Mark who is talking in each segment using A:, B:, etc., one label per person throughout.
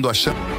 A: Quando achamos.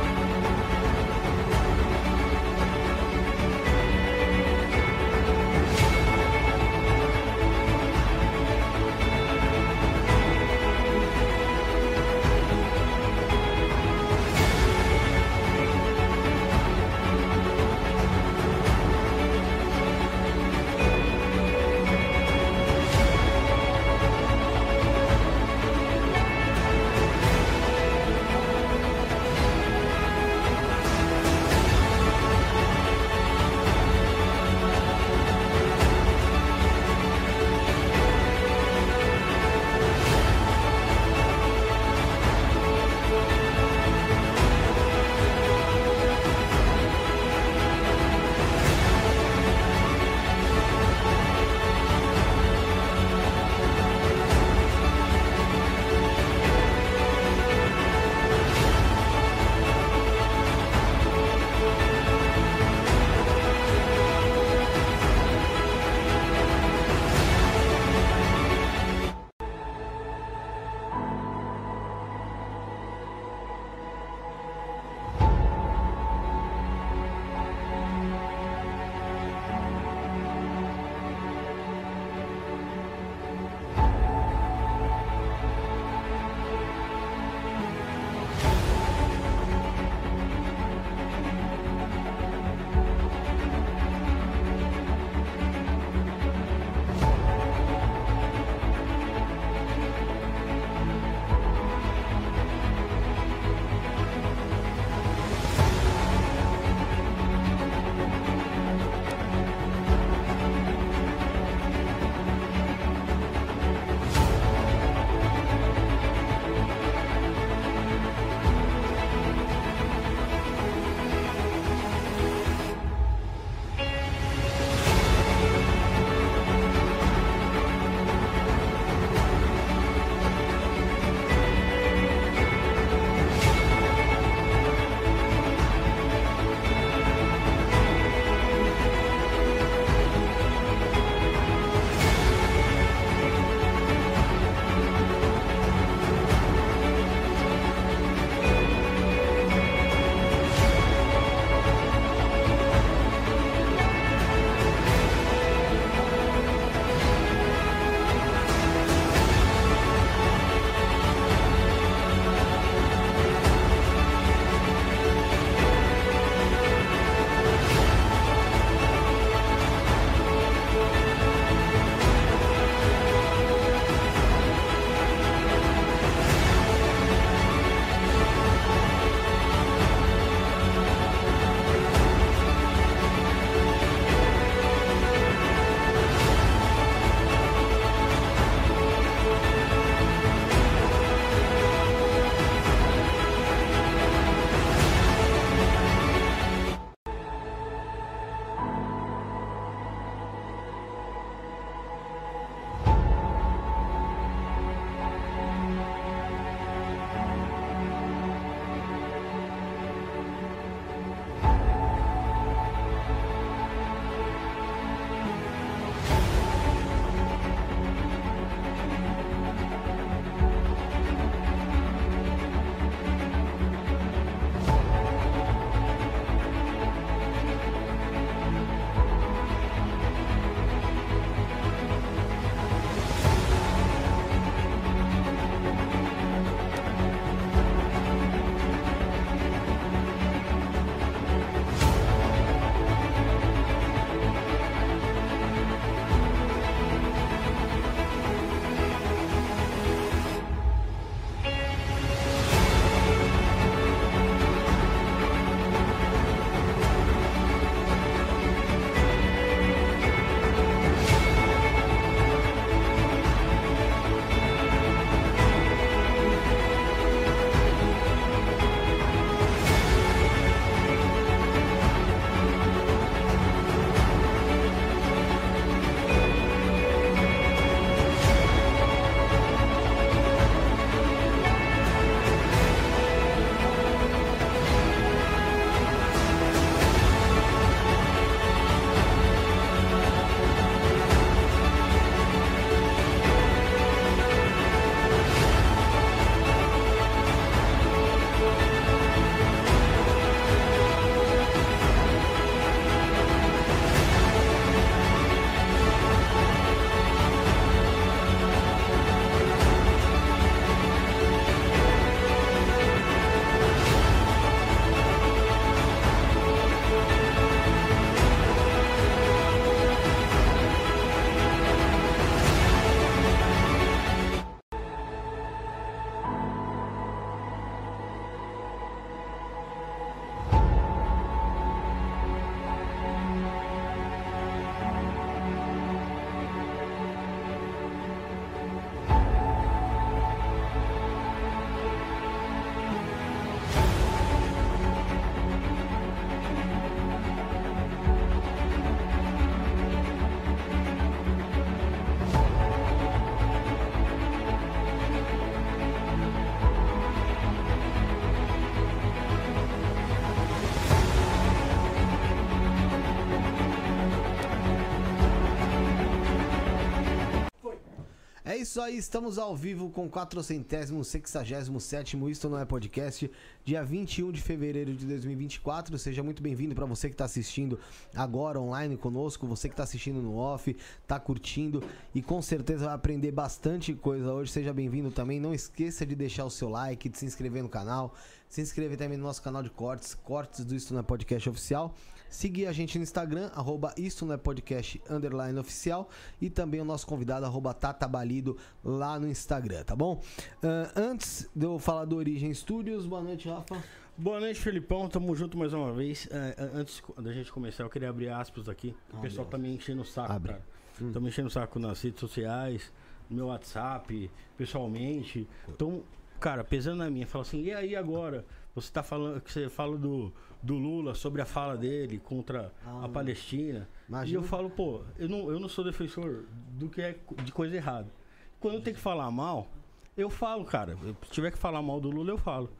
B: É isso aí, estamos ao vivo com 467 Isto Não É Podcast, dia 21 de fevereiro de 2024. Seja muito bem-vindo para você que está assistindo agora online conosco, você que está assistindo no off, está curtindo e com certeza vai aprender bastante coisa hoje. Seja bem-vindo também. Não esqueça de deixar o seu like, de se inscrever no canal, se inscrever também no nosso canal de cortes, cortes do Isto Não É Podcast Oficial. Seguir a gente no Instagram, arroba Isto Não É Podcast underline oficial e também o nosso convidado, arroba Tata Balido, lá no Instagram, tá bom? Uh, antes de eu falar do Origem Studios, boa noite, Rafa.
C: Boa noite, Felipão. Tamo junto mais uma vez. Uh, antes da gente começar, eu queria abrir aspas aqui. O ah, pessoal Deus. tá me enchendo o saco, Abre. cara. Hum. Tá me enchendo o saco nas redes sociais, no meu WhatsApp, pessoalmente. Então, cara, pesando na minha, fala assim, e aí agora? Você está falando que você fala do, do Lula sobre a fala dele contra ah, a Palestina. Imagina. E eu falo, pô, eu não, eu não sou defensor do que é de coisa errada. Quando eu tenho que falar mal, eu falo, cara. Se tiver que falar mal do Lula, eu falo.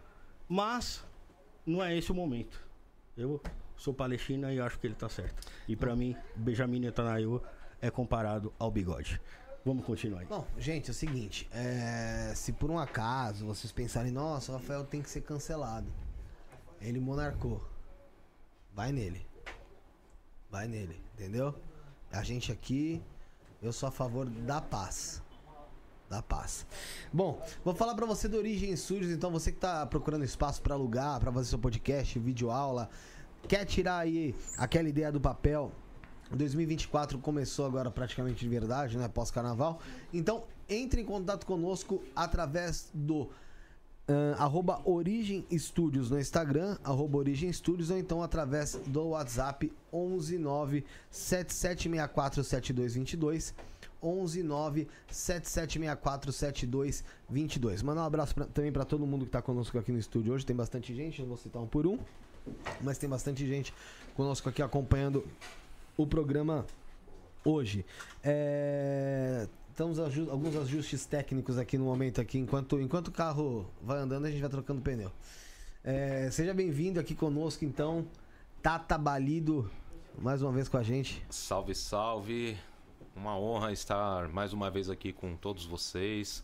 C: Mas não é esse o momento. Eu sou palestina e acho que ele tá certo. E para mim, Benjamin Netanyahu é comparado ao bigode. Vamos continuar aí.
B: Bom, gente, é o seguinte: é... se por um acaso vocês pensarem, nossa, o Rafael tem que ser cancelado, ele monarcou, vai nele. Vai nele, entendeu? A gente aqui, eu sou a favor da paz. Da paz. Bom, vou falar para você do Origem Studios, então você que tá procurando espaço para alugar, para fazer seu podcast, vídeo aula, quer tirar aí aquela ideia do papel, 2024 começou agora praticamente de verdade, né? Pós-carnaval. Então, entre em contato conosco através do Uh, arroba Origem Studios no Instagram, arroba Origem Studios, ou então através do WhatsApp 11977647222. 11977647222. Mandar um abraço pra, também para todo mundo que está conosco aqui no estúdio hoje. Tem bastante gente, não vou citar um por um, mas tem bastante gente conosco aqui acompanhando o programa hoje. É, estamos alguns ajustes técnicos aqui no momento aqui, enquanto, enquanto o carro vai andando, a gente vai trocando pneu. É, seja bem-vindo aqui conosco, então, Tata Balido, mais uma vez com a gente.
D: Salve, salve! Uma honra estar mais uma vez aqui com todos vocês,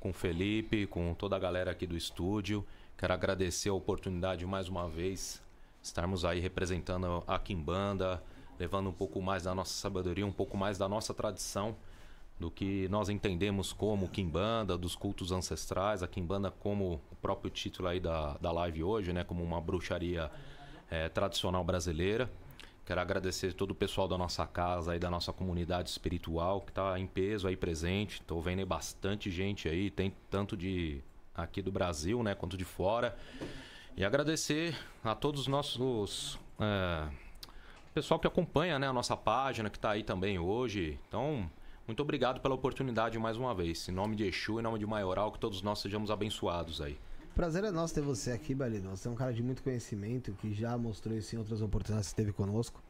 D: com o Felipe, com toda a galera aqui do estúdio. Quero agradecer a oportunidade mais uma vez, estarmos aí representando a Kimbanda, levando um pouco mais da nossa sabedoria, um pouco mais da nossa tradição, do que nós entendemos como Kimbanda, dos cultos ancestrais, a Kimbanda como o próprio título aí da, da live hoje, né, como uma bruxaria é, tradicional brasileira. Quero agradecer todo o pessoal da nossa casa e da nossa comunidade espiritual que está em peso aí presente. Estou vendo bastante gente aí, tem tanto de aqui do Brasil, né, quanto de fora. E agradecer a todos os nossos é, pessoal que acompanha né, a nossa página, que está aí também hoje. Então, muito obrigado pela oportunidade mais uma vez. Em nome de Exu, em nome de Maioral, que todos nós sejamos abençoados aí.
B: Prazer é nosso ter você aqui, Balido. Você é um cara de muito conhecimento que já mostrou isso em outras oportunidades que esteve conosco.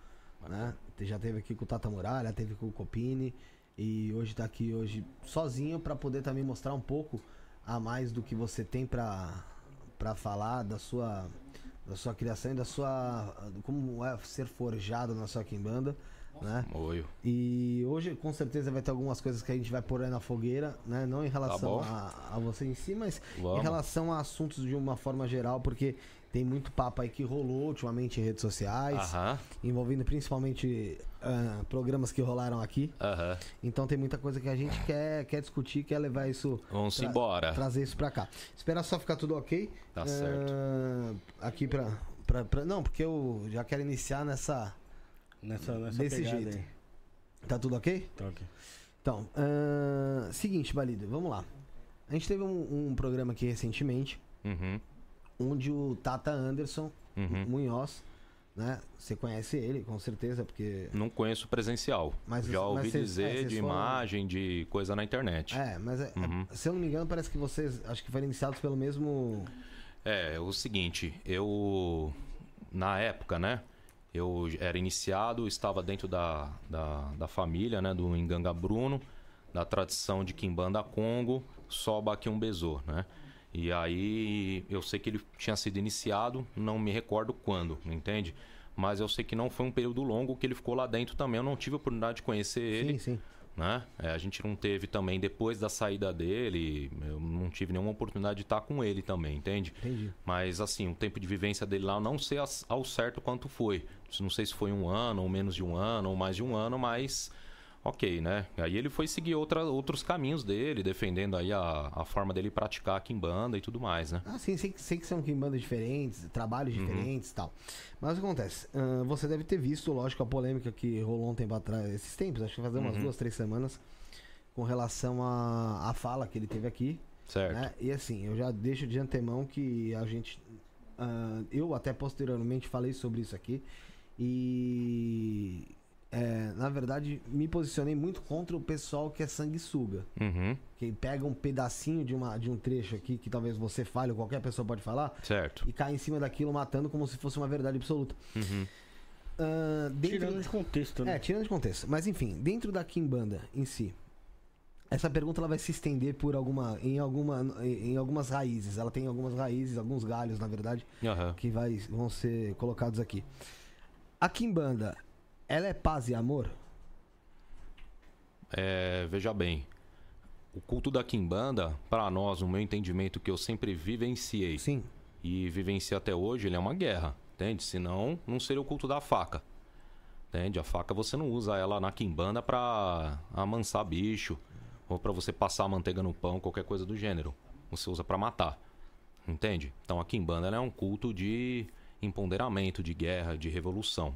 B: Né? Já teve aqui com o Tata Muralha, teve com o Copini e hoje está aqui hoje sozinho para poder também mostrar um pouco a mais do que você tem para para falar da sua da sua criação e da sua. como é ser forjado na sua quimbanda. Né?
D: Oi.
B: E hoje com certeza vai ter algumas coisas que a gente vai pôr aí na fogueira, né? Não em relação tá a, a, você em si, mas Vamos. em relação a assuntos de uma forma geral, porque tem muito papo aí que rolou ultimamente em redes sociais, envolvendo principalmente uh, programas que rolaram aqui. Então tem muita coisa que a gente quer, quer discutir, quer levar isso.
D: Vamos tra embora.
B: Trazer isso pra cá. Espera só ficar tudo ok.
D: Tá uh, certo.
B: Aqui pra, pra, pra, Não, porque eu já quero iniciar nessa.
C: Nessa, nessa desse jeito. Aí.
B: Tá tudo ok?
C: Tá ok.
B: Então, uh, seguinte, Balido, vamos lá. A gente teve um, um programa aqui recentemente.
D: Uhum
B: onde o Tata Anderson uhum. Munhoz, né? Você conhece ele, com certeza, porque.
D: Não conheço presencial. Mas, Já ouvi mas dizer é, de foram... imagem, de coisa na internet.
B: É, mas é, uhum. se eu não me engano, parece que vocês acho que foram iniciados pelo mesmo.
D: É, o seguinte, eu. Na época, né? Eu era iniciado, estava dentro da, da, da família, né? Do Enganga Bruno, da tradição de Kimbanda Congo, Soba Kiumbezo, né? E aí eu sei que ele tinha sido iniciado, não me recordo quando, entende? Mas eu sei que não foi um período longo que ele ficou lá dentro também. Eu não tive a oportunidade de conhecer ele.
B: Sim, sim.
D: Né? É, a gente não teve também, depois da saída dele, eu não tive nenhuma oportunidade de estar com ele também, entende?
B: Entendi.
D: Mas assim, o tempo de vivência dele lá, eu não sei ao certo quanto foi. Não sei se foi um ano, ou menos de um ano, ou mais de um ano, mas ok, né? Aí ele foi seguir outra, outros caminhos dele, defendendo aí a, a forma dele praticar a Kimbanda e tudo mais, né?
B: Ah, sim, sei, sei que são Kimbandas diferentes, trabalhos uhum. diferentes e tal. Mas o que acontece? Uh, você deve ter visto, lógico, a polêmica que rolou um tempo atrás, esses tempos, acho que faz umas uhum. duas, três semanas, com relação à a, a, fala que ele teve aqui.
D: Certo.
B: Né? E assim, eu já deixo de antemão que a gente. Uh, eu até posteriormente falei sobre isso aqui. E é, na verdade, me posicionei muito contra o pessoal que é sanguessuga.
D: Uhum.
B: Que pega um pedacinho de, uma, de um trecho aqui, que talvez você fale, ou qualquer pessoa pode falar.
D: Certo.
B: E cai em cima daquilo, matando como se fosse uma verdade absoluta.
D: Uhum.
C: Uh, dentro... Tirando de contexto, né?
B: É, tirando de contexto. Mas enfim, dentro da Kimbanda em si, essa pergunta ela vai se estender por alguma, em, alguma, em algumas raízes. Ela tem algumas raízes, alguns galhos, na verdade,
D: uhum.
B: que vai, vão ser colocados aqui. A Kimbanda ela é paz e amor?
D: É, veja bem, o culto da Kimbanda, para nós, no meu entendimento que eu sempre vivenciei
B: Sim.
D: e vivenciei até hoje, ele é uma guerra, entende? Senão, não seria o culto da faca. Entende? A faca você não usa ela na Kimbanda para amansar bicho ou para você passar manteiga no pão, qualquer coisa do gênero. Você usa para matar. Entende? Então a Kimbanda é um culto de empoderamento, de guerra, de revolução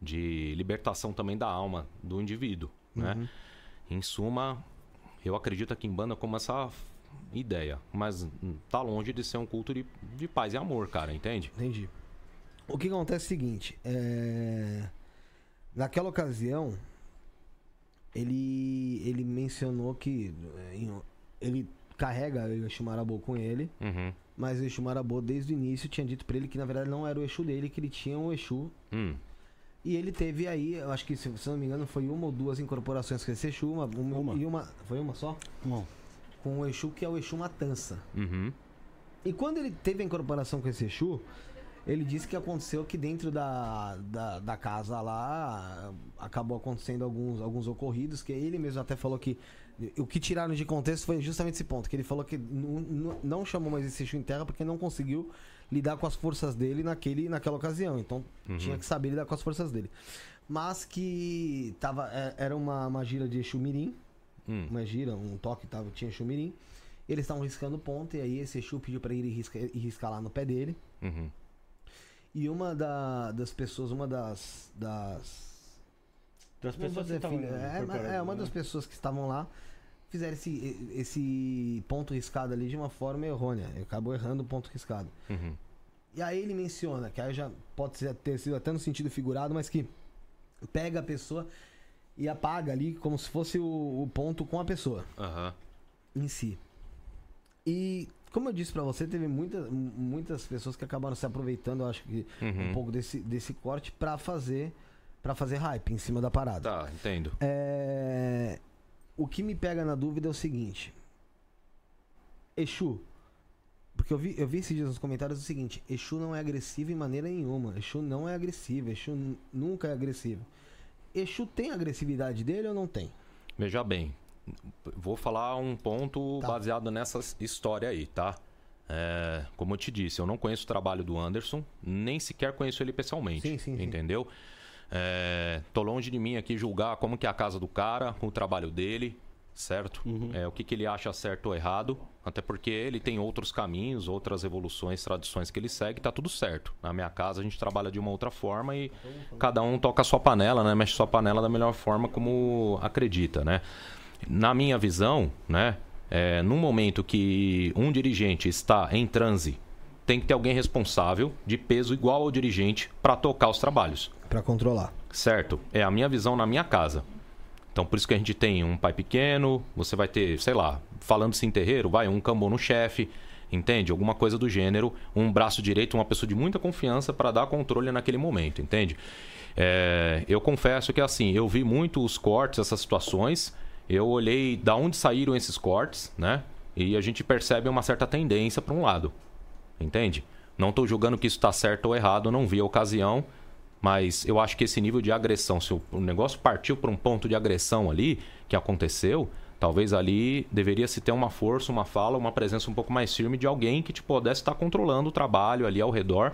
D: de libertação também da alma do indivíduo, né? uhum. né? Em suma, eu acredito aqui em banda como essa ideia, mas tá longe de ser um culto de, de paz e amor, cara, entende?
B: Entendi. O que acontece é o seguinte, é... naquela ocasião, ele, ele mencionou que é, ele carrega o Exu Marabô com ele,
D: uhum.
B: mas o Exu Marabô desde o início tinha dito para ele que na verdade não era o Exu dele, que ele tinha um Exu
D: hum.
B: E ele teve aí, eu acho que se, se não me engano, foi uma ou duas incorporações com esse Exu, uma, uma, uma. e uma. Foi uma só?
C: Uma.
B: Com o Exu que é o Exu Matança.
D: Uhum.
B: E quando ele teve a incorporação com esse Exu, ele disse que aconteceu que dentro da, da, da, casa lá acabou acontecendo alguns, alguns ocorridos, que ele mesmo até falou que o que tiraram de contexto foi justamente esse ponto, que ele falou que não, não chamou mais esse Exu em terra porque não conseguiu lidar com as forças dele naquele, naquela ocasião. Então uhum. tinha que saber lidar com as forças dele. Mas que tava, é, era uma, uma gira de Exu Mirim,
D: hum.
B: uma gira, um toque tava, tinha Exu Mirim. Eles estavam riscando ponto e aí esse Exu pediu para ele riscar, riscar lá no pé dele.
D: Uhum.
B: E uma da, das pessoas, uma das. das
C: das pessoas
B: que filha, é, é, uma das né? pessoas que estavam lá fizeram esse, esse ponto riscado ali de uma forma errônea. Acabou errando o ponto riscado.
D: Uhum.
B: E aí ele menciona, que aí já pode ter sido até no sentido figurado, mas que pega a pessoa e apaga ali como se fosse o, o ponto com a pessoa
D: uhum.
B: em si. E como eu disse para você, teve muitas, muitas pessoas que acabaram se aproveitando, acho que uhum. um pouco desse, desse corte para fazer para fazer hype em cima da parada.
D: Tá, entendo.
B: É, o que me pega na dúvida é o seguinte. Exu. Porque eu vi, eu vi esses dias nos comentários o seguinte: Exu não é agressivo em maneira nenhuma. Exu não é agressivo. Exu nunca é agressivo. Exu tem agressividade dele ou não tem?
D: Veja bem, vou falar um ponto tá. baseado nessa história aí, tá? É, como eu te disse, eu não conheço o trabalho do Anderson, nem sequer conheço ele pessoalmente.
B: Sim, sim,
D: entendeu? Sim. É, tô longe de mim aqui julgar como que é a casa do cara, o trabalho dele, certo?
C: Uhum.
D: É, o que, que ele acha certo ou errado. Até porque ele tem outros caminhos, outras evoluções, tradições que ele segue, tá tudo certo. Na minha casa a gente trabalha de uma outra forma e cada um toca a sua panela, né? Mexe sua panela da melhor forma como acredita, né? Na minha visão, né? É, no momento que um dirigente está em transe, tem que ter alguém responsável de peso igual ao dirigente para tocar os trabalhos.
B: Para controlar.
D: Certo. É a minha visão na minha casa. Então, por isso que a gente tem um pai pequeno, você vai ter, sei lá, falando-se em terreiro, vai um cambô no chefe, entende? Alguma coisa do gênero, um braço direito, uma pessoa de muita confiança para dar controle naquele momento, entende? É, eu confesso que assim, eu vi muito os cortes, essas situações, eu olhei da onde saíram esses cortes, né? E a gente percebe uma certa tendência para um lado, entende? Não estou julgando que isso está certo ou errado, não vi a ocasião, Mas eu acho que esse nível de agressão, se o negócio partiu para um ponto de agressão ali, que aconteceu, talvez ali deveria se ter uma força, uma fala, uma presença um pouco mais firme de alguém que te pudesse estar controlando o trabalho ali ao redor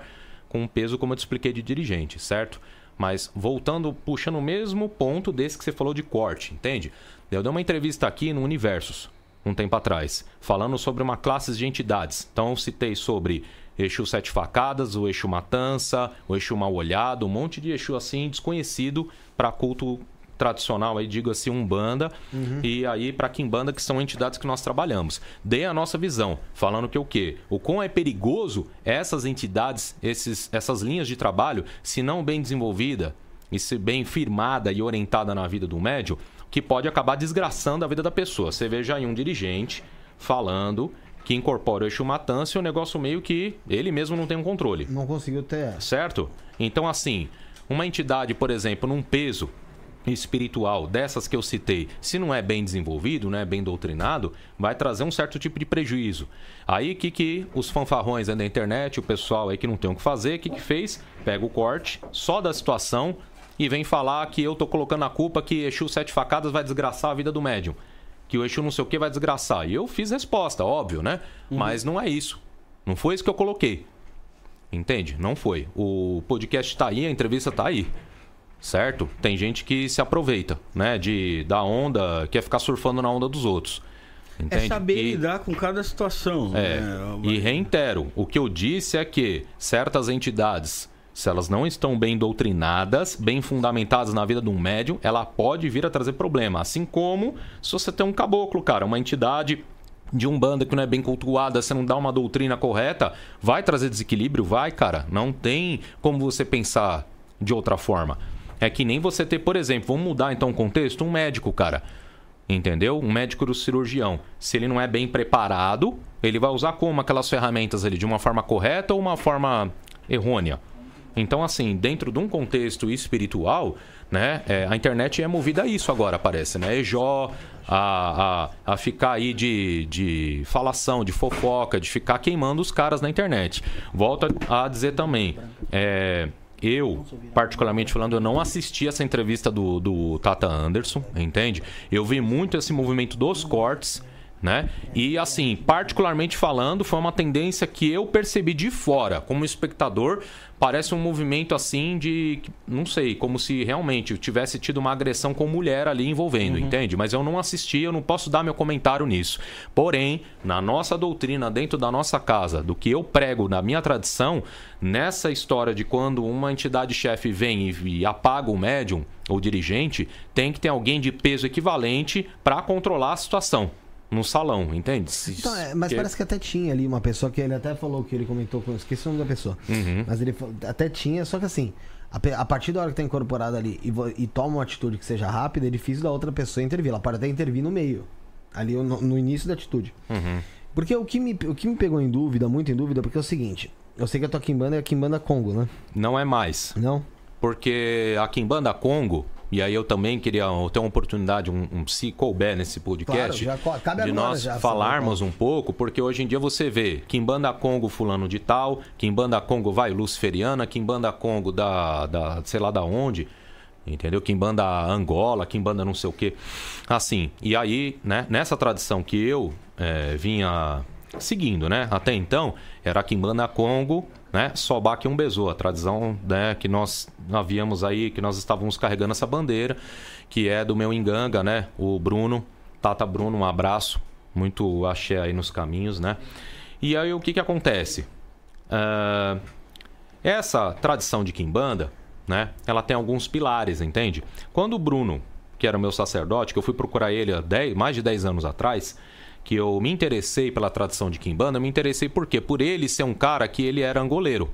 D: com um peso, como eu te expliquei, de dirigente, certo? Mas voltando, puxando o mesmo ponto desse que você falou de corte, entende? Eu dei uma entrevista aqui no Universos, um tempo atrás, falando sobre uma classe de entidades. Então eu citei sobre Exu Sete Facadas, o Exu Matança, o Exu Mal Olhado, um monte de Exu assim desconhecido para culto tradicional aí, digo assim, Umbanda, uhum. e aí para Kimbanda, que são entidades que nós trabalhamos. Dê a nossa visão, falando que o quê? O quão é perigoso essas entidades, esses, essas linhas de trabalho, se não bem desenvolvida e se bem firmada e orientada na vida do médium, que pode acabar desgraçando a vida da pessoa. Você veja aí um dirigente falando que incorpora o eixo matança e o negócio meio que ele mesmo não tem um controle.
B: Não conseguiu ter.
D: Certo? Então, assim, uma entidade, por exemplo, num peso espiritual dessas que eu citei, se não é bem desenvolvido, não é bem doutrinado, vai trazer um certo tipo de prejuízo. Aí que que os fanfarrões da internet, o pessoal aí que não tem o que fazer, o que que fez? Pega o corte só da situação e vem falar que eu tô colocando a culpa que Exu Sete Facadas vai desgraçar a vida do médium. Que o Exu não sei o que vai desgraçar. E eu fiz resposta, óbvio, né? Uhum. Mas não é isso. Não foi isso que eu coloquei. Entende? Não foi. O podcast tá aí, a entrevista tá aí certo? Tem gente que se aproveita, né? De da onda, quer ficar surfando na onda dos outros.
C: É entende? É saber e, lidar com cada situação.
D: É. Né? E reitero, o que eu disse é que certas entidades, se elas não estão bem doutrinadas, bem fundamentadas na vida de um médium, ela pode vir a trazer problema. Assim como se você tem um caboclo, cara, uma entidade de um banda que não é bem cultuada, você não dá uma doutrina correta, vai trazer desequilíbrio? Vai, cara. Não tem como você pensar de outra forma. É que nem você ter, por exemplo, vamos mudar então o contexto, um médico, cara. Entendeu? Um médico do cirurgião. Se ele não é bem preparado, ele vai usar como aquelas ferramentas ali? De uma forma correta ou uma forma errônea? Então, assim, dentro de um contexto espiritual, né? É, a internet é movida a isso agora, parece, né? Ejó, a, a, a ficar aí de, de falação, de fofoca, de ficar queimando os caras na internet. Volto a dizer também, é, eu, particularmente falando, eu não assisti essa entrevista do, do Tata Anderson, entende? Eu vi muito esse movimento dos cortes né? E assim, particularmente falando, foi uma tendência que eu percebi de fora, como espectador, parece um movimento assim de, não sei, como se realmente tivesse tido uma agressão com mulher ali envolvendo, uhum. entende? Mas eu não assisti, eu não posso dar meu comentário nisso. Porém, na nossa doutrina, dentro da nossa casa, do que eu prego na minha tradição, nessa história de quando uma entidade chefe vem e, e apaga o médium ou dirigente, tem que ter alguém de peso equivalente para controlar a situação no salão, entende?
B: Então, é, mas que... parece que até tinha ali uma pessoa que ele até falou que ele comentou com. Esqueci o nome da pessoa. Uhum. Mas ele até tinha, só que assim, a, a, partir da hora que tá incorporado ali e, e, toma uma atitude que seja rápida, é difícil da outra pessoa intervir. Ela pode até intervir no meio. Ali no, no início da atitude. Uhum. Porque o que, me, o que me pegou em dúvida, muito em dúvida, porque é o seguinte. Eu sei que a tua Kimbanda é a Kimbanda Congo, né?
D: Não é mais.
B: Não?
D: Porque a Kimbanda Congo e aí eu também queria ter uma oportunidade, um, um se couber nesse podcast, claro, já, cabe de nós já, falarmos um pouco, porque hoje em dia você vê Kimbanda Congo fulano de tal, Kimbanda Congo vai luciferiana, Kimbanda Congo da, da sei lá da onde, entendeu? Kimbanda Angola, Kimbanda não sei o que, assim. E aí, né, nessa tradição que eu é, vinha seguindo, né, até então, era Kimbanda Congo né? Sobaque Umbezu, a tradição né, que nós havíamos aí, que nós estávamos carregando essa bandeira, que é do meu Enganga, né? O Bruno, Tata Bruno, um abraço, muito axé aí nos caminhos, né? E aí o que que acontece? Uh, essa tradição de Kimbanda, né? Ela tem alguns pilares, entende? Quando o Bruno, que era o meu sacerdote, que eu fui procurar ele há 10, mais de 10 anos atrás, que eu me interessei pela tradição de Kimbanda, eu me interessei por quê? Por ele ser um cara que ele era angoleiro.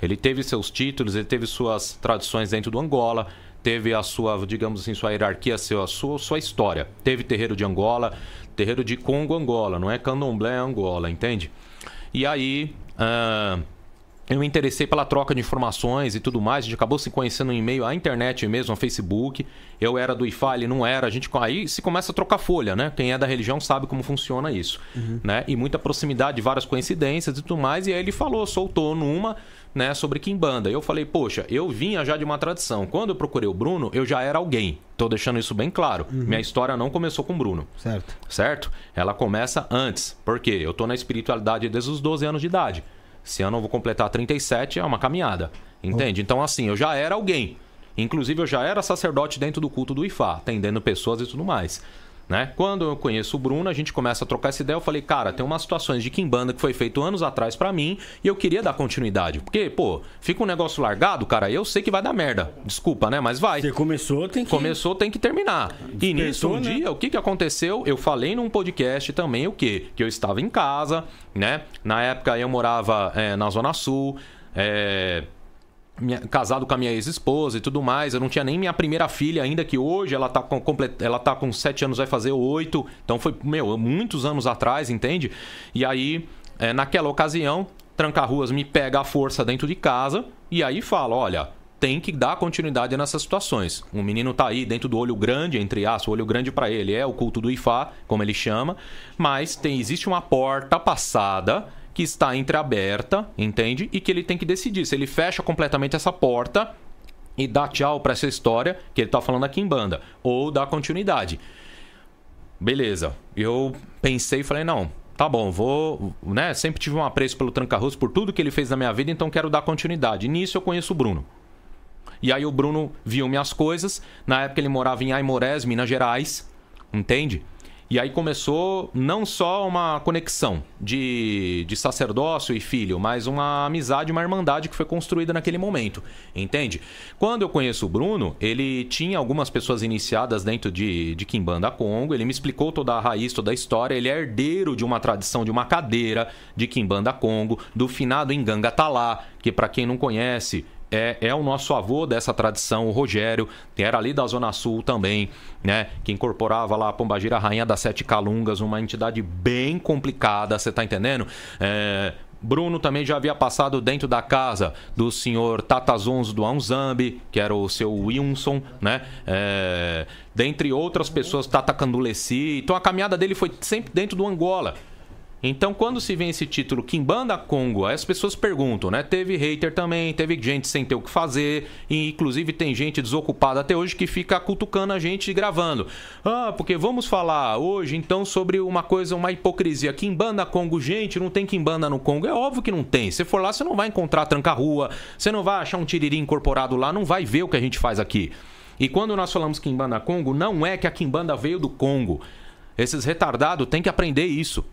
D: Ele teve seus títulos, ele teve suas tradições dentro do Angola, teve a sua, digamos assim, sua hierarquia, a sua, sua história. Teve terreiro de Angola, terreiro de Congo, Angola, não é candomblé Angola, entende? E aí, uh, eu me interessei pela troca de informações e tudo mais. A gente acabou se conhecendo em meio à internet mesmo, no Facebook. Eu era do IFA, ele não era. A gente aí se começa a trocar folha, né? Quem é da religião sabe como funciona isso, uhum. né? E muita proximidade, várias coincidências e tudo mais. E aí ele falou, soltou numa, né, sobre Kimbanda. Eu falei, poxa, eu vinha já de uma tradição. Quando eu procurei o Bruno, eu já era alguém. Tô deixando isso bem claro. Uhum. Minha história não começou com o Bruno.
B: Certo.
D: Certo? Ela começa antes. Por quê? Eu tô na espiritualidade desde os 12 anos de idade. Esse ano eu vou completar 37, é uma caminhada. Entende? Então, assim, eu já era alguém. Inclusive, eu já era sacerdote dentro do culto do Ifá, atendendo pessoas e tudo mais. Né? Quando eu conheço o Bruno, a gente começa a trocar essa ideia. Eu falei, cara, tem umas situações de Kimbanda que foi feito anos atrás para mim e eu queria dar continuidade. Porque, pô, fica um negócio largado, cara, eu sei que vai dar merda. Desculpa, né? Mas vai.
C: Você começou, tem que.
D: Começou, tem que terminar. e nisso, um né? dia, o que, que aconteceu? Eu falei num podcast também o quê? Que eu estava em casa, né? Na época eu morava é, na Zona Sul. É, minha, casado com a minha ex-esposa e tudo mais. Eu não tinha nem minha primeira filha ainda, que hoje ela tá com, ela tá com 7 anos, vai fazer 8. Então foi, meu, muitos anos atrás, entende? E aí, é, naquela ocasião, Tranca-Ruas me pega a força dentro de casa e aí fala: olha. Tem que dar continuidade nessas situações. O menino tá aí dentro do olho grande, entre aspas, o olho grande para ele é o culto do Ifá, como ele chama, mas tem existe uma porta passada que está entreaberta, entende? E que ele tem que decidir se ele fecha completamente essa porta e dá tchau para essa história que ele está falando aqui em banda, ou dá continuidade. Beleza. Eu pensei e falei, não, tá bom, vou, né? Sempre tive um apreço pelo Tranca-Russo por tudo que ele fez na minha vida, então quero dar continuidade. Nisso eu conheço o Bruno. E aí o Bruno viu minhas coisas. Na época ele morava em Aimorés, Minas Gerais, entende? E aí começou não só uma conexão de, de sacerdócio e filho, mas uma amizade, uma irmandade que foi construída naquele momento, entende? Quando eu conheço o Bruno, ele tinha algumas pessoas iniciadas dentro de, de Kimbanda Congo, ele me explicou toda a raiz, toda a história, ele é herdeiro de uma tradição, de uma cadeira de Kimbanda Congo, do finado Nganga Talá, que para quem não conhece, é, é o nosso avô dessa tradição, o Rogério, que era ali da Zona Sul também, né? Que incorporava lá a Pombagira Rainha das Sete Calungas, uma entidade bem complicada, você tá entendendo? É, Bruno também já havia passado dentro da casa do senhor Tatazons do Anzambi, que era o seu Wilson, né? É, dentre outras pessoas, Tata Canduleci. Então a caminhada dele foi sempre dentro do Angola. Então, quando se vê esse título Kimbanda Congo, as pessoas perguntam, né? Teve hater também, teve gente sem ter o que fazer, e inclusive tem gente desocupada até hoje que fica cutucando a gente gravando. Ah, porque vamos falar hoje então sobre uma coisa, uma hipocrisia. Kimbanda Congo, gente, não tem Kimbanda no Congo. É óbvio que não tem. Se for lá, você não vai encontrar tranca-rua, você não vai achar um tiriri incorporado lá, não vai ver o que a gente faz aqui. E quando nós falamos Kimbanda Congo, não é que a Kimbanda veio do Congo. Esses retardados têm que aprender isso.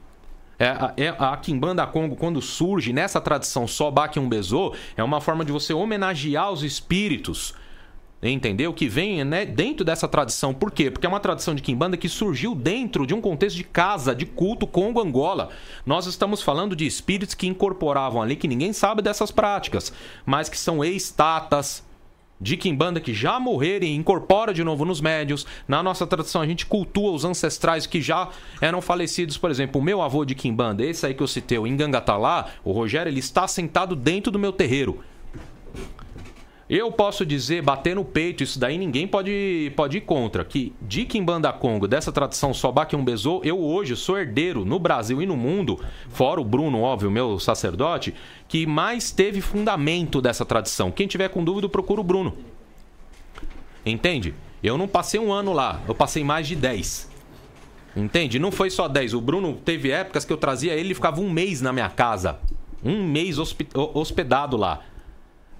D: É, é, a Kimbanda Congo, quando surge nessa tradição só Bakiumbezo, é uma forma de você homenagear os espíritos entendeu? Que vem né, dentro dessa tradição. Por quê? Porque é uma tradição de Kimbanda que surgiu dentro de um contexto de casa, de culto Congo-Angola. Nós estamos falando de espíritos que incorporavam ali, que ninguém sabe dessas práticas, mas que são ex-tatas, de Kimbanda que já morreram e incorpora de novo nos médios. Na nossa tradição, a gente cultua os ancestrais que já eram falecidos. Por exemplo, o meu avô de Kimbanda, esse aí que eu citei, o Ingangatalá, o Rogério, ele está sentado dentro do meu terreiro. Eu posso dizer, bater no peito, isso daí ninguém pode, pode ir contra, que de Kimbanda Congo, dessa tradição Sobak Umbezô, eu hoje sou herdeiro no Brasil e no mundo, fora o Bruno, óbvio, meu sacerdote, que mais teve fundamento dessa tradição. Quem tiver com dúvida, procura o Bruno. Entende? Eu não passei um ano lá, eu passei mais de 10. Entende? Não foi só 10. O Bruno teve épocas que eu trazia ele e ficava um mês na minha casa. Um mês hospedado lá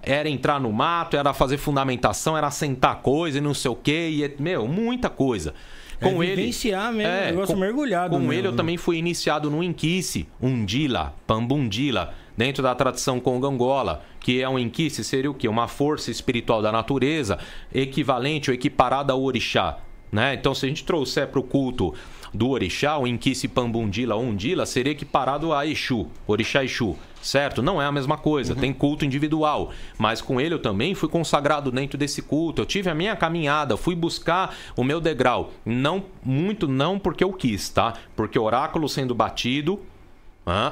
D: era entrar no mato, era fazer fundamentação, era sentar coisa e não sei o quê. E, meu, muita coisa.
C: É com é ele. Vivenciar mesmo, é, negócio
D: com,
C: mergulhado.
D: Com
C: mesmo.
D: ele eu também fui iniciado no Inquice, Undila, Pambundila, dentro da tradição congangola, que é um Inquice, seria o quê? Uma força espiritual da natureza, equivalente ou equiparada ao orixá. Né? Então, se a gente trouxer para o culto do orixá, o Inquice Pambundila ou Undila, seria equiparado a Exu, orixá Exu certo? Não é a mesma coisa, uhum. tem culto individual. Mas com ele eu também fui consagrado dentro desse culto. Eu tive a minha caminhada, fui buscar o meu degrau. Não muito não porque eu quis, tá? Porque oráculo sendo batido,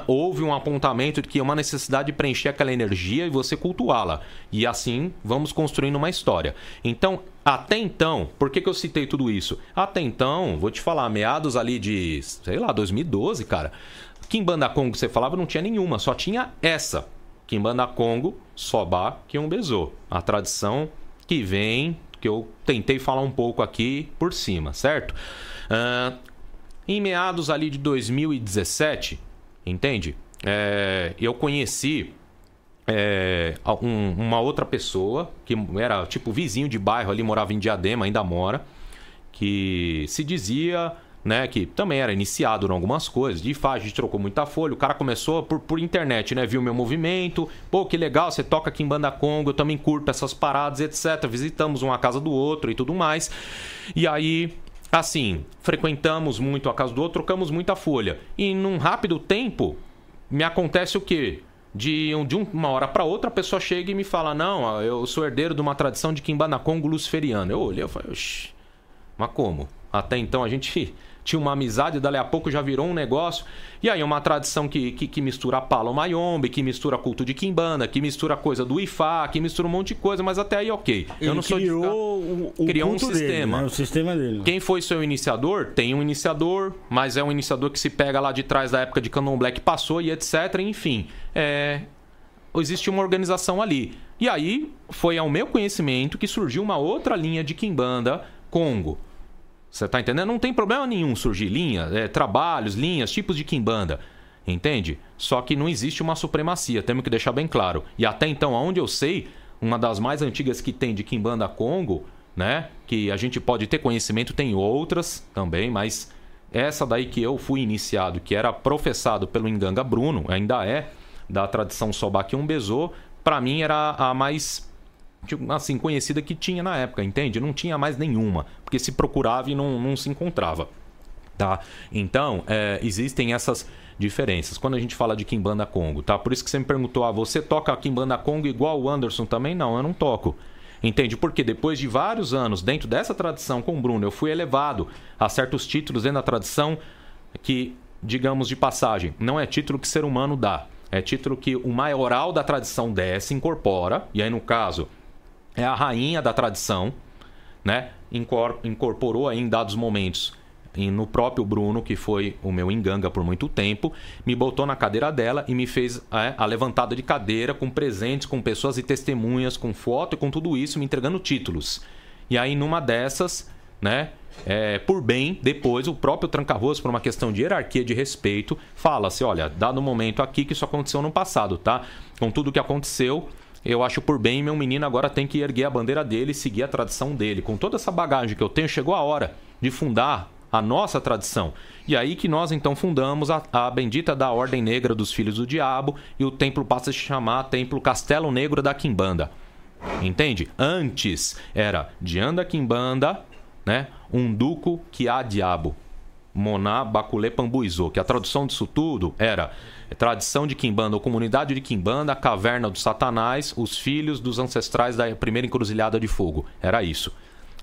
D: houve um apontamento de que é uma necessidade de preencher aquela energia e você cultuá-la. E assim vamos construindo uma história. Então, até então, por que, que eu citei tudo isso? Até então, vou te falar, meados ali de, sei lá, 2012, cara. Kimbanda Congo você falava não tinha nenhuma, só tinha essa. Kimbanda Congo, Sobá, Kiumbezo. A tradição que vem, que eu tentei falar um pouco aqui por cima, certo? Uh, em meados ali de 2017, entende? É, eu conheci é, um, uma outra pessoa que era tipo vizinho de bairro ali, morava em Diadema, ainda mora, que se dizia, né, que também era iniciado em algumas coisas, de faz, a gente trocou muita folha, o cara começou por, por internet, né, viu meu movimento, pô, que legal, você toca aqui em Banda Congo, eu também curto essas paradas, etc, visitamos uma casa do outro e tudo mais, e aí Assim, frequentamos muito a casa do outro, trocamos muita folha. E num rápido tempo, me acontece o quê? De, de uma hora para outra, a pessoa chega e me fala: Não, eu sou herdeiro de uma tradição de Kimbanacongo luciferiano. Eu olhei e falei: Oxi, mas como? Até então a gente tinha uma amizade, dali a pouco já virou um negócio. E aí uma tradição que, que, que mistura Palo Mayombe, que mistura culto de Kimbanda, que mistura coisa do Ifá, que mistura um monte de coisa, mas até aí ok.
C: Ele
D: eu não
C: sou criou
D: de ficar... o, criou um
C: dele,
D: sistema.
C: Né? O sistema dele.
D: Quem foi seu iniciador? Tem um iniciador, mas é um iniciador que se pega lá de trás da época de Canon Black passou e etc. Enfim, é... existe uma organização ali. E aí foi ao meu conhecimento que surgiu uma outra linha de Kimbanda Congo. Você tá entendendo? Não tem problema nenhum surgir linhas, é, trabalhos, linhas, tipos de quimbanda. Entende? Só que não existe uma supremacia, temos que deixar bem claro. E até então, aonde eu sei, uma das mais antigas que tem de Kimbanda Congo, né? Que a gente pode ter conhecimento, tem outras também, mas essa daí que eu fui iniciado, que era professado pelo Enganga Bruno, ainda é, da tradição Sobaki Umbezo, para mim era a mais Tipo, assim, conhecida que tinha na época, entende? Não tinha mais nenhuma, porque se procurava e não, não se encontrava. Tá? Então, é, existem essas diferenças. Quando a gente fala de Kimbanda Congo, tá? Por isso que você me perguntou, ah, você toca Kimbanda Congo igual o Anderson também? Não, eu não toco. Entende? Porque depois de vários anos dentro dessa tradição com o Bruno, eu fui elevado a certos títulos dentro da tradição que, digamos de passagem, não é título que ser humano dá. É título que o maioral da tradição desce, incorpora, e aí no caso é a rainha da tradição, né? Incorporou aí em dados momentos e no próprio Bruno, que foi o meu enganga por muito tempo, me botou na cadeira dela e me fez é, a levantada de cadeira com presentes, com pessoas e testemunhas, com foto e com tudo isso, me entregando títulos. E aí, numa dessas, né, é, por bem, depois o próprio Tranca-Ruas, por uma questão de hierarquia, de respeito, fala-se: olha, dado o momento aqui que isso aconteceu no passado, tá? Com tudo que aconteceu, eu acho por bem meu menino agora tem que erguer a bandeira dele e seguir a tradição dele. Com toda essa bagagem que eu tenho, chegou a hora de fundar a nossa tradição. E aí que nós então fundamos a, a, bendita da Ordem Negra dos Filhos do Diabo e o templo passa a se chamar Templo Castelo Negro da Quimbanda. Entende? Antes era Dianda Quimbanda, né? Um duco que há diabo. Moná Baculê Pambuizô, que a tradução disso tudo era tradição de Quimbanda ou comunidade de Quimbanda, a caverna do Satanás, os filhos dos ancestrais da primeira encruzilhada de fogo. Era isso.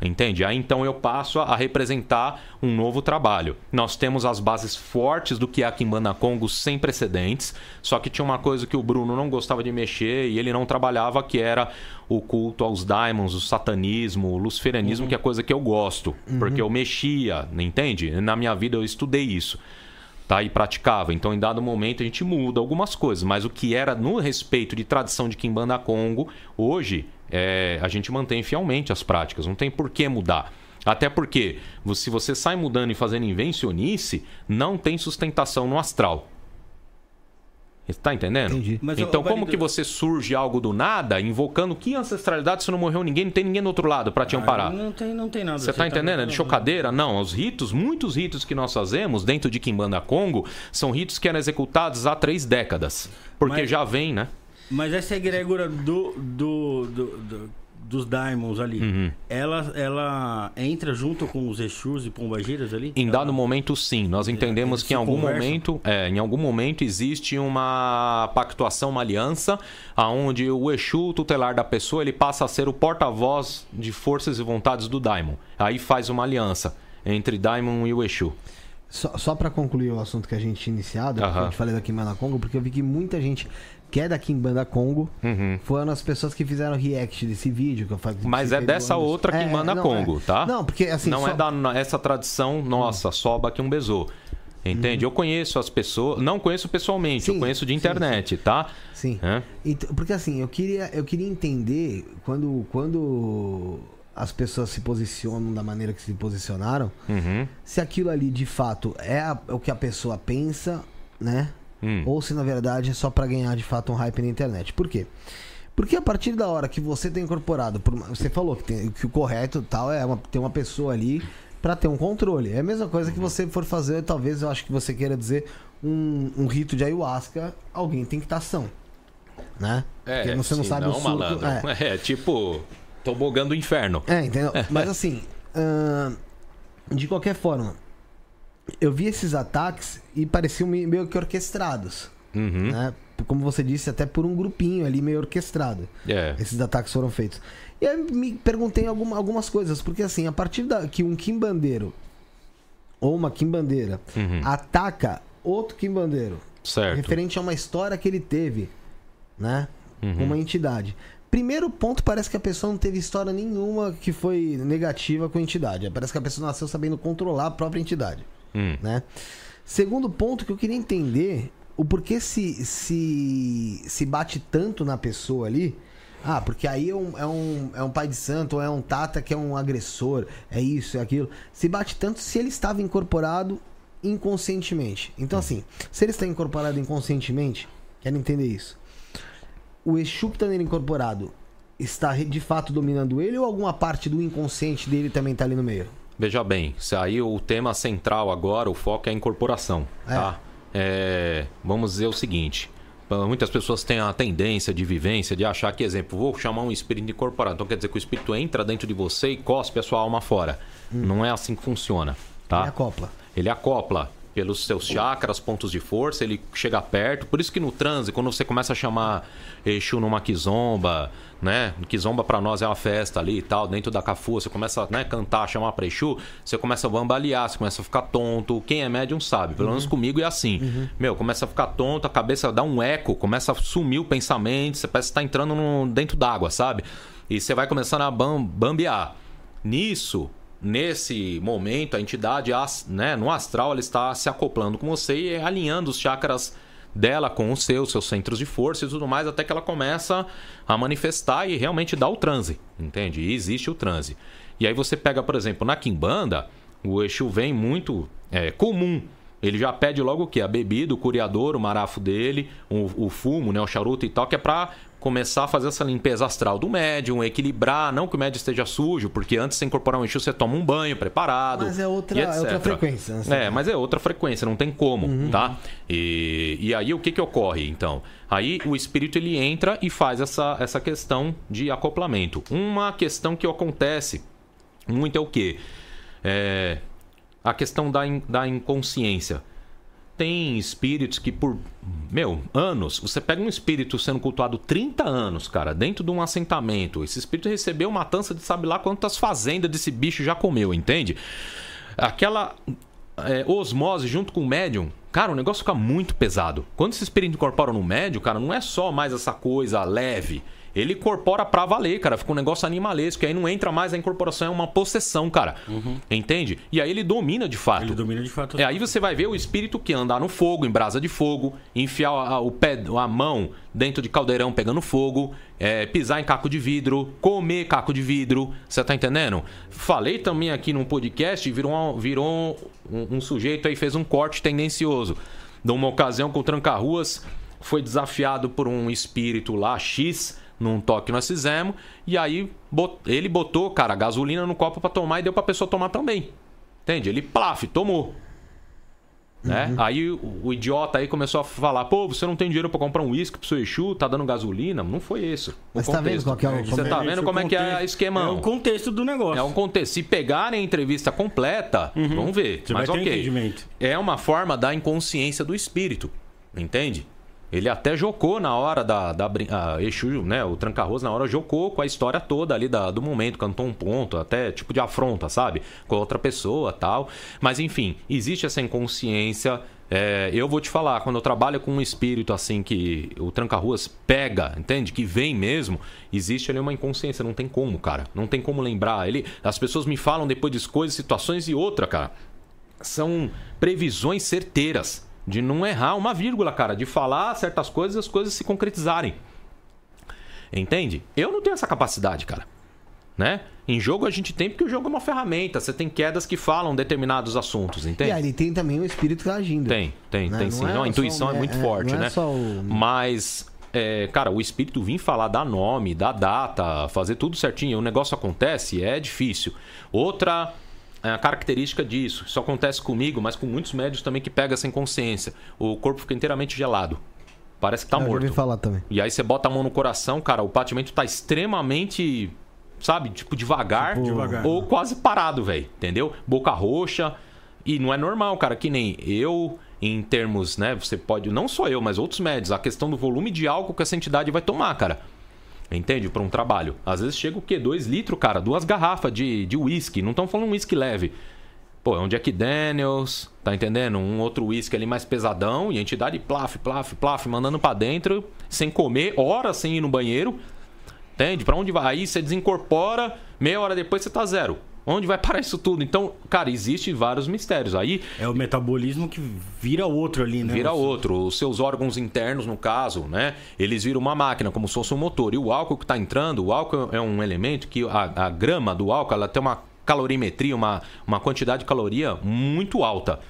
D: Entende? Aí então eu passo a representar um novo trabalho. Nós temos as bases fortes do que é a Kimbanda Congo sem precedentes, só que tinha uma coisa que o Bruno não gostava de mexer e ele não trabalhava, que era o culto aos daimons, o satanismo, o luciferianismo, uhum. que é coisa que eu gosto, uhum. porque eu mexia, entende? Na minha vida eu estudei isso tá? E praticava. Então, em dado momento, a gente muda algumas coisas. Mas o que era no respeito de tradição de Kimbanda Congo, hoje é, a gente mantém fielmente as práticas. Não tem por que mudar. Até porque, se você sai mudando e fazendo invencionice, não tem sustentação no astral. Tá entendendo? Entendi. Mas, então, como que você surge algo do nada, invocando que ancestralidade se não morreu ninguém, não tem ninguém do outro lado para te ah, amparar?
C: Não tem, não tem nada.
D: Você, você tá, tá entendendo? É de chocadeira? Não. Os ritos, muitos ritos que nós fazemos dentro de Kimbanda Congo, são ritos que eram executados há três décadas. Porque Mas... já vem, né?
C: Mas essa egrégora do, do, do, do dos Diamonds ali, uhum. ela, ela entra junto com os Exus e Pombagiras ali?
D: Em dado momento, sim. Nós entendemos que em algum momento, é, em algum momento existe uma pactuação, uma aliança, aonde o Exu tutelar da pessoa ele passa a ser o porta-voz de forças e vontades do Daimon. Aí faz uma aliança entre Daimon e o Exu.
B: Só, só para concluir o assunto que a gente tinha iniciado,
D: Aham.
B: a gente falei da Kimbanda Congo, porque eu vi que muita gente que é da Kimbanda Congo
D: Uhum.
B: foram as pessoas que fizeram react desse vídeo que eu falei.
D: Mas é dessa outra Kimbanda
B: não,
D: Congo,
B: é.
D: tá?
B: Não, porque assim.
D: não
B: só-
D: é da essa tradição nossa, soba que um besou. Entende? Eu conheço as pessoas, não conheço pessoalmente, eu
B: Sim,
D: conheço de
B: sim,
D: internet, tá?
B: Sim.
D: É?
B: Então, porque assim, eu queria, eu queria entender quando, quando as pessoas se posicionam da maneira que se posicionaram,
D: Uhum.
B: se aquilo ali de fato é a- o que a pessoa pensa, né?
D: Hum.
B: Ou se na verdade é só pra ganhar de fato um hype na internet. Por quê? Porque a partir da hora que você tem incorporado, por você falou que, tem- que o correto tal é uma, ter uma pessoa ali pra ter um controle. É a mesma coisa que você for fazer, talvez eu acho que você queira dizer um, um rito de ayahuasca, alguém tem que estar são, né?
D: É,
B: Porque você não sabe o surto.
D: malandro.
B: É.
D: É. tipo, tobogã do inferno.
B: É, entendeu? Mas assim, de qualquer forma, eu vi esses ataques e pareciam me- meio que orquestrados,
D: Uhum.
B: né? Como você disse, até por um grupinho ali meio orquestrado.
D: É.
B: Esses ataques foram feitos. E aí me perguntei alguma- algumas coisas, porque assim, a partir da que um quimbandeiro ou uma quimbandeira
D: Uhum.
B: ataca outro quimbandeiro,
D: Certo.
B: referente a uma história que ele teve, né?
D: Uhum.
B: Com uma entidade. Primeiro ponto, parece que a pessoa não teve história nenhuma que foi negativa com a entidade. Parece que a pessoa nasceu sabendo controlar a própria entidade,
D: Hum.
B: né? Segundo ponto que eu queria entender o porquê se, se, se bate tanto na pessoa ali. Ah, porque aí é um, é, um, é um pai de santo, ou é um tata que é um agressor, é isso, é aquilo. Se bate tanto se ele estava incorporado inconscientemente. Então, assim, se ele está incorporado inconscientemente, quero entender isso. O Exu que está nele incorporado está de fato dominando ele ou alguma parte do inconsciente dele também está ali no meio?
D: Veja bem, aí o tema central agora, o foco é a incorporação,
B: É.
D: tá? É, vamos dizer o seguinte. Muitas pessoas têm a tendência de vivência de achar que, exemplo, vou chamar um espírito incorporado. Então quer dizer que o espírito entra dentro de você e cospe a sua alma fora. Não é assim que funciona, tá?
B: Ele acopla.
D: Ele acopla pelos seus chakras, pontos de força, ele chega perto. Por isso que no transe, quando você começa a chamar Exu numa kizomba, né? Kizomba pra nós é uma festa ali e tal, dentro da cafu, você começa a né, cantar, chamar pra Exu, você começa a bambalear, você começa a ficar tonto. Quem é médium sabe, pelo menos comigo é assim. Meu, começa a ficar tonto, a cabeça dá um eco, começa a sumir o pensamento, você parece que tá entrando no- dentro d'água, sabe? E você vai começando a bam, bambear. Nisso, nesse momento, a entidade né, no astral ela está se acoplando com você e alinhando os chakras dela com os seus, seus centros de força e tudo mais, até que ela começa a manifestar e realmente dá o transe, entende? E existe o transe. E aí você pega, por exemplo, na Kimbanda, o Exu vem muito é, comum. Ele já pede logo o quê? A bebida, o curiador, o marafo dele, o, o fumo, né, o charuto e tal, que é pra começar a fazer essa limpeza astral do médium, equilibrar, não que o médium esteja sujo, porque antes de você incorporar um Exu, você toma um banho preparado.
B: Mas é outra- é outra frequência, né?
D: É, mas é outra frequência, não tem como, tá? E, e aí o que que ocorre, então? Aí o espírito ele entra e faz essa, essa questão de acoplamento. Uma questão que acontece muito é o quê? É a questão da, in- da inconsciência. Tem espíritos que por, meu, anos, você pega um espírito sendo cultuado 30 anos, cara, dentro de um assentamento. Esse espírito recebeu matança de sabe lá quantas fazendas desse bicho já comeu, entende? Aquela é, osmose junto com o médium, cara, o negócio fica muito pesado. Quando esse espírito incorpora no médium, cara, não é só mais essa coisa leve. Ele incorpora pra valer, cara. Fica um negócio animalesco. E aí não entra mais a incorporação, é uma possessão, cara. Entende? E aí ele domina de fato.
C: Ele domina de fato.
D: É, aí você vai ver o espírito que andar no fogo, em brasa de fogo, enfiar a- o pé, a mão dentro de caldeirão pegando fogo, é, pisar em caco de vidro, comer caco de vidro. Você tá entendendo? Falei também aqui num podcast, virou, um- virou um, um sujeito aí, fez um corte tendencioso. Numa ocasião com o Tranca-Ruas, foi desafiado por um espírito lá, X, num toque que nós fizemos, e aí bot- ele botou, cara, gasolina no copo pra tomar e deu pra pessoa tomar também. Entende? Ele, plaf, tomou. Né? Aí o, o idiota aí começou a falar: pô, você não tem dinheiro pra comprar um uísque pro seu Exu, tá dando gasolina? Não foi isso.
B: Mas tá vendo qual que é o-
D: Você tá vendo como é que é o esquemão?
C: É o contexto do negócio.
D: É um contexto. Se pegarem a entrevista completa, vamos ver.
C: Você
D: Mas ok.
C: entendimento.
D: É uma forma da inconsciência do espírito. Entende? Ele até jocou na hora da, da a Exu, né? O Tranca-Arroz na hora jocou com a história toda ali da, do momento, cantou um ponto, até tipo de afronta, sabe? Com outra pessoa tal. Mas enfim, existe essa inconsciência. É, eu vou te falar, quando eu trabalho com um espírito assim que o Tranca-Ruas pega, entende? Que vem mesmo, existe ali uma inconsciência, não tem como, cara. Não tem como lembrar. Ele, as pessoas me falam depois de coisas, situações e outra, cara. São previsões certeiras de não errar uma vírgula, cara. De falar certas coisas e as coisas se concretizarem. Entende? Eu não tenho essa capacidade, cara. Né? Em jogo a gente tem porque o jogo é uma ferramenta. Você tem quedas que falam determinados assuntos, entende?
B: E aí tem também o espírito tá agindo.
D: Tem, tem, né? tem não sim. É não, a intuição é muito é, forte, né? É o... Mas é, cara, o espírito vir falar, dar nome, dar data, fazer tudo certinho, o negócio acontece, é difícil. Outra é a característica disso. Isso acontece comigo, mas com muitos médios também que pega sem consciência. O corpo fica inteiramente gelado. Parece que tá Eu morto.
B: Falar também.
D: E aí você bota a mão no coração, cara, o batimento tá extremamente, sabe, tipo devagar, tipo, devagar ou quase parado, velho, entendeu? Boca roxa. E não é normal, cara, que nem eu em termos, né, você pode, não só eu, mas outros médios, a questão do volume de álcool que essa entidade vai tomar, cara. Entende? Para um trabalho. Às vezes chega o quê? Dois litros, cara. Duas garrafas de whisky. Não estão falando um whisky leve. Pô, é um Jack Daniels, tá entendendo? Um outro whisky ali mais pesadão. E a entidade plaf, plaf, plaf, mandando para dentro. Sem comer, horas sem ir no banheiro. Entende? Para onde vai? Aí você desincorpora. Meia hora depois você tá zero. Onde vai parar isso tudo? Então, cara, existe vários mistérios. Aí
C: é o metabolismo que vira outro ali, né?
D: Vira outro. Os seus órgãos internos, no caso, né? Eles viram uma máquina, como se fosse um motor. E o álcool que está entrando, o álcool é um elemento que a, a grama do álcool ela tem uma calorimetria, uma, uma quantidade de caloria muito alta.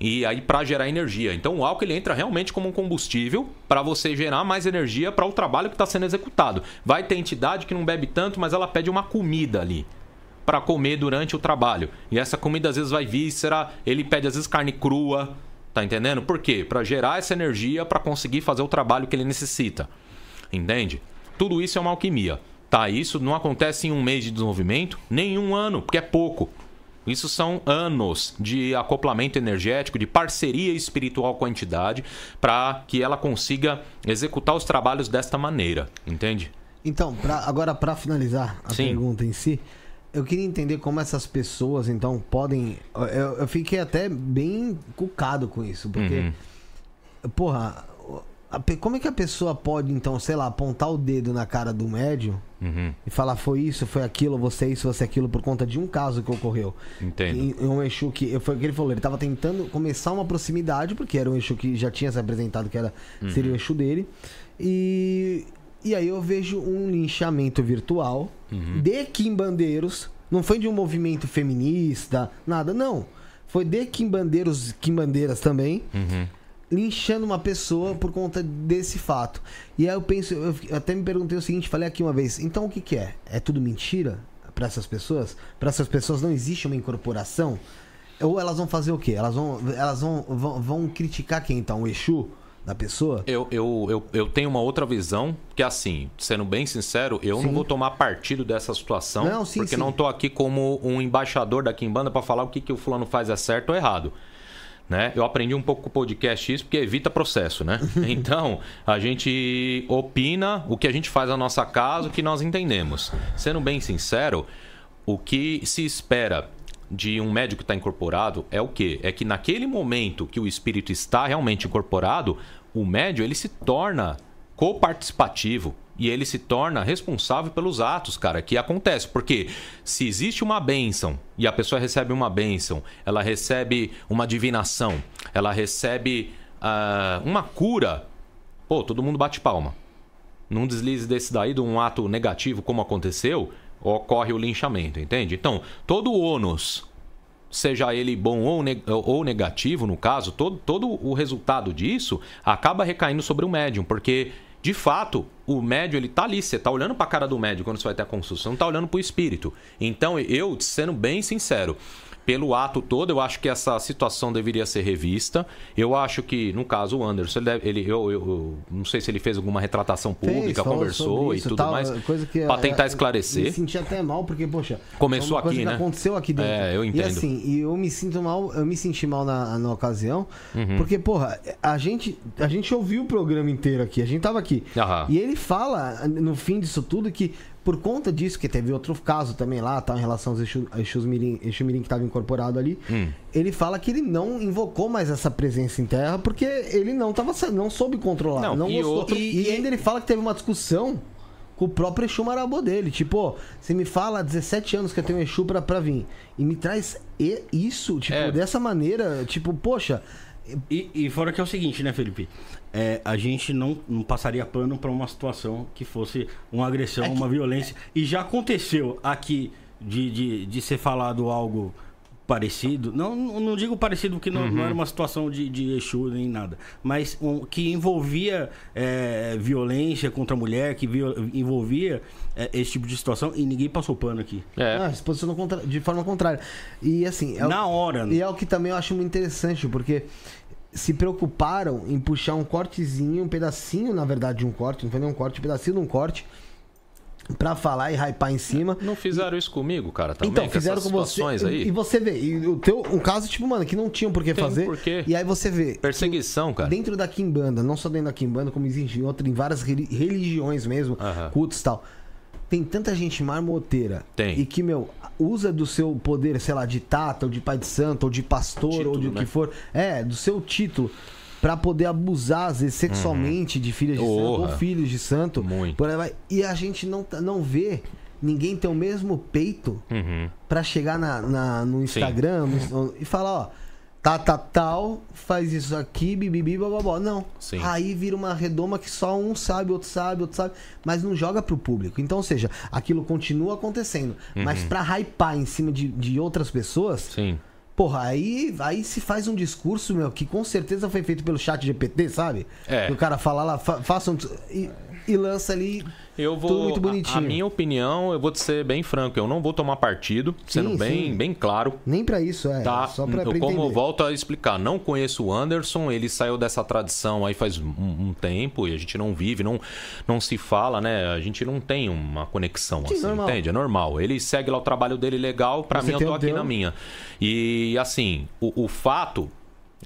D: E aí para gerar energia. Então o álcool ele entra realmente como um combustível para você gerar mais energia para o trabalho que está sendo executado. Vai ter entidade que não bebe tanto, mas ela pede uma comida ali para comer durante o trabalho. E essa comida às vezes vai víscera, ele pede às vezes carne crua, tá entendendo? Por quê? Para gerar essa energia para conseguir fazer o trabalho que ele necessita. Entende? Tudo isso é uma alquimia. Tá, isso não acontece em um mês de desenvolvimento, nem um ano, porque é pouco. Isso são anos de acoplamento energético, de parceria espiritual com a entidade, para que ela consiga executar os trabalhos desta maneira, entende?
B: Então, pra, agora para finalizar a Sim. pergunta em si, eu queria entender como essas pessoas, então, podem. Eu, eu fiquei até bem cucado com isso, porque. Uhum. Porra, a, como é que a pessoa pode, então, sei lá, apontar o dedo na cara do médium uhum. e falar foi isso, foi aquilo, você isso, você aquilo, por conta de um caso que ocorreu?
D: Entendo.
B: E, um Exu que. Foi o que ele falou, ele estava tentando começar uma proximidade, porque era um Exu que já tinha se apresentado, que era, uhum. seria o Exu dele. E e aí eu vejo um linchamento virtual uhum. de quimbandeiros. Não foi de um movimento feminista, nada, não. Foi de quimbandeiros, quimbandeiras também. Uhum. Linchando uma pessoa por conta desse fato. E aí eu penso, eu até me perguntei o seguinte, falei aqui uma vez, então o que, que é? É tudo mentira para essas pessoas? Para essas pessoas não existe uma incorporação? Ou elas vão fazer o quê? Elas vão, elas vão, vão, vão criticar quem então? O Exu? Da pessoa?
D: Eu, eu, eu, eu tenho uma outra visão, que é assim, sendo bem sincero, eu sim. não vou tomar partido dessa situação, não, sim, porque sim. não estou aqui como um embaixador da Kimbanda para falar o que, que o fulano faz é certo ou errado. Né? Eu aprendi um pouco com o podcast isso, porque evita processo, né? Então, a gente opina o que a gente faz na nossa casa, o que nós entendemos. Sendo bem sincero, o que se espera de um médico está incorporado é o quê? É que naquele momento que o espírito está realmente incorporado, o médio ele se torna coparticipativo e ele se torna responsável pelos atos, cara, que acontece. Porque se existe uma bênção e a pessoa recebe uma bênção, ela recebe uma divinação, ela recebe uh, uma cura, pô, todo mundo bate palma. Num deslize desse daí, de um ato negativo como aconteceu, ocorre o linchamento, entende? Então, todo o ônus, seja ele bom ou, ne ou negativo, no caso, todo, todo o resultado disso acaba recaindo sobre o médium, porque de fato, o médium ele tá ali, você tá olhando para a cara do médium quando você vai ter a consulta, você não tá olhando para o espírito. Então, eu, sendo bem sincero, pelo ato todo, eu acho que essa situação deveria ser revista. Eu acho que, no caso, o Anderson, ele, deve, ele eu, eu, eu, não sei se ele fez alguma retratação pública, fez, conversou e tudo tal, mais, para tentar esclarecer.
B: Me senti até mal porque, poxa,
D: começou aqui, né?
B: aconteceu aqui dentro.
D: É, eu entendo.
B: E assim, e eu me sinto mal, eu me senti mal na, na ocasião, uhum. porque, porra, a gente, a gente ouviu o programa inteiro aqui, a gente tava aqui. Uhum. E ele fala, no fim disso tudo, que por conta disso, que teve outro caso também lá, tá, em relação aos Exus Mirim, Exu Mirim que estava incorporado ali, hum. ele fala que ele não invocou mais essa presença em terra porque ele não tava, não soube controlar, não, não e gostou. Outro, e, e, ainda ele fala que teve uma discussão com o próprio Exu Marabô dele. Tipo, você me fala há 17 anos que eu tenho Exu pra, pra vir e me traz isso, tipo, é. dessa maneira, tipo, poxa...
C: E, e fora que é o seguinte, né, Felipe? é, a gente não, não passaria pano para uma situação que fosse uma agressão, é que... uma violência. E já aconteceu aqui de, de, de ser falado algo parecido, não, não digo parecido porque não, uhum. não era uma situação de, de Exu nem nada, mas um, que envolvia é, violência contra a mulher, que viol, envolvia é, esse tipo de situação e ninguém passou pano aqui.
B: É. Ah, se posicionou contra, de forma contrária. E assim.
C: É Na
B: o,
C: hora.
B: E é o que também eu acho muito interessante, porque se preocuparam em puxar um cortezinho, um pedacinho, na verdade, de um corte, não foi nem um corte, um pedacinho de um corte, pra falar e hypar em cima.
D: Não fizeram e... isso comigo, cara, também, então, fizeram com, você. Aí.
B: E você vê, e o teu, um caso, tipo, mano, que não tinham por que Tem fazer. Por quê? E aí você vê.
D: Perseguição, cara.
B: Dentro da Kimbanda, não só dentro da Kimbanda, como existe em, outra, em várias religiões mesmo, uh -huh. cultos e tal. Tem tanta gente marmoteira.
D: Tem.
B: E que, meu, usa do seu poder, sei lá, de tata, ou de pai de santo, ou de pastor, título, ou de o né? que for. É, do seu título. Para poder abusar, às vezes, sexualmente uhum. de filhas de santo ou filhos de santo.
D: Muito.
B: Por aí vai. E a gente não, não vê ninguém ter o mesmo peito
D: uhum.
B: para chegar na, na, no Instagram no, e falar, ó tá, tá, tal, faz isso aqui, bibibi, bababó. Não.
D: Sim.
B: Aí vira uma redoma que só um sabe, outro sabe, outro sabe, mas não joga pro público. Então, ou seja, aquilo continua acontecendo. Uhum. Mas pra hypar em cima de, de outras pessoas.
D: Sim.
B: Porra, aí, aí se faz um discurso, meu, que com certeza foi feito pelo chat GPT, sabe?
D: É.
B: Que o cara fala lá, fa, faça um. E, e lança ali
D: eu vou. Tudo muito bonitinho. A, a, minha opinião, eu vou te ser bem franco, eu não vou tomar partido, sendo sim, bem, sim. bem claro.
B: Nem para isso, é.
D: Tá? Só pra, pra Como eu volto a explicar, não conheço o Anderson, ele saiu dessa tradição aí faz um, um, tempo e a gente não vive, não, não se fala, né? A gente não tem uma conexão sim, assim, normal. entende? É normal. Ele segue lá o trabalho dele legal, para mim eu tô aqui na minha. E assim, o, o fato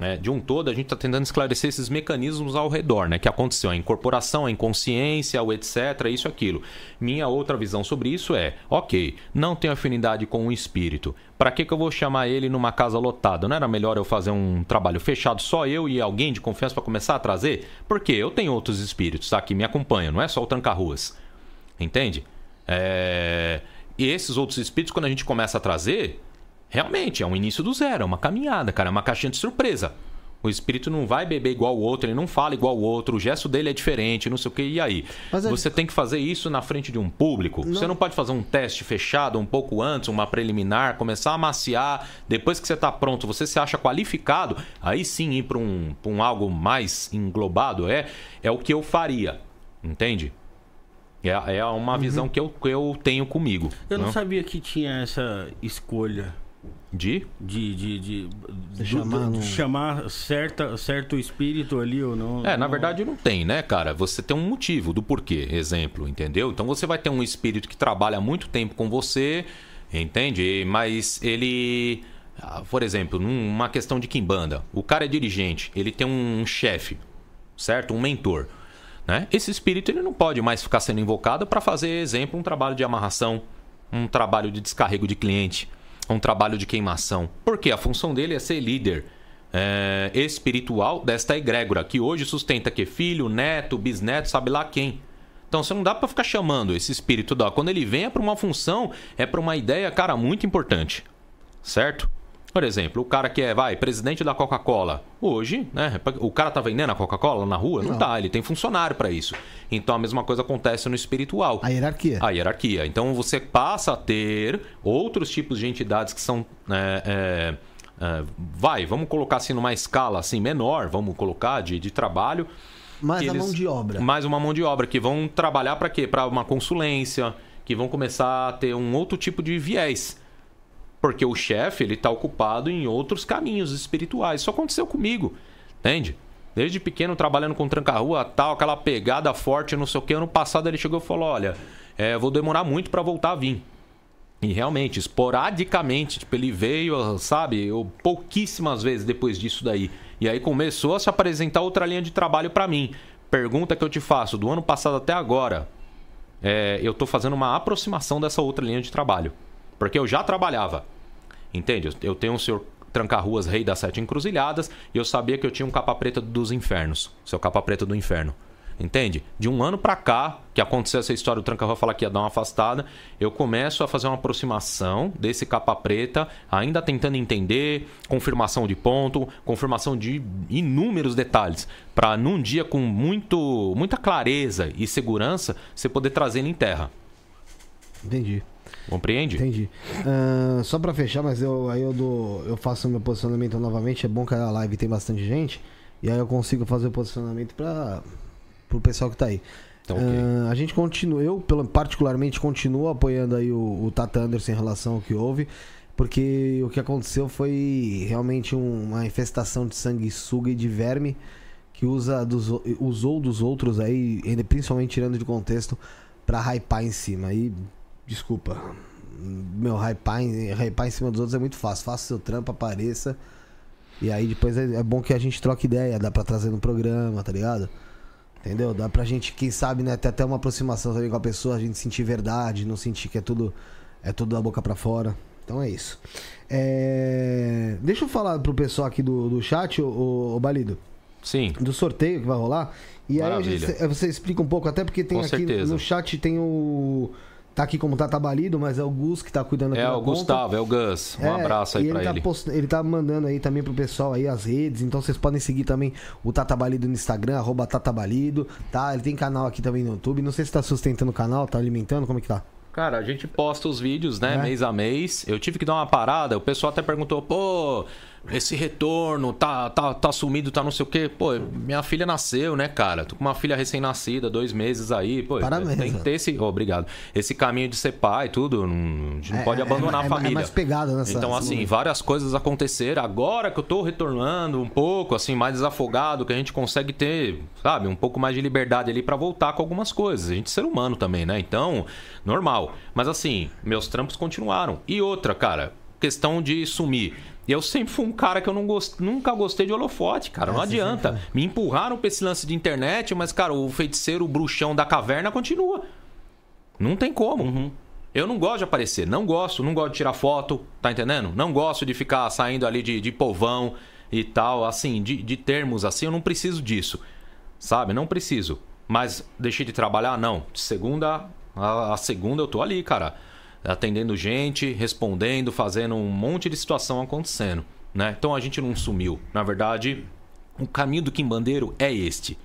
D: é, de um todo, a gente está tentando esclarecer esses mecanismos ao redor, né? Que aconteceu a incorporação, a inconsciência, o etc, isso aquilo. Minha outra visão sobre isso é, ok, não tenho afinidade com o espírito. Para que, que eu vou chamar ele numa casa lotada? Não era melhor eu fazer um trabalho fechado, só eu e alguém de confiança para começar a trazer? Porque eu tenho outros espíritos tá, que me acompanham, não é só o tranca-ruas. Entende? É... E esses outros espíritos, quando a gente começa a trazer, Realmente, é um início do zero, é uma caminhada, cara, é uma caixinha de surpresa. O espírito não vai beber igual o outro, ele não fala igual o outro, o gesto dele é diferente, não sei o que, e aí? Mas você é... tem que fazer isso na frente de um público. Não... Você não pode fazer um teste fechado um pouco antes, uma preliminar, começar a maciar, depois que você está pronto, você se acha qualificado, aí sim ir para um, um algo mais englobado, é, é o que eu faria, entende? É, é uma uhum. visão que eu, que eu tenho comigo.
C: Eu não, não sabia que tinha essa escolha
D: de?
C: De, de, de, de chamar, de, de chamar certa, certo espírito ali ou não.
D: É,
C: não...
D: na verdade não tem, né, cara? Você tem um motivo do porquê, exemplo, entendeu? Então você vai ter um espírito que trabalha muito tempo com você, entende? Mas ele. Ah, por exemplo, numa questão de quimbanda, o cara é dirigente, ele tem um chefe, certo? Um mentor. Né? Esse espírito ele não pode mais ficar sendo invocado para fazer, exemplo, um trabalho de amarração, um trabalho de descarrego de cliente um trabalho de queimação. Porque a função dele é ser líder é, espiritual desta egrégora, que hoje sustenta que filho, neto, bisneto, sabe lá quem. Então você não dá para ficar chamando esse espírito da. Quando ele vem é para uma função, é para uma ideia, cara, muito importante. Certo? Por exemplo, o cara que é, vai, presidente da Coca-Cola. Hoje, né? O cara tá vendendo a Coca-Cola na rua? Não, não tá, ele tem funcionário para isso. Então a mesma coisa acontece no espiritual.
B: A hierarquia.
D: A hierarquia. Então você passa a ter outros tipos de entidades que são. É, é, é, vai, vamos colocar assim numa escala assim menor, vamos colocar de, de trabalho.
B: Mais a eles, mão de obra.
D: Mais uma mão de obra, que vão trabalhar para quê? Para uma consulência, que vão começar a ter um outro tipo de viés Porque o chefe, ele tá ocupado em outros caminhos espirituais. Isso aconteceu comigo, entende? Desde pequeno, trabalhando com tranca-rua, tal, aquela pegada forte, não sei o que. Ano passado ele chegou e falou: Olha, é, vou demorar muito para voltar a vir. E realmente, esporadicamente, tipo, ele veio, sabe, eu, pouquíssimas vezes depois disso daí. E aí começou a se apresentar outra linha de trabalho para mim. Pergunta que eu te faço, do ano passado até agora, é, eu tô fazendo uma aproximação dessa outra linha de trabalho. Porque eu já trabalhava. Entende? Eu tenho o senhor Tranca-Ruas Rei das Sete Encruzilhadas e eu sabia que eu tinha um capa preta dos infernos. Seu capa preta do inferno. Entende? De um ano para cá, que aconteceu essa história, o Tranca Rua falar que ia dar uma afastada, eu começo a fazer uma aproximação desse capa preta, ainda tentando entender, confirmação de ponto, confirmação de inúmeros detalhes, para num dia com muito, muita clareza e segurança, você poder trazer ele em terra.
B: Entendi.
D: Compreende?
B: Entendi. Uh, só para fechar, mas eu, aí eu, dou, eu faço meu posicionamento novamente. É bom que a live tem bastante gente. E aí eu consigo fazer o posicionamento para pro pessoal que tá aí. Então, okay. uh, a gente continua, eu particularmente continuo apoiando aí o, o Tata Anderson em relação ao que houve, porque o que aconteceu foi realmente um, uma infestação de sanguessuga e de verme que usa dos, usou dos outros aí, principalmente tirando de contexto, para hypar em cima. E, desculpa, meu, hypar, hypar em cima dos outros é muito fácil. Faça seu trampo, apareça. E aí depois é, é bom que a gente troque ideia, dá pra trazer no programa, tá ligado? Entendeu? Dá pra gente, quem sabe, né, ter até uma aproximação também com a pessoa, a gente sentir verdade, não sentir que é tudo é tudo da boca para fora. Então é isso. É... Deixa eu falar pro pessoal aqui do, do chat, o, o Balido.
D: Sim.
B: Do sorteio que vai rolar. E Maravilha. aí gente, você explica um pouco, até porque tem com aqui certeza. no chat tem o tá aqui como Tata Balido, mas é o Gus que tá cuidando aqui
D: É o Gustavo, é o Gus. Um é, abraço aí pra
B: ele.
D: Tá ele.
B: Post... ele tá mandando aí também pro pessoal aí as redes, então vocês podem seguir também o Tata Balido no Instagram, arroba Tata Balido, tá? Ele tem canal aqui também no YouTube. Não sei se tá sustentando o canal, tá alimentando, como é que tá?
D: Cara, a gente posta os vídeos, né, é. mês a mês. Eu tive que dar uma parada, o pessoal até perguntou, pô, esse retorno, tá, tá, tá sumido, tá não sei o quê. Pô, minha filha nasceu, né, cara? Tô com uma filha recém-nascida, dois meses aí. Pô, Parabéns. Tem que ter esse. Oh, obrigado. Esse caminho de ser pai, tudo. Não, a gente não é, pode abandonar
B: é,
D: a família. É
B: mais pegado nessa
D: Então, assim, várias coisas aconteceram. Agora que eu tô retornando um pouco, assim, mais desafogado, que a gente consegue ter, sabe, um pouco mais de liberdade ali para voltar com algumas coisas. A gente é ser humano também, né? Então, normal. Mas assim, meus trampos continuaram. E outra, cara, questão de sumir. E eu sempre fui um cara que eu gost... nunca gostei de holofote, cara. Não adianta. Me empurraram pra esse lance de internet, mas, cara, o feiticeiro, o bruxão da caverna continua. Não tem como. Uhum. Eu não gosto de aparecer. Não gosto. Não gosto de tirar foto. Tá entendendo? Não gosto de ficar saindo ali de, de povão e tal. Assim, de, de termos assim. Eu não preciso disso. Sabe? Não preciso. Mas deixei de trabalhar? Não. De segunda a, a segunda eu tô ali, cara atendendo gente, respondendo, fazendo um monte de situação acontecendo. Né? Então a gente não sumiu. Na verdade, o caminho do Quimbandeiro é este.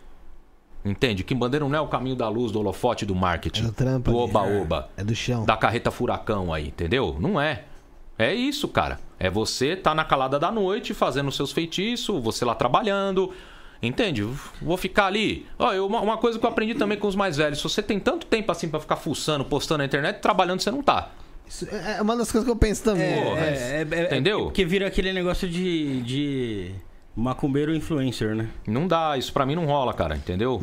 D: Entende? Quimbandeiro não é o caminho da luz, do holofote, do marketing. É do trampo. Do oba-oba.
B: É. é do chão.
D: Da carreta furacão aí, entendeu? Não é. É isso, cara. É você tá na calada da noite fazendo seus feitiços, você lá trabalhando, Entende? Vou ficar ali. Ó, eu, uma coisa que eu aprendi também com os mais velhos: se você tem tanto tempo assim para ficar fuçando, postando na internet, trabalhando você não tá.
B: Isso é, é uma das coisas que eu penso também.
C: É, é, é, entendeu? porque vira aquele negócio de, de macumbeiro influencer, né?
D: Não dá, isso pra mim não rola, cara, entendeu?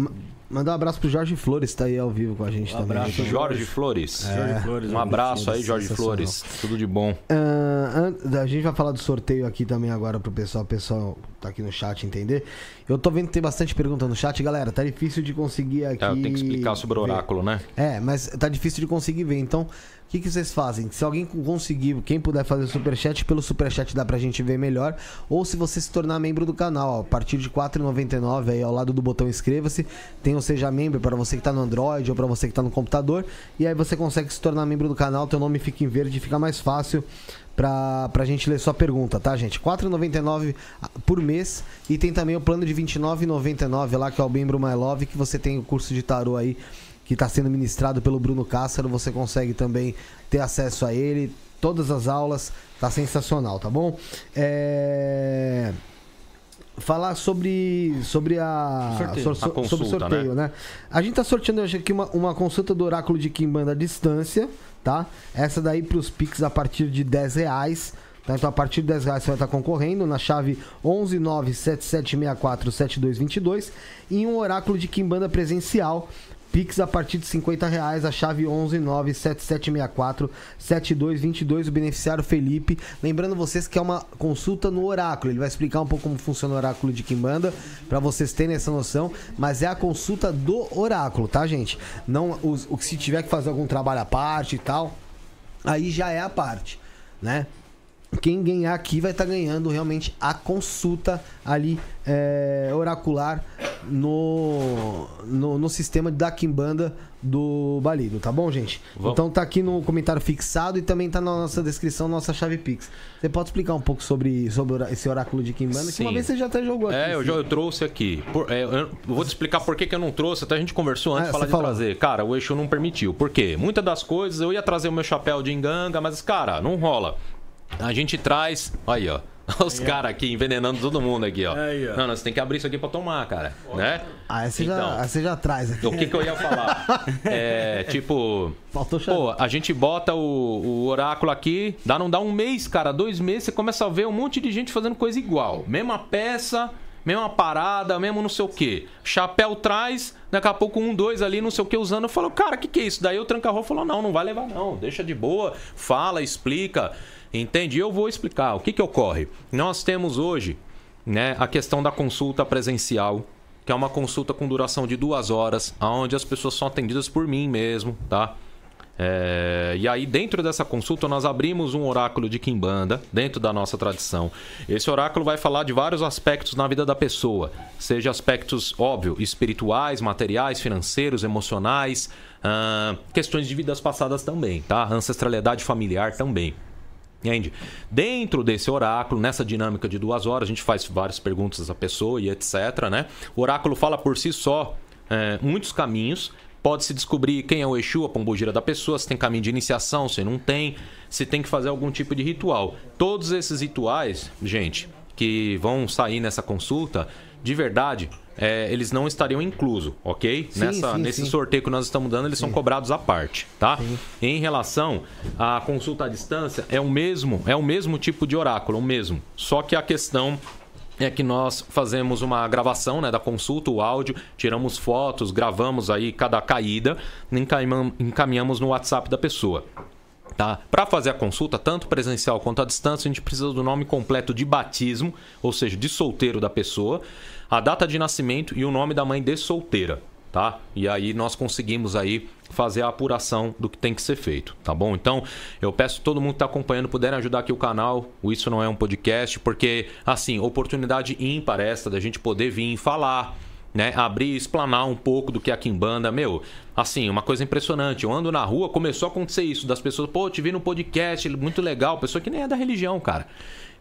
B: Mandar um abraço pro Jorge Flores, tá aí ao vivo com a gente um também.
D: Abraço, Jorge Flores. É. Jorge Flores. Um abraço aí, Jorge Flores. Tudo de bom.
B: Uh, a gente vai falar do sorteio aqui também agora pro pessoal. O pessoal tá aqui no chat entender. Eu tô vendo que tem bastante pergunta no chat, galera. Tá difícil de conseguir aqui. É,
D: eu tenho que explicar sobre o oráculo,
B: ver.
D: né?
B: É, mas tá difícil de conseguir ver. Então, que, que vocês fazem? Se alguém conseguir, quem puder fazer o superchat, pelo superchat dá pra gente ver melhor. Ou se você se tornar membro do canal, ó, a partir de R$ 4,99 aí ao lado do botão inscreva-se, tem o Seja Membro para você que tá no Android ou para você que tá no computador. E aí você consegue se tornar membro do canal, teu nome fica em verde, fica mais fácil pra, pra gente ler sua pergunta, tá, gente? R$ 4,99 por mês. E tem também o plano de R$ 29,99 lá, que é o Membro My Love, que você tem o curso de tarô aí que está sendo ministrado pelo Bruno Cássaro. Você consegue também ter acesso a ele. Todas as aulas, tá sensacional, tá bom? É falar sobre sobre a,
D: sorteio. So, a consulta,
B: sobre sorteio, né? né? A gente tá sorteando hoje aqui uma, uma consulta do oráculo de Kimbanda à distância, tá? Essa daí pros Pix a partir de 10 reais. Tá? Então, a partir de 10 reais você vai estar concorrendo na chave 11977647222 e um oráculo de Kimbanda presencial Pix a partir de 50 reais, a chave 11977647222, o beneficiário Felipe. Lembrando vocês que é uma consulta no oráculo. Ele vai explicar um pouco como funciona o oráculo de Kimbanda, para vocês terem essa noção. Mas é a consulta do oráculo, tá, gente? Não, o, o se tiver que fazer algum trabalho à parte e tal, aí já é a parte, né? Quem ganhar aqui vai estar tá ganhando realmente a consulta ali é, oracular no, no, no, sistema da Kimbanda do Balido, tá bom, gente? Vamos. Então tá aqui no comentário fixado e também tá na nossa descrição, nossa chave Pix. Você pode explicar um pouco sobre, sobre esse oráculo de Kimbanda? Sim. Que uma vez você já até jogou aqui.
D: É, eu já eu trouxe aqui. Por, é, eu vou te explicar por que, que eu não trouxe, até a gente conversou antes ah, falar de falou. trazer. Cara, o Exu não permitiu. Por quê? Muitas das coisas eu ia trazer o meu chapéu de enganga, mas, cara, não rola. A gente traz. Aí, ó. Os caras aqui envenenando todo mundo aqui, ó. Aí, ó. Não, nós tem que abrir isso aqui pra tomar, cara. Né?
B: Ah, você, então, já, você já traz aqui.
D: O que, que eu ia falar? é, tipo. Faltou Pô, a gente bota o, o, oráculo aqui, dá, não dá um mês, cara, dois meses, você começa a ver um monte de gente fazendo coisa igual. Mesma peça, mesma parada, mesmo não sei o que. Chapéu traz, daqui a pouco um, dois ali, não sei o que, usando. Eu falo, cara, o que, que é isso? Daí o tranca-rua falou: não, não vai levar, não. Deixa de boa, fala, explica. Entende? Eu vou explicar o que, que ocorre. Nós temos hoje né, a questão da consulta presencial, que é uma consulta com duração de duas horas, onde as pessoas são atendidas por mim mesmo, tá? É, e aí, dentro dessa consulta, nós abrimos um oráculo de Kimbanda, dentro da nossa tradição. Esse oráculo vai falar de vários aspectos na vida da pessoa, seja aspectos, óbvio, espirituais, materiais, financeiros, emocionais, uh, questões de vidas passadas também, tá? Ancestralidade familiar também. Entende? Dentro desse oráculo, nessa dinâmica de duas horas, a gente faz várias perguntas à pessoa e etc. Né? O oráculo fala por si só é, muitos caminhos. Pode-se descobrir quem é o Exu, a pombogira da pessoa, se tem caminho de iniciação, se não tem, se tem que fazer algum tipo de ritual. Todos esses rituais, gente, que vão sair nessa consulta, de verdade, é, eles não estariam inclusos, ok? Sim, Nessa, sim, nesse sim. sorteio que nós estamos dando, eles são cobrados à parte, tá? Em relação à consulta à distância, é o mesmo, é o mesmo tipo de oráculo, o mesmo. Só que a questão é que nós fazemos uma gravação né, da consulta, o áudio, tiramos fotos, gravamos aí cada caída, encaminhamos no WhatsApp da pessoa. Tá? Para fazer a consulta, tanto presencial quanto à distância, a gente precisa do nome completo de batismo, ou seja, de solteiro da pessoa a data de nascimento e o nome da mãe de solteira, tá? E aí nós conseguimos aí fazer a apuração do que tem que ser feito, tá bom? Então, eu peço todo mundo que está acompanhando puderem ajudar aqui o canal. O Isso não é um podcast, porque assim, oportunidade ímpar esta da gente poder vir falar, né, abrir, explanar um pouco do que é a Kimbanda, meu, assim, uma coisa impressionante. Eu ando na rua, começou a acontecer isso, das pessoas, pô, te vi no podcast, muito legal, pessoa que nem é da religião, cara.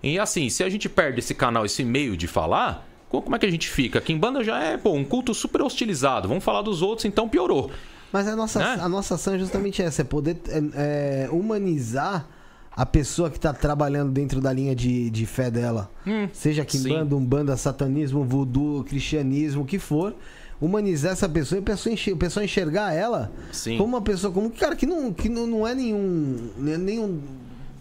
D: E assim, se a gente perde esse canal, esse meio de falar, como é que a gente fica? Kimbanda já é pô, um culto super hostilizado. Vamos falar dos outros, então piorou.
B: Mas a nossa, né? a nossa ação é justamente essa: é poder é, é, humanizar a pessoa que está trabalhando dentro da linha de, de fé dela. Hum, Seja Kimbanda, Umbanda, Satanismo, Voodoo, Cristianismo, o que for humanizar essa pessoa e a pessoa, enxergar, a pessoa enxergar ela Sim. como uma pessoa, como cara que não, que não, não é nenhum, nenhum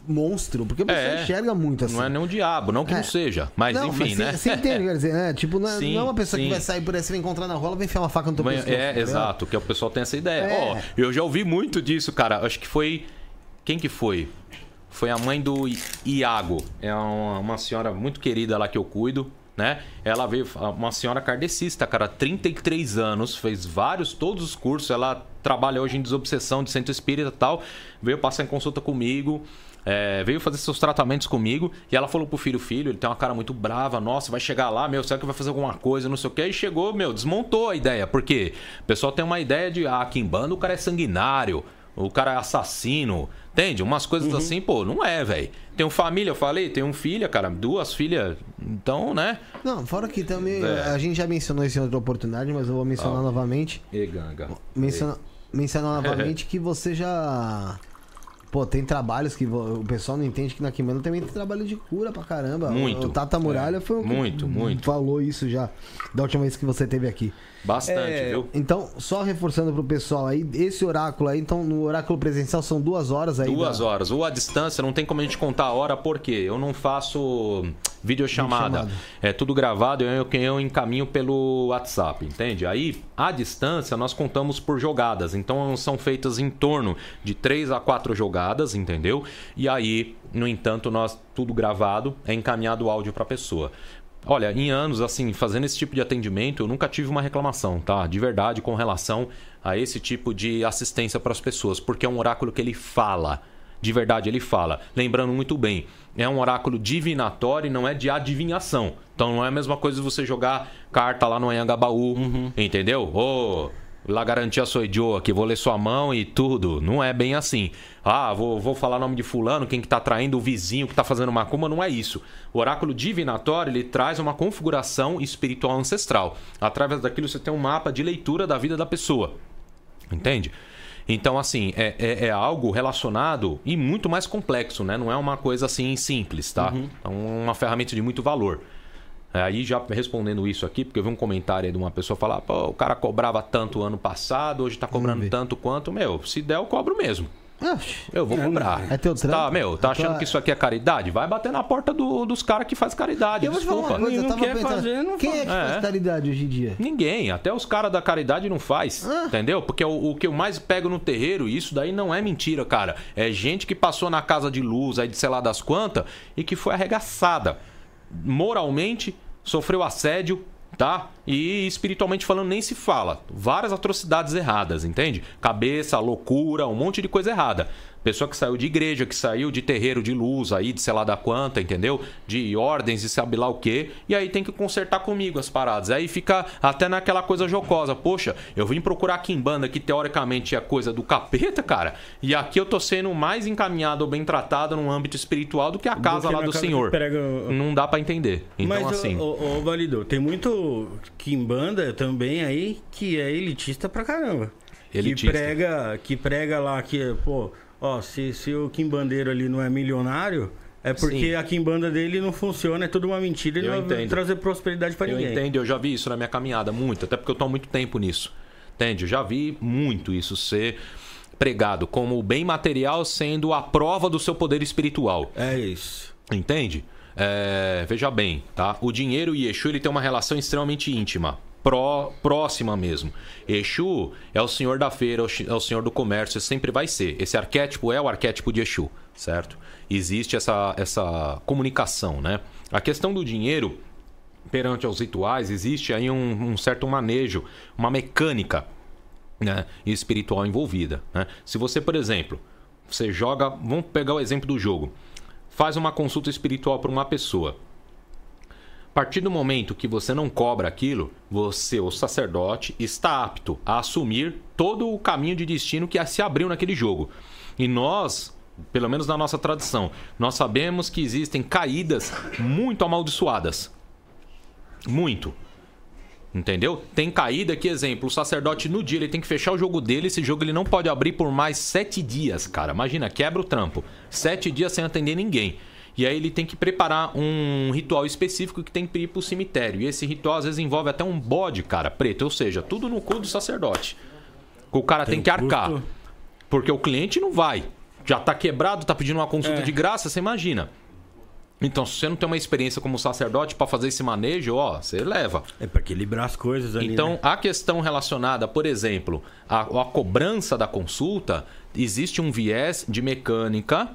B: monstro, porque você é, enxerga muito assim.
D: Não é nem um diabo, não que é. não seja, mas não, enfim, mas né?
B: Você entende, quer dizer, né? Tipo, não é, sim, não é uma pessoa sim. que vai sair por aí, você vai encontrar na rola, vai enfiar uma faca no teu pescoço.
D: É, exato, que o pessoal tem essa ideia. É. Ó, é. oh, eu já ouvi muito disso, cara. Acho que foi. Quem que foi? Foi a mãe do Iago. É uma, uma senhora muito querida lá que eu cuido. Né? Ela veio, uma senhora kardecista, cara, 33 anos, fez vários, todos os cursos. Ela trabalha hoje em desobsessão de centro espírita e tal. Veio passar em consulta comigo é, veio fazer seus tratamentos comigo e ela falou pro filho, filho, ele tem uma cara muito brava, nossa, vai chegar lá, meu, será que vai fazer alguma coisa, não sei o que, e chegou, meu, desmontou a ideia, porque o pessoal tem uma ideia de, ah, aqui em banda o cara é sanguinário, o cara é assassino, entende? Umas coisas uhum. assim, pô, não é, velho. Tenho família, eu falei, tenho um filha, cara, duas filhas, então, né?
B: Não, fora que também, é. a gente já mencionou isso em outra oportunidade, mas eu vou mencionar ah. novamente.
D: E ganga.
B: Menciona, mencionar novamente que você já Pô, tem trabalhos que o pessoal não entende que na Kimano também tem trabalho de cura pra caramba.
D: Muito.
B: O Tata Muralha
D: é.
B: foi
D: que muito, muito.
B: falou isso já da última vez que você teve aqui.
D: Bastante,
B: É,
D: viu?
B: Então, só reforçando pro pessoal aí, esse oráculo aí, então no oráculo presencial são duas horas aí.
D: Duas
B: da-
D: horas. Ou a distância, não tem como a gente contar a hora, porque eu não faço videochamada. É tudo gravado, eu, eu, eu encaminho pelo WhatsApp, entende? Aí, a distância, nós contamos por jogadas. Então, são feitas em torno de três a quatro jogadas, entendeu? E aí, no entanto, nós, tudo gravado, é encaminhado o áudio pra pessoa. Olha, em anos, assim, fazendo esse tipo de atendimento, eu nunca tive uma reclamação, tá? De verdade, com relação a esse tipo de assistência para as pessoas, porque é um oráculo que ele fala. De verdade, ele fala. Lembrando muito bem, é um oráculo divinatório e não é de adivinhação. Então não é a mesma coisa você jogar carta lá no Anhangabaú, entendeu? Ô, lá garantia sou idiota, que vou ler sua mão e tudo. Não é bem assim. Ah, vou, vou falar nome de fulano, quem que tá traindo o vizinho que tá fazendo macumba, não é isso. O oráculo divinatório, ele traz uma configuração espiritual ancestral. Através daquilo você tem um mapa de leitura da vida da pessoa. Entende? Então, assim, é, é, é algo relacionado e muito mais complexo, né? Não é uma coisa assim simples, tá? É uma ferramenta de muito valor. É, Aí já respondendo isso aqui, porque eu vi um comentário aí de uma pessoa falar, pô, o cara cobrava tanto ano passado, hoje tá cobrando tanto quanto. Meu, se der, eu cobro mesmo. Eu vou cobrar.
B: É teu trampo?
D: Tá, meu, tá
B: É
D: achando que isso aqui é caridade? Vai bater na porta do- dos caras que faz caridade.
B: Eu falar
D: Desculpa.
B: uma coisa, eu
C: Não
B: tava
C: quer
B: pensando.
C: fazer, não
B: quem é que faz
D: É.
B: caridade hoje em dia?
D: Ninguém, até os caras da caridade não faz,
B: Ah.
D: entendeu? Porque o, o que eu mais pego no terreiro, e isso daí não é mentira, cara. É gente que passou na casa de luz aí de sei lá das quantas e que foi arregaçada. Moralmente, sofreu assédio, tá? E espiritualmente falando, nem se fala. Várias atrocidades erradas, entende? Cabeça, loucura, um monte de coisa errada. Pessoa que saiu de igreja, que saiu de terreiro de luz aí, de sei lá da quanta, entendeu? De ordens e sabe lá o quê. E aí tem que consertar comigo as paradas. Aí fica até naquela coisa jocosa. Poxa, eu vim procurar Kimbanda, que teoricamente é coisa do capeta, cara. E aqui eu tô sendo mais encaminhado ou bem tratado num âmbito espiritual do que a casa
C: que
D: lá do senhor.
C: prega-
D: Não dá pra entender. Então,
C: Mas,
D: assim.
C: ô, ô, ô, Validor, tem muito Kimbanda também aí que é elitista pra caramba.
D: Elitista.
C: Que prega, que prega lá que, pô, ó, se, se o Kimbandeiro ali não é milionário, é porque
D: Sim.
C: a Kimbanda dele não funciona, é tudo uma mentira e
D: Eu
C: não vai trazer prosperidade
D: Eu
C: ninguém.
D: entendo, eu já vi isso na minha caminhada, muito, até porque eu tô há muito tempo nisso. Entende? Eu já vi muito isso ser pregado como o bem material sendo a prova do seu poder espiritual.
C: É isso.
D: Entende? É, veja bem, tá? O dinheiro e Exu ele tem uma relação extremamente íntima. Pró, próxima mesmo. Exu é o senhor da feira, é o é senhor do comércio, sempre vai ser. Esse arquétipo é o arquétipo de Exu, certo? Existe essa, essa comunicação, né? A questão do dinheiro, perante aos rituais, existe aí um, um certo manejo, uma mecânica né, espiritual envolvida. Né? Se você, por exemplo, você joga. Vamos pegar o exemplo do jogo. Faz uma consulta espiritual para uma pessoa. Partir do momento que você não cobra aquilo, você, o sacerdote, está apto a assumir todo o caminho de destino que se abriu naquele jogo. E nós, pelo menos na nossa tradição, nós sabemos que existem caídas muito amaldiçoadas. Muito. Entendeu? Tem caída que, exemplo, o sacerdote no dia ele tem que fechar o jogo dele. Esse jogo ele não pode abrir por mais sete dias, cara. Imagina, quebra o trampo. Sete dias sem atender ninguém. E aí ele tem que preparar um ritual específico que tem que ir pro cemitério. E esse ritual às vezes envolve até um bode, cara, preto. Ou seja, tudo no cu do sacerdote. O cara tem,
C: Tem
D: que arcar.
C: custo.
D: Porque o cliente não vai. Já tá quebrado, tá pedindo uma consulta
C: É.
D: de graça, você imagina. Então, se você não tem uma experiência como sacerdote pra fazer esse manejo, ó, você leva.
C: É pra equilibrar as coisas ali.
D: Então,
C: né?
D: a questão relacionada, por exemplo, à, à cobrança da consulta, existe um viés de mecânica,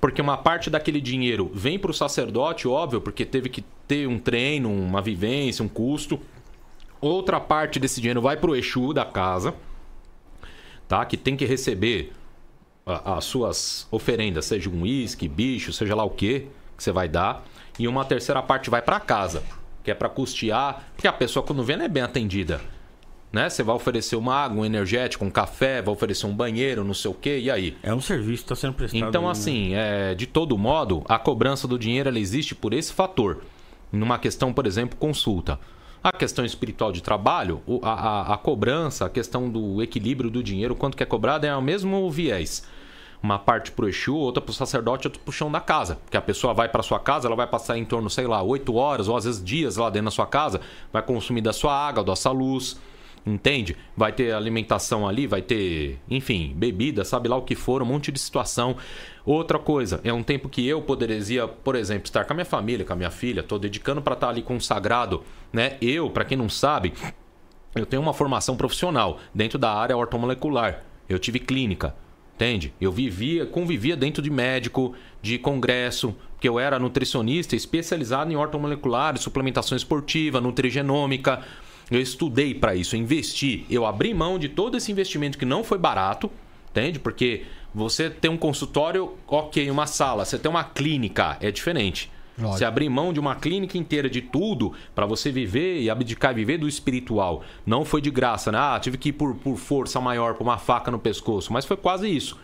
D: porque uma parte daquele dinheiro vem para o sacerdote, óbvio, porque teve que ter um treino, uma vivência, um custo. Outra parte desse dinheiro vai para o Exu da casa, tá? Que tem que receber as suas oferendas, seja um uísque, bicho, seja lá o que que você vai dar. E uma terceira parte vai para casa, que é para custear, porque a pessoa quando vem não é bem atendida. Né? Você vai oferecer uma água, um energético, um café, vai oferecer um banheiro, não sei o que, e aí?
C: É um serviço que tá sendo prestado.
D: Então,
C: né?
D: assim, é, de todo modo, a cobrança do dinheiro ela existe por esse fator. Numa questão, por exemplo, consulta. A questão espiritual de trabalho, a, a- a cobrança, a questão do equilíbrio do dinheiro, quanto que é cobrado, é o mesmo viés. Uma parte pro Exu, outra pro sacerdote, outra pro chão da casa. Porque a pessoa vai para sua casa, ela vai passar em torno, sei lá, 8 horas ou às vezes dias lá dentro da sua casa, vai consumir da sua água, da sua luz. Entende? Vai ter alimentação ali, vai ter, enfim, bebida, sabe lá o que for, um monte de situação. Outra coisa, é um tempo que eu poderia, por exemplo, estar com a minha família, com a minha filha, tô dedicando para estar ali com o sagrado, né? Eu, para quem não sabe, eu tenho uma formação profissional dentro da área ortomolecular. Eu tive clínica, entende? Eu vivia, convivia dentro de médico, de congresso, que eu era nutricionista especializado em ortomolecular, suplementação esportiva, nutrigenômica. Eu estudei para isso, investi. Eu abri mão de todo esse investimento que não foi barato, entende? Porque você tem um consultório, ok, uma sala. Você tem uma clínica, é diferente. Lógico. Você abrir mão de uma clínica inteira de tudo para você viver e abdicar viver do espiritual. Não foi de graça, né? Ah, tive que ir por, por força maior, por uma faca no pescoço. Mas foi quase isso.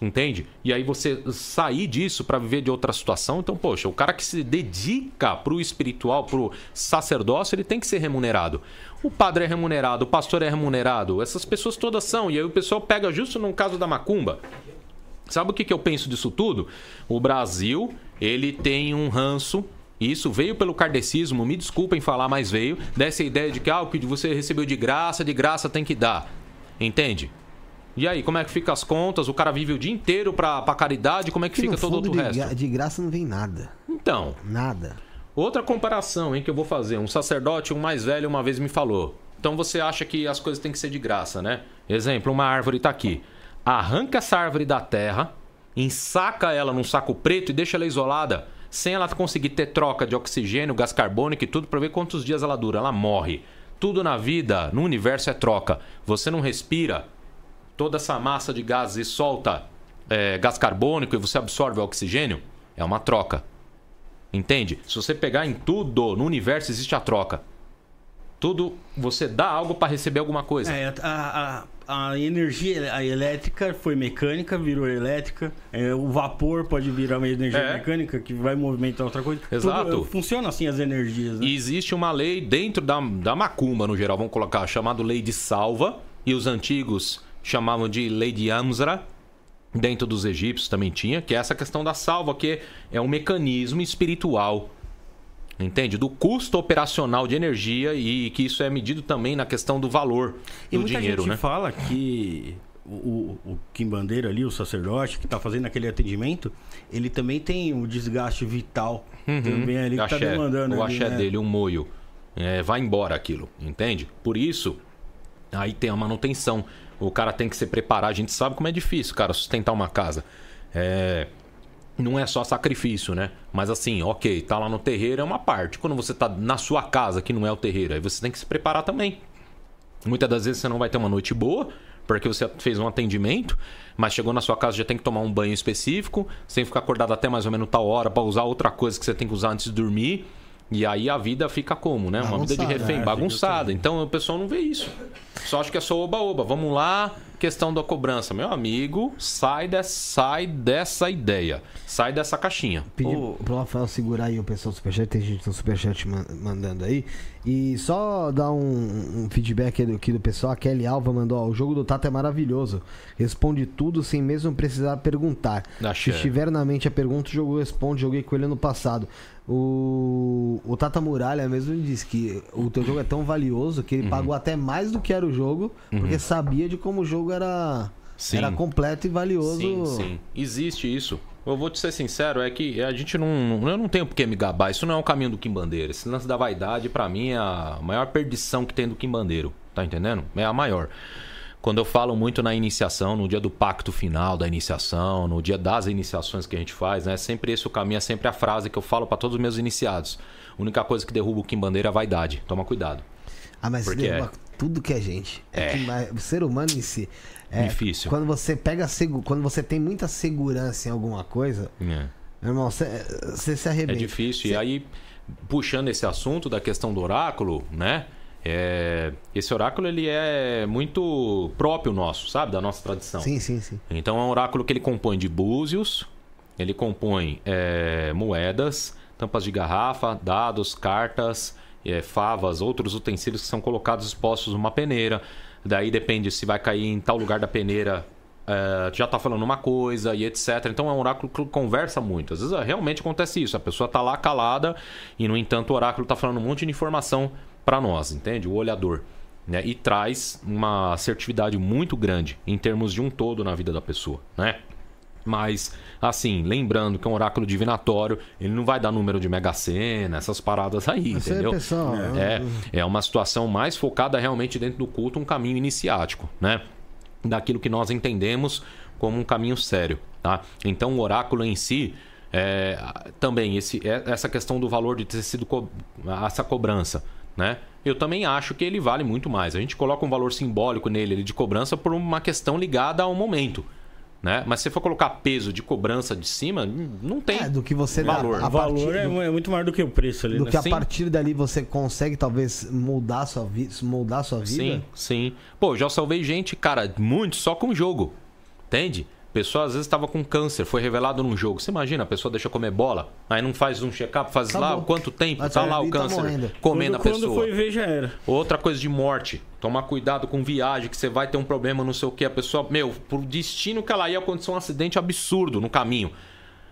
D: Entende? E aí você sair disso para viver de outra situação. Então, poxa, o cara que se dedica pro espiritual, pro sacerdócio, ele tem que ser remunerado. O padre é remunerado, o pastor é remunerado, essas pessoas todas são. E aí o pessoal pega justo no caso da macumba. Sabe o que, que eu penso disso tudo? O Brasil, ele tem um ranço isso veio pelo kardecismo, me desculpem falar, mas veio dessa ideia de que ah, o que você recebeu de graça, de graça tem que dar. Entende? E aí, como é que fica as contas? O cara vive o dia inteiro pra, pra caridade, como é que, que fica todo o outro
B: de,
D: resto?
B: De graça não vem nada.
D: Então.
B: Nada.
D: Outra comparação, hein, que eu vou fazer. Um sacerdote, um mais velho, uma vez me falou. Então você acha que as coisas têm que ser de graça, né? Exemplo, uma árvore tá aqui. Arranca essa árvore da terra, ensaca ela num saco preto e deixa ela isolada, sem ela conseguir ter troca de oxigênio, gás carbônico e tudo, para ver quantos dias ela dura. Ela morre. Tudo na vida, no universo é troca. Você não respira, toda essa massa de gases e solta é, gás carbônico e você absorve o oxigênio, é uma troca. Entende? Se você pegar em tudo no universo, existe a troca. Tudo, você dá algo para receber alguma coisa.
C: É, a, a, a, energia a elétrica foi mecânica, virou elétrica. É, o vapor pode virar uma energia é. mecânica que vai movimentar outra coisa.
D: Exato. Tudo,
C: funciona assim as energias. Né?
D: E existe uma lei dentro da, da macumba, no geral, vamos colocar, chamada lei de salva. E os antigos chamavam de lei de Amsra. Dentro dos egípcios também tinha, que é essa questão da salva, que é um mecanismo espiritual entende? Do custo operacional de energia e que isso é medido também na questão do valor
C: e
D: do dinheiro,
C: gente
D: né?
C: fala que o, o Kim Bandeira ali, o sacerdote que está fazendo aquele atendimento, ele também tem o um desgaste vital
D: uhum.
C: também ali que está demandando.
D: O
C: ali,
D: axé
C: né?
D: dele, um moio. É, vai embora aquilo, entende? Por isso, aí tem a manutenção. O cara tem que se preparar. A gente sabe como é difícil, cara, sustentar uma casa. É... Não é só sacrifício, né? Mas assim, ok, tá lá no terreiro é uma parte. Quando você tá na sua casa, que não é o terreiro, aí você tem que se preparar também. Muitas das vezes você não vai ter uma noite boa, porque você fez um atendimento, mas chegou na sua casa já tem que tomar um banho específico, sem ficar acordado até mais ou menos tal hora para usar outra coisa que você tem que usar antes de dormir. E aí a vida fica como, né? Uma vida de refém, é, bagunçada. Então o pessoal não vê isso. Só acha que é só oba-oba. Vamos lá, questão da cobrança. Meu amigo, sai, de, sai dessa ideia. Sai dessa caixinha.
B: Pedi oh. pro Rafael segurar aí o pessoal do Superchat. Tem gente no Superchat mandando aí. E só dar um, um feedback aqui do, pessoal. A Kelly Alva mandou: ó, o jogo do Tato é maravilhoso. Responde tudo sem mesmo precisar perguntar. Se estiver na mente a pergunta, o jogo responde. Joguei com ele ano passado. O, o Tata Muralha mesmo disse que o teu jogo é tão valioso que ele uhum. pagou até mais do que era o jogo, uhum. porque sabia de como o jogo era, era completo e valioso.
D: Sim, sim. Existe isso. Eu vou te ser sincero, é que a gente não. Eu não tenho por que me gabar. Isso não é o caminho do Kim Bandeira. Esse lance da vaidade, para mim, é a maior perdição que tem do Kim Bandeiro. Tá entendendo? É a maior. Quando eu falo muito na iniciação, no dia do pacto final da iniciação, no dia das iniciações que a gente faz, né? Sempre esse o caminho, é sempre a frase que eu falo para todos os meus iniciados. A única coisa que derruba o Kim Bandeira é a vaidade. Toma cuidado.
B: Ah, mas Porque derruba é... tudo que é gente. É, é. o ser humano em si. É,
D: Difícil.
B: Quando você pega quando você tem muita segurança em alguma coisa, é. meu irmão, você se arrebenta.
D: É difícil. Cê... E aí, puxando esse assunto da questão do oráculo, né? É, esse oráculo ele é muito próprio nosso, sabe? Da nossa tradição.
B: Sim, sim, sim.
D: Então é um oráculo que ele compõe de búzios, ele compõe é, moedas, tampas de garrafa, dados, cartas, é, favas, outros utensílios que são colocados expostos numa peneira. Daí depende se vai cair em tal lugar da peneira, é, já está falando uma coisa e etc. Então é um oráculo que conversa muito. Às vezes realmente acontece isso. A pessoa está lá calada e, no entanto, o oráculo está falando um monte de informação para nós, entende? O olhador. né? E traz uma assertividade muito grande em termos de um todo na vida da pessoa, né? Mas, assim, lembrando que é um oráculo divinatório, ele não vai dar número de mega sena, essas paradas aí,
B: Isso
D: entendeu?
B: é pessoal.
D: É, é uma situação mais focada realmente dentro do culto, um caminho iniciático, né? Daquilo que nós entendemos como um caminho sério, tá? Então, o oráculo em si, é, também esse, é, essa questão do valor de ter sido co essa cobrança, né? Eu também acho que ele vale muito mais. A gente coloca um valor simbólico nele de cobrança por uma questão ligada ao momento. Né? Mas se você for colocar peso de cobrança de cima, não tem
B: É, do que você dá-
D: valor.
B: a
C: O valor
B: partir
C: é,
B: do-
C: é muito maior do que o preço ali,
B: Do
C: né?
B: que a
D: Sim.
B: partir dali você consegue, talvez, moldar sua, vi moldar sua vida.
D: Sim, sim. Pô, já salvei gente, cara, muito só com jogo. Entende? Pessoa às vezes estava com câncer, foi revelado num jogo. Você imagina, a pessoa deixa comer bola, aí não faz um check-up, faz lá
B: Acabou.
D: quanto tempo,
B: Mas
D: tá
B: ali
D: lá o
B: tá
D: câncer
B: morrendo.
D: comendo
C: quando,
D: a pessoa.
C: Quando foi ver, já era.
D: Outra coisa de morte. Tomar cuidado com viagem, que você vai ter um problema, não sei o que. A pessoa, meu, por destino que ela ia acontecer um acidente absurdo no caminho.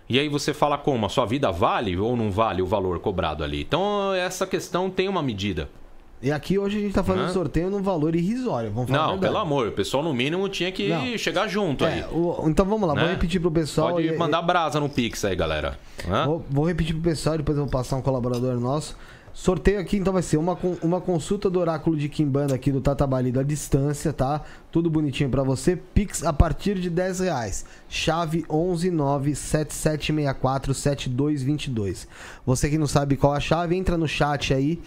D: E aí você fala como? A sua vida vale ou não vale o valor cobrado ali? Então essa questão tem uma medida.
B: E aqui hoje a gente tá fazendo
D: Hã?
B: sorteio num valor irrisório. Vamos falar
D: Não, pelo amor, o pessoal no mínimo tinha que
B: Não.
D: chegar junto aí.
B: É, o- então vamos lá, vou
D: Né?
B: repetir pro pessoal.
D: Pode
B: e-
D: mandar brasa no Pix aí, galera.
B: Vou, vou repetir pro pessoal e depois eu vou passar um colaborador nosso. Sorteio aqui, então vai ser uma, uma consulta do oráculo de Kimbanda aqui do Tata Balido à distância, tá? Tudo bonitinho pra você. Pix a partir de 10 reais. Chave 11977647222. Você que não sabe qual a chave, entra no chat aí.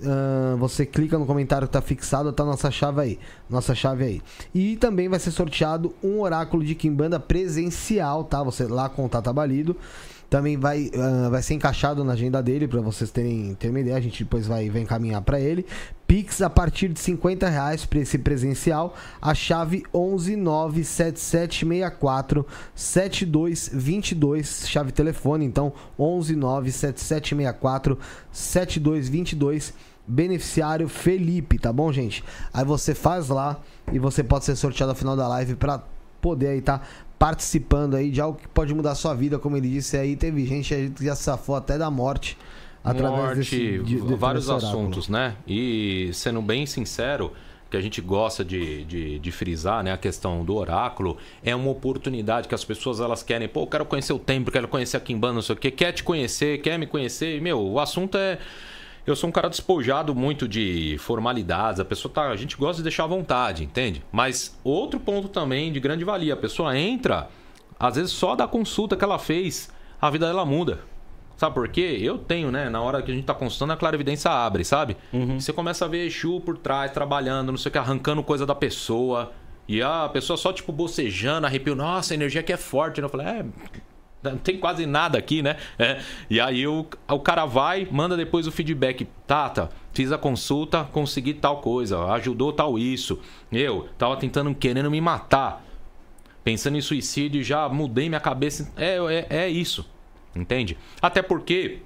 B: ahn, você clica no comentário que tá fixado, tá nossa chave aí. Nossa chave aí. E também vai ser sorteado um oráculo de Kimbanda presencial, tá? Você lá com o Tata Balido. Também vai, ah, vai ser encaixado na agenda dele para vocês terem, terem uma ideia. A gente depois vai, vai encaminhar para ele. Pix a partir de 50 reais para esse presencial. A chave 1197764 7222. Chave telefone, então 1197764 7222. Beneficiário Felipe, tá bom, gente? Aí você faz lá e você pode ser sorteado ao final da live para poder aí tá participando aí de algo que pode mudar a sua vida, como ele disse aí, teve gente aí que já safou até da morte através
D: Morte,
B: desse de- de-
D: vários assuntos, né? E sendo bem sincero, que a gente gosta de, de, de frisar, né? A questão do oráculo é uma oportunidade que as pessoas elas querem, pô, eu quero conhecer o templo, quero conhecer a Kimbanda, não sei o quê, quer te conhecer, quer me conhecer. E, meu, o assunto é. Eu sou um cara despojado muito de formalidades, a pessoa tá. A gente gosta de deixar à vontade, entende? Mas outro ponto também de grande valia, a pessoa entra, às vezes só da consulta que ela fez, a vida dela muda. Sabe por quê? Eu tenho, né? Na hora que a gente tá consultando, a clarividência abre, sabe? Você começa a ver Exu por trás, trabalhando, não sei o que, arrancando coisa da pessoa. E a pessoa só, tipo, bocejando, arrepio. Nossa, a energia aqui é forte. Eu falei, é. Não tem quase nada aqui, né? É. E aí o, o cara vai, manda depois o feedback. Tata, fiz a consulta, consegui tal coisa, ajudou tal isso. Eu tava tentando, querendo me matar. Pensando em suicídio, já mudei minha cabeça. É, é, é isso. Entende? Até porque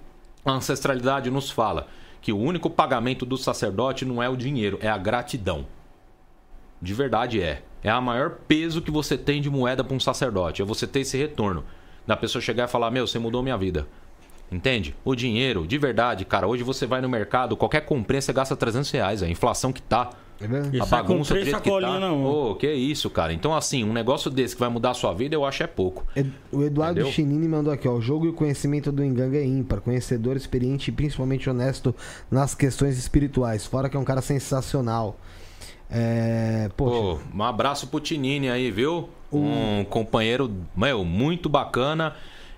D: a ancestralidade nos fala que o único pagamento do sacerdote não é o dinheiro, é a gratidão. De verdade é. É a maior peso que você tem de moeda para um sacerdote. É você ter esse retorno. Da pessoa chegar e falar: Meu, você mudou minha vida. Entende? O dinheiro, de verdade, cara. Hoje você vai no mercado, qualquer comprinha você gasta 300 reais. É a inflação que tá.
B: É verdade?
C: E
D: a
C: com
D: bagunça do jeito que tá.
C: mão.
D: Ô, que isso, cara. Então, assim, um negócio desse que vai mudar a sua vida, eu acho é pouco.
B: O Eduardo
D: Entendeu?
B: Chinini mandou aqui, ó. O jogo e o conhecimento do Enganga é ímpar. Conhecedor, experiente e principalmente honesto nas questões espirituais. Fora que é um cara sensacional. É. Poxa.
D: Pô, um abraço pro Tinini aí, viu? Um companheiro, meu, muito bacana.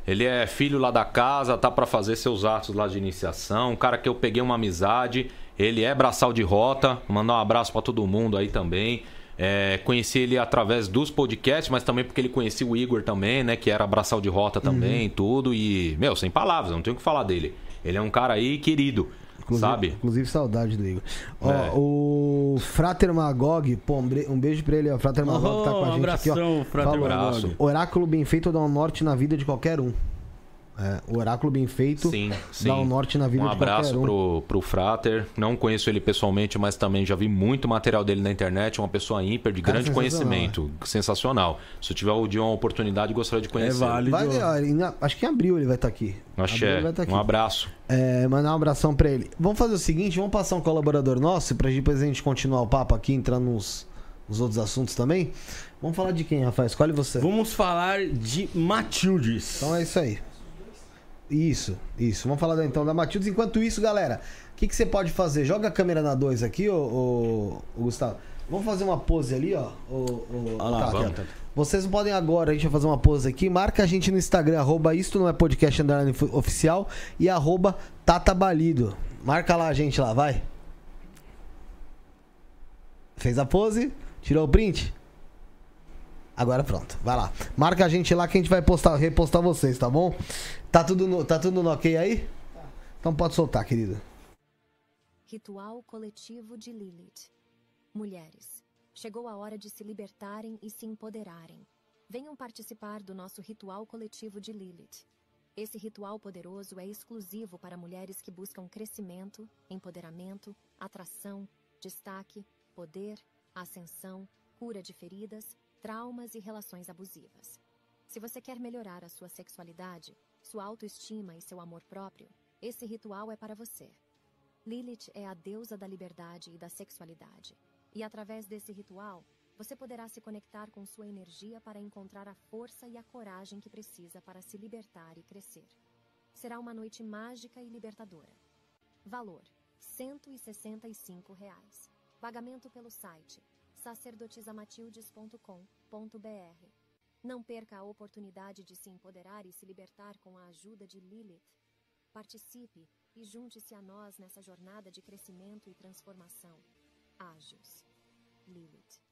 D: Ele é filho lá da casa, tá pra fazer seus atos lá de iniciação. Um cara que eu peguei uma amizade. Ele é braçal de rota. Mandar um abraço pra todo mundo aí também. É, conheci ele através dos podcasts, mas também porque ele conhecia o Igor também, né? Que era braçal de rota também, tudo. E, meu, sem palavras, não tenho o que falar dele. Ele é um cara aí querido,
B: Inclusive,
D: sabe?
B: Inclusive, saudade do Igor. Ó,
D: É.
B: o Frater Magog, pô, um beijo pra ele, ó. Frater Magog tá com a
C: Oh,
B: gente aqui, ó.
C: abração, Frater
B: Falou,
D: Magog.
B: Oráculo bem feito dá um norte na vida de qualquer um. É, o oráculo bem feito
D: Sim, sim.
B: dá um norte na vida
D: Um
B: de
D: abraço
B: um.
D: pro, pro Frater. Não conheço ele pessoalmente, mas também já vi muito material dele na internet. Uma pessoa ímpar, de
B: Cara,
D: grande
B: sensacional,
D: conhecimento. Sensacional. Se eu tiver o dia uma oportunidade, gostaria de conhecer.
C: válido.
B: Vai, acho que em abril ele vai estar aqui.
D: Axé.
B: Abril ele vai estar aqui.
D: Um abraço.
B: É, mandar um abração pra ele. Vamos fazer o seguinte, vamos passar um colaborador nosso pra depois a gente continuar o papo aqui, entrando nos, nos outros assuntos também. Vamos falar de quem, Rafael? Escolhe você.
C: Vamos falar de Matildes.
B: Então é isso aí. Isso, isso. Vamos falar então da Matildes. Enquanto isso, galera, o que, que você pode fazer? Joga a câmera na 2 aqui, ô, ô- ô Gustavo. Vamos fazer uma pose ali, ó. ô- ô-
C: Olha lá,
B: tá,
D: vamos.
B: Vocês podem agora, a gente vai fazer uma pose aqui. Marca a gente no Instagram, arroba isto não é podcast underline oficial e arroba Tata Balido. Marca lá a gente lá, vai. Fez a pose? Tirou o print? Agora pronto, vai lá. Marca a gente lá que a gente vai postar, repostar vocês, tá bom? Tá tudo no, tá tudo no ok aí? Então pode soltar, querido.
E: Ritual coletivo de Lilith. Mulheres, chegou a hora de se libertarem e se empoderarem. Venham participar do nosso ritual coletivo de Lilith. Esse ritual poderoso é exclusivo para mulheres que buscam crescimento, empoderamento, atração, destaque, poder, ascensão, cura de feridas, traumas e relações abusivas. Se você quer melhorar a sua sexualidade, sua autoestima e seu amor próprio, esse ritual é para você. Lilith é a deusa da liberdade e da sexualidade. E através desse ritual, você poderá se conectar com sua energia para encontrar a força e a coragem que precisa para se libertar e crescer. Será uma noite mágica e libertadora. Valor: 165 reais. Pagamento pelo site sacerdotisamatildes.com.br. Não perca a oportunidade de se empoderar e se libertar com a ajuda de Lilith. Participe e junte-se a nós nessa jornada de crescimento e transformação. Ágios. Lilith.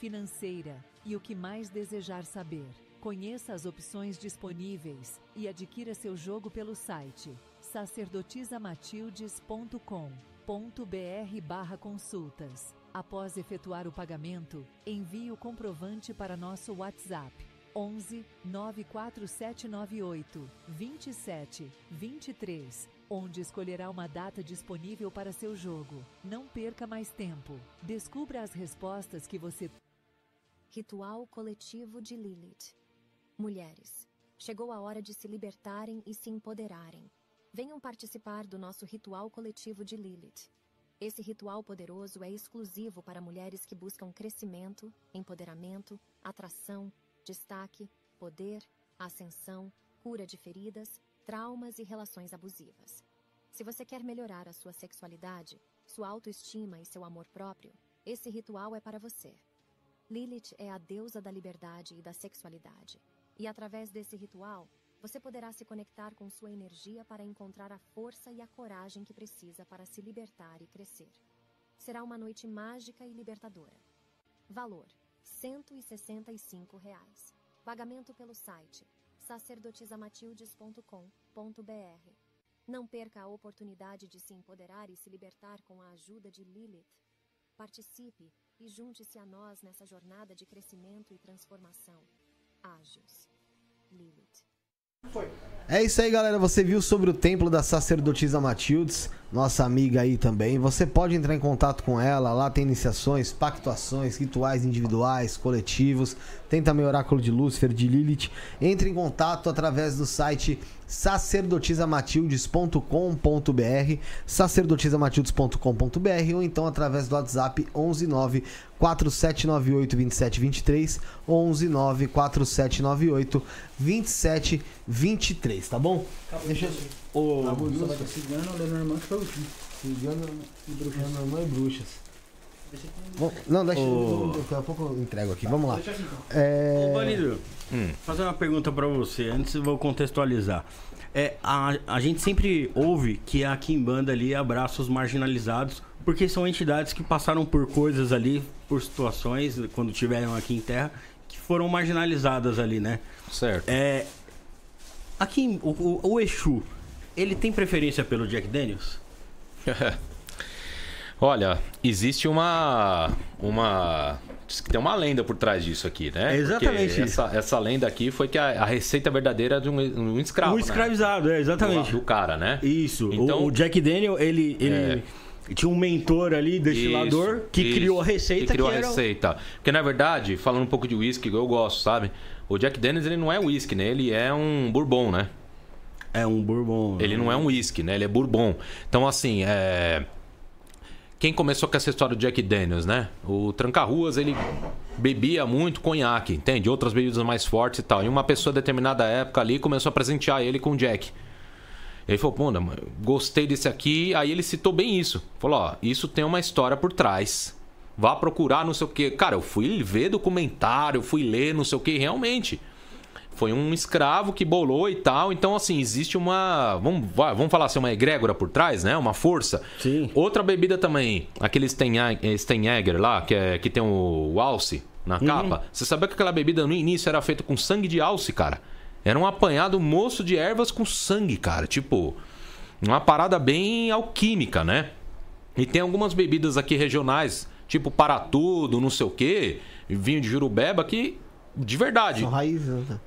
F: financeira e o que mais desejar saber. Conheça as opções disponíveis e adquira seu jogo pelo site sacerdotisamatildes.com.br barra consultas. Após efetuar o pagamento, envie o comprovante para nosso WhatsApp 11 94798 27 23, onde escolherá uma data disponível para seu jogo. Não perca mais tempo. Descubra as respostas que você
E: Ritual coletivo de Lilith. Mulheres, chegou a hora de se libertarem e se empoderarem. Venham participar do nosso ritual coletivo de Lilith. Esse ritual poderoso é exclusivo para mulheres que buscam crescimento, empoderamento, atração, destaque, poder, ascensão, cura de feridas, traumas e relações abusivas. Se você quer melhorar a sua sexualidade, sua autoestima e seu amor próprio, esse ritual é para você. Lilith é a deusa da liberdade e da sexualidade. E através desse ritual, você poderá se conectar com sua energia para encontrar a força e a coragem que precisa para se libertar e crescer. Será uma noite mágica e libertadora. Valor: 165 reais. Pagamento pelo site sacerdotisamatildes.com.br. Não perca a oportunidade de se empoderar e se libertar com a ajuda de Lilith. Participe e junte-se a nós nessa jornada de crescimento e transformação. Ágios. Lilith.
B: É isso aí, galera. Você viu sobre o templo da sacerdotisa Matildes, nossa amiga aí também. Você pode entrar em contato com ela. Lá tem iniciações, pactuações, rituais individuais, coletivos. Tem também o oráculo de Lúcifer, de Lilith. Entre em contato através do site sacerdotisamatildes.com.br, sacerdotisamatildes.com.br ou então através do WhatsApp 119 4798 2723 119 4798 2723, tá bom? Deixa eu
C: Ô,
A: A Budu, Cigano, Lenormand que foi o último.
B: Cigano e bruxas. Lenormand e bruxas. Não, deixa oh. daqui a pouco eu entrego aqui. Vamos lá.
C: É... Ô, hum. fazer uma pergunta para você. Antes eu vou contextualizar. É, a, a gente sempre ouve que a Kimbanda ali abraça os marginalizados, porque são entidades que passaram por coisas ali, por situações, quando tiveram aqui em terra, que foram marginalizadas ali, né?
D: Certo.
C: É, aqui, o, o, o Exu, ele tem preferência pelo Jack Daniels?
D: Olha, existe uma. uma tem uma lenda por trás disso aqui, né?
C: É exatamente
D: essa, essa, lenda aqui foi que a, a receita verdadeira de um, um escravo.
C: Um né? escravizado,
D: né?
C: é, exatamente.
D: Do, do, cara, né?
C: Isso. Então, o, o Jack Daniel, ele. ele... É tinha um mentor ali, destilador, isso, que isso, criou a receita.
D: Que criou que a receita. Porque, na verdade, falando um pouco de whisky, eu gosto, sabe? O Jack Daniels, ele não é whisky, né? Ele é um bourbon, né?
C: É um bourbon.
D: Ele não é um whisky, né? Ele é bourbon. Então, assim, é quem começou com essa história do Jack Daniels, né? O Tranca-Ruas, ele bebia muito conhaque, entende? Outras bebidas mais fortes e tal. E uma pessoa, determinada época ali, começou a presentear ele com Jack. Ele falou, pô, gostei desse aqui. Aí ele citou bem isso. Falou, ó, isso tem uma história por trás. Vá procurar, não sei o quê. Cara, eu fui ver documentário, fui ler, não sei o quê. Realmente, foi um escravo que bolou e tal. Então, assim, existe uma. Vamos, vamos falar assim, uma egrégora por trás, né? Uma força.
C: Sim.
D: Outra bebida também, aquele Steinjäger lá, que, é, que tem o, o alce na uhum. capa. Você sabia que aquela bebida no início era feita com sangue de alce, cara? Era um apanhado moço de ervas com sangue, cara. Tipo, uma parada bem alquímica, né? E tem algumas bebidas aqui regionais, tipo para tudo, não sei o quê, vinho de jurubeba, que de verdade.
B: São raízes, né?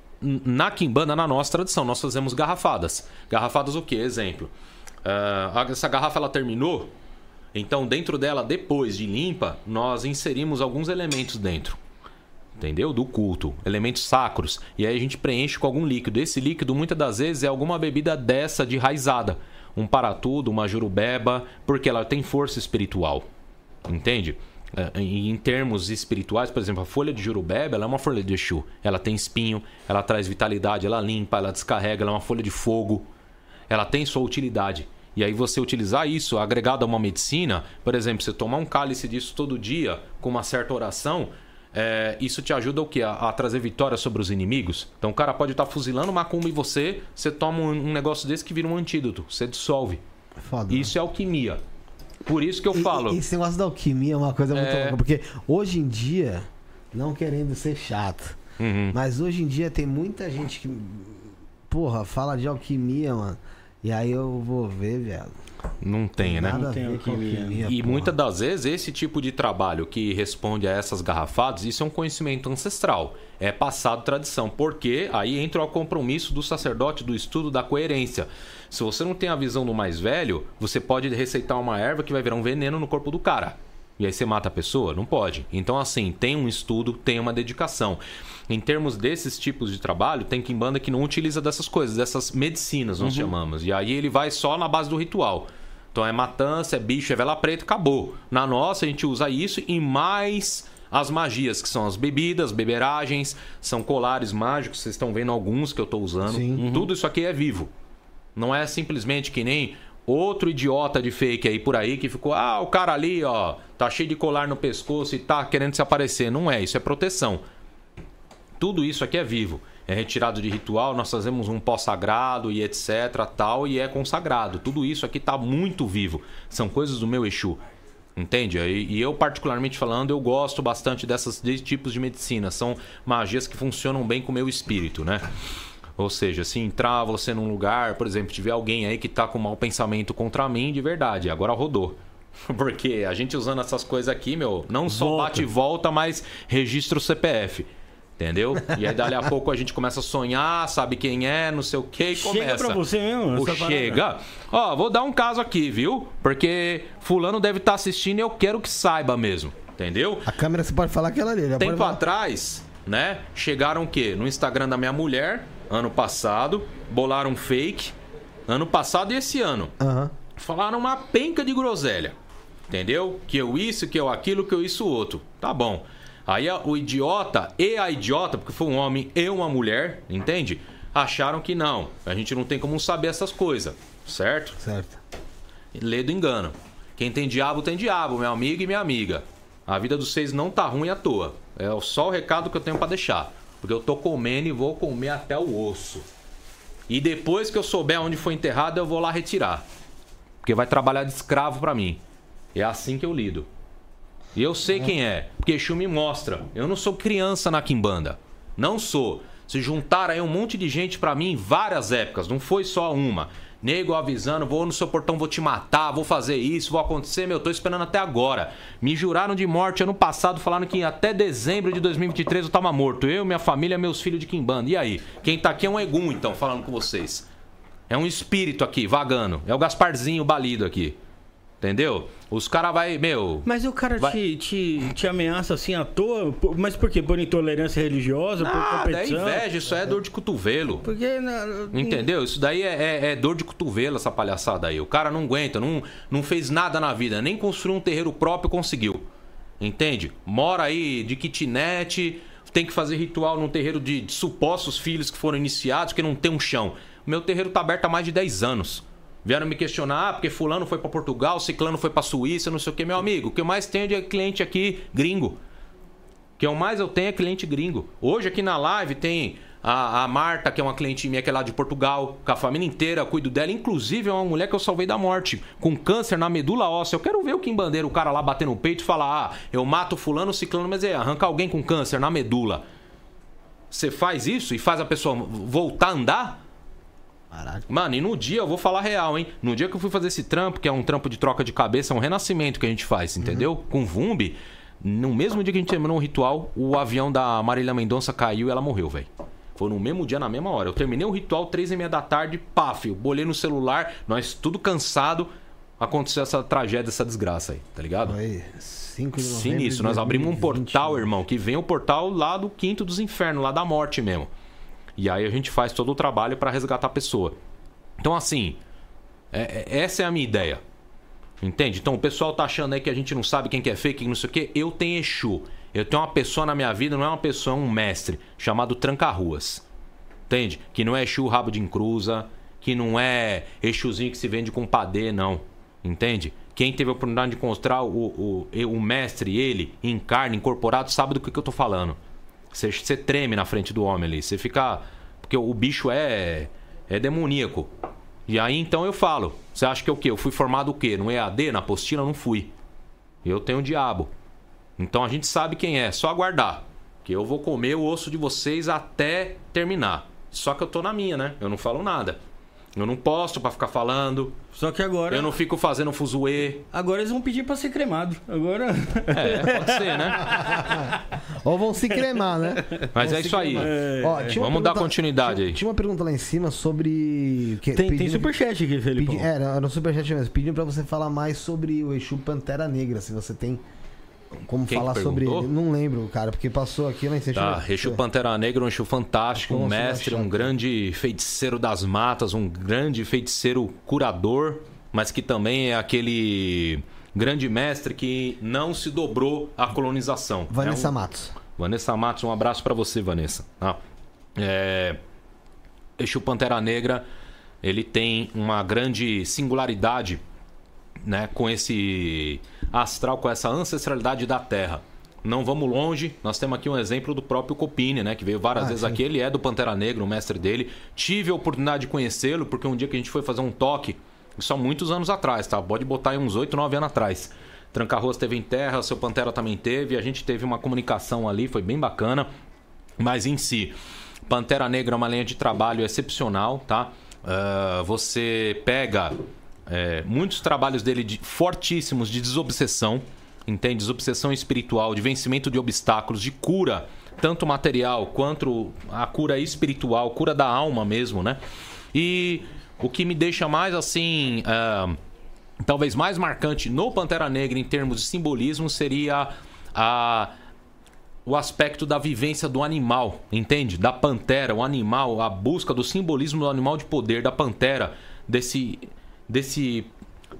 D: Na quimbanda, na nossa tradição, nós fazemos garrafadas. Garrafadas o quê? Exemplo. Uh, essa garrafa ela terminou, então dentro dela, depois de limpa, nós inserimos alguns elementos dentro. Entendeu? Do culto, elementos sacros. E aí a gente preenche com algum líquido. Esse líquido, muitas das vezes, é alguma bebida dessa de raizada. Um paratudo, uma jurubeba, porque ela tem força espiritual. Entende? É, em termos espirituais, por exemplo, a folha de jurubeba ela é uma folha de Exu. Ela tem espinho, ela traz vitalidade, ela limpa, ela descarrega, ela é uma folha de fogo. Ela tem sua utilidade. E aí você utilizar isso agregado a uma medicina, por exemplo, você tomar um cálice disso todo dia com uma certa oração, é, isso te ajuda o quê? A, a, trazer vitória sobre os inimigos. Então o cara pode estar tá fuzilando macumba em você, você toma um, um, negócio desse que vira um antídoto, você dissolve. Foda, isso né? é alquimia. Por isso que eu falo.
B: E, esse negócio da alquimia é uma coisa muito é... louca, porque hoje em dia, não querendo ser chato, uhum. mas hoje em dia tem muita gente que, porra, fala de alquimia, mano. E aí eu vou ver, velho.
D: Não tem, né?
C: Não tem alquimia.
D: E porra. muitas das vezes esse tipo de trabalho que responde a essas garrafadas, isso é um conhecimento ancestral. É passado tradição. Porque aí entra o compromisso do sacerdote do estudo da coerência. Se você não tem a visão do mais velho, você pode receitar uma erva que vai virar um veneno no corpo do cara. E aí você mata a pessoa? Não pode. Então, assim, tem um estudo, tem uma dedicação. Em termos desses tipos de trabalho, tem quimbanda que não utiliza dessas coisas, dessas medicinas, nós uhum. chamamos. E aí ele vai só na base do ritual. Então é matança, é bicho, é vela preta, acabou. Na nossa, a gente usa isso e mais as magias, que são as bebidas, beberagens, são colares mágicos, vocês estão vendo alguns que eu estou usando. Uhum. Tudo isso aqui é vivo. Não é simplesmente que nem outro idiota de fake aí por aí que ficou, ah, o cara ali, ó, tá cheio de colar no pescoço e tá querendo se aparecer. Não é, isso é proteção. Tudo isso aqui é vivo. É retirado de ritual, nós fazemos um pó sagrado e etc, tal, e é consagrado. Tudo isso aqui tá muito vivo. São coisas do meu Exu. Entende? E, eu, particularmente falando, eu gosto bastante dessas, desses tipos de medicina. São magias que funcionam bem com o meu espírito, né? Ou seja, se entrar você num lugar, por exemplo, tiver alguém aí que tá com mau pensamento contra mim, de verdade, agora rodou. Porque a gente usando essas coisas aqui, meu, não só volta. bate e volta, mas registra o CPF. Entendeu? E aí dali a pouco a gente começa a sonhar, sabe quem é, não sei o que e começa.
C: Chega pra você mesmo?
D: O chega. Ó, vou dar um caso aqui, viu? Porque fulano deve estar tá assistindo e eu quero que saiba mesmo. Entendeu?
B: A câmera você pode falar que ela ali.
D: Tempo atrás, né? Chegaram o quê? No Instagram da minha mulher, ano passado, bolaram um fake, ano passado e esse ano.
B: Uhum.
D: Falaram uma penca de groselha. Entendeu? Que eu isso, que eu aquilo, que eu isso outro. Tá bom. Aí o idiota e a idiota, porque foi um homem e uma mulher, entende? Acharam que não. A gente não tem como saber essas coisas, certo?
B: Certo.
D: Lê do engano. Quem tem diabo tem diabo, meu amigo e minha amiga. A vida dos seis não tá ruim à toa. É só o recado que eu tenho para deixar. Porque eu tô comendo e vou comer até o osso. E depois que eu souber onde foi enterrado, eu vou lá retirar. Porque vai trabalhar de escravo para mim. É assim que eu lido. E eu sei quem é, porque Exu me mostra. Eu não sou criança na Quimbanda. Não sou. Se juntaram aí um monte de gente para mim em várias épocas, não foi só uma. Nego avisando, vou no seu portão, vou te matar, vou fazer isso, vou acontecer, meu, tô esperando até agora. Me juraram de morte ano passado, falando que até dezembro de 2023 eu tava morto. Eu, minha família, meus filhos de Kimbanda. E aí? Quem tá aqui é um Egum, então, falando com vocês. É um espírito aqui, vagando. É o Gasparzinho balido aqui. Entendeu? Os caras vai, meu.
C: Mas o cara vai... te, te, te ameaça assim à toa? Mas por quê? Por intolerância religiosa?
D: Nada, por competição? é inveja, isso é dor de cotovelo. Porque. Entendeu? Isso daí é, é, é, dor de cotovelo, essa palhaçada aí. O cara não aguenta, não, não fez nada na vida, nem construiu um terreiro próprio conseguiu. Entende? Mora aí de kitnet, tem que fazer ritual num terreiro de, de supostos filhos que foram iniciados, que não tem um chão. Meu terreiro tá aberto há mais de 10 anos. Vieram me questionar, ah, porque fulano foi para Portugal, ciclano foi para Suíça, não sei o que, meu amigo. O que eu mais tenho de cliente aqui gringo. O que eu mais eu tenho é cliente gringo. Hoje aqui na live tem a, a Marta, que é uma cliente minha que é lá de Portugal, com a família inteira, cuido dela. Inclusive é uma mulher que eu salvei da morte, com câncer na medula óssea. Eu quero ver o Kim Bandeira, o cara lá bater no peito e falar: ah, eu mato fulano, ciclano, mas é arrancar alguém com câncer na medula. Você faz isso e faz a pessoa voltar a andar? Caralho. Mano, e no dia, eu vou falar real, hein? No dia que eu fui fazer esse trampo, que é um trampo de troca de cabeça, é um renascimento que a gente faz, entendeu? Uhum. Com Vumbi, no mesmo dia que a gente terminou o ritual, o avião da Marília Mendonça caiu e ela morreu, velho. Foi no mesmo dia, na mesma hora. Eu terminei o ritual, três e meia da tarde, paf, eu bolei no celular, nós tudo cansado, aconteceu essa tragédia, essa desgraça aí, tá ligado?
B: Aí, 5 de
D: novembro Sinistro, nós abrimos um portal, irmão, que vem o portal lá do quinto dos infernos, lá da morte mesmo. E aí a gente faz todo o trabalho para resgatar a pessoa. Então, assim, é, é, essa é a minha ideia. Entende? Então o pessoal tá achando aí que a gente não sabe quem que é fake, não sei o quê. Eu tenho Exu. Eu tenho uma pessoa na minha vida, não é uma pessoa, é um mestre, chamado Tranca-Ruas. Entende? Que não é Exu rabo de encruza, que não é Exuzinho que se vende com padê, não. Entende? Quem teve a oportunidade de encontrar o, o, o mestre, ele, em carne, incorporado, sabe do que, que eu tô falando. Você, você treme na frente do homem ali. Você fica. Porque o bicho é. É demoníaco. E aí então eu falo. Você acha que é o quê? Eu fui formado o quê? No EAD? Na apostila? Não fui. Eu tenho o diabo. Então a gente sabe quem é. Só aguardar. Que eu vou comer o osso de vocês até terminar. Só que eu tô na minha, né? Eu não falo nada. Eu não posto para ficar falando.
C: Só que agora.
D: Eu não fico fazendo fuzuê.
C: Agora eles vão pedir para ser cremado. Agora.
D: É, pode ser, né?
B: Ou vão se cremar, né?
D: Mas
B: vão
D: é isso aí. É, Ó, Vamos pergunta, dar continuidade
B: tinha,
D: aí.
B: Tinha uma pergunta lá em cima sobre.
C: Que, tem, tem superchat aqui, Felipe.
B: Pedi, é, era no superchat mesmo. Pedindo para você falar mais sobre o Exu Pantera Negra. Se você tem como Quem falar sobre ele. Não lembro, cara, porque passou aqui na
D: Tá, Exu Pantera Negra, um Exu fantástico, um mestre, um grande feiticeiro das matas, um grande feiticeiro curador, mas que também é aquele grande mestre que não se dobrou à colonização.
B: Vanessa
D: é um...
B: Matos.
D: Vanessa Matos, um abraço para você, Vanessa. Ah, é... Exu Pantera Negra, ele tem uma grande singularidade né, com esse astral, com essa ancestralidade da Terra. Não vamos longe, nós temos aqui um exemplo do próprio Copini, né? Que veio várias ah, vezes sim. aqui. Ele é do Pantera Negra, o mestre dele. Tive a oportunidade de conhecê-lo, porque um dia que a gente foi fazer um toque, isso há muitos anos atrás, tá? Pode botar aí uns 8, 9 anos atrás. Tranca-Roas teve em terra, seu Pantera também teve. A gente teve uma comunicação ali, foi bem bacana. Mas em si, Pantera Negra é uma linha de trabalho excepcional, tá? Uh, você pega é, muitos trabalhos dele de, fortíssimos de desobsessão, entende? Desobsessão espiritual, de vencimento de obstáculos, de cura, tanto material quanto a cura espiritual, cura da alma mesmo, né? E o que me deixa mais assim. Uh, talvez mais marcante no Pantera Negra em termos de simbolismo seria a o aspecto da vivência do animal, entende? Da pantera, o animal, a busca do simbolismo do animal de poder, da pantera, desse desse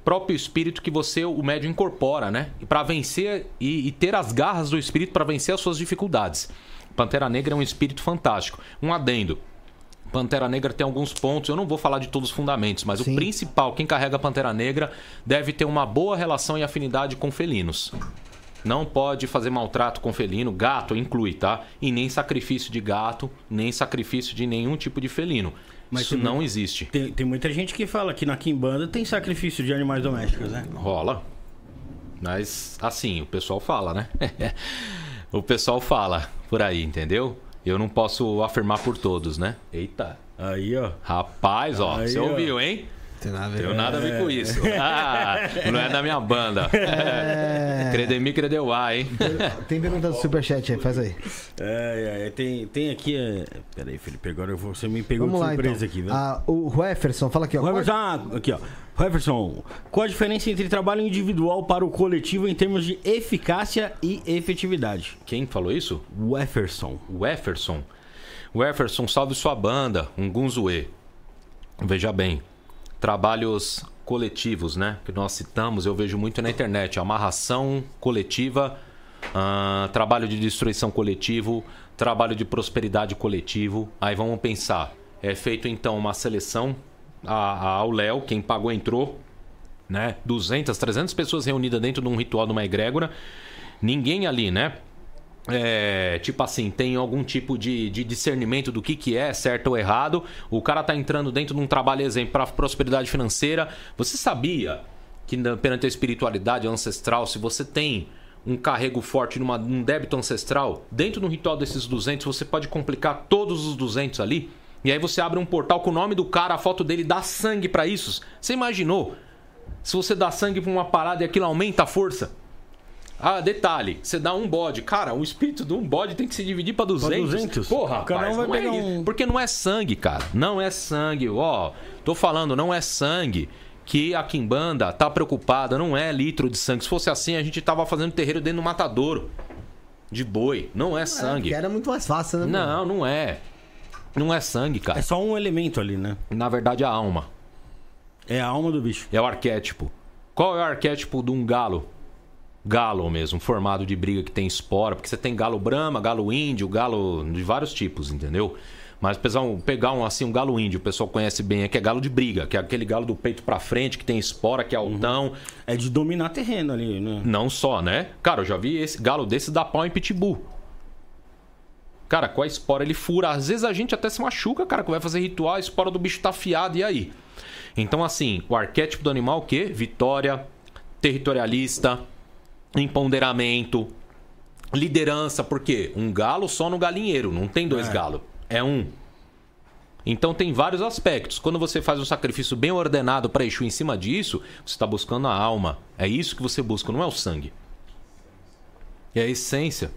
D: próprio espírito que você, o médium, incorpora, né? E para vencer e, e, ter as garras do espírito para vencer as suas dificuldades. Pantera Negra é um espírito fantástico. Um adendo. Pantera Negra tem alguns pontos, eu não vou falar de todos os fundamentos, mas Sim. o principal, quem carrega Pantera Negra, deve ter uma boa relação e afinidade com felinos. Não pode fazer maltrato com felino, gato inclui, tá? E nem sacrifício de gato, nem sacrifício de nenhum tipo de felino. Mas Isso não existe.
C: Tem, tem muita gente que fala que na Kimbanda tem sacrifício de animais domésticos, né?
D: Rola. Mas, assim, o pessoal fala, né? o pessoal fala por aí, entendeu? Eu não posso afirmar por todos, né? Eita.
C: Aí, ó.
D: Rapaz, ó, aí, você ó. ouviu, hein? Tem nada a ver, Tem nada a ver com isso. Ah, não é da minha banda. É. Credemi, Credeuá, hein?
B: Tem pergunta do Superchat aí, faz aí.
C: É, é, tem, tem aqui. É... Pera aí, Felipe, agora você me pegou Vamos de surpresa lá, então. aqui,
B: viu? Ah, o Jefferson, fala aqui, ó.
C: Jefferson, ah, aqui, ó. Jefferson, qual a diferença entre trabalho individual para o coletivo em termos de eficácia e efetividade?
D: Quem falou isso?
C: O Jefferson.
D: O Jefferson. Jefferson, salve sua banda, um Gunzue. Veja bem, trabalhos coletivos, né? Que nós citamos, eu vejo muito na internet. Amarração coletiva, uh, trabalho de destruição coletivo, trabalho de prosperidade coletivo. Aí vamos pensar. É feito então uma seleção a, a, ao Léo, quem pagou entrou, né? 200, 300 pessoas reunidas dentro de um ritual de uma egrégora. Ninguém ali, né? É, tipo assim, tem algum tipo de, de, discernimento do que, que é certo ou errado. O cara tá entrando dentro de um trabalho, exemplo, para prosperidade financeira. Você sabia que perante a espiritualidade ancestral, se você tem um carrego forte numa, num débito ancestral, dentro do ritual desses 200, você pode complicar todos os 200 ali. E aí você abre um portal com o nome do cara, a foto dele, dá sangue para isso. Você imaginou? Se você dá sangue pra uma parada e aquilo aumenta a força. Ah, detalhe, você dá um bode. Cara, o espírito de um bode tem que se dividir para 200. Pra 200? Porra, rapaz, vai pegar é um... Porque não é sangue, cara. Não é sangue. Ó, tô falando, não é sangue que a Kimbanda tá preocupada, não é litro de sangue. Se fosse assim, a gente tava fazendo terreiro dentro do matadouro. De boi. Não é sangue.
B: É, era muito mais fácil, né?
D: Não, não é. Não é sangue, cara.
C: É só um elemento ali, né?
D: Na verdade, é a alma.
C: É a alma do bicho.
D: É o arquétipo. Qual é o arquétipo de um galo? Galo mesmo, formado de briga que tem espora, porque você tem galo brama, galo índio, galo de vários tipos, entendeu? Mas pessoal, pegar um assim um galo índio, o pessoal conhece bem, é que é galo de briga, que é aquele galo do peito para frente, que tem espora, que é altão. Uhum.
C: É de dominar terreno ali, né?
D: Não só, né? Cara, eu já vi esse galo desse dar pau em pitbull. Cara, com a espora ele fura. Às vezes a gente até se machuca, cara, que vai fazer ritual, a espora do bicho tá afiada, e aí? Então, assim, o arquétipo do animal, o quê? Vitória, territorialista, empoderamento, liderança, porque um galo só no galinheiro, não tem dois é. galos, é um. Então tem vários aspectos. Quando você faz um sacrifício bem ordenado para Exu em cima disso, você está buscando a alma. É isso que você busca, não é o sangue. É a essência.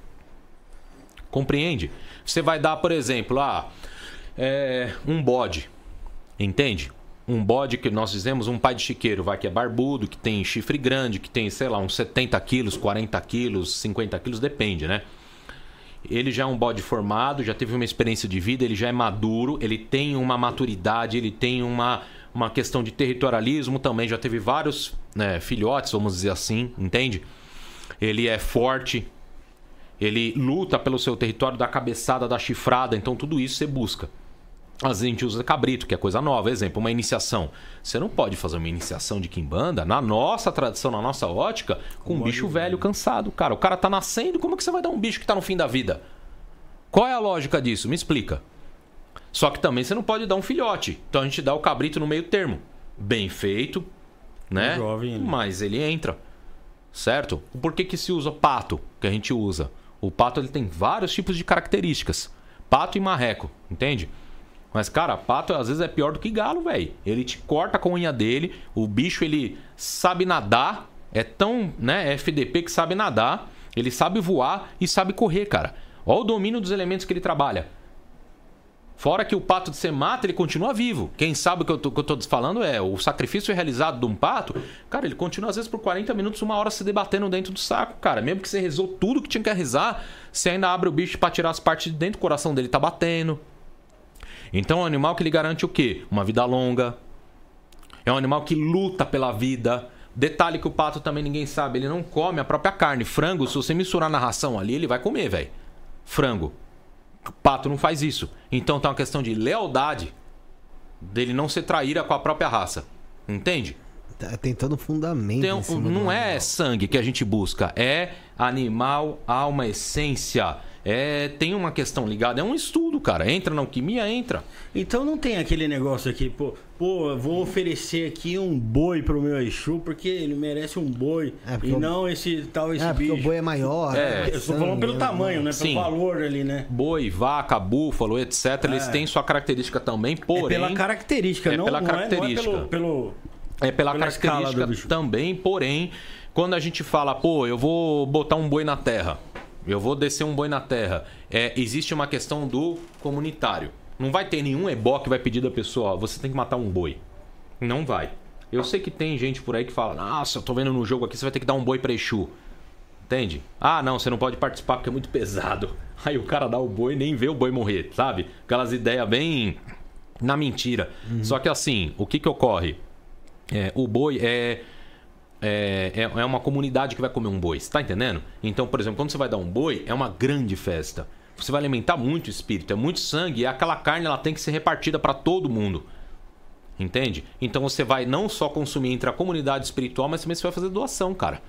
D: Compreende? Você vai dar, por exemplo, ah, é, um bode. Entende? Um bode que nós dizemos um pai de chiqueiro, vai que é barbudo, que tem chifre grande, que tem, sei lá, uns 70 quilos, 40 quilos, 50 quilos, depende, né? Ele já é um bode formado, já teve uma experiência de vida, ele já é maduro, ele tem uma maturidade, ele tem uma, uma questão de territorialismo também, já teve vários né, filhotes, vamos dizer assim, entende? Ele é forte, ele luta pelo seu território, da cabeçada, da chifrada, então tudo isso você busca. Às vezes a gente usa cabrito, que é coisa nova. Exemplo, uma iniciação. Você não pode fazer uma iniciação de quimbanda, na nossa tradição, na nossa ótica, com um bicho velho, cansado. Cara, o cara tá nascendo, como é que você vai dar um bicho que tá no fim da vida? Qual é a lógica disso? Me explica. Só que também você não pode dar um filhote. Então a gente dá o cabrito no meio termo. Bem feito, né? Jovem, Mas ele entra. Certo? Por que, que se usa pato que a gente usa? O pato ele tem vários tipos de características. Pato e marreco, entende? Mas, cara, pato às vezes é pior do que galo, velho. Ele te corta com a unha dele, o bicho ele sabe nadar, é tão, né, FDP que sabe nadar, ele sabe voar e sabe correr, cara. Olha o domínio dos elementos que ele trabalha. Fora que o pato de você mata, ele continua vivo. Quem sabe o que eu, tô, que eu tô falando é o sacrifício realizado de um pato, cara, ele continua às vezes por 40 minutos, uma hora se debatendo dentro do saco, cara. Mesmo que você rezou tudo que tinha que rezar, você ainda abre o bicho para tirar as partes de dentro, o coração dele tá batendo. Então é um animal que lhe garante o quê? Uma vida longa. É um animal que luta pela vida. Detalhe que o pato também ninguém sabe, ele não come a própria carne. Frango, se você misturar na ração ali, ele vai comer, velho. Frango. O pato não faz isso. Então tá uma questão de lealdade dele não ser traíra com a própria raça. Entende?
B: Tá, tem todo um fundamento.
D: Tem, não é sangue que a gente busca, é animal, alma, essência. É, tem uma questão ligada, é um estudo, cara. Entra na alquimia, entra.
C: Então não tem aquele negócio aqui, pô, pô, eu vou oferecer aqui um boi pro meu Exu, porque ele merece um boi.
B: É,
C: e
B: o-
C: não esse tal, esse
B: É, porque
C: bicho.
B: o boi é maior.
D: É,
B: né?
C: Eu tô falando pelo
B: Sangue,
C: tamanho, né?
D: Sim.
C: Pelo valor ali, né?
D: Boi, vaca, búfalo, etc. Eles
C: É.
D: têm sua característica também, porém.
C: é pela característica,
D: É
C: não,
D: pela
C: não
D: característica.
C: É, não é pelo, pelo...
D: É pela,
C: Pela
D: característica também, porém, quando a gente fala, pô, eu vou botar um boi na terra, eu vou descer um boi na terra, é, existe uma questão do comunitário. Não vai ter nenhum ebó que vai pedir da pessoa, ó, você tem que matar um boi. Não vai. Eu sei que tem gente por aí que fala, nossa, eu tô vendo no jogo aqui, você vai ter que dar um boi pra Exu. Entende? Ah, não, você não pode participar porque é muito pesado. Aí o cara dá o boi e nem vê o boi morrer, sabe? Aquelas ideias bem na mentira. Só que assim, o que que ocorre? É, o boi é, é, é é uma comunidade que vai comer um boi, você tá entendendo? Então, por exemplo, quando você vai dar um boi, é uma grande festa. Você vai alimentar muito espírito, é muito sangue, e aquela carne ela tem que ser repartida para todo mundo. Entende? Então você vai não só consumir entre a comunidade espiritual, mas também você vai fazer doação, cara.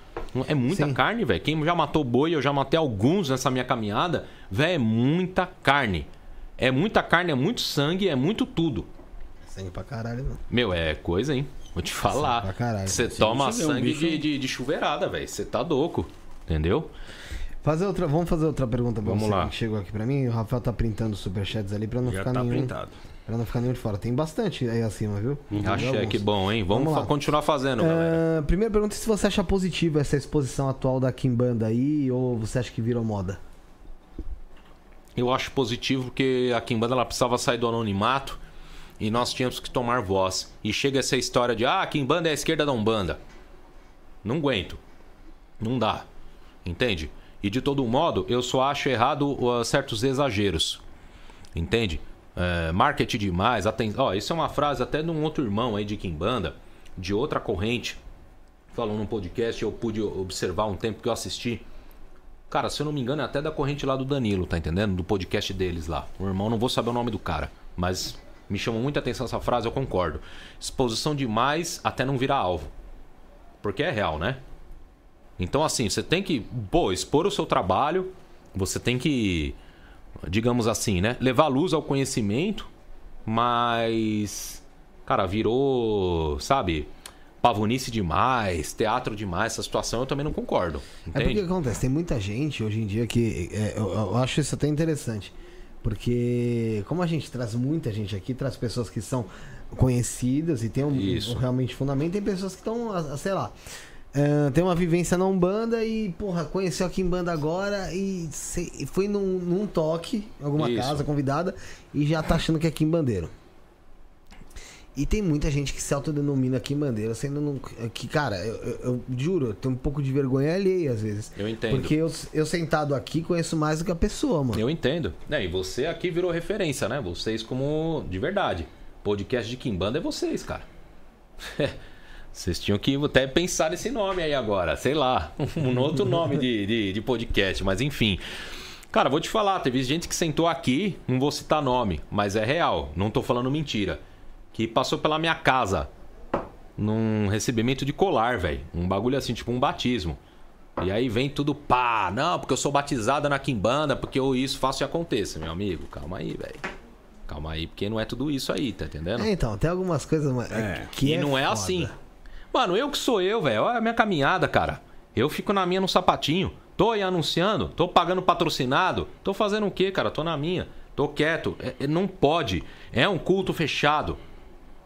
D: É muita
B: Sim.
D: carne, velho. Quem já matou boi, eu já matei alguns nessa minha caminhada, velho, é muita carne. É muita carne, é muito sangue, é muito tudo.
B: Sangue pra caralho, mano.
D: Meu, é coisa, hein? Vou te falar.
B: pra caralho.
D: Você toma
C: você um
D: sangue
C: bicho-
D: de, de, de chuveirada, velho. Você tá louco. Entendeu?
B: Fazer outra, vamos fazer outra pergunta pra
D: Vamos
B: você
D: lá.
B: que chegou aqui pra mim. O Rafael tá printando os superchats ali pra não
C: Já
B: ficar
C: tá
B: nenhum.
C: printado.
B: Pra não ficar nenhum de fora. Tem bastante aí acima, viu?
D: Achei
B: Alguns.
D: que bom, hein? Vamos,
B: Vamos
D: continuar fazendo.
B: Ah, primeira pergunta é se você acha positivo essa exposição atual da Kimbanda aí ou você acha que virou moda?
D: Eu acho positivo porque a Kimbanda ela precisava sair do anonimato e nós tínhamos que tomar voz. E chega essa história de, ah, Kimbanda é a esquerda da Umbanda. Não aguento. Não dá. Entende? E de todo modo, eu só acho errado uh, certos exageros. Entende? É, marketing demais. Aten... Ó, isso é uma frase até de um outro irmão aí de Kimbanda, de outra corrente. Falou num podcast, eu pude observar um tempo que eu assisti. Cara, se eu não me engano, é até da corrente lá do Danilo, tá entendendo? Do podcast deles lá. O irmão, não vou saber o nome do cara, mas me chamou muita atenção essa frase, eu concordo. Exposição demais até não virar alvo. Porque é real, né? Então, assim, você tem que, pô, expor o seu trabalho, você tem que, digamos assim, né? Levar luz ao conhecimento, mas, cara, virou, sabe? Pavonice demais, teatro demais, essa situação eu também não concordo.
B: É porque
D: Entende?
B: acontece, tem muita gente hoje em dia que. é, eu, eu acho isso até interessante. Porque como a gente traz muita gente aqui, traz pessoas que são conhecidas e tem um, um realmente fundamento, tem pessoas que estão, sei lá. é, tem uma vivência na Umbanda e, porra, conheceu aqui em Banda agora e foi num, num toque, em alguma
D: Isso.
B: casa convidada, e já tá achando que é Quimbandeiro. E tem muita gente que se autodenomina Quimbandeiro, sendo não, que, cara, eu, eu- eu juro, eu tenho um pouco de vergonha alheia às vezes.
D: Eu entendo.
B: Porque eu, eu sentado aqui conheço mais do que a pessoa, mano.
D: Eu entendo. É, e você aqui virou referência, né? Vocês como de verdade. Podcast de Kimbanda é vocês, cara. Vocês tinham que até pensar nesse nome aí agora. Sei lá. Um outro nome de, de, de podcast, mas enfim. Cara, vou te falar, teve gente que sentou aqui, não vou citar nome, mas é real, não tô falando mentira. Que passou pela minha casa num recebimento de colar, velho. Um bagulho assim, tipo um batismo. E aí vem tudo pá, não, porque eu sou batizada na Kimbanda, porque eu isso faço e aconteça, meu amigo. Calma aí, velho. Calma aí, porque não é tudo isso aí, tá entendendo?
B: É, então, tem algumas coisas mas,
C: É.
B: que
D: e
B: é
D: não é
B: foda.
D: assim. Mano, eu que sou eu, velho. Olha a minha caminhada, cara. Eu fico na minha no sapatinho. Tô aí anunciando, tô pagando patrocinado. Tô fazendo o quê, cara? Tô na minha. Tô quieto. É- é- não pode. É um culto fechado.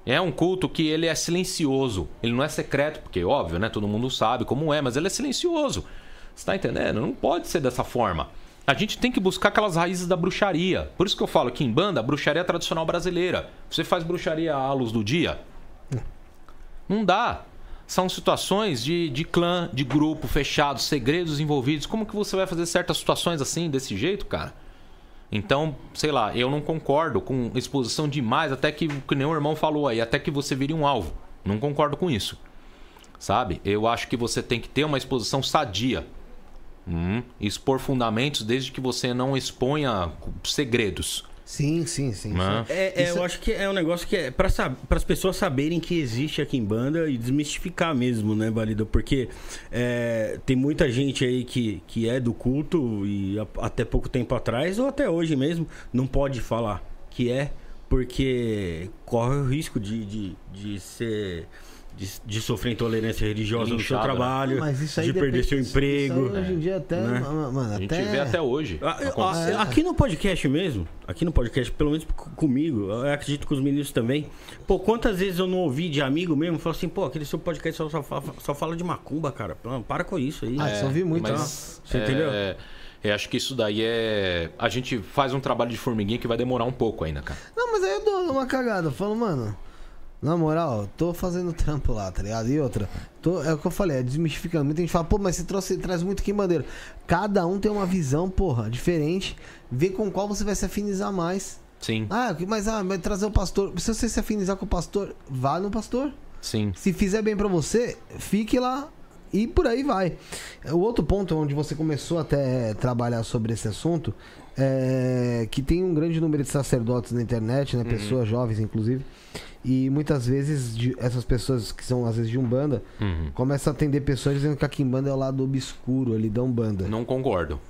D: É um culto que ele é silencioso. Ele não é secreto, porque, óbvio, né? Todo mundo sabe como é, mas ele é silencioso. Você tá entendendo? Não pode ser dessa forma. A gente tem que buscar aquelas raízes da bruxaria. Por isso que eu falo que em banda, bruxaria tradicional brasileira. Você faz bruxaria à luz do dia? Não dá. São situações de, de clã, de grupo fechado, segredos envolvidos. Como que você vai fazer certas situações assim, desse jeito, cara? Então, sei lá, eu não concordo com exposição demais, até que, que nem o irmão falou aí, até que você vire um alvo. Não concordo com isso. Sabe? Eu acho que você tem que ter uma exposição sadia. Hum, expor fundamentos desde que você não exponha segredos.
B: Sim, sim, sim.
D: Né?
C: É, é, eu acho que é um negócio que é para as pessoas saberem que existe aqui em banda e desmistificar mesmo, né, Valido? Porque é, tem muita gente aí que, que é do culto e a- até pouco tempo atrás, ou até hoje mesmo, não pode falar que é, porque corre o risco de, de, de ser. De, de sofrer intolerância religiosa no seu
D: né?
C: trabalho,
B: Mas isso aí
C: de perder seu emprego.
B: hoje em dia até,
C: né?
B: mano,
D: A gente
B: até...
D: vê até hoje. Acontecer.
C: ah, Aqui no podcast mesmo, aqui no podcast, pelo menos comigo, eu acredito que os meninos também. Pô, quantas vezes eu não ouvi de amigo mesmo, falou assim, pô, aquele seu podcast só, só, fa- só fala de macumba, cara. Pô, Para com isso aí.
B: Ah,
D: É,
B: só ouvi muito,
D: mas,
C: Você
D: é,
C: entendeu?
D: Eu acho que isso daí é. A gente faz um trabalho de formiguinha que vai demorar um pouco ainda, cara.
B: Não, mas aí eu dou uma cagada. Eu falo, mano, na moral, tô fazendo trampo lá, tá ligado? E outra, tô, é o que eu falei, é desmistificando. Muita gente fala, pô, mas você trouxe, traz muito queimadeiro. Cada um tem uma visão, porra, diferente. Vê com qual você vai se afinizar mais.
D: Sim,
B: Ah, mas, ah, vai trazer o pastor. Se você se afinizar com o pastor, vá no pastor.
D: sim.
B: Se fizer bem pra você, fique lá e por aí vai. O outro ponto onde você começou até a trabalhar sobre esse assunto é que tem um grande número de sacerdotes na internet, né, pessoas jovens inclusive, e muitas vezes de- essas pessoas que são às vezes de umbanda
D: Uhum.
B: começam a atender pessoas dizendo que a quimbanda é o lado obscuro ali da umbanda.
D: Não concordo.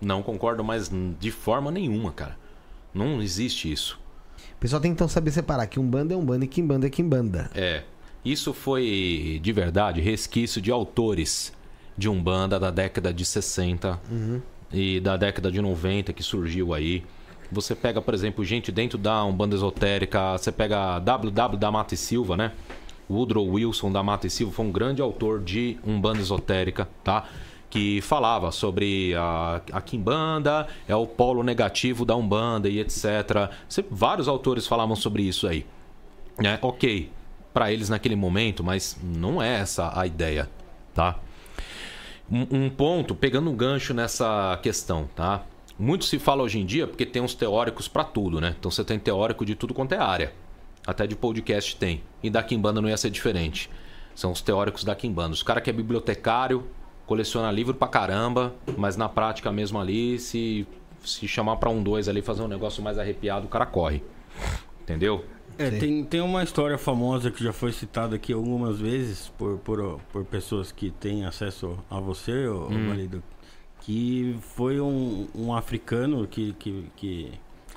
D: Não concordo, mas de forma nenhuma, cara. Não existe isso.
B: O pessoal tem que então saber separar que umbanda é umbanda e quimbanda é quimbanda.
D: É. Isso foi, de verdade, resquício de autores de Umbanda da década de 60 e da década de 90 que surgiu aí. Você pega, por exemplo, gente dentro da Umbanda Esotérica, você pega WW da Mata e Silva, né? Woodrow Wilson da Mata e Silva foi um grande autor de Umbanda Esotérica, tá? Que falava sobre a, a Kimbanda, é o polo negativo da Umbanda e etc. Você- vários autores falavam sobre isso aí né? Ok, para eles naquele momento, mas não é essa a ideia, tá? Um, ponto, pegando um gancho nessa questão, tá? Muito se fala hoje em dia porque tem uns teóricos para tudo, né? Então você tem teórico de tudo quanto é área. Até de podcast tem. E da Kimbanda não ia ser diferente. São os teóricos da Kimbanda. Os cara que é bibliotecário, coleciona livro pra caramba, mas na prática mesmo ali, se, se chamar pra um dois ali, fazer um negócio mais arrepiado, o cara corre. Entendeu?
C: É, tem, tem uma história famosa que já foi citada aqui algumas vezes por, por, por pessoas que têm acesso a você, ô,
D: Hum.
C: Valido, que foi um, um africano que, que, que,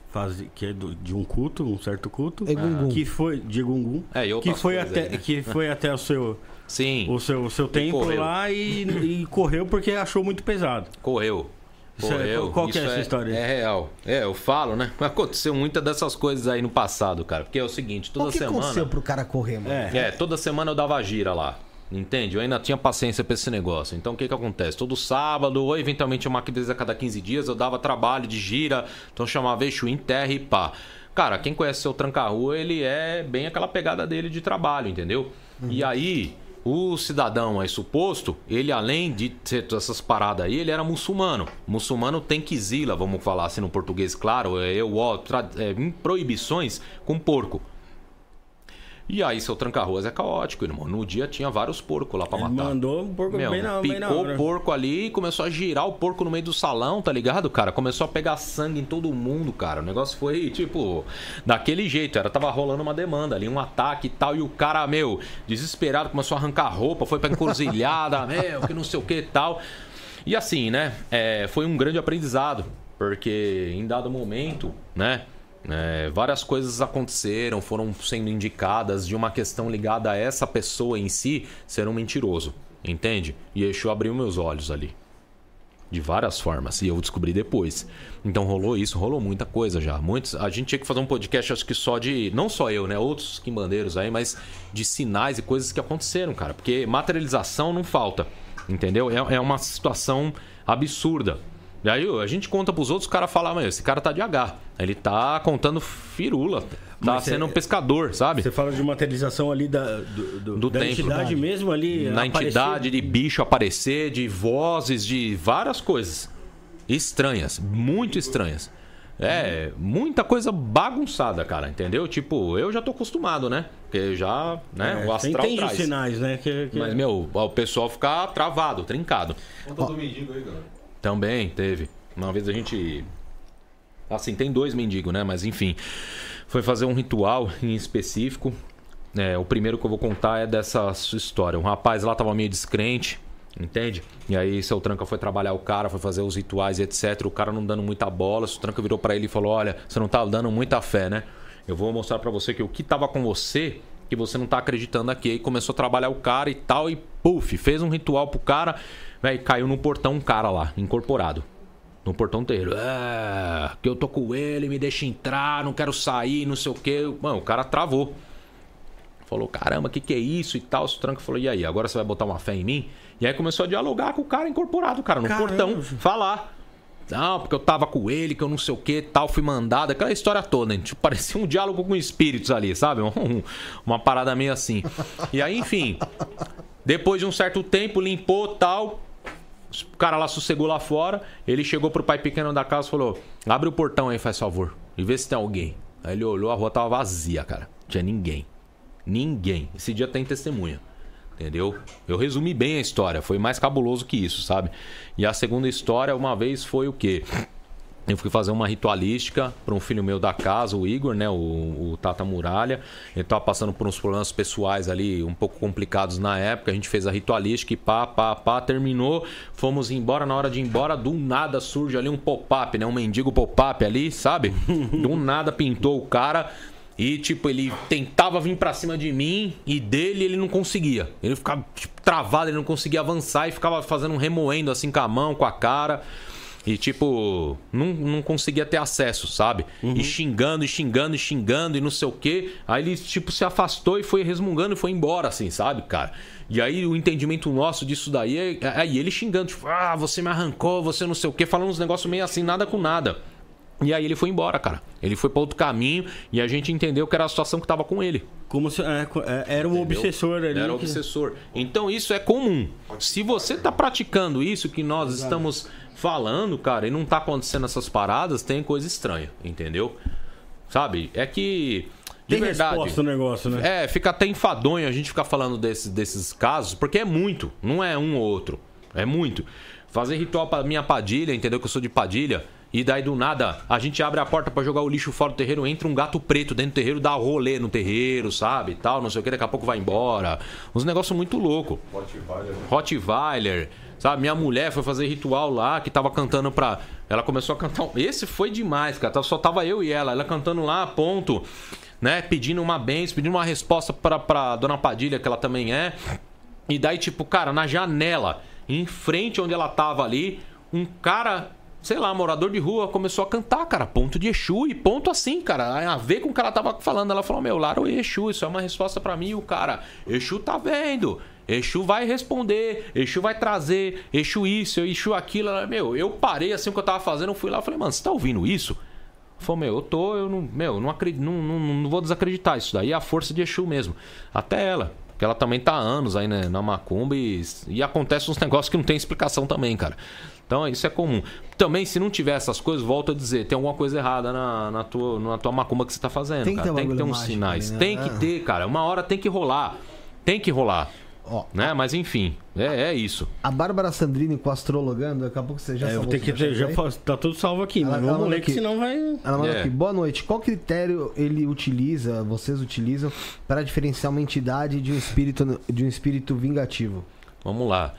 C: faz, que é do- de um culto, um certo culto,
B: Egungun.
C: que foi de Gungun,
D: É,
C: que foi, até,
D: aí, né?
C: que foi até o seu,
D: Sim.
C: o seu, o seu templo lá e, e correu porque achou muito pesado.
D: Correu.
C: Isso é-
D: Correu.
C: qual- que é essa história?
D: É real. É, eu falo, né? Aconteceu muitas dessas coisas aí no passado, cara. Porque é o seguinte, toda
B: o que
D: semana.
B: aconteceu pro cara correr, mano?
C: É.
D: É, toda semana eu dava gira lá. Entende? Eu ainda tinha paciência pra esse negócio. Então o que que acontece? Todo sábado, ou eventualmente uma vez a cada 15 dias, eu dava trabalho de gira. Então eu chamava Exu em terra e pá. Cara, quem conhece seu tranca-rua, ele é bem aquela pegada dele de trabalho, entendeu? E aí, o cidadão aí suposto, ele além de ter todas essas paradas aí, ele era muçulmano. Muçulmano tem quizila, vamos falar assim no português, claro, é, eu, ó, é, proibições com porco. E aí, seu tranca-ruas é caótico, irmão. No dia tinha vários porcos lá pra
C: Ele
D: matar.
C: mandou um porco
D: Meu,
C: bem na, bem na
D: picou
C: hora.
D: o porco ali e começou a girar o porco no meio do salão, tá ligado, cara? Começou a pegar sangue em todo mundo, cara. O negócio foi, tipo, daquele jeito. Era, tava rolando uma demanda ali, um ataque e tal. E o cara, meu, desesperado, começou a arrancar roupa, foi pra encruzilhada, meu, que não sei o que e tal. E assim, né? é, foi um grande aprendizado. Porque em dado momento, né? É, várias coisas aconteceram, foram sendo indicadas de uma questão ligada a essa pessoa em si ser um mentiroso. Entende? E Exu abriu meus olhos ali. De várias formas. E eu descobri depois. Então rolou isso, rolou muita coisa já. Muitos, a gente tinha que fazer um podcast, acho que só de. Não só eu, né? Outros quimbandeiros aí, mas de sinais e coisas que aconteceram, cara. Porque materialização não falta. Entendeu? É, é uma situação absurda. E aí a gente conta pros outros, o cara fala, mas esse cara tá de H. Ele tá contando firula. Tá
C: Mas
D: sendo
C: é-
D: um pescador, sabe?
C: Você fala de materialização ali da, do, do-
D: Do
C: da
D: templo.
C: entidade mesmo ali.
D: na
C: aparecer.
D: entidade de bicho aparecer, de vozes, de várias coisas estranhas, muito estranhas. É, muita coisa bagunçada, cara, entendeu? Tipo, eu já tô acostumado, né? Porque já, né,
C: É,
D: o
C: você
D: astral
C: entende os
D: traz.
C: sinais, né? Que, que-
D: Mas, meu, o pessoal fica travado, trincado.
A: Conta do mendigo aí, galera.
D: Também teve. Uma vez a gente. Assim, tem dois mendigos, né? Mas enfim. Foi fazer um ritual em específico. É, o primeiro que eu vou contar é dessa história. Um rapaz lá tava meio descrente, entende? E aí seu Tranca foi trabalhar o cara, foi fazer os rituais e etc. O cara não dando muita bola. O Tranca virou para ele e falou: Olha, você não tá dando muita fé, né? Eu vou mostrar para você que o que tava com você, que você não tá acreditando aqui. Aí começou a trabalhar o cara e tal, e puf, fez um ritual pro cara, velho, caiu no portão um cara lá, incorporado no portão terreiro. É, que eu tô com ele, me deixa entrar, não quero sair, não sei o quê. Mano, o cara travou. Falou, caramba, o que, que é isso e tal. O Tranco falou, e aí, agora você vai botar uma fé em mim? E aí começou a dialogar com o cara incorporado, cara, no caramba. portão, falar. Não, porque eu tava com ele, que eu não sei o que, tal, fui mandado, aquela história toda, hein? Tipo, parecia um diálogo com espíritos ali, sabe? Um, uma parada meio assim. E aí, enfim, depois de um certo tempo, limpou tal, o cara lá sossegou lá fora. Ele chegou pro pai pequeno da casa e falou: Abre o portão aí, faz favor. E vê se tem alguém. Aí ele olhou, a rua tava vazia, cara. Tinha ninguém. Ninguém. Esse dia tem testemunha. Entendeu? Eu resumi bem a história. Foi mais cabuloso que isso, sabe? E a segunda história, uma vez, foi o quê? Eu fui fazer uma ritualística para um filho meu da casa, o Igor, né? O, o Tata Muralha. Ele tava passando por uns problemas pessoais ali, um pouco complicados na época. A gente fez a ritualística e pá, pá, pá, terminou. Fomos embora. Na hora de ir embora, do nada surge ali um pop-up, né? Um mendigo pop-up ali, sabe? do nada pintou o cara. E, tipo, ele tentava vir para cima de mim e dele ele não conseguia. Ele ficava tipo, travado, ele não conseguia avançar e ficava fazendo um remoendo assim com a mão, com a cara. E, tipo, não, não conseguia ter acesso, sabe? Uhum. E xingando, e xingando, e xingando, e não sei o quê. Aí ele, tipo, se afastou e foi resmungando e foi embora, assim, sabe, cara? E aí o entendimento nosso disso daí é. Aí ele xingando, tipo, ah, você me arrancou, você não sei o quê, falando uns negócios meio assim, nada com nada. E aí ele foi embora, cara. Ele foi para outro caminho e a gente entendeu que era a situação que tava com ele.
C: Como se é, é era um Entendeu? obsessor ali.
D: Era um obsessor. Então isso é comum. Se você tá praticando isso que nós Exato. estamos falando, cara, e não tá acontecendo essas paradas, tem coisa estranha, entendeu? Sabe? É que. De tem verdade.
C: o negócio, né?
D: É, fica até enfadonho a gente ficar falando desse, desses casos, porque é muito, não é um ou outro. É muito. Fazer ritual pra minha padilha, entendeu? Que eu sou de padilha. E daí do nada, a gente abre a porta para jogar o lixo fora do terreiro, entra um gato preto dentro do terreiro, dá rolê no terreiro, sabe? Tal, não sei o que, daqui a pouco vai embora. Uns negócios muito louco. Rottweiler. Rottweiler. Sabe, minha mulher foi fazer ritual lá, que tava cantando pra. Ela começou a cantar. Esse foi demais, cara. Só tava eu e ela. Ela cantando lá, ponto. Né? Pedindo uma benção, pedindo uma resposta pra, pra dona Padilha, que ela também é. E daí, tipo, cara, na janela, em frente onde ela tava ali, um cara sei lá, morador de rua, começou a cantar, cara, ponto de Exu e ponto assim, cara. A ver com o que ela tava falando. Ela falou: Meu, Lara, o Exu, isso é uma resposta para mim. E o cara, Exu tá vendo. Exu vai responder, Exu vai trazer, Exu isso, Exu aquilo. Meu, eu parei assim o que eu tava fazendo, eu fui lá e falei, mano, você tá ouvindo isso? Falei, meu, eu tô, eu não, meu, não acredito, não, não, não vou desacreditar isso daí, é a força de Exu mesmo. Até ela, que ela também tá há anos aí né, na Macumba e, e acontece uns negócios que não tem explicação também, cara. Então isso é comum. Também, se não tiver essas coisas, volto a dizer, tem alguma coisa errada na, na, tua, na tua macumba que você tá fazendo, tem cara. Que tem que ter uns sinais. né? Tem que é. ter, cara. Uma hora tem que rolar. Tem que rolar. Ó, né? Mas enfim, é, é isso.
B: A Bárbara Sandrini com astrologando, daqui a pouco você já
C: é, eu tenho que já tá tudo salvo aqui, ela, mas vamos ler que senão vai.
B: Ela manda é. aqui. Boa noite. Qual critério ele utiliza, vocês utilizam, para diferenciar uma entidade de um espírito, de um espírito vingativo?
D: Vamos lá.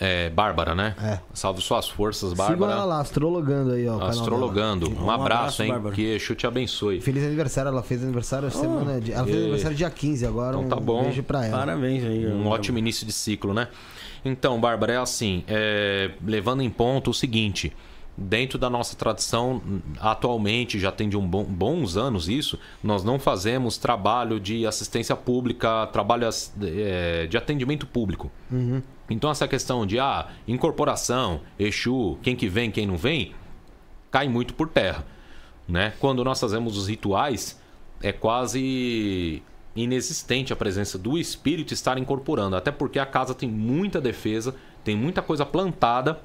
D: É, Bárbara, né? É. Salve suas forças, Bárbara. Siga
B: ela lá, astrologando aí, ó.
D: Astrologando. Um, um abraço, abraço, hein? Bárbara. Que Exu te abençoe.
B: Feliz aniversário, ela fez aniversário oh, semana. De... Ela fez e... aniversário dia 15 agora. Então tá um bom. beijo pra ela.
C: Parabéns aí.
D: Um ótimo início de ciclo, né? Então, Bárbara, é assim, é... levando em ponto o seguinte. Dentro da nossa tradição, atualmente, já tem de um bom, bons anos isso, nós não fazemos trabalho de assistência pública, trabalho é, de atendimento público. Uhum. Então essa questão de ah, incorporação, Exu, quem que vem, quem não vem, cai muito por terra. Né? Quando nós fazemos os rituais, é quase inexistente a presença do espírito estar incorporando, até porque a casa tem muita defesa, tem muita coisa plantada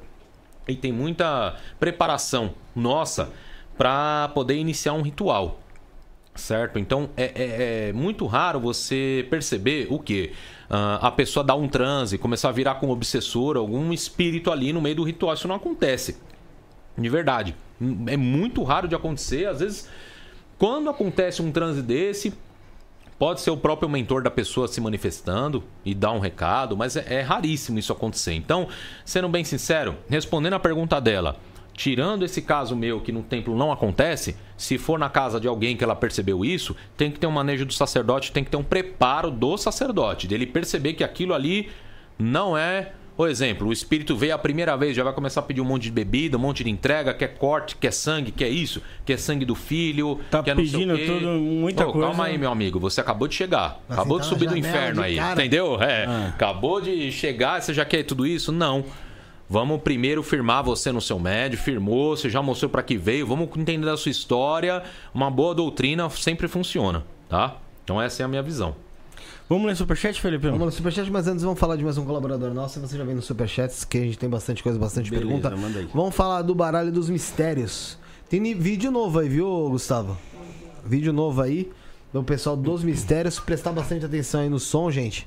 D: e tem muita preparação nossa para poder iniciar um ritual. Certo? Então é, é, é, muito raro você perceber o que? Uh, a pessoa dar um transe, começar a virar com obsessor, algum espírito ali no meio do ritual. Isso não acontece. De verdade. É muito raro de acontecer. Às vezes, quando acontece um transe desse, pode ser o próprio mentor da pessoa se manifestando e dar um recado, mas é, é raríssimo isso acontecer. Então, sendo bem sincero, respondendo a pergunta dela, tirando esse caso meu que no templo não acontece, se for na casa de alguém que ela percebeu isso, tem que ter um manejo do sacerdote, tem que ter um preparo do sacerdote, dele perceber que aquilo ali não é por exemplo, o espírito veio a primeira vez, já vai começar a pedir um monte de bebida, um monte de entrega, quer corte, quer sangue, quer isso, quer sangue do filho,
C: tá
D: quer
C: pedindo tudo, muita
D: oh,
C: coisa.
D: Calma aí, meu amigo, você acabou de chegar, Mas acabou de subir do inferno aí, cara. entendeu? É, ah. acabou de chegar, você já quer tudo isso? Não. Vamos primeiro firmar você no seu médio, firmou, você já mostrou para que veio, vamos entender a sua história. Uma boa doutrina sempre funciona, tá? Então essa é a minha visão.
C: Vamos ler Superchat, Felipe?
B: Vamos ler Superchat, mas antes vamos falar de mais um colaborador nosso. Você já vem no Superchats, que a gente tem bastante coisa, bastante Beleza, pergunta. Manda aí. Vamos falar do baralho dos mistérios. Tem vídeo novo aí, viu, Gustavo? Vídeo novo aí do pessoal dos mistérios. Prestar bastante atenção aí no som, gente.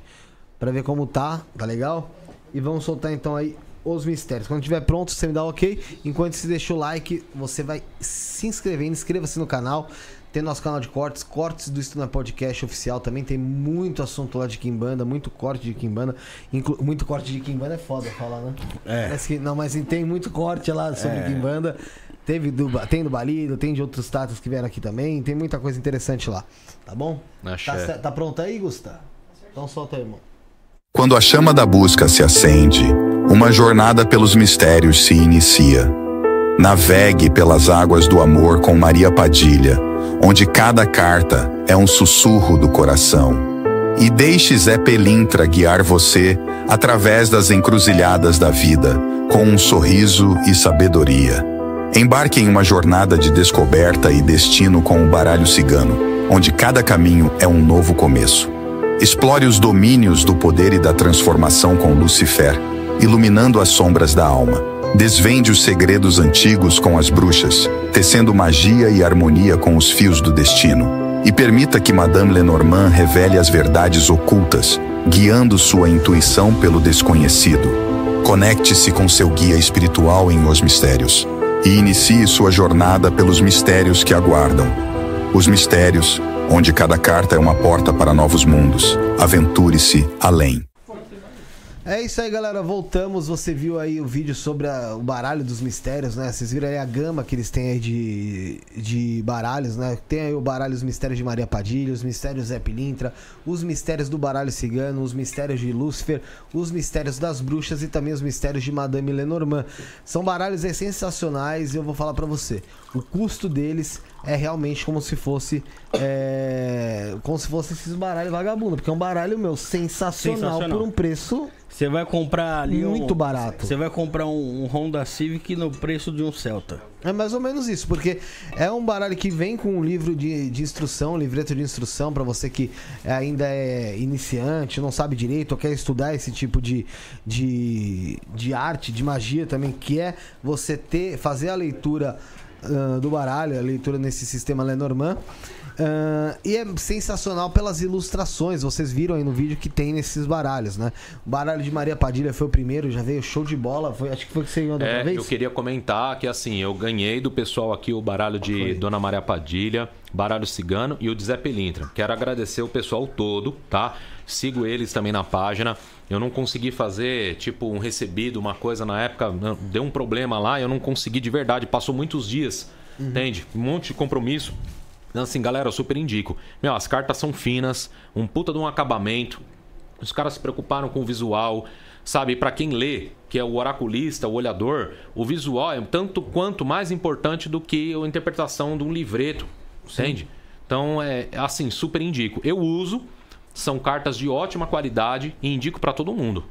B: Pra ver como tá, tá legal? E vamos soltar então aí os mistérios. Quando estiver pronto, você me dá ok. Enquanto você deixa o like, você vai se inscrevendo, inscreva-se no canal. Tem nosso canal de cortes, cortes do Estuna Podcast oficial também. Tem muito assunto lá de Kimbanda, muito corte de Kimbanda. Muito corte de Kimbanda é foda falar, né? É. Que, não, mas tem muito corte lá sobre é. Kimbanda. Teve do, tem do Balido, tem de outros status que vieram aqui também. Tem muita coisa interessante lá. Tá bom? Tá, tá pronto aí, Gustavo? Então solta aí, irmão.
A: Quando a chama da busca se acende, uma jornada pelos mistérios se inicia. Navegue pelas águas do amor com Maria Padilha onde cada carta é um sussurro do coração. E deixe Zé Pelintra guiar você através das encruzilhadas da vida, com um sorriso e sabedoria. Embarque em uma jornada de descoberta e destino com o baralho cigano, onde cada caminho é um novo começo. Explore os domínios do poder e da transformação com Lucifer, iluminando as sombras da alma Desvende os segredos antigos com as bruxas, tecendo magia e harmonia com os fios do destino. E permita que Madame Lenormand revele as verdades ocultas, guiando sua intuição pelo desconhecido. Conecte-se com seu guia espiritual em Os Mistérios e inicie sua jornada pelos mistérios que aguardam. Os mistérios, onde cada carta é uma porta para novos mundos. Aventure-se além.
B: É isso aí, galera. Voltamos. Você viu aí o vídeo sobre a, o baralho dos mistérios, né? Vocês viram aí a gama que eles têm aí de, de baralhos, né? Tem aí o baralho Os Mistérios de Maria Padilha, os Mistérios Zé Pilintra, os Mistérios do Baralho Cigano, os Mistérios de Lúcifer, os Mistérios das Bruxas e também os Mistérios de Madame Lenormand. São baralhos é, sensacionais e eu vou falar para você. O custo deles é realmente como se fosse é, como se fosse esses baralhos vagabundo, porque é um baralho meu sensacional, sensacional. por um preço
C: você vai comprar ali
B: muito um, barato.
C: Você vai comprar um, um, Honda Civic no preço de um Celta.
B: É mais ou menos isso, porque é um baralho que vem com um livro de, de instrução, um livreto de instrução para você que ainda é iniciante, não sabe direito ou quer estudar esse tipo de, de, de arte, de magia também, que é você ter fazer a leitura uh, do baralho, a leitura nesse sistema Lenormand. Uh, e é sensacional pelas ilustrações. Vocês viram aí no vídeo que tem nesses baralhos, né? O baralho de Maria Padilha foi o primeiro, já veio show de bola. Foi, acho que foi que você ganhou da
D: é,
B: vez.
D: Eu queria comentar que assim, eu ganhei do pessoal aqui o baralho de foi. Dona Maria Padilha, baralho cigano e o de Zé Pelintra. Quero agradecer o pessoal todo, tá? Sigo eles também na página. Eu não consegui fazer, tipo, um recebido, uma coisa na época. Deu um problema lá, eu não consegui de verdade. Passou muitos dias, uhum. entende? Um monte de compromisso. Então, assim, galera, eu super indico. Meu, as cartas são finas, um puta de um acabamento. Os caras se preocuparam com o visual. Sabe, para quem lê, que é o oraculista, o olhador, o visual é tanto quanto mais importante do que a interpretação de um livreto. Entende? Então, é assim, super indico. Eu uso, são cartas de ótima qualidade e indico para todo mundo.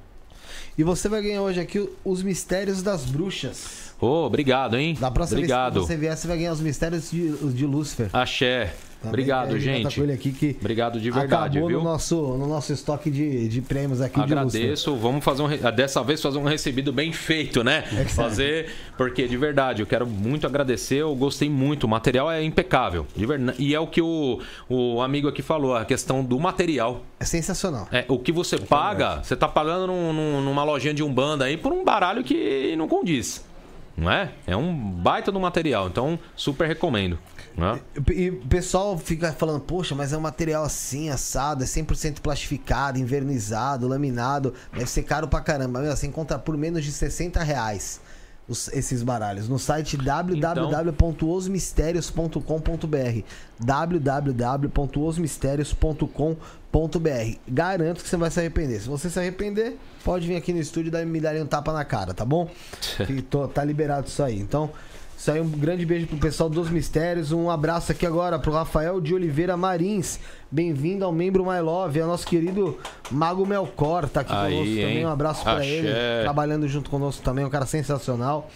B: E você vai ganhar hoje aqui os Mistérios das Bruxas.
D: Ô, oh, obrigado, hein?
B: Da próxima
D: obrigado.
B: vez que você vier, você vai ganhar os mistérios de, de Lúcifer.
D: Axé. Também Obrigado, gente.
B: aqui que
D: Obrigado de verdade,
B: acabou
D: viu?
B: No nosso, no nosso estoque de, de prêmios aqui
D: Agradeço.
B: De
D: Vamos fazer um dessa vez fazer um recebido bem feito, né? É fazer porque de verdade eu quero muito agradecer. Eu gostei muito. O material é impecável, de verdade. E é o que o, o amigo aqui falou, a questão do material.
B: É sensacional.
D: É o que você paga. Você tá pagando num, numa lojinha de umbanda aí por um baralho que não condiz Não é? É um baita do material, então super recomendo. Né?
B: E o pessoal fica falando, poxa, mas é um material assim, assado, é 100% plastificado, invernizado, laminado, deve ser caro pra caramba. Meu, você encontra por menos de 60 reais os- esses baralhos no site www.osmistérios.com.br www.osmistérios.com.br Garanto que você vai se arrepender. Se você se arrepender, pode vir aqui no estúdio e me dar um tapa na cara, tá bom? Que tô- tá liberado isso aí. Então, isso aí, um grande beijo pro pessoal dos Mistérios. Um abraço aqui agora pro Rafael de Oliveira Marins. Bem-vindo ao membro My Love, é o nosso querido Mago Melcor, tá aqui
D: Aí,
B: conosco também.
D: hein?
B: Um abraço pra
D: Axé.
B: ele, trabalhando junto conosco também, um cara sensacional.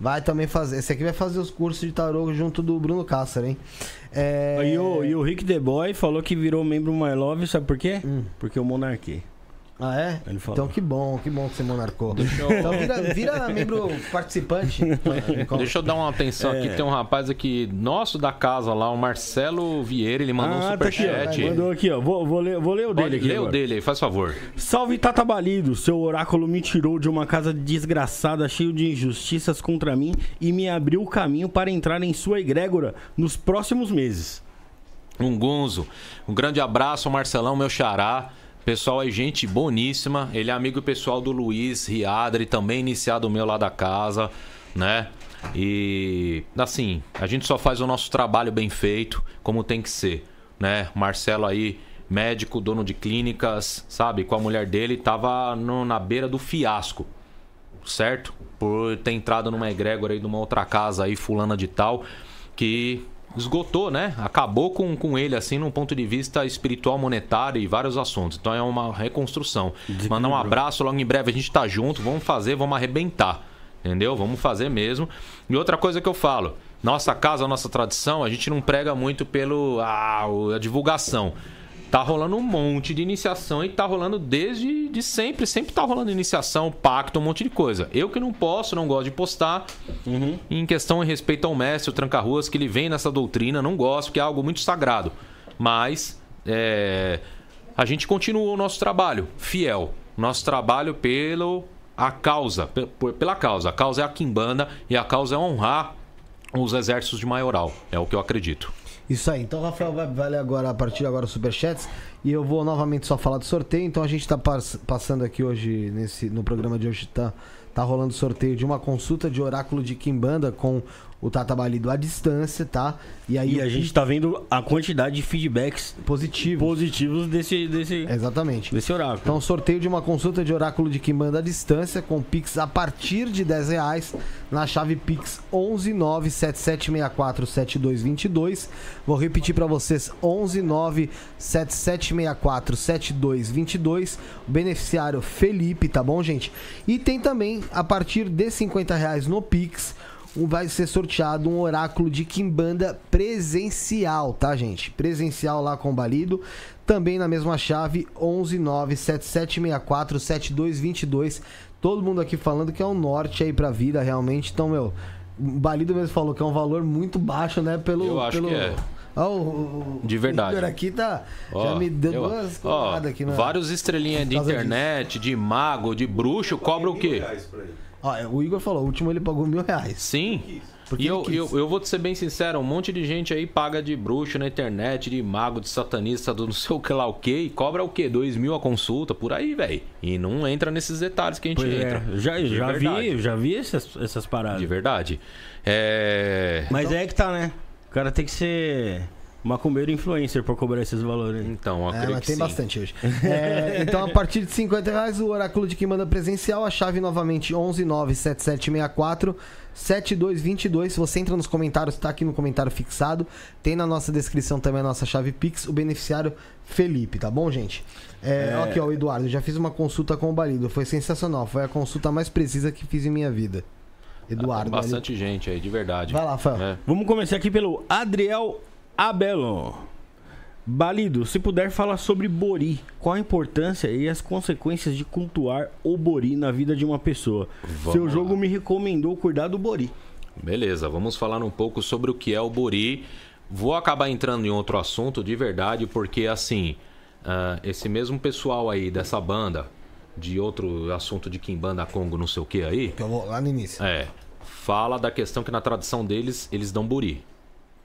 B: Vai também fazer. Esse aqui vai fazer os cursos de tarô junto do Bruno Cássaro, hein? É...
C: E o, e o Rick The Boy falou que virou membro My Love, sabe por quê?
B: Hum.
C: Porque eu monarquei.
B: Ah, é?
C: Ele falou.
B: Então que bom, que bom que você monarcou.
D: eu-
B: Então vira, vira membro participante.
D: Deixa eu dar uma atenção
C: É.
D: aqui. Tem um rapaz aqui, nosso da casa lá, o Marcelo Vieira, ele mandou um
C: tá aqui,
D: superchat.
C: Mandou aqui, ó. Vou, vou ler, vou ler o
D: Pode
C: dele aqui.
D: ler o
C: agora.
D: dele aí, faz favor.
C: Salve Tata Balido, seu oráculo me tirou de uma casa desgraçada, cheio de injustiças contra mim e me abriu o caminho para entrar em sua egrégora nos próximos meses.
D: Um Gunzo. Um grande abraço Marcelão, meu xará. Pessoal é gente boníssima. Ele é amigo pessoal do Luiz Riadri, também iniciado meu lá da casa, né? E assim, a gente só faz o nosso trabalho bem feito, como tem que ser, né? Marcelo aí, médico, dono de clínicas, sabe? Com a mulher dele, tava no- na beira do fiasco certo? Por ter entrado numa egrégora aí de uma outra casa aí, fulana de tal, que esgotou, né? Acabou com, com ele, assim, num ponto de vista espiritual, monetário e vários assuntos. Então é uma reconstrução. Mandar um abraço, logo em breve a gente tá junto, vamos fazer, vamos arrebentar. Entendeu? Vamos fazer mesmo. E outra coisa que eu falo, nossa casa, nossa tradição, a gente não prega muito pelo ah, o- a divulgação. Tá rolando um monte de iniciação e tá rolando desde de sempre. Sempre tá rolando iniciação, pacto, um monte de coisa. Eu que não posso, não gosto de postar. Em questão em respeito ao mestre, o Tranca-Ruas, que ele vem nessa doutrina, não gosto, porque é algo muito sagrado. Mas é, a gente continua o nosso trabalho, fiel. Nosso trabalho pelo a causa, pela causa. A causa é a quimbanda e a causa é honrar os exércitos de maioral. É o que eu acredito.
B: Isso aí. Então, Rafael vai, ler agora, a partir de agora, os superchats. E eu vou novamente só falar do sorteio. Então, a gente tá pass- passando aqui hoje, nesse, no programa de hoje, tá, tá rolando sorteio de uma consulta de oráculo de Kimbanda com o Tata Balido à distância, tá? E aí,
C: E a gente tá vendo a quantidade de feedbacks
B: positivo.
C: positivos desse, desse,
B: Exatamente.
C: desse oráculo.
B: Então, sorteio de uma consulta de oráculo de Kimbanda à distância com Pix a partir de 10 reais na chave Pix 11977647222. Vou repetir para vocês: 11977647222. O beneficiário Felipe, tá bom, gente? E tem também, a partir de 50 reais no Pix, vai ser sorteado um oráculo de Kimbanda presencial, tá, gente? Presencial lá com o Balido. Também na mesma chave, 11977647222. Todo mundo aqui falando que é um norte aí pra vida, realmente. Então, meu, o Balido mesmo falou que é um valor muito baixo, né? Pelo,
D: Eu acho
B: pelo...
D: que é.
B: Ó, o, o-
D: De verdade.
B: O Igor aqui tá.
D: Ó,
B: já me deu
D: eu-
B: duas coladas aqui, né?
D: Vários estrelinhas de internet, de mago, de bruxo, cobra o quê?
B: Ó, o Igor falou, o último ele pagou mil reais.
D: Sim.
B: Porque
D: E eu, eu, eu vou te ser bem sincero, um monte de gente aí paga de bruxo na internet, de mago, de satanista, do não sei o que lá o que, e cobra o quê? Dois mil a consulta, por aí, velho. E não entra nesses detalhes que a gente
C: Pois é,
D: entra.
C: já,
D: De
C: já
D: verdade.
C: vi, já vi essas, essas paradas.
D: De verdade. É.
C: Mas é que tá, né? O cara tem que ser macumbeiro influencer pra cobrar esses valores.
D: Então, eu
B: É,
D: creio
B: mas
D: que
B: tem
D: sim.
B: bastante hoje. É, então, a partir de 50 reais, o oráculo de quem manda presencial, a chave novamente 1197764 7222. Se você entra nos comentários, tá aqui no comentário fixado. Tem na nossa descrição também a nossa chave Pix, o beneficiário Felipe, tá bom, gente? É, ó Aqui, ó, o Eduardo, já fiz uma consulta com o Balido. Foi sensacional. Foi a consulta mais precisa que fiz em minha vida. Eduardo.
D: Tem bastante gente aí, de verdade.
B: Vai lá, Rafael.
D: É.
C: Vamos começar aqui pelo Adriel Abelon. Balido, se puder falar sobre Bori, qual a importância e as consequências de cultuar o Bori na vida de uma pessoa?
D: Vamos
C: Seu
D: lá.
C: jogo me recomendou cuidar do Bori.
D: Beleza, vamos falar um pouco sobre o que é o Bori. Vou acabar entrando em outro assunto de verdade, porque assim, ah, esse mesmo pessoal aí dessa banda, de outro assunto de Kimbanda Congo, não sei o que aí,
B: Que eu vou lá no início.
D: é, fala da questão que na tradição deles eles dão buri.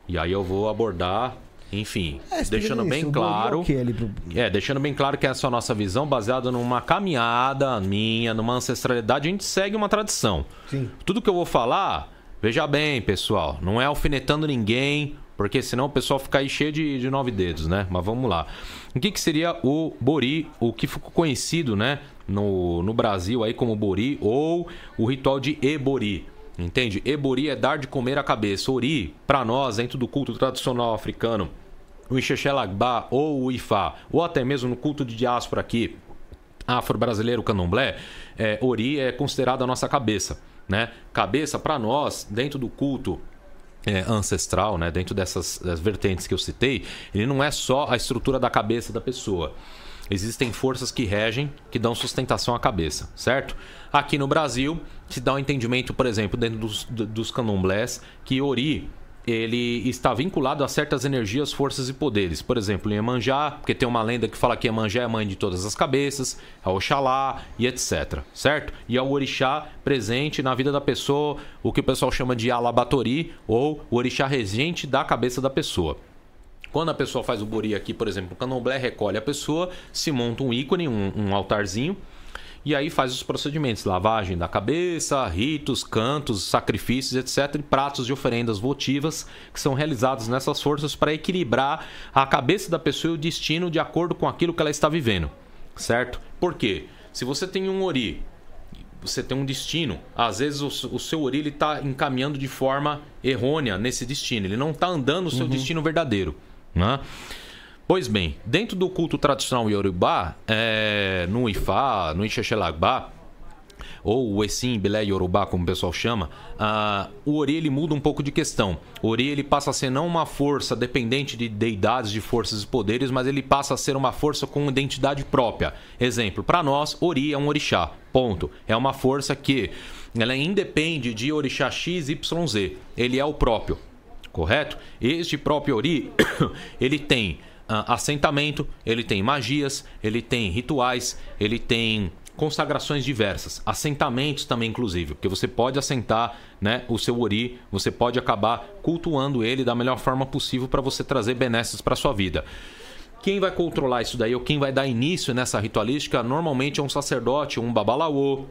D: E aí eu vou abordar, enfim,
B: É,
D: deixando bem claro.
B: Que ele...
D: É, deixando bem claro que essa é a nossa visão baseada numa caminhada minha, numa ancestralidade, a gente segue uma tradição.
B: Sim.
D: Tudo que eu vou falar, veja bem, pessoal, não é alfinetando ninguém, porque senão o pessoal fica aí cheio de, de nove dedos, né? Mas vamos lá. O que, que seria o Bori, o que ficou conhecido, né, no, no Brasil aí como Bori, ou o ritual de Ebori. Entende? Ebori é dar de comer a cabeça. Ori, para nós, dentro do culto tradicional africano, o Ixexelagba ou o Ifá, ou até mesmo no culto de diáspora aqui, afro-brasileiro candomblé, é, Ori é considerado a nossa cabeça. Né? Cabeça, para nós, dentro do culto é, ancestral, né? dentro dessas vertentes que eu citei, ele não é só a estrutura da cabeça da pessoa. Existem forças que regem, que dão sustentação à cabeça, certo? Aqui no Brasil, se dá um entendimento, por exemplo, dentro dos, dos candomblés, que Ori ele está vinculado a certas energias, forças e poderes. Por exemplo, em Emanjá, porque tem uma lenda que fala que Emanjá é a mãe de todas as cabeças, a Oxalá e etc. Certo? E ao orixá presente na vida da pessoa, o que o pessoal chama de alabatori, ou o orixá regente da cabeça da pessoa. Quando a pessoa faz o bori aqui, por exemplo, o candomblé recolhe a pessoa, se monta um ícone, um, um altarzinho, e aí faz os procedimentos, lavagem da cabeça, ritos, cantos, sacrifícios, etc, e pratos de oferendas votivas que são realizados nessas forças para equilibrar a cabeça da pessoa e o destino de acordo com aquilo que ela está vivendo, certo? Por quê? Se você tem um ori, você tem um destino, às vezes o, o seu ori está encaminhando de forma errônea nesse destino, ele não está andando o seu uhum. destino verdadeiro, né? Pois bem, dentro do culto tradicional Yorubá, é, no Ifá, no Ixexelagba, ou o Essim, Bilé Yorubá, como o pessoal chama, uh, o Ori ele muda um pouco de questão. O Ori ele passa a ser não uma força dependente de deidades, de forças e poderes, mas ele passa a ser uma força com identidade própria. Exemplo, para nós, Ori é um orixá, ponto. É uma força que ela independe de orixá X, Y, Z. Ele é o próprio, correto? Este próprio Ori, ele tem assentamento, ele tem magias, ele tem rituais, ele tem consagrações diversas, assentamentos também inclusive, porque você pode assentar, né, o seu ori, você pode acabar cultuando ele da melhor forma possível para você trazer benesses para sua vida. Quem vai controlar isso daí ou quem vai dar início nessa ritualística normalmente é um sacerdote, um babalaô,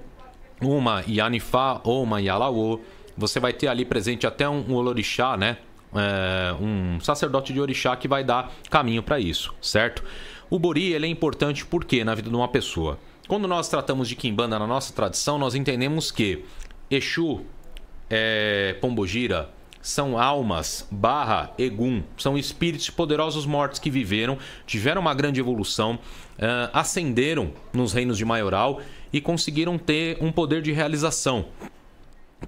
D: uma Yanifá ou uma Yalaô. Você vai ter ali presente até um, um olorixá, né? É, um sacerdote de orixá que vai dar caminho para isso, certo? O bori ele é importante porque na vida de uma pessoa. Quando nós tratamos de quimbanda na nossa tradição, nós entendemos que Exu, é, Pombogira, são almas barra Egum, são espíritos poderosos mortos que viveram, tiveram uma grande evolução, uh, ascenderam nos reinos de maioral e conseguiram ter um poder de realização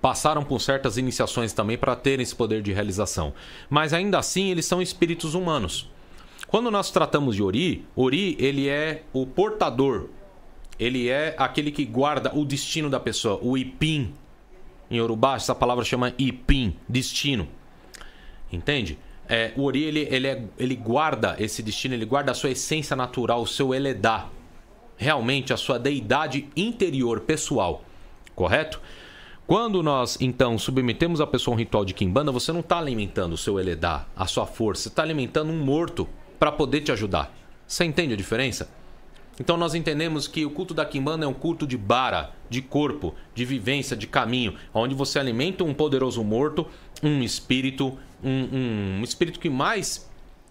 D: passaram por certas iniciações também para terem esse poder de realização. Mas ainda assim, eles são espíritos humanos. Quando nós tratamos de Ori, Ori ele é o portador. Ele é aquele que guarda o destino da pessoa, o Ipim. Em Yorubá, essa palavra chama Ipim, destino. Entende? É, o Ori ele, ele, é, ele guarda esse destino, ele guarda a sua essência natural, o seu Eledá. Realmente a sua deidade interior, pessoal. Correto? Quando nós, então, submetemos a pessoa a um ritual de Kimbanda, você não está alimentando o seu Eledá, a sua força, você está alimentando um morto para poder te ajudar. Você entende a diferença? Então nós entendemos que o culto da Kimbanda é um culto de bara, de corpo, de vivência, de caminho, onde você alimenta um poderoso morto, um espírito, um, um espírito que mais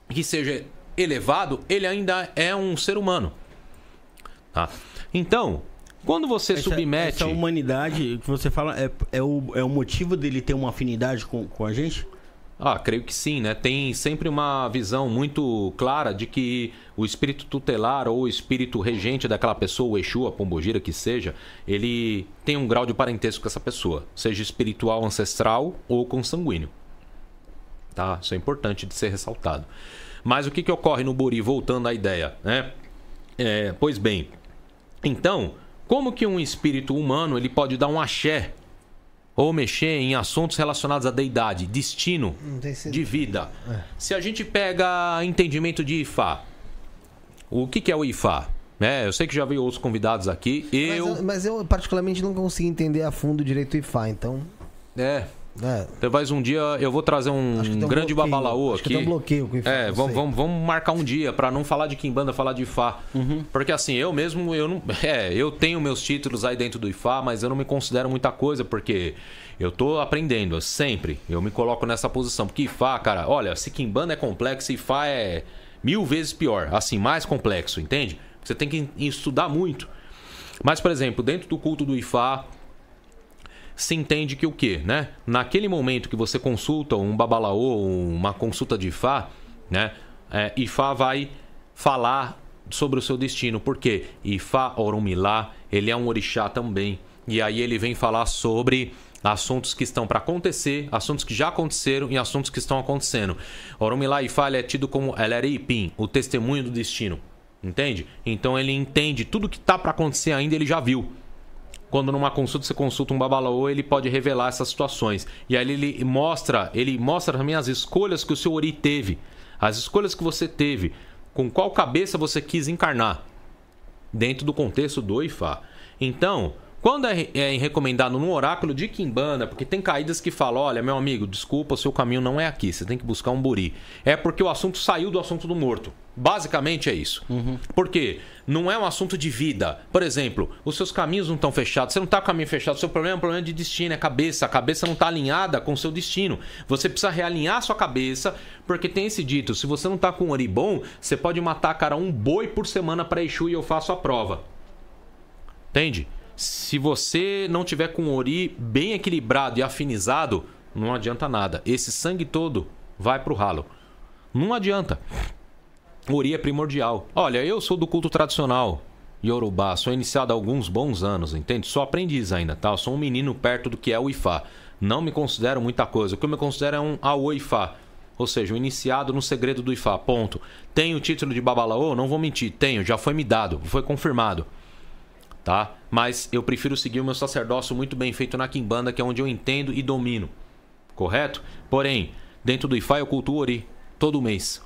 D: que seja elevado, ele ainda é um ser humano. Tá? Então, quando você essa, submete.
C: Essa humanidade que você fala é, é, o, é o motivo dele ter uma afinidade com, com a gente?
D: Ah, creio que sim, né? Tem sempre uma visão muito clara de que o espírito tutelar ou o espírito regente daquela pessoa, o Exu, a Pombogira, que seja, ele tem um grau de parentesco com essa pessoa, seja espiritual ancestral ou consanguíneo. Tá? Isso é importante de ser ressaltado. Mas o que, que ocorre no Buri, voltando à ideia, né? É, pois bem, então, como que um espírito humano ele pode dar um axé ou mexer em assuntos relacionados à deidade, destino de vida? É. Se a gente pega entendimento de Ifá, o que, que é o Ifá? É, eu sei que já veio outros convidados aqui. Eu...
B: Mas, mas, eu particularmente não consigo entender a fundo direito o Ifá, então.
D: É. É. Talvez um dia eu vou trazer um, um grande babalaô aqui.
B: um bloqueio com
D: É, vamos, vamos, vamos marcar um dia para não falar de Kimbanda, falar de Ifá. Uhum. Porque assim, eu mesmo, eu não. É, eu tenho meus títulos aí dentro do Ifá, mas eu não me considero muita coisa, porque eu tô aprendendo sempre. Eu me coloco nessa posição. Porque Ifá, cara, olha, se Kimbanda é complexo, Ifá é mil vezes pior. Assim, mais complexo, entende? Você tem que estudar muito. Mas, por exemplo, dentro do culto do Ifá, se entende que o quê, né? Naquele momento que você consulta um babalaô, uma consulta de Ifá, né? É, Ifá vai falar sobre o seu destino. Por quê? Ifá Orumilá, ele é um orixá também. E aí ele vem falar sobre assuntos que estão para acontecer, assuntos que já aconteceram e assuntos que estão acontecendo. Orumilá Ifá é tido como Eleripim, o testemunho do destino. Entende? Então ele entende tudo que está para acontecer ainda, ele já viu. Quando numa consulta você consulta um babalaô, ele pode revelar essas situações. E aí ele mostra, ele mostra também as escolhas que o seu ori teve, as escolhas que você teve, com qual cabeça você quis encarnar dentro do contexto do Ifá. Então, quando é, é recomendado no oráculo de Kimbanda, porque tem caídas que falam: olha, meu amigo, desculpa, o seu caminho não é aqui, você tem que buscar um buri. É porque o assunto saiu do assunto do morto. Basicamente é isso. Uhum. Porque não é um assunto de vida. Por exemplo, os seus caminhos não estão fechados. Você não está com o caminho fechado. O seu problema é um problema de destino, é cabeça. A cabeça não está alinhada com o seu destino. Você precisa realinhar a sua cabeça, porque tem esse dito: se você não está com um ori bom, você pode matar, cara, um boi por semana para Exu e eu faço a prova. Entende? Se você não tiver com o ori bem equilibrado e afinizado, não adianta nada. Esse sangue todo vai pro ralo. Não adianta. Ori é primordial. Olha, eu sou do culto tradicional. Yorubá, sou iniciado há alguns bons anos, entende? Sou aprendiz ainda, tá? Eu sou um menino perto do que é o Ifá. Não me considero muita coisa. O que eu me considero é um Aô Ifá. Ou seja, um iniciado no segredo do Ifá. Ponto. Tenho o título de Babalaô? Não vou mentir. Tenho, já foi me dado, foi confirmado tá? Mas eu prefiro seguir o meu sacerdócio muito bem feito na Kimbanda, que é onde eu entendo e domino. Correto? Porém, dentro do Ifá eu cultuo Ori todo mês.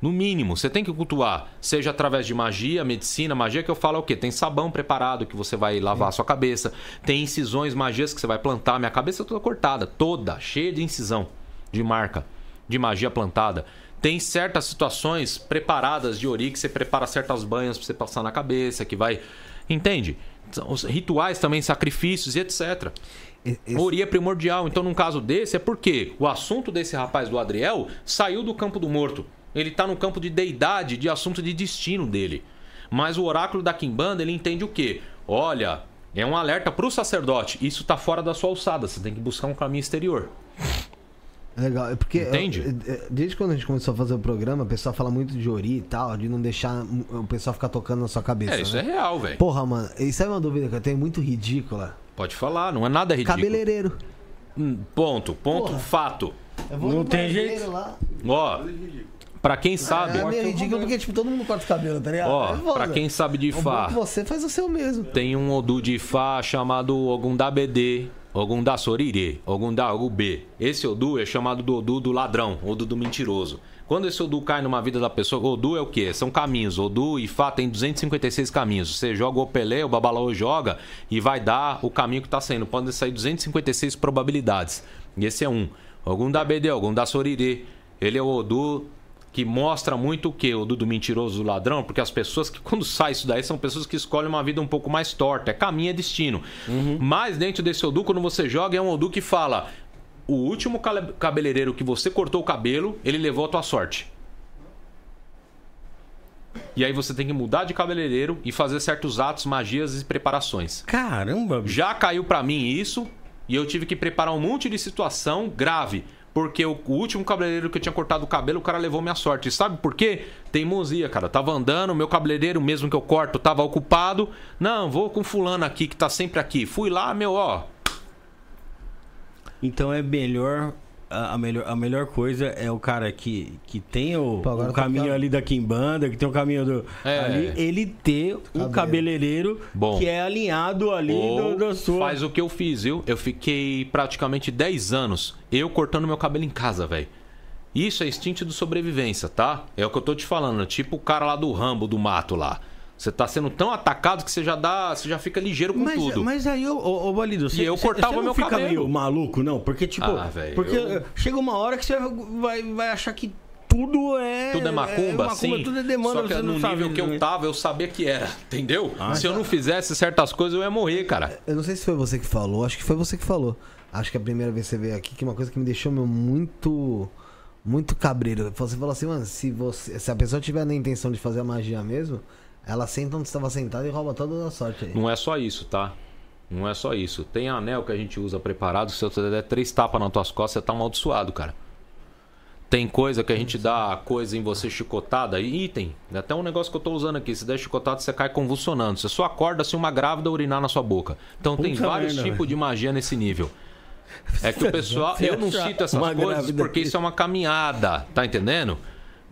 D: No mínimo, você tem que cultuar, seja através de magia, medicina, magia que eu falo é o quê? Tem sabão preparado que você vai lavar a sua cabeça, tem incisões, magias que você vai plantar, minha cabeça toda cortada, toda, cheia de incisão, de marca, de magia plantada. Tem certas situações preparadas de ori que você prepara certas banhas para você passar na cabeça, que vai Entende? Os rituais também, sacrifícios e etc. Esse... Ori é primordial. Então, num caso desse, é porque o assunto desse rapaz do Adriel saiu do campo do morto. Ele está no campo de deidade, de assunto de destino dele. Mas o oráculo da Kimbanda, ele entende o quê? Olha, é um alerta para o sacerdote. Isso está fora da sua alçada. Você tem que buscar um caminho exterior.
B: Legal, é porque
D: Entende?
B: Eu, é, desde quando a gente começou a fazer o programa, o pessoal fala muito de Ori e tal, de não deixar o pessoal ficar tocando na sua cabeça.
D: É, isso
B: né?
D: é real, velho.
B: Porra, mano, isso é uma dúvida que eu tenho muito ridícula.
D: Pode falar, não é nada ridículo.
B: Cabeleireiro.
D: Hum, ponto, ponto, Porra. fato.
C: não tem jeito.
D: Lá. Ó, pra quem sabe.
B: É, é meio ridículo porque, tipo, todo mundo corta o cabelo, tá ligado?
D: Ó, é pra quem sabe de Fá.
B: Você faz o seu mesmo.
D: Tem um Odu de Fá chamado Ogundabedê Ogundá Soriri, Ogundá Ogubê. Esse Odu é chamado do Odu do ladrão, Odu do mentiroso. Quando esse Odu cai numa vida da pessoa, Odu é o quê? São caminhos. Odu e Fá tem 256 caminhos. Você joga o Pelé, o Babalaô joga e vai dar o caminho que está saindo. Podem sair 256 probabilidades. E esse é um. Ogundá Bedê, Ogundá Soriri. Ele é o Odu que mostra muito o que? O do, do mentiroso do ladrão, porque as pessoas que, quando sai isso daí, são pessoas que escolhem uma vida um pouco mais torta. É caminho, é destino. Uhum. Mas dentro desse Odu, quando você joga, é um Odu que fala: o último cabeleireiro que você cortou o cabelo, ele levou a tua sorte. E aí você tem que mudar de cabeleireiro e fazer certos atos, magias e preparações.
C: Caramba!
D: Já caiu para mim isso e eu tive que preparar um monte de situação grave porque o, último cabeleireiro que eu tinha cortado o cabelo, o cara levou minha sorte. Sabe por quê? Teimosia, cara. tava andando, meu cabeleireiro, mesmo que eu corto, tava ocupado. Não, vou com fulano aqui, que tá sempre aqui. Fui lá, meu, ó.
C: Então é melhor a, melhor, a melhor coisa é o cara que, que tem o, Pô, o caminho ali da Kimbanda, que tem o caminho do. É. Ali, ele ter um cabeleireiro Bom. que é alinhado ali do, da sua.
D: Faz o que eu fiz, viu? Eu fiquei praticamente 10 anos eu cortando meu cabelo em casa, velho. Isso é instinto de sobrevivência, tá? É o que eu tô te falando. Tipo o cara lá do Rambo, do mato lá. Você tá sendo tão atacado que você já dá. Você já fica ligeiro com
C: Mas,
D: tudo.
C: mas aí, ô, ô, ô Balido, você,
D: eu
C: você-
D: cortava
C: você não
D: meu
C: fica
D: cabelo.
C: meio maluco, não? Porque, tipo,
D: Ah, velho,
C: porque
D: eu-
C: chega uma hora que você vai, vai achar que tudo é.
D: Tudo é macumba, sim.
C: tudo é demônio,
D: Só que
C: você
D: no
C: não sabe
D: nível que eu tava, eu sabia que era, entendeu?
C: Ah,
D: Se eu
C: tá.
D: não fizesse certas coisas, eu ia morrer, cara.
B: Eu não sei se foi você que falou, acho que foi você que falou. Acho que a primeira vez que você veio aqui, que uma coisa que me deixou meu, muito. Muito cabreiro. Você falou assim, mano, se, você, se a pessoa tiver na intenção de fazer a magia mesmo, ela senta onde estava sentada e rouba toda a sorte aí.
D: Não é só isso, tá? Não é só isso. Tem anel que a gente usa preparado, se você der três tapas nas tuas costas, você tá amaldiçoado, cara. Tem coisa que a gente dá coisa em você chicotada, e item. Até um negócio que eu tô usando aqui. Se der chicotada, você cai convulsionando. Você só acorda se uma grávida urinar na sua boca. Então tem
C: Puta
D: vários
C: merda,
D: tipos de magia nesse nível. É que o pessoal. Eu não cito essas coisas porque isso é uma caminhada, tá entendendo?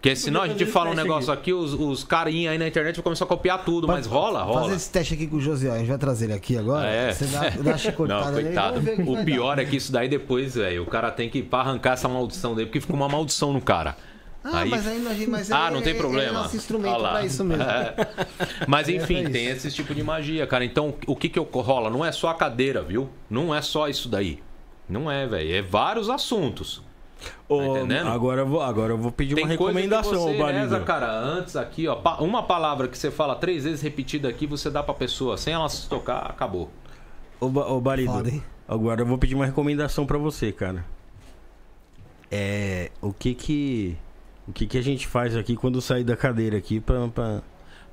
D: Porque senão a gente fala um negócio aqui, os, os carinha aí na internet vão começar a copiar tudo, mas rola, rola.
B: Fazer esse teste aqui com o José, a gente vai trazer ele aqui agora.
D: É.
B: Você dá, dá chicotada
D: Não, coitado.
B: o
D: pior
B: dar.
D: é que isso daí depois, velho, o cara tem que pra arrancar essa maldição dele, porque fica uma maldição no cara.
B: Ah, mas aí não mas
D: Ah,
B: é-
D: não tem
B: é-
D: problema.
B: É nosso instrumento
D: Ah
B: pra isso mesmo.
D: É. Mas enfim,
B: É
D: tem esse tipo de magia, cara. Então, o que que rola? Não é só a cadeira, viu? Não é só isso daí. Não é, velho. É vários assuntos.
C: Ô,
D: Tá entendendo?
C: Agora eu vou, agora eu vou pedir
D: Tem
C: uma
D: coisa que
C: recomendação,
D: você reza, cara, antes aqui, ó. Uma palavra que você fala três vezes repetida aqui, você dá pra pessoa. Sem ela se tocar, acabou.
C: Ô, Ba- ô Balido,
B: Foda,
C: agora eu vou pedir uma recomendação pra você, cara. É. O que que. O que que a gente faz aqui quando sair da cadeira aqui pra. pra-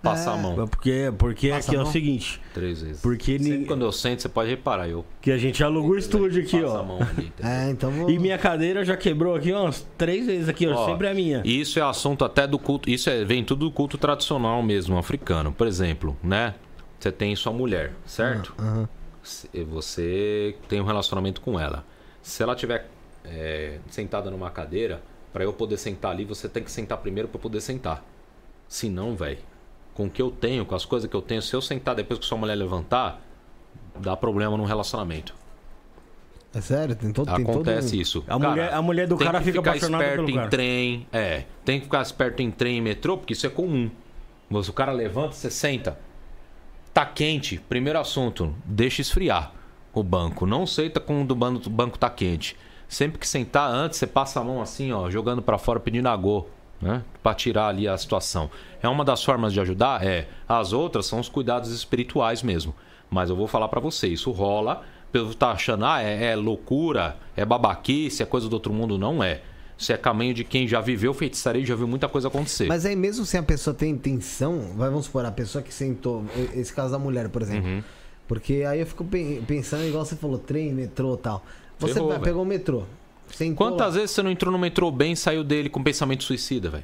D: Passa a
B: É.
D: mão.
C: porque porque
B: Passa
C: aqui é
B: a
C: o
B: mão.
C: seguinte.
D: Três vezes.
C: Porque
D: Sempre
C: ninguém-
D: quando eu sento, você pode reparar. Eu
C: Que a gente alugou o estúdio aqui,
D: passo a
C: ó.
D: mão ali, entendeu?
B: É, então vou.
C: E minha cadeira já quebrou aqui umas três vezes aqui, ó.
D: Ó,
C: sempre é minha.
D: Isso é assunto até do culto. Isso é, vem tudo do culto tradicional mesmo, africano. Por exemplo, né? Você tem sua mulher, certo?
B: Aham.
D: Se- Você tem um relacionamento com ela. Se ela tiver é, sentada numa cadeira, pra eu poder sentar ali, você tem que sentar primeiro pra eu poder sentar. Se não, velho, com o que eu tenho, com as coisas que eu tenho, se eu sentar depois que sua mulher levantar, dá problema no relacionamento.
B: É sério? Tem todo, tem todo
D: Acontece isso.
C: A mulher- a mulher do cara
D: que
C: fica
D: ficar
C: apaixonada
D: esperto
C: pelo
D: em
C: cara.
D: trem. É, tem que ficar esperto em trem e metrô, porque isso é comum. Mas o cara levanta, você senta. Tá quente, primeiro assunto, deixa esfriar o banco. Não senta quando o ban- o banco tá quente. Sempre que sentar antes, você passa a mão assim, ó, jogando pra fora, pedindo agô, né? Pra tirar ali a situação. É uma das formas de ajudar? É. As outras são os cuidados espirituais mesmo. Mas eu vou falar pra você, isso rola. Pelo tá achando, ah, é, é loucura, é babaquice, é coisa do outro mundo. Não é. Isso é caminho de quem já viveu feitiçaria e já viu muita coisa acontecer.
B: Mas aí mesmo se a pessoa tem intenção, vamos supor, a pessoa que sentou, esse caso da mulher, por exemplo.
D: Uhum.
B: Porque aí eu fico pen- pensando, igual você falou, trem, metrô e tal. Você
D: Ferrou,
B: pegou o metrô.
D: Quantas vezes você não entrou no metrô bem e saiu dele com pensamento suicida, velho?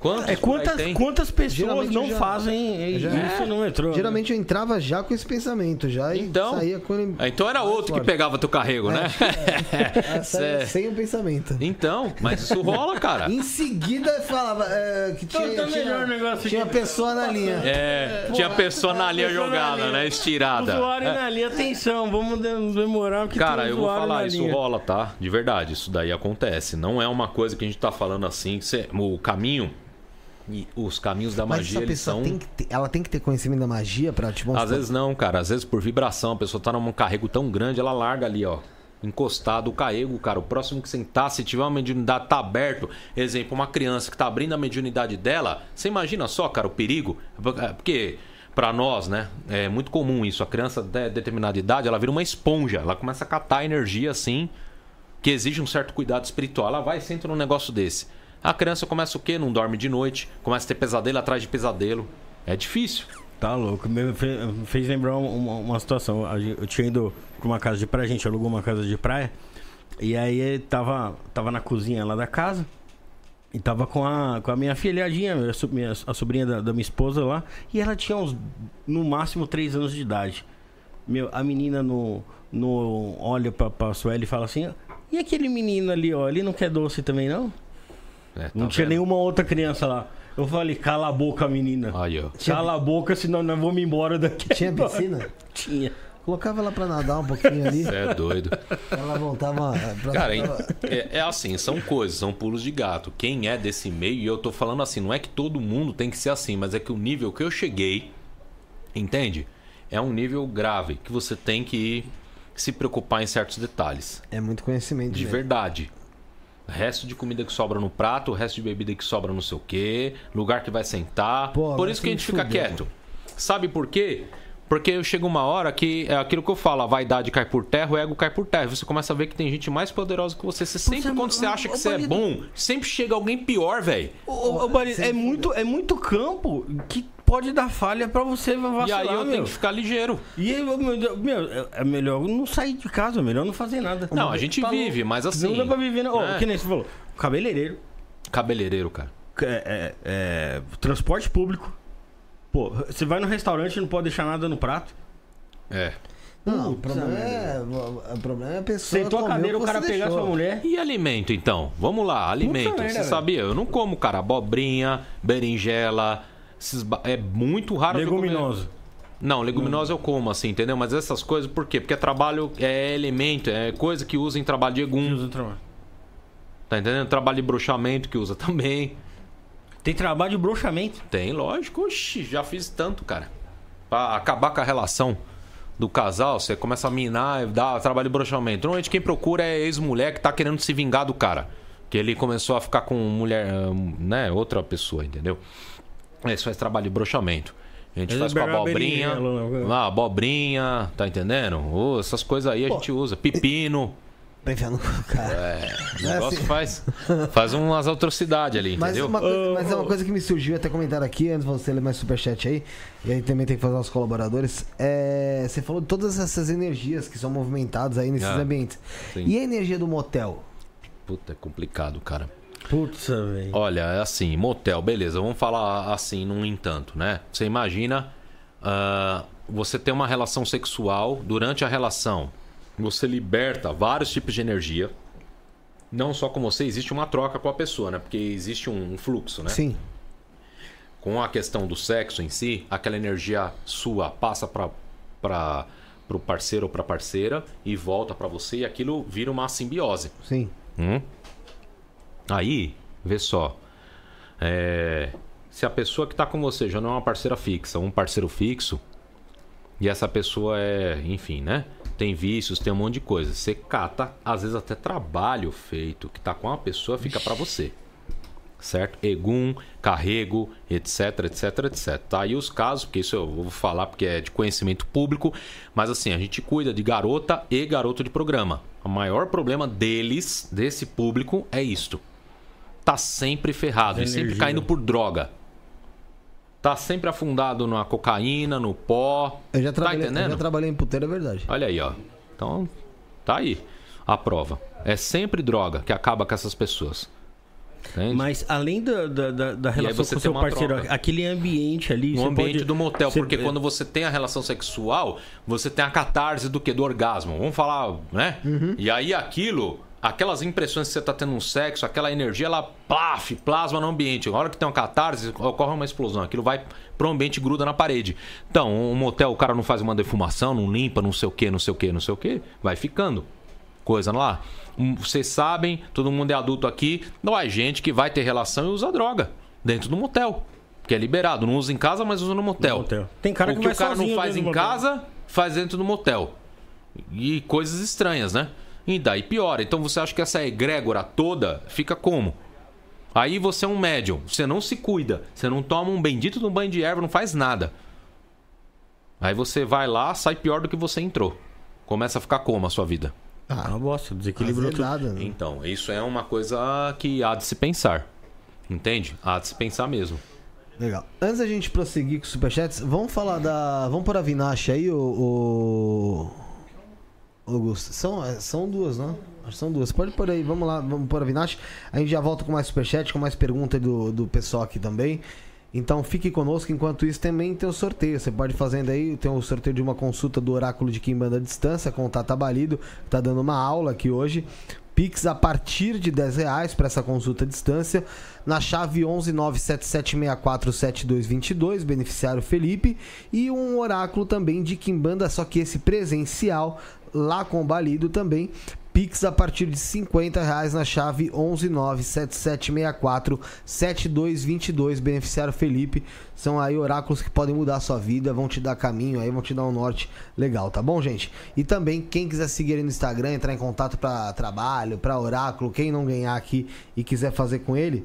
D: Quantas?
C: É quantas, quantas pessoas
B: Geralmente
C: não
B: já-
C: fazem
B: já-
C: isso no metrô? né?
B: Geralmente eu entrava já com esse pensamento, já e
D: Então,
B: saía com ele.
D: Ah, Então era outro que pegava teu carrego, né?
B: Ah, saía
D: Cê-
B: sem o pensamento.
D: Então, mas isso rola, cara.
B: Em seguida falava é, que tinha,
C: Então tá
B: tinha,
C: negócio
B: tinha
C: aqui.
B: pessoa na linha.
D: É, tinha pessoa na linha
C: pessoa na
D: jogada,
C: linha.
D: né? Estirada.
C: Usuário
D: É.
C: na linha, atenção, vamos de- demorar porque
D: Cara,
C: tem
D: eu vou falar,
C: na
D: isso
C: linha.
D: rola, tá? De verdade, isso daí acontece. Não é uma coisa que a gente tá falando assim, que o caminho, e os caminhos da
B: Mas
D: magia, eles são...
B: tem que ter, ela tem que ter conhecimento da magia pra tipo
D: Às vezes não, cara. Às vezes por vibração, a pessoa tá num carrego tão grande, ela larga ali, ó. Encostado o carrego, cara. O próximo que sentar, se tiver uma mediunidade, tá aberto. Exemplo, uma criança que tá abrindo a mediunidade dela. Você imagina só, cara, o perigo? É Porque, pra nós, né, é muito comum isso. A criança de determinada idade, ela vira uma esponja. Ela começa a catar energia assim, que exige um certo cuidado espiritual. Ela vai e senta num negócio desse. A criança começa o quê? Não dorme de noite, começa a ter pesadelo atrás de pesadelo. É difícil.
C: Tá louco. Me fe- fez lembrar uma, uma situação. Eu tinha ido pra uma casa de praia, a gente alugou uma casa de praia. E aí tava, tava na cozinha lá da casa. E tava com a, com a minha filhadinha, a sobrinha da, da minha esposa lá. E ela tinha uns, no máximo, três anos de idade. Meu, a menina no, no olha pra, pra Sueli e fala assim: E aquele menino ali, ó, ele não quer doce também, não?
D: É, tá
C: não tinha
D: vendo?
C: nenhuma outra criança lá. Eu falei, cala a boca, menina.
D: Aí, ó.
C: Cala a boca, senão nós vamos embora daqui.
B: Tinha
C: agora.
B: piscina?
C: Tinha.
B: Colocava ela pra nadar um pouquinho ali.
D: Você é doido.
B: Ela voltava. Pra...
D: Cara, é, é, assim, são coisas, são pulos de gato. Quem é desse meio, e eu tô falando assim, não é que todo mundo tem que ser assim, mas é que o nível que eu cheguei, entende? É um nível grave, que você tem que se preocupar em certos detalhes.
B: É muito conhecimento.
D: De
B: mesmo.
D: verdade. Resto de comida que sobra no prato, resto de bebida que sobra não sei o quê, lugar que vai sentar.
B: Pô,
D: por isso que a gente fica
B: fudeu,
D: quieto. Sabe por quê? Porque chega uma hora que é aquilo que eu falo, a vaidade cai por terra, o ego cai por terra. Você começa a ver que tem gente mais poderosa que você. Você sempre,
C: Você-
D: quando você acha que você é bom, sempre chega alguém pior, velho.
C: É muito, é muito campo que pode dar falha pra você
D: E
C: vacilar,
D: aí eu
C: meu.
D: tenho que ficar ligeiro.
C: E aí, meu, meu, é- é melhor não sair de casa, é melhor não fazer nada.
D: Não, a gente
C: Tá
D: vive, mas assim.
C: Não dá pra viver, não. Ó,
D: é,
C: Que nem você falou, cabeleireiro,
D: Cabeleireiro, cara.
C: é, é, é, transporte público. Pô, você vai no restaurante e não pode deixar nada no prato.
D: É.
B: Não, o problema é, o problema é a pessoa.
C: Sentou a
B: comer
C: cadeira,
B: que
C: o cara
B: você
C: pegar
B: deixou.
C: sua mulher.
D: E alimento, então? Vamos lá, alimento.
C: merda,
D: Você
C: velho.
D: sabia? Eu não como, cara, abobrinha, berinjela. Esses ba- É muito raro
C: Leguminoso.
D: Não, leguminosa eu como, assim, entendeu? Mas essas coisas, por quê? Porque é trabalho, é elemento, é coisa que usa em trabalho de egum. Tá entendendo? Trabalho de brochamento que usa também.
C: Tem trabalho de brochamento.
D: Tem, lógico. Oxi, já fiz tanto, cara. Pra acabar com a relação do casal, você começa a minar, dá trabalho de brochamento. Normalmente quem procura é ex-mulher que tá querendo se vingar do cara. Que ele começou a ficar com mulher, né? Outra pessoa, entendeu? Isso faz trabalho de brochamento. A gente
C: Ele
D: faz com abobrinha. Ah, abobrinha, tá entendendo? Ô, essas coisas aí a gente usa. Pepino.
B: Pra enfiar no cara.
D: É, o
B: Não é
D: negócio
B: assim.
D: faz, faz umas atrocidades ali,
B: Mas,
D: entendeu?
B: uma coisa, mas é uma coisa que me surgiu até comentar aqui, antes de você ler mais superchat aí, e aí também tem que fazer os colaboradores. É, você falou de todas essas energias que são movimentadas aí nesses
D: Ah,
B: ambientes.
D: sim.
B: E a energia do motel?
D: Puta, é complicado, cara.
C: Putz, velho.
D: Olha, é assim, motel, beleza, vamos falar assim, num entanto, né? Você imagina ah, você ter uma relação sexual, durante a relação, você liberta vários tipos de energia. Não só com você, existe uma troca com a pessoa, né? Porque existe um, fluxo, né?
B: Sim.
D: Com a questão do sexo em si, aquela energia sua passa para para o parceiro ou para parceira e volta para você e aquilo vira uma simbiose.
B: Sim.
D: Hum? Aí, vê só. É, se a pessoa que tá com você já não é uma parceira fixa, um parceiro fixo, e essa pessoa é, enfim, né? Tem vícios, tem um monte de coisa. Você cata, às vezes até trabalho feito que tá com a pessoa fica pra você. Certo? Egum, carrego, etc, etc, etc. Tá aí os casos, porque isso eu vou falar porque é de conhecimento público, mas assim, a gente cuida de garota e garoto de programa. O maior problema deles, desse público, é isto. Tá sempre ferrado e sempre caindo por droga. Tá sempre afundado na cocaína, no pó.
B: Eu já
D: tá
B: trabalhei, eu
D: entendendo?
B: já trabalhei em puteiro, é verdade.
D: Olha aí, ó. Então, tá aí a prova. É sempre droga que acaba com essas pessoas. Entende?
C: Mas além da, da, da, relação com o seu parceiro,
D: troca.
C: aquele ambiente ali.
D: no
C: você
D: ambiente
C: pode-
D: do motel,
C: você-
D: porque quando você tem a relação sexual, você tem a catarse do que? Do orgasmo. Vamos falar, né? E aí aquilo, aquelas impressões que você tá tendo no sexo, aquela energia, ela plaf, plasma no ambiente. A hora que tem uma catarse, ocorre uma explosão. Aquilo vai pro ambiente e gruda na parede. Então, um motel, o cara não faz uma defumação, não limpa, não sei o que, não sei o que, não sei o que, vai ficando coisa lá. Vocês sabem, todo mundo é adulto aqui, não há gente que vai ter relação e usa droga dentro do motel. Que é liberado, não usa em casa, mas usa no motel.
C: No motel. Tem cara
D: o
C: que
D: que o cara não faz em
C: motel.
D: casa, faz dentro do motel. E coisas estranhas, né? E daí piora. Então você acha que essa egrégora toda fica como? Aí você é um médium, você não se cuida, você não toma um bendito de um banho de erva, não faz nada. Aí você vai lá, sai pior do que você entrou. Começa a ficar como a sua vida?
C: Ah, uma bosta, desequilibrou tudo.
B: Azedada, né?
D: Então, isso é uma coisa que há de se pensar. Entende? Há de se pensar mesmo.
B: Legal. Antes da gente prosseguir com os superchats, vamos falar da. Vamos pôr a Vinache aí, o. Augusto. São, é, são duas, né? São duas. Pode pôr aí, vamos lá, vamos pôr a Vinache. A gente já volta com mais superchat, com mais pergunta do, do pessoal aqui também. Então fique conosco, enquanto isso também tem o sorteio. Você pode fazendo aí, tem o sorteio de uma consulta do Oráculo de Kimbanda à Distância com Tata Balido, tá dando uma aula aqui hoje. Pix a partir de 10 reais para essa consulta à distância na chave 11977647222, beneficiário Felipe, e um oráculo também de Kimbanda, só que esse presencial lá com o Balido também Pix a partir de 50 reais na chave 11977647222. Beneficiário Felipe. São aí oráculos que podem mudar a sua vida, vão te dar caminho aí, vão te dar um norte legal, tá bom, gente? E também, quem quiser seguir ele no Instagram, entrar em contato para trabalho, para oráculo, quem não ganhar aqui e quiser fazer com ele,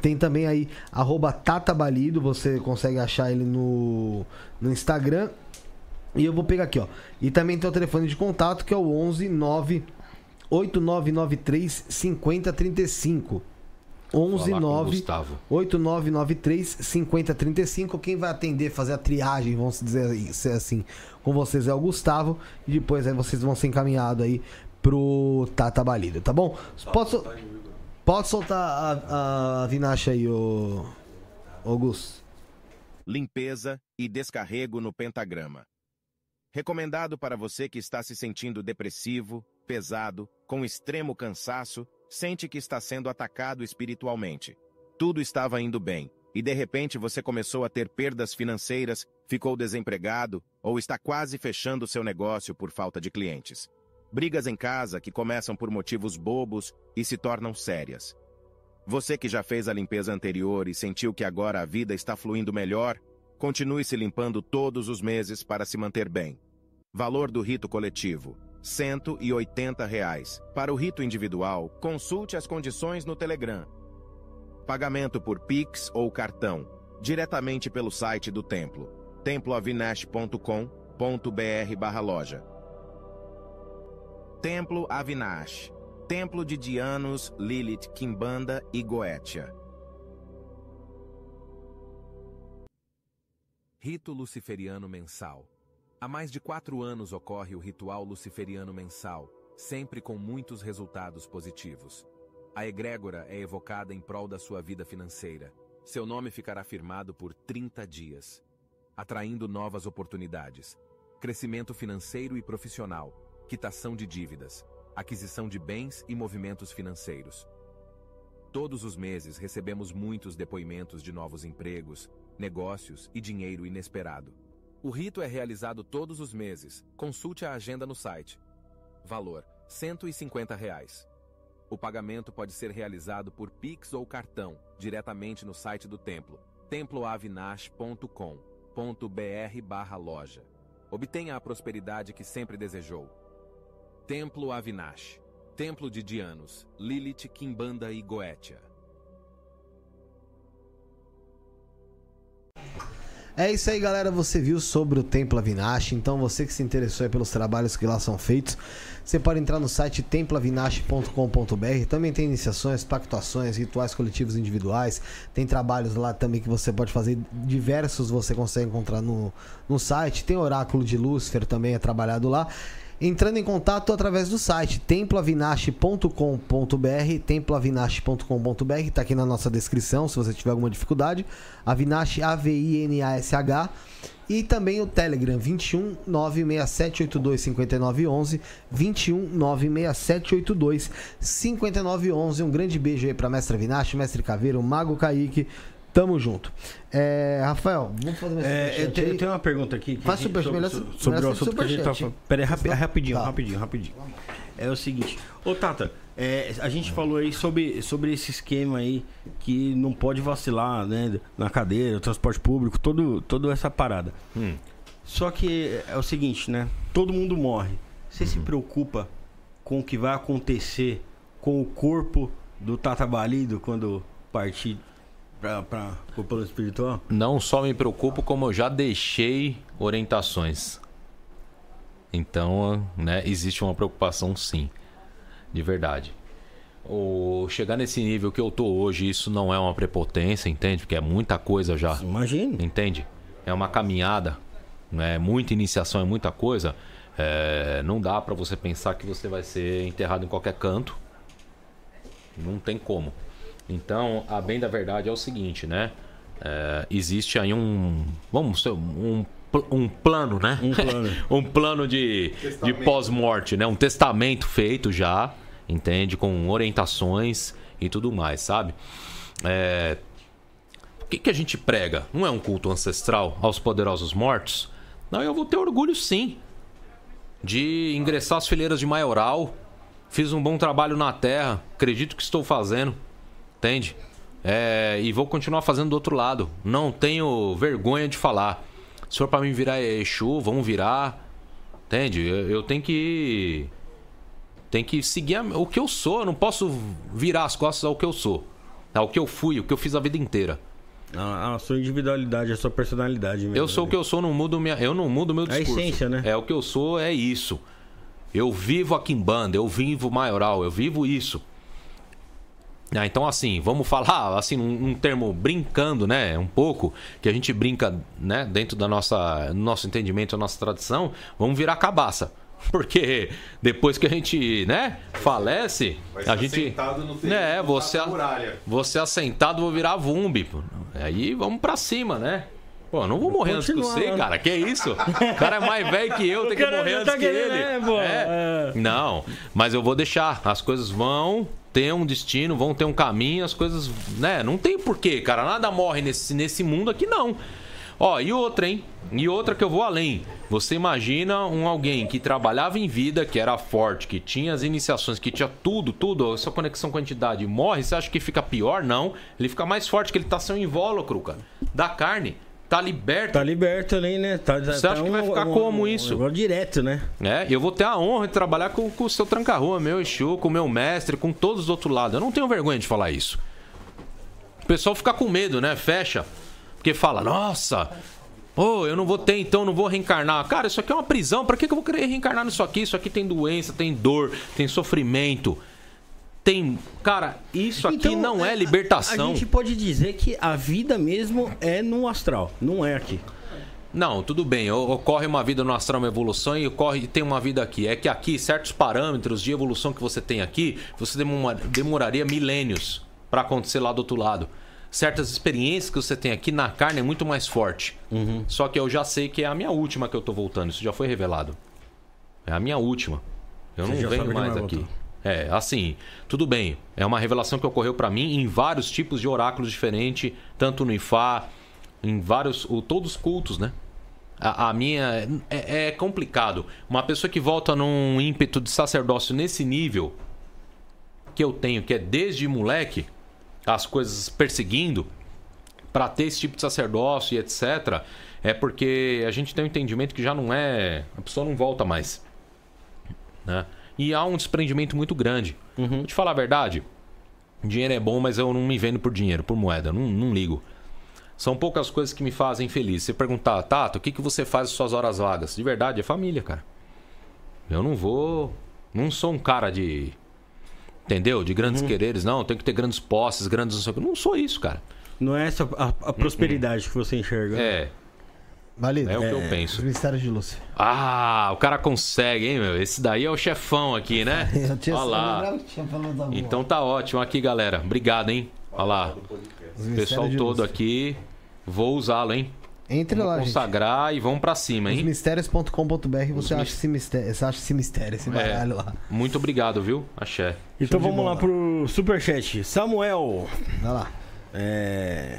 B: tem também aí, arroba Tatabalido, você consegue achar ele no, no Instagram. E eu vou pegar aqui, ó. E também tem o telefone de contato que é o 11 9 8993 5035. 11 9 8993 5035. Quem vai atender, fazer a triagem, vamos dizer assim, com vocês é o Gustavo. E depois aí vocês vão ser encaminhados aí pro Tata Balido, tá bom? Posso, pode soltar a, a vinacha aí, ô, Augusto.
A: Limpeza e descarrego no pentagrama. Recomendado para você que está se sentindo depressivo, pesado, com extremo cansaço, sente que está sendo atacado espiritualmente. Tudo estava indo bem, e de repente você começou a ter perdas financeiras, ficou desempregado ou está quase fechando seu negócio por falta de clientes. Brigas em casa que começam por motivos bobos e se tornam sérias. Você que já fez a limpeza anterior e sentiu que agora a vida está fluindo melhor, Continue se limpando todos os meses para se manter bem. Valor do rito coletivo: 180 reais. Para o rito individual, consulte as condições no Telegram. Pagamento por Pix ou cartão, diretamente pelo site do templo, temploavinash.com.br loja. Templo Avinash, Templo de Dianos, Lilith, Kimbanda e Goetia. Rito Luciferiano Mensal. Há mais de quatro anos ocorre o ritual luciferiano mensal, sempre com muitos resultados positivos. A egrégora é evocada em prol da sua vida financeira. Seu nome ficará firmado por 30 dias, atraindo novas oportunidades, crescimento financeiro e profissional, quitação de dívidas, aquisição de bens e movimentos financeiros. Todos os meses recebemos muitos depoimentos de novos empregos, negócios e dinheiro inesperado. O rito é realizado todos os meses. Consulte a agenda no site. Valor: 150 reais. O pagamento pode ser realizado por Pix ou cartão, diretamente no site do templo, temploavinash.com.br/loja. Obtenha a prosperidade que sempre desejou. Templo Avinash, Templo de Dianos, Lilith, Kimbanda e Goetia.
B: É isso aí, galera. Você viu sobre o Templo Avinash. Então, você que se interessou pelos trabalhos que lá são feitos, você pode entrar no site temploavinash.com.br. Também tem iniciações, pactuações, rituais coletivos individuais. Tem trabalhos lá também que você pode fazer. Diversos você consegue encontrar no, no site. Tem oráculo de Lúcifer também é trabalhado lá entrando em contato através do site temploavinash.com.br, temploavinash.com.br, está aqui na nossa descrição, se você tiver alguma dificuldade, Avinash, A-V-I-N-A-S-H, e também o Telegram, 21 96782 5911, 21 96782 5911. Um grande beijo aí para Mestre Avinash, Mestre Caveiro, Mago Kaique, Tamo junto. É, Rafael,
C: vamos fazer uma é, eu, te, eu, tenho uma pergunta aqui. Que
B: Faz super,
C: sobre,
B: melhor,
C: sobre melhor o assunto que a gente tá falando. Pera aí, rapi, rapidinho, tá. rapidinho, rapidinho. É o seguinte. Ô, Tata, é, a gente falou aí sobre, sobre esse esquema aí que não pode vacilar, né? Na cadeira, transporte público, todo, toda essa parada. Hum. Só que é o seguinte, né? Todo mundo morre. Você uhum. se preocupa com o que vai acontecer com o corpo do Tata Balido quando partir para o plano espiritual?
D: Não só me preocupo, como eu já deixei orientações. Então, né, existe uma preocupação sim, de verdade. O chegar nesse nível que eu tô hoje, isso não é uma prepotência, entende? Porque é muita coisa já.
C: Imagina.
D: Entende? É uma caminhada, né? Muita iniciação, é muita coisa. É, não dá para você pensar que você vai ser enterrado em qualquer canto. Não tem como. Então, a bem da verdade é o seguinte, né? É, existe aí um. Vamos um, um plano, né?
C: Um plano.
D: um plano de, de pós-morte, né? Um testamento feito já. entende? Com orientações e tudo mais, sabe? É... O que, que a gente prega? Não é um culto ancestral aos poderosos mortos? Não, eu vou ter orgulho sim de ingressar às fileiras de maioral. Fiz um bom trabalho na terra, acredito que estou fazendo, entende? É, e vou continuar fazendo do outro lado. Não tenho vergonha de falar. Se for para mim virar Exu, vamos virar. Entende? Eu, eu tenho que. Tem que seguir a, o que eu sou. Eu não posso virar as costas ao que eu sou. Ao que eu fui, o que eu fiz a vida inteira.
C: A, a sua individualidade, a sua personalidade mesmo.
D: Eu sou o que eu sou, não mudo minha, eu não mudo meu discurso.
C: A essência, né?
D: É o que eu sou, é isso. Eu vivo aqui em banda, eu vivo maioral, eu vivo isso. Ah, então, assim, vamos falar assim um, um, termo brincando, né? Um pouco, que a gente brinca, né? Dentro da nossa nosso entendimento, da nossa tradição, vamos virar cabaça. Porque depois que a gente, né, falece, a gente. É, você, você assentado, vou virar vumbi. Aí vamos pra cima, né? Pô, não vou morrer antes que você, cara. Que isso? O cara é mais velho que eu, tem que morrer antes tá que ele. É, é. Não, mas eu vou deixar. As coisas vão ter um destino, vão ter um caminho, as coisas, né? Não tem porquê, cara. Nada morre nesse, nesse mundo aqui, não. Ó, e outra, hein? E outra que eu vou além. Você imagina um alguém que trabalhava em vida, que era forte, que tinha as iniciações, que tinha tudo, tudo, essa conexão com a entidade, morre, você acha que fica pior? Não. Ele fica mais forte, que ele tá sem um invólucro, cara. Da carne. Tá liberto.
C: Tá liberto ali, né? Tá,
D: Você tá acha um, que vai ficar um, como isso?
C: Um, direto, né?
D: É, eu vou ter a honra de trabalhar com, com o seu tranca-rua, meu Exu, com o meu mestre, com todos os outros lados. Eu não tenho vergonha de falar isso. O pessoal fica com medo, né? Fecha. Porque fala, nossa, Pô, oh, eu não vou ter, então não vou reencarnar. Cara, isso aqui é uma prisão. Pra que eu vou querer reencarnar nisso aqui? Isso aqui tem doença, tem dor, tem sofrimento tem. Cara, isso aqui então, não é, é libertação.
C: A gente pode dizer que a vida mesmo é no astral, não é aqui.
D: Não, tudo bem. Ocorre uma vida no astral, uma evolução, e ocorre tem uma vida aqui. É que aqui, certos parâmetros de evolução que você tem aqui, você demoraria milênios para acontecer lá do outro lado. Certas experiências que você tem aqui na carne é muito mais forte. Uhum. Só que eu já sei que é a minha última que eu tô voltando. Isso já foi revelado. É a minha última. Eu você não venho mais aqui. É, assim, tudo bem. É uma revelação que ocorreu para mim em vários tipos de oráculos diferentes, tanto no Ifá, em vários. Todos os cultos, né? A, a minha. É, é, complicado. Uma pessoa que volta num ímpeto de sacerdócio nesse nível que eu tenho, que é desde moleque, as coisas perseguindo, para ter esse tipo de sacerdócio e etc., é porque a gente tem um entendimento que já não é. A pessoa não volta mais. Né? E há um desprendimento muito grande. Uhum. Vou te falar a verdade. Dinheiro é bom, mas eu não me vendo por dinheiro, por moeda. Não, não ligo. São poucas coisas que me fazem feliz. Você perguntar, Tato, o que, que você faz nas suas horas vagas? De verdade, é família, cara. Eu não vou. Não sou um cara de. Entendeu? De grandes uhum. quereres. Não, tenho que ter grandes posses, grandes. Não sou isso, cara.
C: Não é essa a, a prosperidade uhum. que você enxerga.
D: É. É o que eu é, penso.
B: Os mistérios de Lúcia.
D: Ah, o cara consegue, hein, meu? Esse daí é o chefão aqui, né? eu tinha Olha lá. Então tá ótimo aqui, galera. Obrigado, hein? Olha lá. O pessoal todo aqui. Vou usá-lo, hein?
B: Entre vamos lá,
D: consagrar gente. e vamos para cima, hein?
B: Osmistérios.com.br você, acha esse mistério, você acha esse mistério, esse é. baralho é. lá.
D: Muito obrigado, viu? Axé.
C: Então Show vamos lá pro superchat. Samuel.
B: Vai lá.
C: É...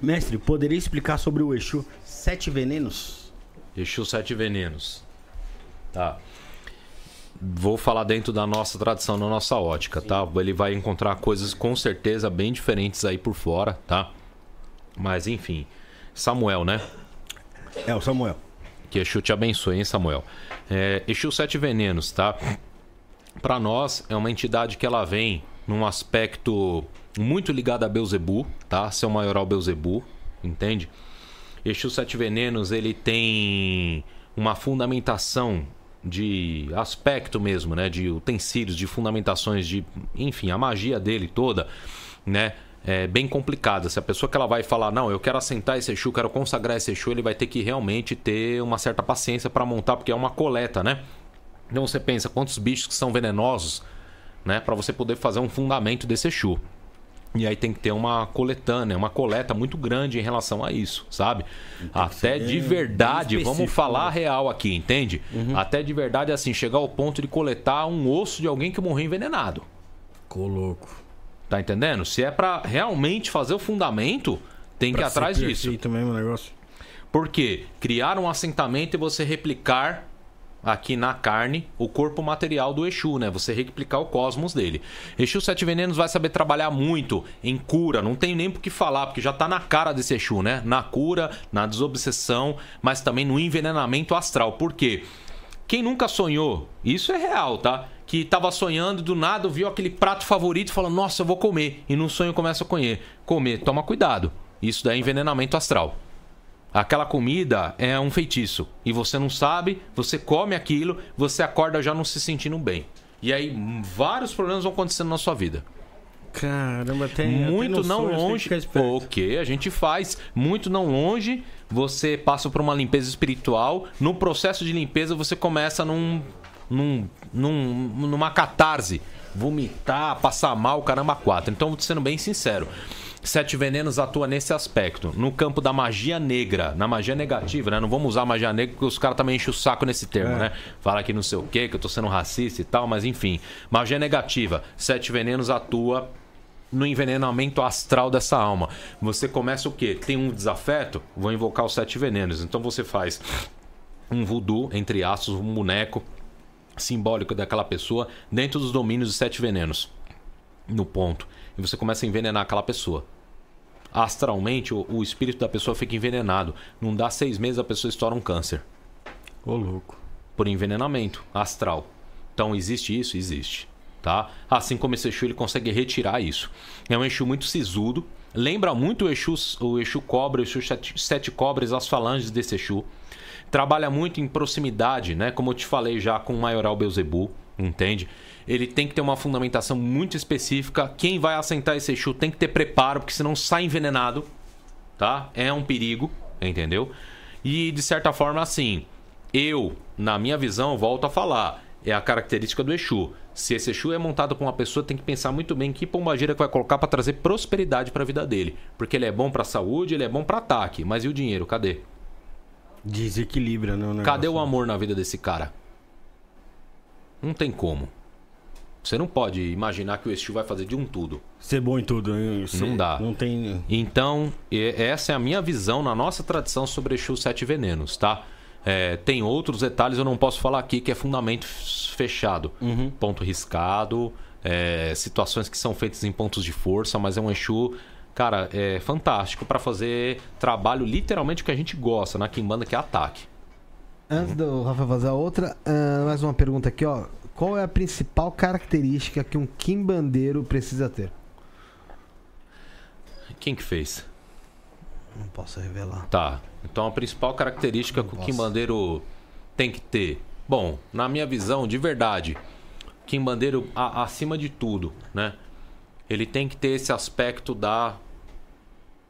C: Mestre, poderia explicar sobre o Exu Sete Venenos?
D: Exu Sete Venenos. Tá. Vou falar dentro da nossa tradição, da nossa ótica, Sim. tá? Ele vai encontrar coisas com certeza bem diferentes aí por fora, tá? Mas enfim. Samuel, né?
C: É, o Samuel.
D: Que Exu te abençoe, hein, Samuel? É, Exu Sete Venenos, tá? Para nós, é uma entidade que ela vem num aspecto muito ligado a Beuzebu, tá? Seu maioral Beuzebu, entende? Exu Sete Venenos, ele tem uma fundamentação de aspecto mesmo, né? De utensílios, de fundamentações, de... Enfim, a magia dele toda, né? É bem complicada. Se a pessoa que ela vai falar, não, eu quero assentar esse Exu, quero consagrar esse Exu, ele vai ter que realmente ter uma certa paciência para montar, porque é uma coleta, né? Então você pensa, quantos bichos que são venenosos, né? Para você poder fazer um fundamento desse Exu. E aí tem que ter uma coletânea, uma coleta muito grande em relação a isso, sabe? Até de verdade, vamos falar né? real aqui, entende? Uhum. Até de verdade, assim, chegar ao ponto de coletar um osso de alguém que morreu envenenado.
C: Coloco.
D: Tá entendendo? Se é para realmente fazer o fundamento, tem pra que ir atrás disso.
C: Mesmo negócio.
D: Porque criar um assentamento e você replicar aqui na carne o corpo material do Exu, né? Você replicar o cosmos dele. Exu Sete Venenos vai saber trabalhar muito em cura, não tem nem por que falar, porque já tá na cara desse Exu, né? Na cura, na desobsessão, mas também no envenenamento astral. Por quê? Quem nunca sonhou, isso é real, tá? Que tava sonhando e do nada viu aquele prato favorito e falou: Nossa, eu vou comer. E no sonho começa a comer. Comer, toma cuidado. Isso daí é envenenamento astral. Aquela comida é um feitiço. E você não sabe, você come aquilo, você acorda já não se sentindo bem. E aí vários problemas vão acontecendo na sua vida.
C: Caramba, tem
D: muito não longe. O que a gente faz? Muito não longe, você passa por uma limpeza espiritual. No processo de limpeza, você começa num, num, num numa catarse, vomitar, passar mal, caramba, quatro. Então, sendo bem sincero, Sete Venenos atua nesse aspecto. No campo da magia negra, na magia negativa, né? Não vamos usar magia negra porque os caras também enchem o saco nesse termo, é. né? Fala que não sei o quê, que eu tô sendo racista e tal, mas enfim. Magia negativa. Sete Venenos atua no envenenamento astral dessa alma. Você começa o quê? Tem um desafeto? Vou invocar os sete venenos. Então você faz um voodoo, entre aspas, um boneco simbólico daquela pessoa dentro dos domínios de sete venenos. No ponto e você começa a envenenar aquela pessoa. Astralmente, o, o espírito da pessoa fica envenenado. Não dá seis meses a pessoa estoura um câncer.
C: Ô, louco.
D: Por envenenamento astral. Então, existe isso? Existe. Tá? Assim como esse Exu, ele consegue retirar isso. É um Exu muito sisudo. Lembra muito o Exu, o Exu Cobra, o Exu Sete, sete Cobras, as falanges desse Exu. Trabalha muito em proximidade, né? Como eu te falei já com o Maioral Beuzebu, entende? Ele tem que ter uma fundamentação muito específica. Quem vai assentar esse Exu tem que ter preparo, porque senão sai envenenado, tá? É um perigo, entendeu? E de certa forma, assim, eu, na minha visão, volto a falar, é a característica do Exu. Se esse Exu é montado por uma pessoa, tem que pensar muito bem que pombagira que vai colocar para trazer prosperidade para a vida dele. Porque ele é bom para saúde, ele é bom para ataque, mas e o dinheiro, cadê?
C: Desequilibra,
D: não, Cadê o amor na vida desse cara? Não tem como. Você não pode imaginar que o Exu vai fazer de um tudo.
C: Ser bom em tudo, hein?
D: Não dá.
C: Não tem.
D: Então, essa é a minha visão na nossa tradição sobre Exu Sete Venenos, tá? É, tem outros detalhes, eu não posso falar aqui, que é fundamento fechado. Uhum. Ponto riscado, é, situações que são feitas em pontos de força, mas é um Exu, cara, é fantástico para fazer trabalho literalmente que a gente gosta na Kimbanda, que é ataque.
B: Antes do Rafa fazer a outra, uh, mais uma pergunta aqui, ó. Qual é a principal característica que um quimbandeiro precisa ter?
D: Quem que fez?
B: Não posso revelar.
D: Tá. Então a principal característica Não que o quimbandeiro tem que ter. Bom, na minha visão, de verdade, quimbandeiro a, acima de tudo, né? Ele tem que ter esse aspecto da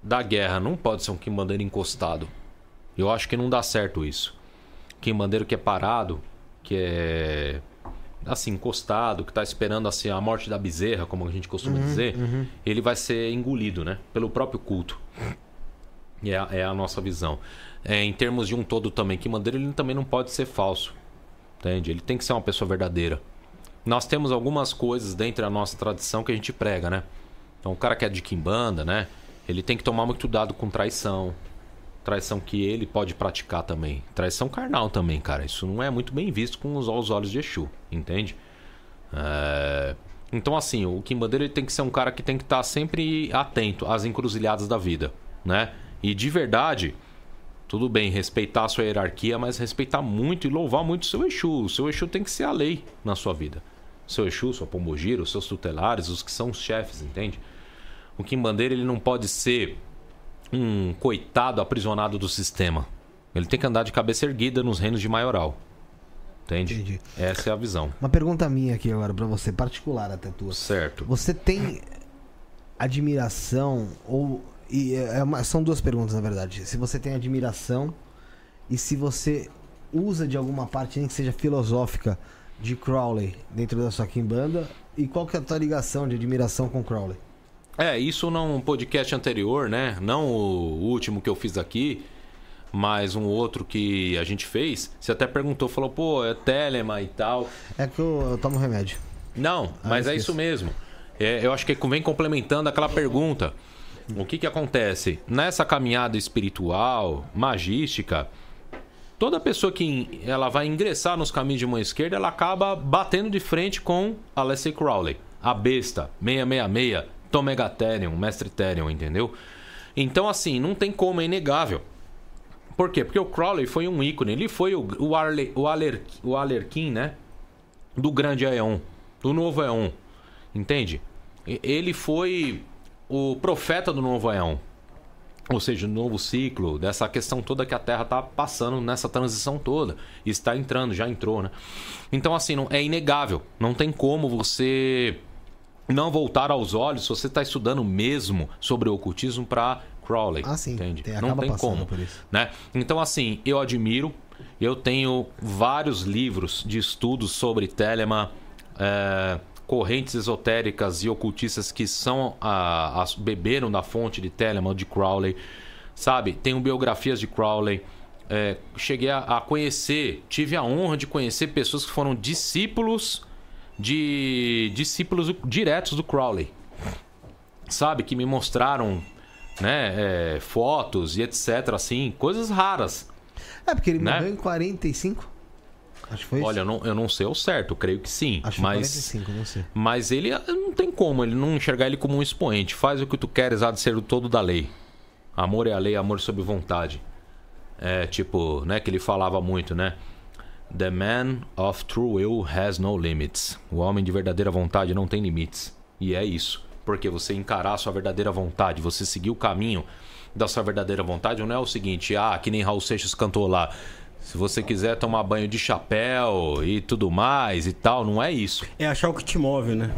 D: da guerra. Não pode ser um quimbandeiro encostado. Eu acho que não dá certo isso. Quimbandeiro que é parado, que é assim, encostado, que está esperando assim, a morte da bezerra, como a gente costuma uhum, dizer, uhum. ele vai ser engolido, né? Pelo próprio culto. É, é a nossa visão. É, em termos de um todo também, que Mandeiro ele também não pode ser falso. Entende? Ele tem que ser uma pessoa verdadeira. Nós temos algumas coisas dentro da nossa tradição que a gente prega, né? Então, o cara que é de Kimbanda, né? Ele tem que tomar muito cuidado com traição, traição que ele pode praticar também. Traição carnal também, cara. Isso não é muito bem visto com os, olhos de Exu, entende? É... Então, assim, o Kimbandeira tem que ser um cara que tem que estar sempre atento às encruzilhadas da vida, né? E de verdade, tudo bem, respeitar a sua hierarquia, mas respeitar muito e louvar muito o seu Exu. O seu Exu tem que ser a lei na sua vida. Seu Exu, sua Pombogira, os seus tutelares, os que são os chefes, entende? O Kimbandeira, ele não pode ser um coitado aprisionado do sistema. Ele tem que andar de cabeça erguida nos reinos de maioral. Entende? Entendi. Essa é a visão.
B: Uma pergunta minha aqui agora para você, particular até tua.
D: Certo.
B: Você tem admiração ou e é, é uma, são duas perguntas na verdade. Se você tem admiração e se você usa de alguma parte nem que seja filosófica de Crowley dentro da sua Kimbanda e qual que é a tua ligação de admiração com Crowley?
D: É, isso num podcast anterior, né? Não o último que eu fiz aqui, mas um outro que a gente fez. Você até perguntou, falou, pô, é Telema e tal.
B: É que eu, eu tomo remédio.
D: Não,
B: Ah,
D: mas é isso mesmo. É, eu acho que vem complementando aquela pergunta. O que que acontece? Nessa caminhada espiritual, magística, toda pessoa que ela vai ingressar nos caminhos de mão esquerda, ela acaba batendo de frente com Alessia Crowley, a besta, 666, Tom Megatherium, Mestre Therium, entendeu? Então, assim, não tem como, é inegável. Por quê? Porque o Crowley foi um ícone, ele foi o, o, Arle, o, Aler, o Alerquim, né? Do grande Aeon, do novo Aeon, entende? Ele foi o profeta do novo Aeon. Ou seja, do novo ciclo, dessa questão toda que a Terra está passando nessa transição toda. Está entrando, já entrou, né? Então, assim, não, é inegável. Não tem como você não voltar aos olhos se você está estudando mesmo sobre o ocultismo para Crowley.
B: Ah, sim.
D: Entende?
B: Tem-
D: não tem como. Né? Então, assim, eu admiro. Eu tenho vários livros de estudos sobre Telema, é, correntes esotéricas e ocultistas que são a, as- beberam da fonte de Telema, de Crowley. Sabe? Tenho biografias de Crowley. É, cheguei a, a conhecer, tive a honra de conhecer pessoas que foram discípulos de discípulos diretos do Crowley sabe, que me mostraram, né, é, fotos e etc, assim, coisas raras.
B: É, porque ele
D: Né?
B: morreu em 45. Acho que foi isso.
D: Olha, eu não, eu não sei ao certo, creio que sim,
B: Acho que
D: mas
B: 45, não sei.
D: mas ele não tem como, ele não enxergar ele como um expoente. Faz o que tu queres, há de ser o todo da lei. Amor é a lei, amor sob vontade. É tipo, né, que ele falava muito, né? The man of true will has no limits. O homem de verdadeira vontade não tem limites. E é isso. Porque você encarar a sua verdadeira vontade, você seguir o caminho da sua verdadeira vontade, não é o seguinte, ah, que nem Raul Seixas cantou lá. Se você quiser tomar banho de chapéu e tudo mais e tal, não é isso.
C: É achar o que te move, né?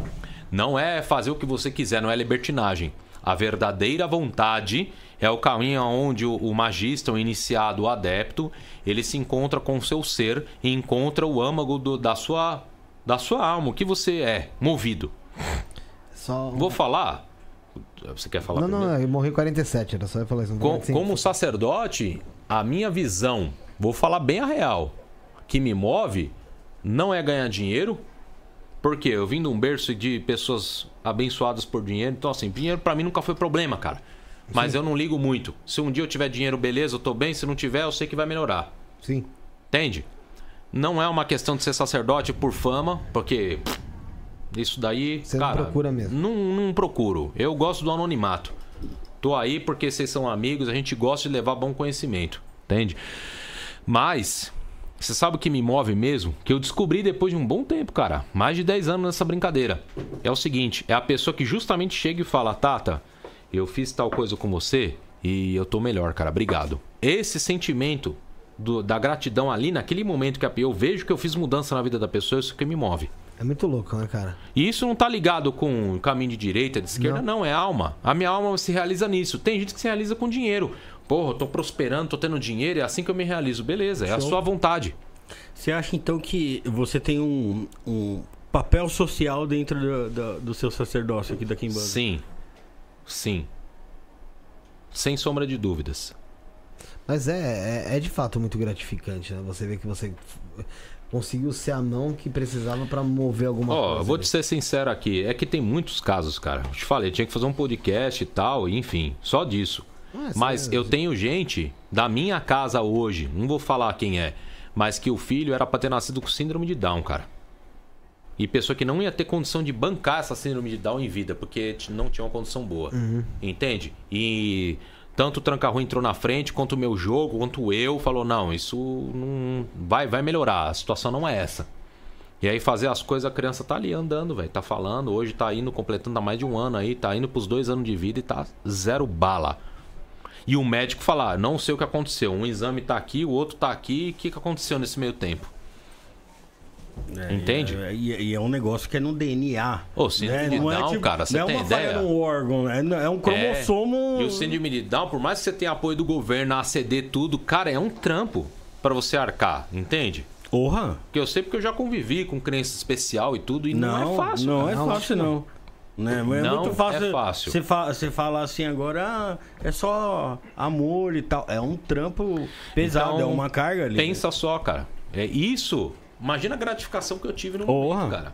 D: Não é fazer o que você quiser, não é libertinagem. A verdadeira vontade é o caminho onde o, o magista, o iniciado, o adepto, ele se encontra com o seu ser e encontra o âmago do- da, sua, da sua alma, o que você é, movido.
B: Só...
D: Vou falar? Você quer falar
B: Não,
D: primeiro?
B: não, eu morri em 47, era só eu falar isso.
D: Com-
B: 45.
D: como sacerdote, a minha visão, vou falar bem a real, que me move não é ganhar dinheiro, porque eu vim de um berço de pessoas abençoadas por dinheiro, então assim, dinheiro pra mim nunca foi problema, cara. Mas eu não ligo muito. Se um dia eu tiver dinheiro, beleza, eu tô bem, se não tiver, eu sei que vai melhorar.
B: Sim.
D: Entende? Não é uma questão de ser sacerdote por fama, porque isso daí,
B: Você não
D: cara,
B: procura mesmo.
D: Não, não procuro. Eu gosto do anonimato. Tô aí porque vocês são amigos, a gente gosta de levar bom conhecimento, entende? Mas você sabe o que me move mesmo? Que eu descobri depois de um bom tempo, cara. Mais de 10 anos nessa brincadeira. É o seguinte, é a pessoa que justamente chega e fala: "Tata, eu fiz tal coisa com você e eu tô melhor, cara. Obrigado". Esse sentimento do- da gratidão ali naquele momento que eu vejo que eu fiz mudança na vida da pessoa, isso que me move.
B: É muito louco, né, cara?
D: E isso não tá ligado com caminho de direita, de esquerda, não. é alma. A minha alma se realiza nisso. Tem gente que se realiza com dinheiro. Porra, eu tô prosperando, tô tendo dinheiro, é assim que eu me realizo. Beleza, é a sua vontade.
C: Você acha então que você tem um, um papel social dentro do, do- do seu sacerdócio aqui da Kimbanda?
D: Sim. Sim. Sem sombra de dúvidas.
B: Mas é, é, é de fato muito gratificante, né? Você vê que você conseguiu ser a mão que precisava pra mover alguma
D: Ó,
B: coisa.
D: eu vou te ser sincero aqui. É que tem muitos casos, cara. Eu te falei, tinha que fazer um podcast e tal, enfim, só disso.
B: Ah,
D: Mas
B: sério?
D: eu tenho gente da minha casa hoje, não vou falar quem é, mas que o filho era pra ter nascido com síndrome de Down, cara. E pessoa que não ia ter condição de bancar essa síndrome de Down em vida, porque não tinha uma condição boa.
B: Uhum.
D: Entende? E tanto o Tranca-Rua entrou na frente, quanto o meu jogo, quanto eu, falou: não, isso não vai, vai melhorar, a situação não é essa. E aí fazer as coisas, a criança tá ali andando, velho. Tá falando, hoje tá indo, completando há mais de um ano aí, tá indo pros dois anos de vida e tá zero bala. E o médico falar, não sei o que aconteceu. Um exame tá aqui, o outro tá aqui, o que, que aconteceu nesse meio tempo?
C: É,
D: Entende?
C: é, E é, e é um negócio que é no DNA.
D: Ô, síndrome de
C: Não é
D: Down,
C: tipo-
D: cara, você
C: não
D: tem
C: é uma
D: ideia?
C: num órgão, é, é um cromossomo.
D: É, E o síndrome de Down, por mais que você tenha apoio do governo, ACD, tudo, cara, é um trampo pra você arcar, entende?
C: Porra!
D: Porque eu sei porque eu já convivi com crença especial e tudo, e não, é fácil.
C: Não
D: cara.
C: é
B: Não,
C: fácil, não. Né? Mas
D: Não
C: é muito fácil.
D: é fácil.
C: Você fala, você fala assim agora, ah, é só amor e tal. É um trampo pesado,
D: Então,
C: é uma carga ali.
D: Pensa só, cara. É isso. Imagina a gratificação que eu tive no
C: Porra.
D: momento, cara.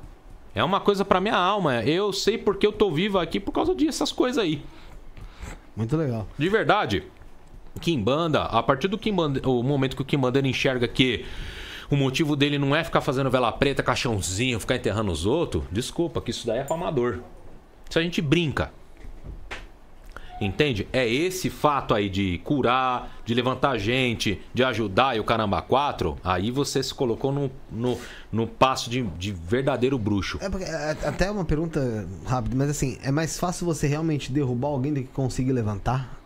D: É uma coisa pra minha alma. Eu sei porque eu tô vivo aqui por causa dessas coisas aí.
B: Muito legal.
D: De verdade, Kimbanda, a partir do Kimbanda, o momento que o Kimbanda enxerga que o motivo dele não é ficar fazendo vela preta, caixãozinho, ficar enterrando os outros, desculpa, que isso daí é pra amador. Isso a gente brinca. Entende? É esse fato aí de curar, de levantar gente, de ajudar e o caramba quatro. Aí você se colocou no, no, no passo de, de verdadeiro bruxo.
B: É porque, é, até uma pergunta rápida, mas assim, é mais fácil você realmente derrubar alguém do que conseguir levantar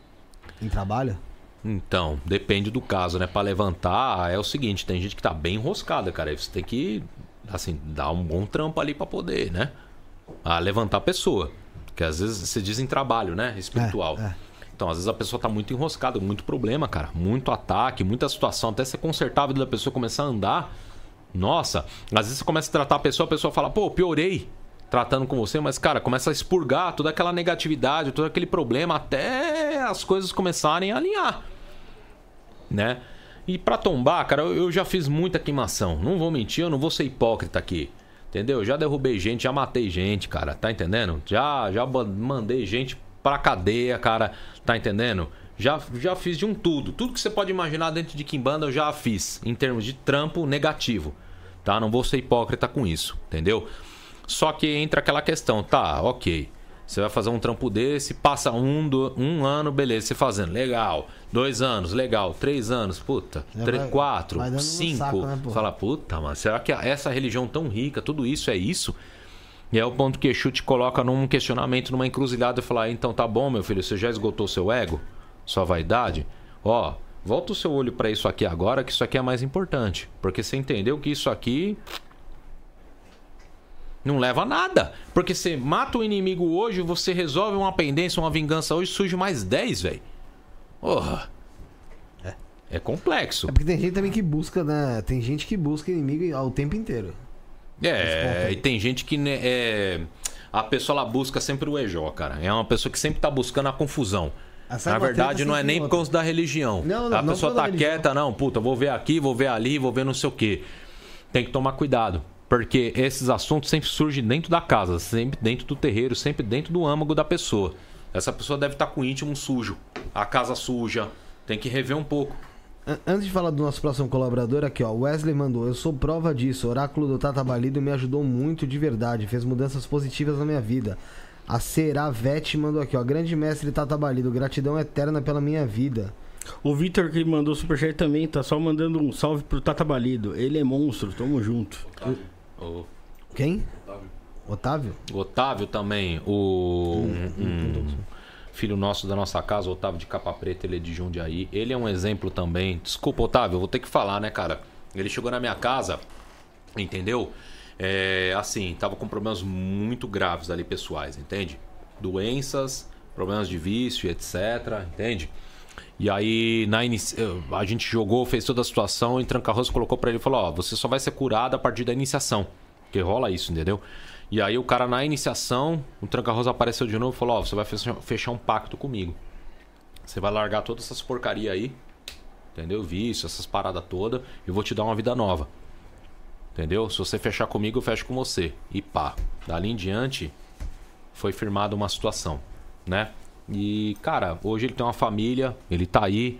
B: em trabalho?
D: Então, depende do caso, né? Pra levantar, é o seguinte, tem gente que tá bem enroscada, cara. Aí você tem que, assim, dar um bom trampo ali pra poder, né? A levantar a pessoa. Porque às vezes você diz em trabalho, né? Espiritual.
B: É, é.
D: Então, às vezes a pessoa tá muito enroscada, muito problema, cara. Muito ataque, muita situação. Até você consertar a vida da pessoa começar a andar. Nossa, às vezes você começa a tratar a pessoa, a pessoa fala, pô, piorei tratando com você, mas, cara, começa a expurgar toda aquela negatividade, todo aquele problema, até as coisas começarem a alinhar né? E pra tombar, cara, eu já fiz muita queimação. Não vou mentir, eu não vou ser hipócrita aqui. Entendeu? Já derrubei gente, já matei gente, cara. Tá entendendo? Já, já mandei gente pra cadeia, cara. Tá entendendo? Já, já fiz de um tudo. Tudo que você pode imaginar dentro de Kimbanda eu já fiz. Em termos de trampo negativo. Tá? Não vou ser hipócrita com isso. Entendeu? Só que entra aquela questão, tá, ok. Você vai fazer um trampo desse, passa um, do- um ano, beleza, você fazendo, legal. Dois anos, legal. Três anos, puta. Três,
B: vai-
D: quatro,
B: vai
D: cinco.
B: saco, né?
D: Fala, puta, mano, será que essa religião tão rica, tudo isso é isso? E é o ponto que Exu te coloca num questionamento, numa encruzilhada e fala, então tá bom, meu filho, você já esgotou seu ego? Sua vaidade? Ó, volta o seu olho pra isso aqui agora, que isso aqui é mais importante. Porque você entendeu que isso aqui não leva a nada. Porque você mata o inimigo hoje, você resolve uma pendência, uma vingança hoje, surge mais 10, velho. Porra. É complexo.
B: É porque tem gente também que busca, né? Tem gente que busca inimigo ao tempo inteiro.
D: É, e tem gente que né, é, a pessoa ela busca sempre o EJ, cara. É uma pessoa que sempre tá buscando a confusão.
B: Ah,
D: Na verdade, não é
B: sempre
D: nem por causa da religião.
B: Não, não,
D: a
B: não
D: pessoa tá
B: religião.
D: quieta, não, puta, vou ver aqui, vou ver ali, vou ver não sei o quê. Tem que tomar cuidado. Porque esses assuntos sempre surgem dentro da casa, sempre dentro do terreiro, sempre dentro do âmago da pessoa. Essa pessoa deve estar com o íntimo sujo, a casa suja. Tem que rever um pouco.
B: An- Antes de falar do nosso próximo colaborador, aqui ó, Wesley mandou, eu sou prova disso, o oráculo do Tata Balido me ajudou muito de verdade, fez mudanças positivas na minha vida. A Seravete mandou aqui, ó, grande mestre Tata Balido, gratidão eterna pela minha vida.
C: O Vitor que mandou superchat também tá só mandando um salve pro Tata Balido. Ele é monstro, tamo junto.
D: O
B: Quem? Otávio?
D: Otávio também, o um- um filho nosso da nossa casa, o Otávio de Capa Preta, ele é de Jundiaí. Ele é um exemplo também. Desculpa, Otávio, eu vou ter que falar, né, cara? Ele chegou na minha casa, entendeu? É, assim, tava com problemas muito graves ali pessoais, entende? Doenças, problemas de vício, etc, entende? E aí, na inici... a gente jogou, fez toda a situação e Tranca-Rosa colocou pra ele e falou: Ó, você só vai ser curado a partir da iniciação. Porque rola isso, entendeu? E aí, o cara na iniciação, o Tranca-Rosa apareceu de novo e falou: Ó, você vai fechar- um pacto comigo. Você vai largar todas essas porcaria aí, entendeu? Vício, essas paradas todas, e eu vou te dar uma vida nova. Entendeu? Se você fechar comigo, eu fecho com você. E pá. Dali em diante, foi firmada uma situação, né? E, cara, hoje ele tem uma família, ele tá aí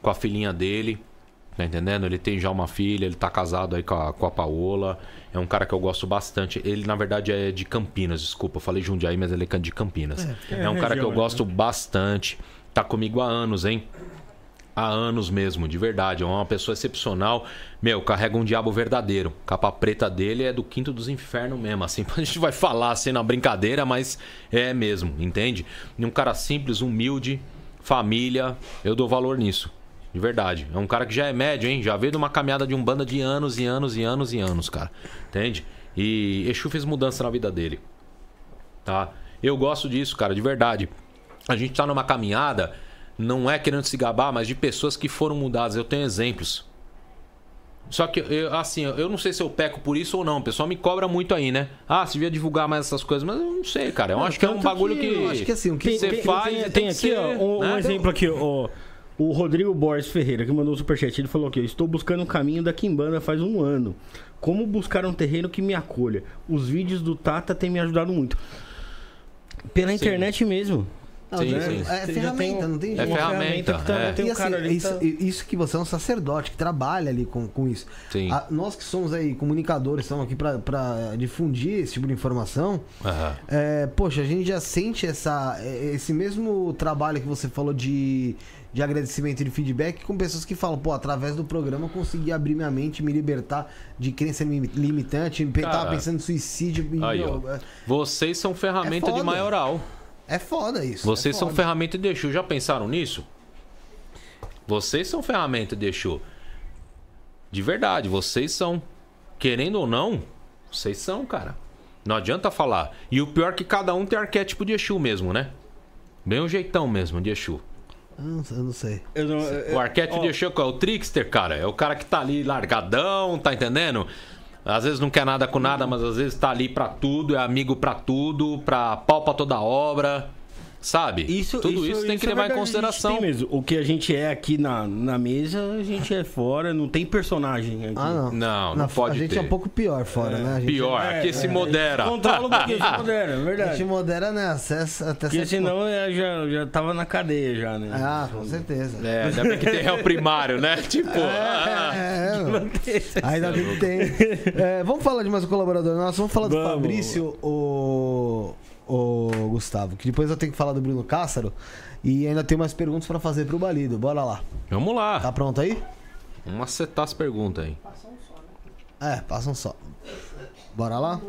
D: com a filhinha dele, tá entendendo? Ele tem já uma filha, ele tá casado aí com a, com a Paola. É um cara que eu gosto bastante. Ele, na verdade, é de Campinas, desculpa, eu falei Jundiaí, mas ele é de Campinas. É, um cara que eu
C: né?
D: gosto bastante. Tá comigo há anos, hein? Há anos mesmo, de verdade. É uma pessoa excepcional. Meu, carrega um diabo verdadeiro. Capa preta dele é do quinto dos infernos mesmo. Assim, a gente vai falar assim na brincadeira, mas é mesmo, entende? E um cara simples, humilde, família. Eu dou valor nisso. De verdade. É um cara que já é médio, hein? Já veio de uma caminhada de um banda de anos e anos e anos e anos, cara. Entende? E Exu fez mudança na vida dele. Tá? Eu gosto disso, cara, de verdade. A gente tá numa caminhada, não é querendo se gabar, mas de pessoas que foram mudadas. Eu tenho exemplos. Só que, eu, assim, eu não sei se eu peco por isso ou não. O pessoal me cobra muito aí, né? Ah, se devia divulgar mais essas coisas, mas eu não sei, cara. Eu
B: Não,
D: acho que é um bagulho que.
B: que- eu acho que, assim, o que
D: você faz.
C: Tem,
D: tem
C: tem aqui,
D: ser,
C: ó, um, um
D: né?
C: exemplo aqui, ó. O Rodrigo Borges Ferreira, que mandou o superchat, ele falou aqui: Estou buscando o caminho da Kimbanda faz um ano. Como buscar um terreno que me acolha? Os vídeos do Tata têm me ajudado muito. Pela internet mesmo.
D: Sim,
B: é,
D: sim.
B: é ferramenta,
C: tem
B: não tem
D: É
B: jeito.
D: ferramenta,
C: que também
D: é.
C: tem um cara
B: assim,
C: ali.
B: isso,
C: tá-
B: isso que você é um sacerdote que trabalha ali com, com isso.
D: Sim.
B: A- nós que somos aí comunicadores, estamos aqui pra- pra difundir esse tipo de informação.
D: Aham.
B: É, poxa, a gente já sente essa, é, esse mesmo trabalho que você falou de, de agradecimento e de feedback com pessoas que falam, pô, através do programa eu consegui abrir minha mente, me libertar de crença lim- limitante, eu tava
D: Cara,
B: pensando em suicídio.
D: Aí,
B: meu,
D: ó.
B: é-
D: Vocês são ferramenta
B: É
D: de maioral.
B: É foda isso.
D: Vocês
B: é
D: são
B: foda.
D: ferramenta de Exu. Já pensaram nisso? Vocês são ferramenta de Exu. De verdade, vocês são. Querendo ou não, vocês são, cara. Não adianta falar. E o pior é que cada um tem arquétipo de Exu mesmo, né? Bem o jeitão mesmo de Exu.
B: Eu não, eu não sei.
C: Eu não- eu-
D: O arquétipo
C: ó,
D: de Exu é é o trickster, cara. É o cara que tá ali largadão, tá entendendo? Às vezes não quer nada com nada, mas às vezes tá ali pra tudo, é amigo pra tudo, pra pau pra toda obra. Sabe?
C: Isso,
D: Tudo isso, tem que
C: é
D: levar em consideração.
C: mesmo. O que a gente é aqui na, na mesa, a gente é fora, não tem personagem aqui.
B: Ah, não.
D: Não, não
B: Na-
D: pode
B: A gente
D: ter.
B: é um pouco pior fora, né? A gente,
D: Pior,
C: É,
D: aqui se
C: é,
D: modera.
C: Controla um pouquinho, se modera, é
B: A gente
C: verdade.
B: modera, né? Acessa até
C: Porque
B: certo
C: senão eu já, já tava na cadeia já, né?
B: Ah, com certeza.
D: É, ainda bem que tem réu primário, né? Tipo, ah,
B: É, mano. Ainda bem que tem. É, vamos falar de mais um colaborador nosso. Vamos falar do
C: Vamos.
B: Fabrício, o, o Gustavo. Que depois eu tenho que falar do Bruno Cássaro. E ainda tem mais perguntas pra fazer pro Balido. Bora lá.
D: vamos lá.
B: Tá pronto aí?
D: Vamos acertar as perguntas aí.
B: É, passa um só. Bora lá?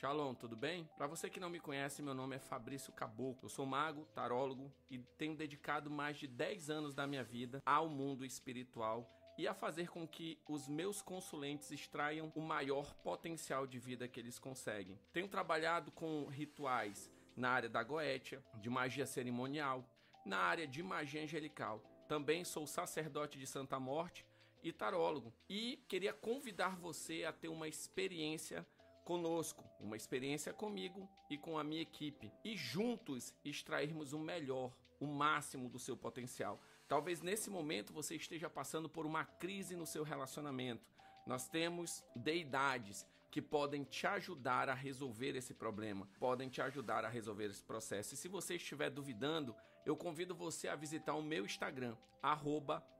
G: Shalom, tudo bem? Para você que não me conhece, meu nome é Fabrício Caboclo. Eu sou mago, tarólogo e tenho dedicado mais de 10 anos da minha vida ao mundo espiritual e a fazer com que os meus consulentes extraiam o maior potencial de vida que eles conseguem. Tenho trabalhado com rituais na área da goétia, de magia cerimonial, na área de magia angelical. Também sou sacerdote de Santa Morte e tarólogo. E queria convidar você a ter uma experiência conosco, uma experiência comigo e com a minha equipe e juntos extrairmos o melhor, o máximo do seu potencial. Talvez nesse momento você esteja passando por uma crise no seu relacionamento. Nós temos deidades que podem te ajudar a resolver esse problema, podem te ajudar a resolver esse processo. E se você estiver duvidando, eu convido você a visitar o meu Instagram,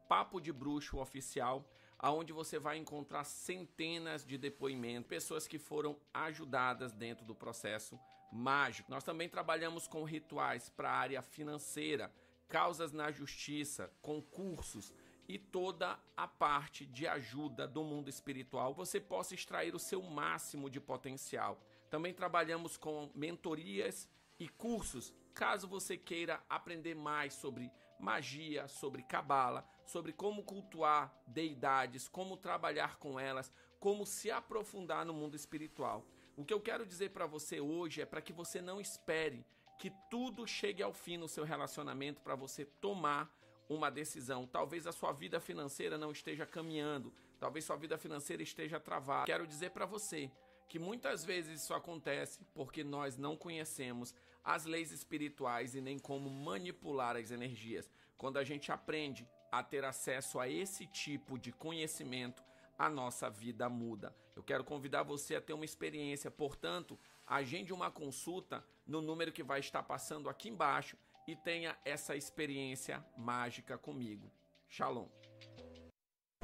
G: Papo de Bruxo Oficial, aonde você vai encontrar centenas de depoimentos, pessoas que foram ajudadas dentro do processo mágico. Nós também trabalhamos com rituais para a área financeira, causas na justiça, concursos e toda a parte de ajuda do mundo espiritual, você possa extrair o seu máximo de potencial. Também trabalhamos com mentorias e cursos, caso você queira aprender mais sobre magia, sobre cabala, sobre como cultuar deidades, como trabalhar com elas, como se aprofundar no mundo espiritual. O que eu quero dizer para você hoje é para que você não espere que tudo chegue ao fim no seu relacionamento para você tomar uma decisão. Talvez a sua vida financeira não esteja caminhando, talvez sua vida financeira esteja travada. Quero dizer para você que muitas vezes isso acontece porque nós não conhecemos as leis espirituais e nem como manipular as energias. Quando a gente aprende a ter acesso a esse tipo de conhecimento, a nossa vida muda. Eu quero convidar você a ter uma experiência, portanto, agende uma consulta no número que vai estar passando aqui embaixo e tenha essa experiência mágica comigo. Shalom.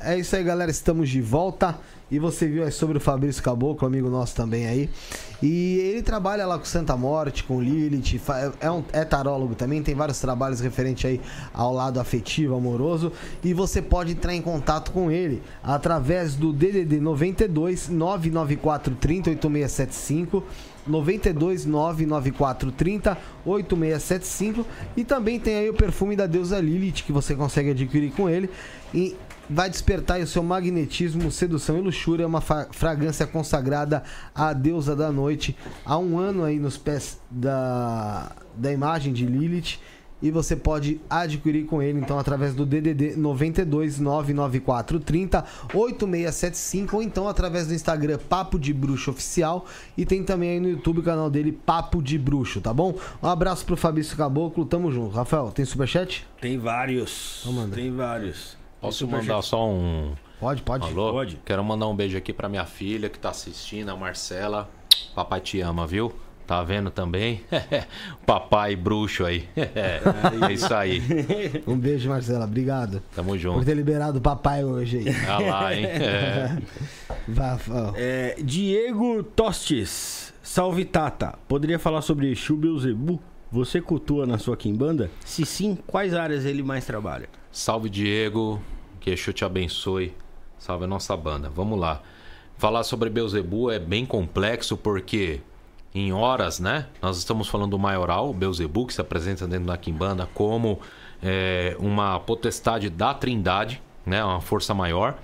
B: É isso aí, galera. Estamos de volta. E você viu aí sobre o Fabrício Caboclo, amigo nosso também aí. E ele trabalha lá com Santa Morte, com Lilith, é, um, é tarólogo também, tem vários trabalhos referentes aí ao lado afetivo, amoroso. E você pode entrar em contato com ele através do DDD 92 994 30 8675. 92 994 30 8675 e também tem aí o perfume da deusa Lilith que você consegue adquirir com ele. E vai despertar o seu magnetismo, sedução e luxúria, uma fragrância consagrada à deusa da noite. Há um ano aí nos pés da, da imagem de Lilith e você pode adquirir com ele então através do DDD 92 994 30 8675 ou então através do Instagram Papo de Bruxo Oficial e tem também aí no YouTube o canal dele Papo de Bruxo, tá bom? Um abraço pro Fabrício Caboclo, tamo junto. Rafael, tem superchat?
C: Tem vários.
B: Então.
C: Tem vários.
D: Posso mandar só um.
B: Pode, pode.
D: Alô?
C: Pode.
D: Quero mandar um beijo aqui pra minha filha que tá assistindo, a Marcela. Papai te ama, viu? Tá vendo também? Papai bruxo aí. é isso aí.
B: Um beijo, Marcela. Obrigado
D: Tamo
B: por
D: junto.
B: ter liberado o papai hoje aí.
D: Ah lá, hein? É.
C: É, Diego Tostes. Salve Tata. Poderia falar sobre Exu Beelzebu? Você cultua na sua quimbanda? Se sim, quais áreas ele mais trabalha?
D: Salve Diego, que Exu te abençoe. Salve a nossa banda. Vamos lá. Falar sobre Beuzebu é bem complexo porque em horas, né? Nós estamos falando do maioral, Beuzebu, que se apresenta dentro da Quimbanda como é, uma potestade da Trindade, né? Uma força maior.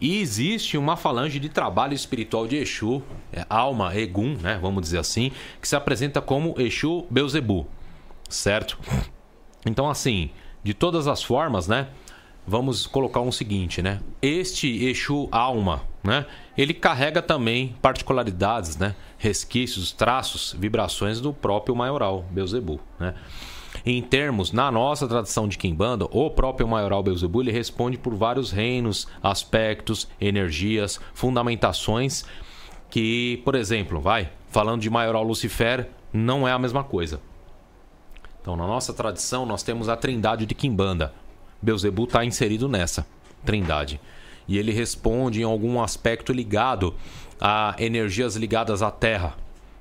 D: E existe uma falange de trabalho espiritual de Exu, é, alma, Egum, né? Vamos dizer assim, que se apresenta como Exu Beuzebu, certo? Então, assim, de todas as formas, né? Vamos colocar um seguinte, né? Este Exu alma, né? Ele carrega também particularidades, né? Resquícios, traços, vibrações do próprio maioral Beuzebu, né? Em termos, na nossa tradição de Kimbanda, o próprio maioral Beuzebu ele responde por vários reinos, aspectos, energias, fundamentações que, por exemplo, vai, falando de maioral Lucifer, não é a mesma coisa. Então, na nossa tradição, nós temos a trindade de Kimbanda. Beuzebu está inserido nessa trindade. E ele responde em algum aspecto ligado a energias ligadas à terra,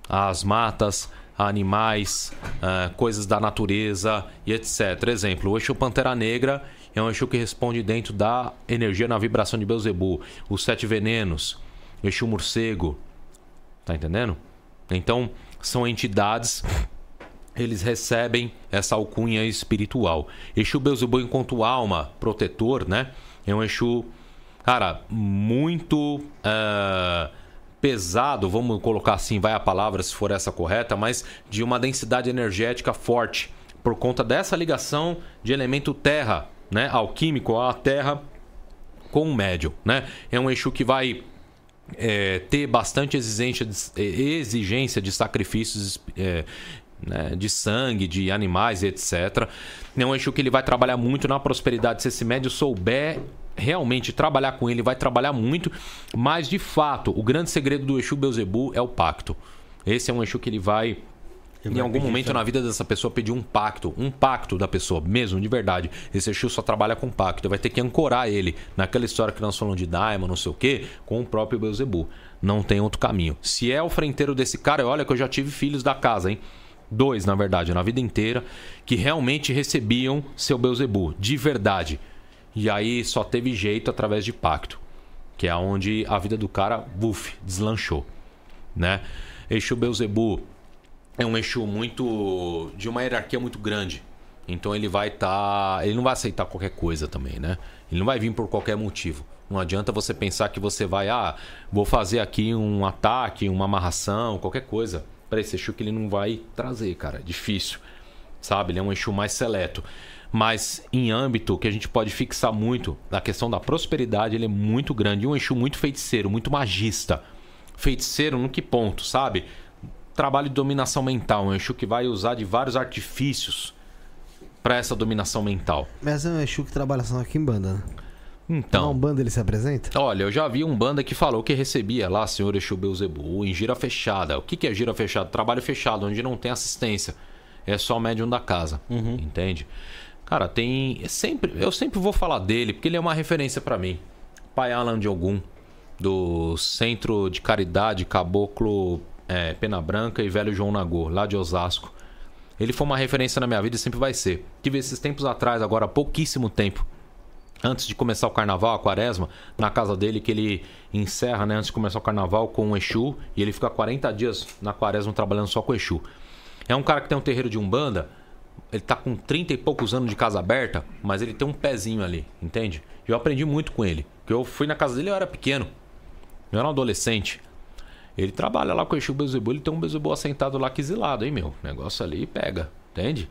D: às matas, a animais, a coisas da natureza e etc. Exemplo, o Exu Pantera Negra é um Exu que responde dentro da energia na vibração de Beuzebu. Os Sete Venenos, o Exu Morcego. Tá entendendo? Então, são entidades eles recebem essa alcunha espiritual. Exu Beuzebu enquanto alma, protetor, né? É um Exu, cara, muito ah, pesado, vamos colocar assim, vai a palavra se for essa correta, mas de uma densidade energética forte, por conta dessa ligação de elemento terra, né? Alquímico, a terra com o médio, né? É um Exu que vai é, ter bastante exigência de, exigência de sacrifícios é, né, de sangue, de animais, etc. É um Exu que ele vai trabalhar muito na prosperidade. Se esse médio souber realmente trabalhar com ele, vai trabalhar muito. Mas, de fato, o grande segredo do Exu Beuzebu é o pacto. Esse é um Exu que ele vai em
C: vai
D: algum momento na vida dessa pessoa pedir um pacto, um pacto da pessoa, mesmo de verdade. Esse Exu só trabalha com pacto, vai ter que ancorar ele naquela história que nós falamos de Daimon, não sei o quê, com o próprio Beuzebu. Não tem outro caminho. Se é o frenteiro desse cara, olha que eu já tive filhos da casa, hein? Dois, na verdade, na vida inteira, que realmente recebiam seu Beuzebu, de verdade. E aí só teve jeito através de pacto, que é onde a vida do cara, buf, deslanchou, né? Exu Beuzebu é um Exu muito. de uma hierarquia muito grande. Então ele vai estar. ele não vai aceitar qualquer coisa também, né? Ele não vai vir por qualquer motivo. Não adianta você pensar que você vai, ah, vou fazer aqui um ataque, uma amarração, qualquer coisa. Para esse Exu que ele não vai trazer, cara. Difícil. Sabe? Ele é um Exu mais seleto. Mas em âmbito que a gente pode fixar muito, na questão da prosperidade, ele é muito grande. E um Exu muito feiticeiro, muito magista. Feiticeiro no que ponto, sabe? Trabalho de dominação mental. Um Exu que vai usar de vários artifícios para essa dominação mental.
B: Mas é um Exu que trabalha só aqui em banda, né?
D: Então.
B: Na Umbanda ele se apresenta?
D: Olha, eu já vi um banda que falou que recebia lá senhor Exu Beuzebu em gira fechada. O que, que é gira fechada? Trabalho fechado, onde não tem assistência. É só o médium da casa. Entende? Cara, tem. Sempre, eu sempre vou falar dele, porque ele é uma referência pra mim. Pai Alan de Ogum, do Centro de Caridade Caboclo é, Pena Branca e Velho João Nagô, lá de Osasco. Ele foi uma referência na minha vida e sempre vai ser. Tive esses tempos atrás, agora há pouquíssimo tempo, antes de começar o carnaval, a quaresma, na casa dele, que ele encerra, né, antes de começar o carnaval, com o Exu, e ele fica 40 dias na quaresma trabalhando só com o Exu. É um cara que tem um terreiro de Umbanda, ele tá com 30 e poucos anos de casa aberta, mas ele tem um pezinho ali, entende? Eu aprendi muito com ele, porque eu fui na casa dele, eu era pequeno, eu era um adolescente. Ele trabalha lá com o Exu Bezebu, ele tem um Bezebu assentado lá que exilado, hein, meu? O negócio ali pega, entende?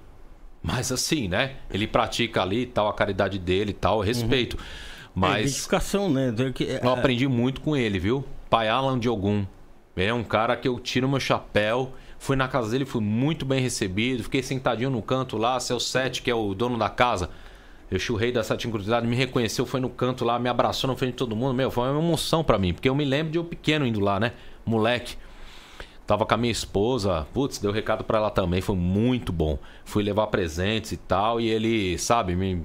D: Mas assim, né? Ele pratica ali tal, a caridade dele e tal, respeito.
C: É,
D: Mas
C: identificação, né? É-
D: eu aprendi muito com ele, viu? Pai Alan de Ogum. Ele é um cara que eu tiro meu chapéu. Fui na casa dele, fui muito bem recebido. Fiquei sentadinho no canto lá. Seu Sete, que é o dono da casa. Eu o rei da Sete Encruzilhada, me reconheceu, foi no canto lá, me abraçou na frente de todo mundo. Meu, foi uma emoção pra mim. Porque eu me lembro de eu pequeno indo lá, né? Moleque. Tava com a minha esposa, putz, deu recado pra ela também, foi muito bom. Fui levar presentes e tal, e ele, sabe, me,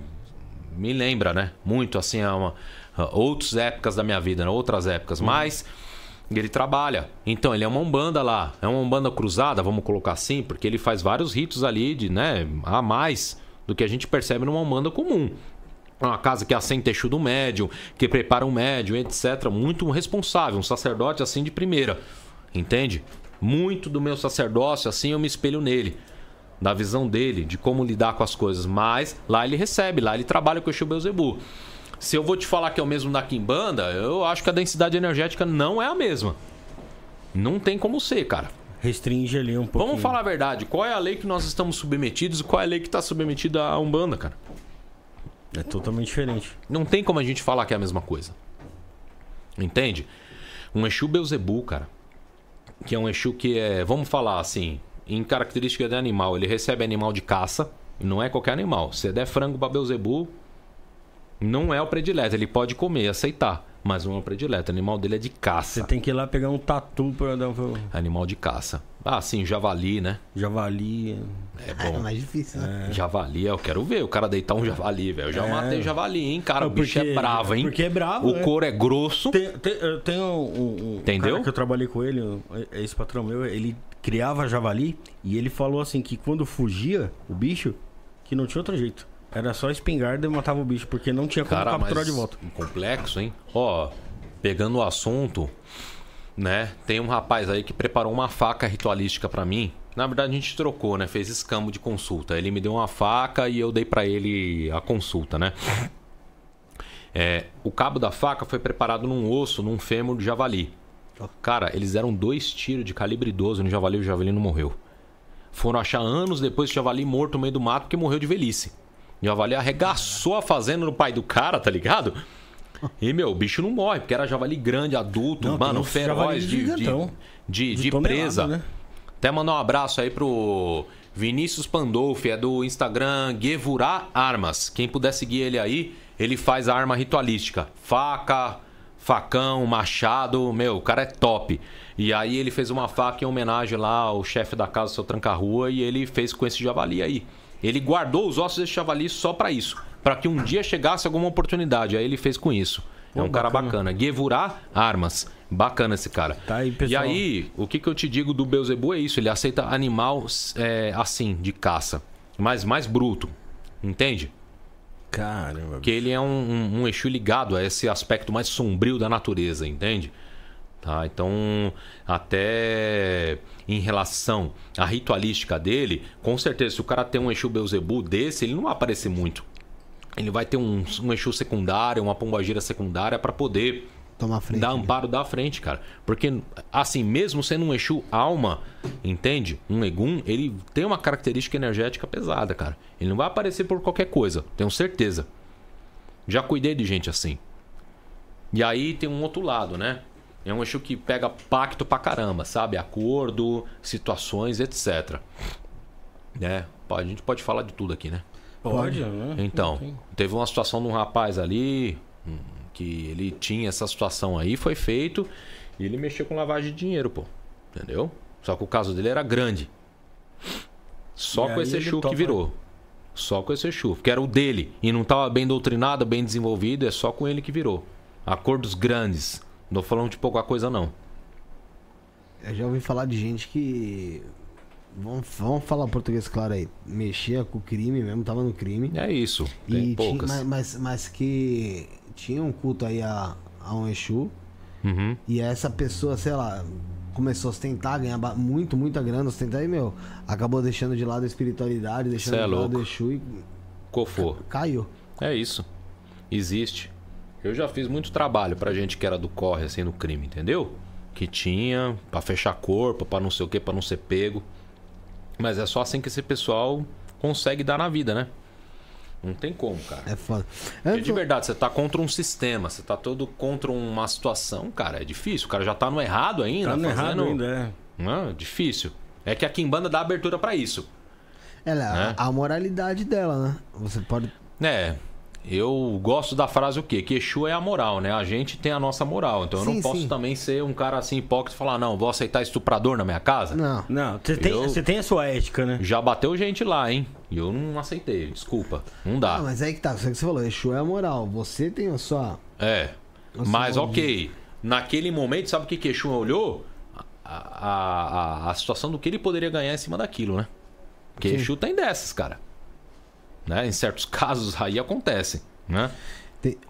D: me lembra, né? Muito assim, a uma, a outras épocas da minha vida, né? outras épocas. Mas ele trabalha. Então, ele é uma Umbanda lá. É uma Umbanda cruzada, vamos colocar assim, porque ele faz vários ritos ali de, né, a mais do que a gente percebe numa Umbanda comum. É Uma casa que assenta Exu do médium, que prepara um médium, etc. Muito responsável, um sacerdote assim de primeira. Entende? Muito do meu sacerdócio, assim, eu me espelho nele. Da visão dele, de como lidar com as coisas. Mas lá ele recebe, lá ele trabalha com o Exu Beuzebu. Se eu vou te falar que é o mesmo da Kimbanda, eu acho que a densidade energética não é a mesma. Não tem como ser, cara.
C: Restringe ali um pouco.
D: Vamos falar a verdade. Qual é a lei que nós estamos submetidos e qual é a lei que está submetida à Umbanda, cara?
C: É totalmente diferente.
D: Não tem como a gente falar que é a mesma coisa. Entende? Um Exu Beuzebu, cara. Que é um Exu que é, vamos falar assim, em característica de animal, ele recebe animal de caça, não é qualquer animal. Se der frango pra Beuzebu, não é o predileto. Ele pode comer, aceitar, mas não é o predileto. O animal dele é de caça.
C: Você tem que ir lá pegar um tatu pra dar um
D: Animal de caça. Ah, sim, javali, né?
C: javali.
D: É
B: É
D: bom.
B: mais difícil, né?
D: Javali, eu quero ver o cara deitar um javali, velho. Eu já
C: É.
D: matei javali, hein, cara. O
C: Não,
D: bicho é bravo, hein?
C: porque é bravo,
D: O
C: né?
D: couro é grosso.
C: Tem, tem, eu tenho um, um
D: Entendeu?
C: cara que eu trabalhei com ele, esse patrão meu, ele criava javali e ele falou assim que quando fugia o bicho, que não tinha outro jeito. Era só espingarda e matava o bicho, porque não tinha como
D: Cara,
C: capturar de volta.
D: complexo, hein? Ó, pegando o assunto, né? Tem um rapaz aí que preparou uma faca ritualística pra mim. Na verdade, a gente trocou, né? Fez escambo de consulta. Ele me deu uma faca e eu dei pra ele a consulta, né? É, o cabo da faca foi preparado num osso, num fêmur de javali. Cara, eles deram dois tiros de calibre 12 no javali e o javali não morreu. Foram achar anos depois o javali morto no meio do mato porque morreu de velhice. O javali arregaçou a fazenda no pai do cara, tá ligado? E, meu, o bicho não morre, porque era javali grande, adulto,
C: Não,
D: mano, feroz, de, de, de,
C: De
D: de presa.
C: né?
D: Até mandar um abraço aí pro Vinícius Pandolfi, é do Instagram Gevurá Armas. Quem puder seguir ele aí, ele faz a arma ritualística. Faca, facão, machado, meu, o cara é top. E aí ele fez uma faca em homenagem lá ao chefe da casa, seu tranca-rua, e ele fez com esse javali aí. Ele guardou os ossos desse javali só pra isso, Pra que um dia chegasse alguma oportunidade. Aí ele fez com isso. É
C: Pô,
D: um cara
C: bacana.
D: bacana. Gevurá Armas. Bacana esse cara.
C: Tá aí,
D: E aí, o que, que eu te digo do Beuzebu é isso. Ele aceita animal é, assim, de caça. Mas mais bruto. Entende?
C: Caramba.
D: Porque ele é um, um, um Exu ligado a esse aspecto mais sombrio da natureza, entende? Tá, então, até em relação à ritualística dele, com certeza, se o cara tem um Exu Beuzebu desse, ele não vai aparecer muito. Ele vai ter um, um Exu secundário, uma pombagira secundária para poder
B: Toma a frente.
D: dar
B: né?
D: amparo da frente, cara. Porque, assim, mesmo sendo um Exu alma, entende? Um Egum, ele tem uma característica energética pesada, cara. Ele não vai aparecer por qualquer coisa, tenho certeza. Já cuidei de gente assim. E aí tem um outro lado, né? É um Exu que pega pacto pra caramba, sabe? Acordo, situações, etc. Né? A gente pode falar de tudo aqui, né?
C: Pode, né?
D: Então, teve uma situação de um rapaz ali hum, que ele tinha essa situação aí, foi feito e ele mexeu com lavagem de dinheiro, pô. Entendeu? Só que o caso dele era grande. Só
C: E
D: com esse Exu que virou. Só com esse Exu, que era o dele. E não tava bem doutrinado, bem desenvolvido, é só com ele que virou. Acordos grandes. Não tô falando de pouca coisa, não.
B: Eu já ouvi falar de gente que. Vamos, vamos falar português claro aí. Mexia com o crime mesmo, tava no crime.
D: É isso. Tem
B: E tinha,
D: poucas.
B: mas, mas, mas que tinha um culto aí a, a um Exu.
D: Uhum.
B: E essa pessoa, sei lá, começou a ostentar, ganhar muito, muita grana, ostentar e, meu, acabou deixando de lado a espiritualidade, deixando
D: é
B: de lado o Exu e
D: Cofô.
B: caiu.
D: É isso. Existe. Eu já fiz muito trabalho pra gente que era do corre, assim, no crime, entendeu? Que tinha pra fechar corpo, pra não sei o que, pra não ser pego. Mas é só assim que esse pessoal consegue dar na vida, né? Não tem como, cara.
B: É foda.
D: Porque de verdade, você tá contra um sistema, você tá todo contra uma situação, cara, é difícil. O cara já tá no errado ainda.
C: Tá no
D: fazendo...
C: errado ainda, é.
D: Não, é difícil. É que a Kimbanda dá abertura pra isso.
B: Ela,
D: Né?
B: a, a moralidade dela, né? Você pode.
D: É, eu gosto da frase o quê? Que Exu é a moral, né? A gente tem a nossa moral. Então eu
B: Sim,
D: não posso
B: sim.
D: também ser um cara assim hipócrita e falar, não, vou aceitar estuprador na minha casa.
B: Não.
C: Não, você tem,
D: Eu-
C: você tem a sua ética, né?
D: Já bateu gente lá, hein? E eu não aceitei, desculpa. Não dá.
B: Ah, mas aí que tá, isso que você falou, Exu é a moral. Você tem a sua.
D: É.
B: Nossa,
D: Mas ok. Naquele momento, sabe o que que Exu olhou? A, a, a, a situação do que ele poderia ganhar em cima daquilo, né? Porque
B: Sim.
D: Exu tem dessas, cara. Né? Em certos casos aí acontece, né?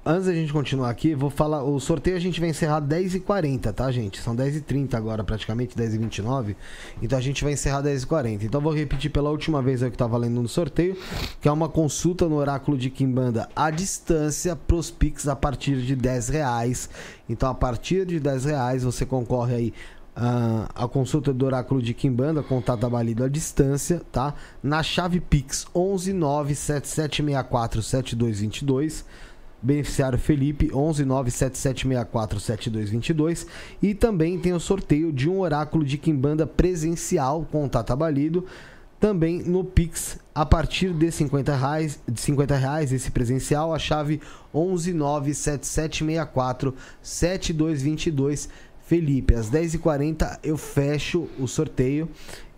B: Antes da gente continuar aqui, vou falar. O sorteio a gente vai encerrar 10h40, tá, gente? São 10h30 agora, praticamente, 10h29. Então a gente vai encerrar 10h40. Então vou repetir pela última vez o que tá valendo no sorteio, que é uma consulta no Oráculo de Kimbanda à distância pros Pix a partir de 10 reais. Então a partir de 10 reais você concorre aí. Ah, a consulta do Oráculo de Kimbanda, contato abalido à distância, tá? Na chave Pix 11 97764 7222 beneficiário Felipe 11977647222 e também tem o sorteio de um oráculo de quimbanda presencial com Tata Balido também no Pix. A partir de 50 reais, de 50 reais esse presencial a chave 11977647222 Felipe, às 10h40 eu fecho o sorteio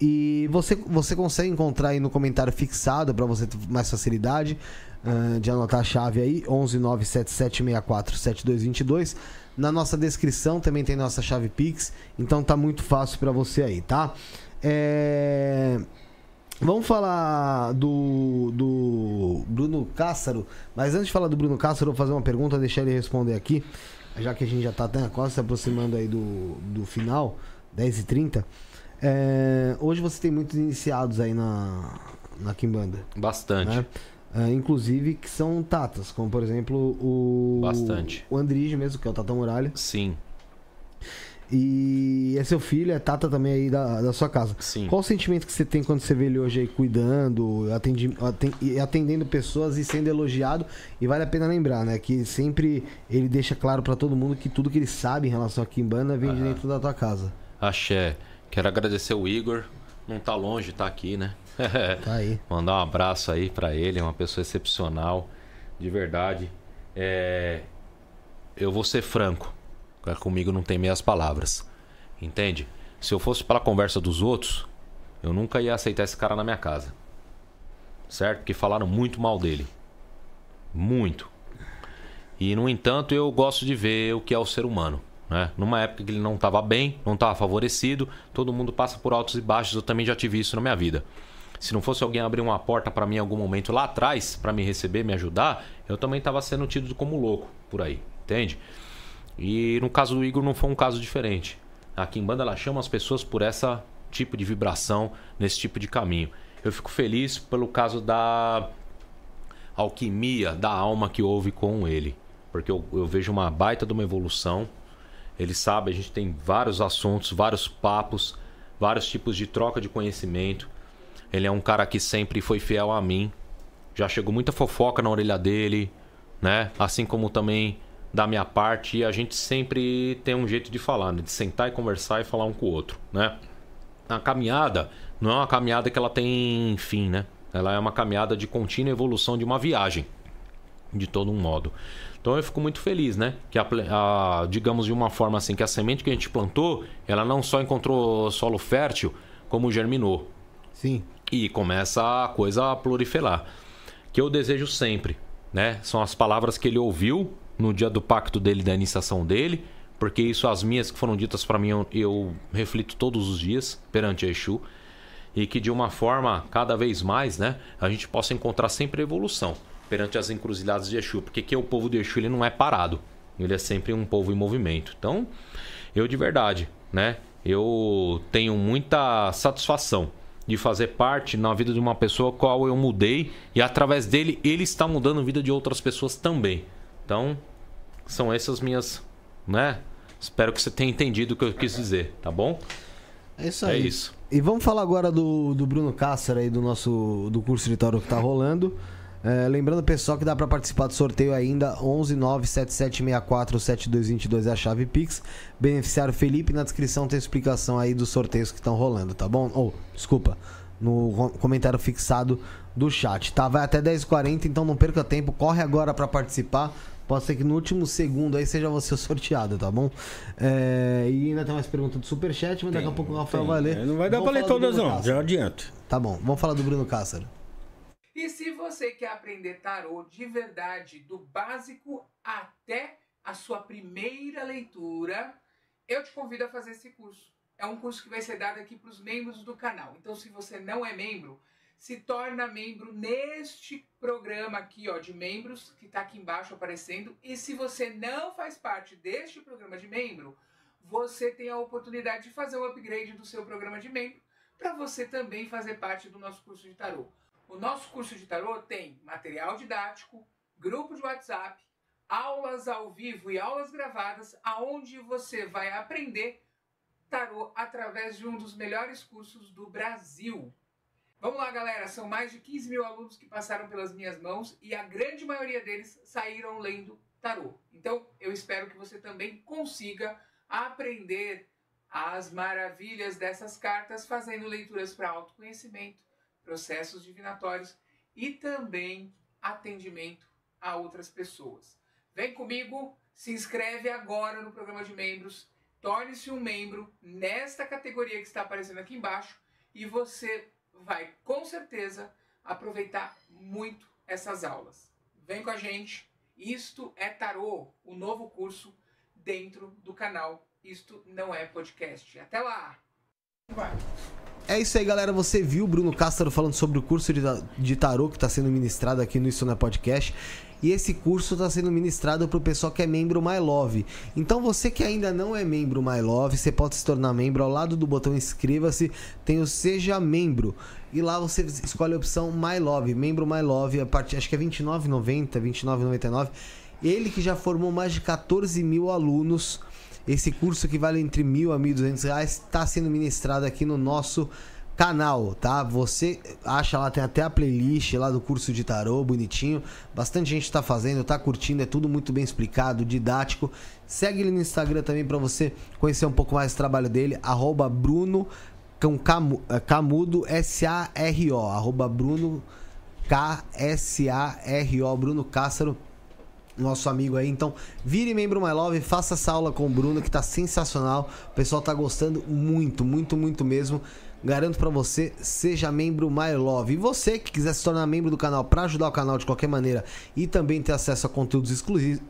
B: e você, você consegue encontrar aí no comentário fixado para você ter mais facilidade ah, de anotar a chave aí, 11977647222. Na nossa descrição também tem nossa chave Pix, então tá muito fácil para você aí, tá? É... Vamos falar do, do Bruno Cássaro, mas antes de falar do Bruno Cássaro, eu vou fazer uma pergunta, deixar ele responder aqui, já que a gente já tá até quase se aproximando aí do, do final, 10h30. É, hoje você tem muitos iniciados aí na, na Kimbanda,
D: Bastante.
B: né? É, inclusive que são tatas, como por exemplo o.
D: Bastante.
B: O Andrige mesmo, que é o Tata Muralha.
D: Sim,
B: E é seu filho, é Tata também aí da, da sua casa.
D: sim.
B: Qual o sentimento que você tem quando você vê ele hoje aí cuidando, atendi, aten- e atendendo pessoas e sendo elogiado? E vale a pena lembrar, né? Que sempre ele deixa claro pra todo mundo que tudo que ele sabe em relação a Kimbanda vem de dentro da tua casa.
D: Axé. Quero agradecer o Igor. Não tá longe, tá aqui, né?
B: Tá aí.
D: Mandar um abraço aí pra ele, é uma pessoa excepcional, de verdade. É, Eu vou ser franco, comigo não tem meias palavras, entende? Se eu fosse pela conversa dos outros, eu nunca ia aceitar esse cara na minha casa, certo? Porque falaram muito mal dele, muito. E no entanto, eu gosto de ver o que é o ser humano. Né? Numa época que ele não estava bem, não estava favorecido, todo mundo passa por altos e baixos. Eu também já tive isso na minha vida. Se não fosse alguém abrir uma porta para mim em algum momento lá atrás, para me receber, me ajudar, eu também estava sendo tido como louco por aí, entende? E no caso do Igor não foi um caso diferente. A Kimbanda ela chama as pessoas por essa tipo de vibração, nesse tipo de caminho. Eu fico feliz pelo caso da alquimia da alma que houve com ele. Porque eu, eu vejo uma baita de uma evolução. Ele sabe, a gente tem vários assuntos, vários papos, vários tipos de troca de conhecimento. Ele é um cara que sempre foi fiel a mim. Já chegou muita fofoca na orelha dele, né? Assim como também da minha parte. E a gente sempre tem um jeito de falar, né? De sentar e conversar e falar um com o outro, né? A caminhada não é uma caminhada que ela tem fim, né? Ela é uma caminhada de contínua evolução de uma viagem, de todo um modo. Então eu fico muito feliz, né? Que a, a- digamos de uma forma assim, que a semente que a gente plantou, ela não só encontrou solo fértil, como germinou.
B: Sim.
D: E começa a coisa a proliferar. Que eu desejo sempre, né? São as palavras que ele ouviu no dia do pacto dele, da iniciação dele, porque isso, as minhas que foram ditas para mim, eu, eu reflito todos os dias perante Exu. E que de uma forma, cada vez mais, né? A gente possa encontrar sempre evolução perante as encruzilhadas de Exu. Porque que o povo de Exu, ele não é parado. Ele é sempre um povo em movimento. Então, eu de verdade, né? Eu tenho muita satisfação de fazer parte na vida de uma pessoa qual eu mudei e através dele ele está mudando a vida de outras pessoas também. Então, são essas minhas, né? Espero que você tenha entendido o que eu quis dizer, tá bom?
B: É isso
D: É
B: aí.
D: isso.
B: E vamos falar agora do, do Bruno Cássaro aí, do nosso do curso de tarô que tá rolando. É, lembrando, pessoal, que dá para participar do sorteio ainda 11977647222 é a chave Pix. Beneficiário Felipe, na descrição tem explicação aí dos sorteios que estão rolando, tá bom? Ou, oh, desculpa, no comentário fixado do chat, tá? Vai até 10h40, então não perca tempo, corre agora para participar. Pode ser que no último segundo aí seja você sorteado, tá bom? É, e ainda tem mais perguntas do Superchat, mas tem, daqui a pouco o Rafael tem. vai ler.
C: Não vai dar Vamos pra ler todas, não, já adianto.
B: Tá bom, vamos falar do Bruno Cássaro.
H: E se você quer aprender tarô de verdade, do básico até a sua primeira leitura, eu te convido a fazer esse curso. É um curso que vai ser dado aqui para os membros do canal. Então, se você não é membro, se torna membro neste programa aqui, ó, de membros, que está aqui embaixo aparecendo. E se você não faz parte deste programa de membro, você tem a oportunidade de fazer o upgrade do seu programa de membro para você também fazer parte do nosso curso de tarô. O nosso curso de tarô tem material didático, grupo de WhatsApp, aulas ao vivo e aulas gravadas, aonde você vai aprender tarô através de um dos melhores cursos do Brasil. Vamos lá, galera. São mais de 15 mil alunos que passaram pelas minhas mãos e a grande maioria deles saíram lendo tarô. Então, eu espero que você também consiga aprender as maravilhas dessas cartas fazendo leituras para autoconhecimento, processos divinatórios e também atendimento a outras pessoas. Vem comigo, se inscreve agora no programa de membros, torne-se um membro nesta categoria que está aparecendo aqui embaixo e você vai com certeza aproveitar muito essas aulas. Vem com a gente. Isto é Tarô, o novo curso dentro do canal. Isto não é podcast. Até lá! Vai.
B: É isso aí, galera. Você viu o Bruno Castro falando sobre o curso de, de tarô que está sendo ministrado aqui no Isso Não é Podcast. E esse curso está sendo ministrado para o pessoal que é membro My Love. Então você que ainda não é membro My Love, você pode se tornar membro. Ao lado do botão inscreva-se, tem o Seja Membro. E lá você escolhe a opção My Love, membro My Love, a partir, acho que é R$29,90, R$29,99. Ele que já formou mais de 14 mil alunos esse curso que vale entre mil a mil duzentos reais está sendo ministrado aqui no nosso canal, tá? Você acha lá, tem até a playlist lá do curso de tarô, bonitinho. Bastante gente está fazendo, tá curtindo, é tudo muito bem explicado, didático. Segue ele no Instagram também para você conhecer um pouco mais do trabalho dele, arroba Bruno com eh, Camudo S-A-R-O, arroba Bruno K-S-A-R-O, Bruno Cássaro nosso amigo aí. Então, vire membro My Love, faça essa aula com o Bruno, que tá sensacional. O pessoal tá gostando muito, muito, muito mesmo. Garanto para você, seja membro My Love. E você que quiser se tornar membro do canal para ajudar o canal de qualquer maneira e também ter acesso a conteúdos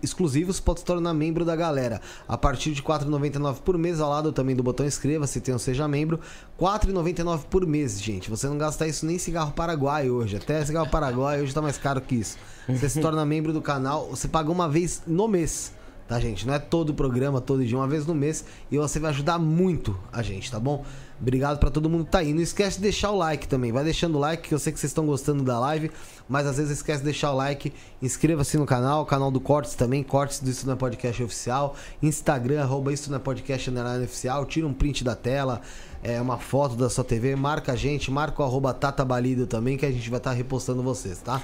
B: exclusivos, pode se tornar membro da galera. A partir de R$ 4,99 por mês, ao lado também do botão inscreva-se, tem um seja membro. R$ 4,99 por mês, gente. Você não gasta isso nem cigarro paraguai hoje. Até cigarro paraguai hoje tá mais caro que isso. Você se torna membro do canal, você paga uma vez no mês tá, gente? Não é todo o programa, todo dia, uma vez no mês. E você vai ajudar muito a gente, tá bom? Obrigado para todo mundo que tá aí. Não esquece de deixar o like também. Vai deixando o like, que eu sei que vocês estão gostando da live. Mas às vezes esquece de deixar o like. Inscreva-se no canal, canal do Cortes também. Cortes do Isso Não é Podcast Oficial. Instagram, arroba Isso Não é Podcast Oficial. Tira um print da tela. É uma foto da sua TV. Marca a gente, marca o arroba Tata Balido também, que a gente vai estar tá repostando vocês, tá?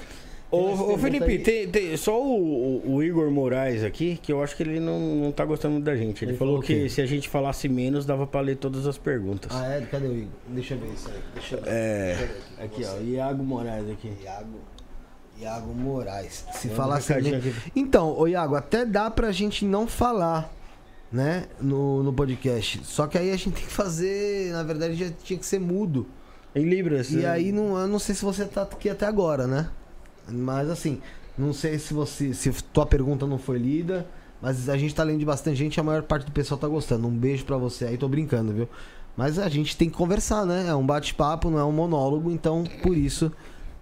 C: Ô, ô Felipe, tem, tem, só o, o, Igor Moraes aqui, que eu acho que ele não, não tá gostando da gente. Ele, ele falou, falou que se a gente falasse menos, dava pra ler todas as perguntas.
B: Ah, é? Cadê o Igor? Deixa eu ver isso aí. Deixa eu ver.
C: É. Aqui, ó, Iago Moraes aqui.
B: Iago. Iago Moraes. Se falasse menos. Então, ô Iago, até dá pra gente não falar, né, no, no podcast. Só que aí a gente tem que fazer, na verdade, já tinha que ser mudo.
C: Em Libras.
B: E né? aí, não, eu não sei se você tá aqui até agora, né? Mas assim, não sei se você. Se tua pergunta não foi lida. Mas a gente tá lendo de bastante gente a maior parte do pessoal tá gostando. Um beijo para você aí, tô brincando, viu? Mas a gente tem que conversar, né? É um bate-papo, não é um monólogo, então por isso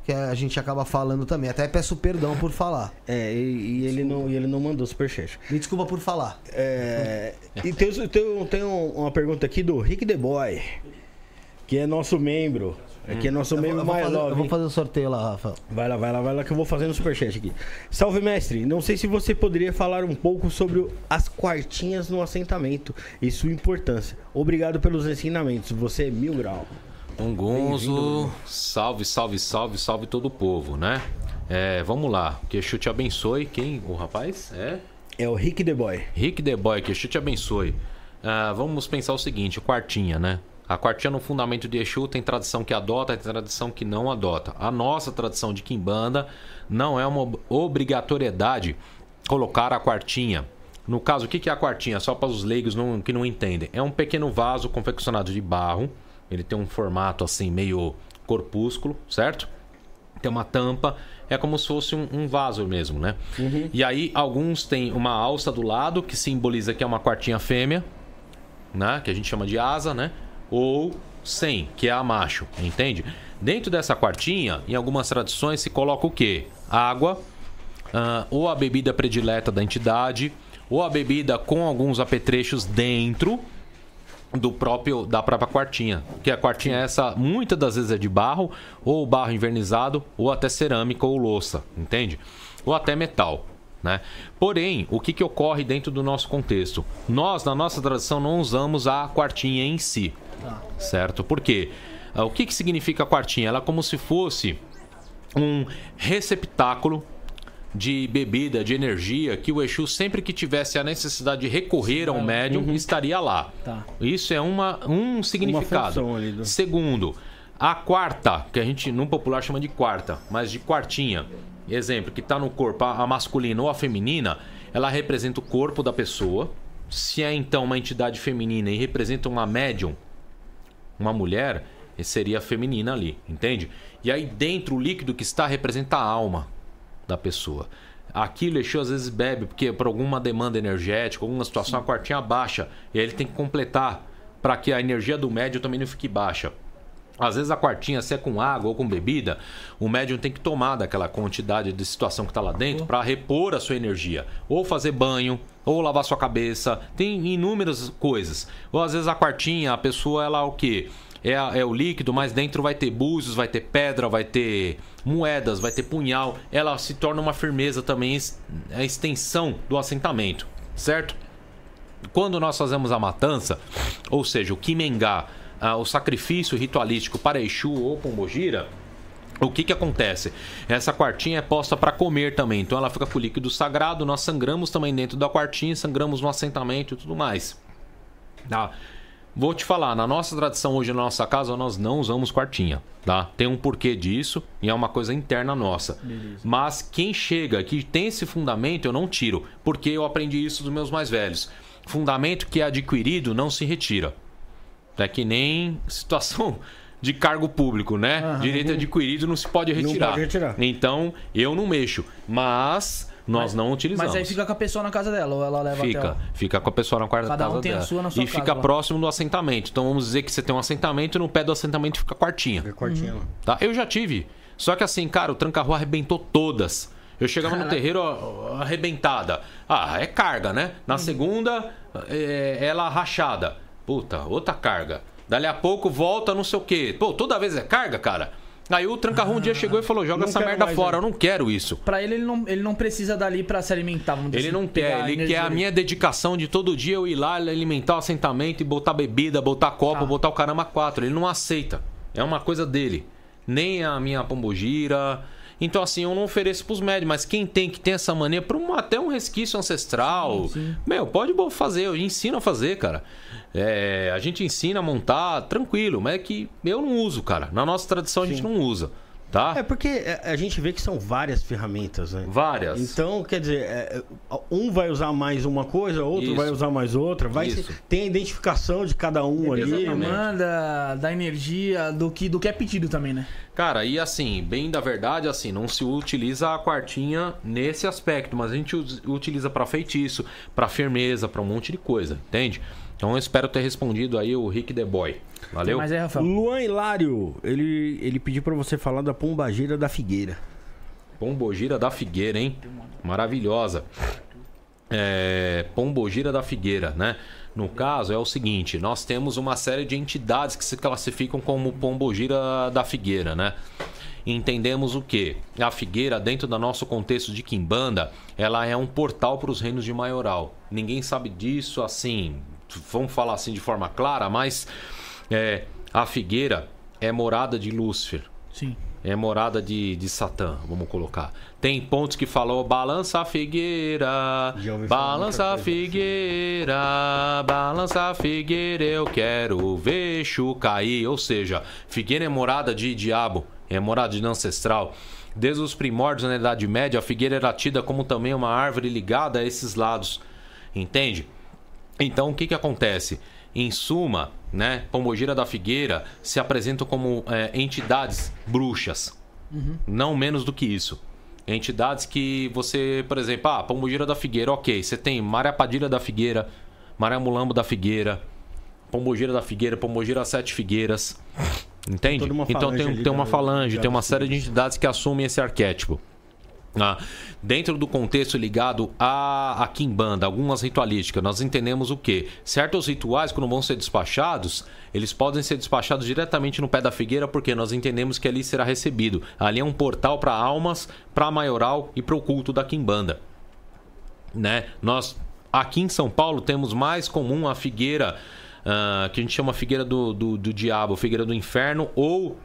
B: que a gente acaba falando também. Até peço perdão por falar.
C: É, e, e ele, não, e ele não mandou superchat.
B: Me desculpa por falar.
C: É, e tem, tem, tem uma pergunta aqui do Rick The Boy, que é nosso membro. É que é nosso meio
B: eu,
C: mais
B: fazer, eu
C: love.
B: vou fazer o sorteio lá, Rafael.
C: Vai lá, vai lá, vai lá que eu vou fazendo superchat aqui. Salve, mestre. Não sei se você poderia falar um pouco sobre o- as quartinhas no assentamento e sua importância. Obrigado pelos ensinamentos. Você é mil grau.
D: Um gonzo, salve, salve, salve, salve todo o povo, né? É, vamos lá, que Exu te abençoe. Quem? O rapaz? É?
C: É o Rick The Boy.
D: Rick The Boy, que Exu te abençoe. Ah, vamos pensar o seguinte, quartinha, né? A quartinha no fundamento de Exu tem tradição que adota, tem tradição que não adota. A nossa tradição de Kimbanda não é uma ob- obrigatoriedade colocar a quartinha. No caso, o que é a quartinha? Só para os leigos não- que não entendem. É um pequeno vaso confeccionado de barro. Ele tem um formato assim, meio corpúsculo, certo? tem uma tampa, é como se fosse um, um vaso mesmo, né? E aí alguns têm uma alça do lado que simboliza que é uma quartinha fêmea, né? Que a gente chama de asa, né? Ou sem, que é a macho, entende? Dentro dessa quartinha, em algumas tradições se coloca o quê? Água, ah, ou a bebida predileta da entidade, ou a bebida com alguns apetrechos dentro do próprio da própria quartinha, que a quartinha é essa muitas das vezes é de barro ou barro invernizado ou até cerâmica ou louça, entende? Ou até metal, né? Porém, o que que ocorre dentro do nosso contexto? Nós na nossa tradição não usamos a quartinha em si, certo? Por quê? Ah, O que que significa a quartinha? Ela é como se fosse um receptáculo de bebida, de energia, que o Exu, sempre que tivesse a necessidade de recorrer ao médium, estaria lá.
I: Tá.
D: Isso é uma, um significado.
C: ali do-
D: Segundo, a quarta, que a gente no popular chama de quarta, mas de quartinha, exemplo, que está no corpo, a masculina ou a feminina, ela representa o corpo da pessoa. Se é então uma entidade feminina e representa uma médium, uma mulher, seria a feminina ali, entende? E aí dentro o líquido que está representa a alma da pessoa. Aquilo Exu às vezes bebe, porque por alguma demanda energética, alguma situação, a quartinha baixa. E aí ele tem que completar para que a energia do médium também não fique baixa. Às vezes a quartinha, se é com água ou com bebida, o médium tem que tomar daquela quantidade de situação que está lá dentro para repor a sua energia. Ou fazer banho, ou lavar sua cabeça. Tem inúmeras coisas. Ou às vezes a quartinha, a pessoa, ela o quê? É, é o líquido, mas dentro vai ter búzios, vai ter pedra, vai ter moedas, vai ter punhal. Ela se torna uma firmeza também, é a extensão do assentamento, certo? Quando nós fazemos a matança, ou seja, o Kimengá, ah, o sacrifício ritualístico para Exu ou Pombogira, o que que acontece? Essa quartinha é posta para comer também, então ela fica com o líquido sagrado, nós sangramos também dentro da quartinha, sangramos no assentamento e tudo mais. Tá? Vou te falar, na nossa tradição hoje na nossa casa nós não usamos quartinha, tá? Tem um porquê disso e é uma coisa interna nossa. Mas quem chega que tem esse fundamento eu não tiro, porque eu aprendi isso dos meus mais velhos. Fundamento que é adquirido não se retira. É que nem situação de cargo público, né? Direito adquirido não se pode retirar.
C: pode retirar.
D: Então, eu não mexo, mas nós não utilizamos.
I: Mas aí fica com a pessoa na casa dela, ou ela leva
D: Fica,
I: lá?
D: fica com a pessoa na quarta
I: Cada um
D: casa
I: tem a
D: dela.
I: sua na sua
D: e
I: casa
D: fica
I: lá.
D: próximo do assentamento. Então vamos dizer que você tem um assentamento e no pé do assentamento fica a quartinha.
C: É quartinha lá.
D: Tá? Eu já tive. Só que assim, cara, o tranca-rua arrebentou todas. Eu chegava no terreiro ó, arrebentada. Ah, é carga, né? Na segunda, é, ela rachada. Puta, outra carga. Dali a pouco volta não sei o quê. Pô, toda vez é carga, cara. Aí o tranca-rua um dia chegou e falou: joga essa merda fora,
C: né?
D: eu não quero isso.
I: Pra ele, ele não, ele não precisa dali pra se alimentar, vamos dizer
D: Ele
I: assim,
D: não quer, ele quer a minha dedicação de todo dia eu ir lá alimentar o assentamento e botar bebida, botar copo,
I: Tá.
D: botar o caramba quatro. Ele não aceita. É uma coisa dele. Nem a minha pombogira. Então, assim, eu não ofereço pros médios, mas quem tem que ter essa mania, por um, até um resquício ancestral, meu, pode fazer, eu ensino a fazer, cara. É, a gente ensina a montar tranquilo, mas é que eu não uso, cara. Na nossa tradição a gente não usa, tá?
C: É porque é, a gente vê que são várias ferramentas, né?
D: Várias.
C: Então, quer dizer, é, um vai usar mais uma coisa, outro
D: Isso.
C: vai usar mais outra. Vai
D: Isso.
C: ser- tem a identificação de cada um ali.
D: Exatamente.
C: né?
I: Demanda da energia, do que, do que é pedido também, né?
D: Cara, e assim, bem da verdade, assim, não se utiliza a quartinha nesse aspecto, mas a gente utiliza pra feitiço, pra firmeza, pra um monte de coisa, entende? Então eu espero ter respondido aí o Rick The Boy. Valeu?
I: Mas é, Rafael.
C: Luan Hilário, ele, ele pediu pra você falar da pombagira da figueira.
D: Pombogira da Figueira, hein? Maravilhosa. É, Pombogira da Figueira, né? No caso, é o seguinte: nós temos uma série de entidades que se classificam como Pombogira da Figueira, né? Entendemos o que? A figueira, dentro do nosso contexto de Quimbanda, ela é um portal para os reinos de Maioral. Ninguém sabe disso assim, vamos falar assim de forma clara, mas é, a figueira é morada de Lúcifer.
I: Sim.
D: É morada de, de Satã, vamos colocar. Tem pontos que falam balança a figueira, balança a figueira, balança a figueira, eu quero ver chu cair. Ou seja, figueira é morada de diabo, é morada de ancestral. Desde os primórdios na Idade Média, a figueira era tida como também uma árvore ligada a esses lados. Entende? Então, o que, que acontece? Em suma, né, Pombogira da Figueira se apresentam como é, entidades bruxas. Não menos do que isso. Entidades que você, por exemplo, ah, Pombogira da Figueira, ok. Você tem Maria Padilha da Figueira, Maria Mulambo da Figueira, Pombogira da Figueira, Pombogira Sete Figueiras. Entende? Então tem, tem uma falange, tem uma série de entidades que assumem esse arquétipo. Ah, dentro do contexto ligado à, à Kimbanda, algumas ritualísticas, nós entendemos o que? Certos rituais, quando vão ser despachados, eles podem ser despachados diretamente no pé da figueira, porque nós entendemos que ali será recebido. Ali é um portal para almas, para a maioral e para o culto da Kimbanda. Né? Nós, aqui em São Paulo, temos mais comum a figueira, ah, que a gente chama figueira do, do, do diabo, figueira do inferno, ou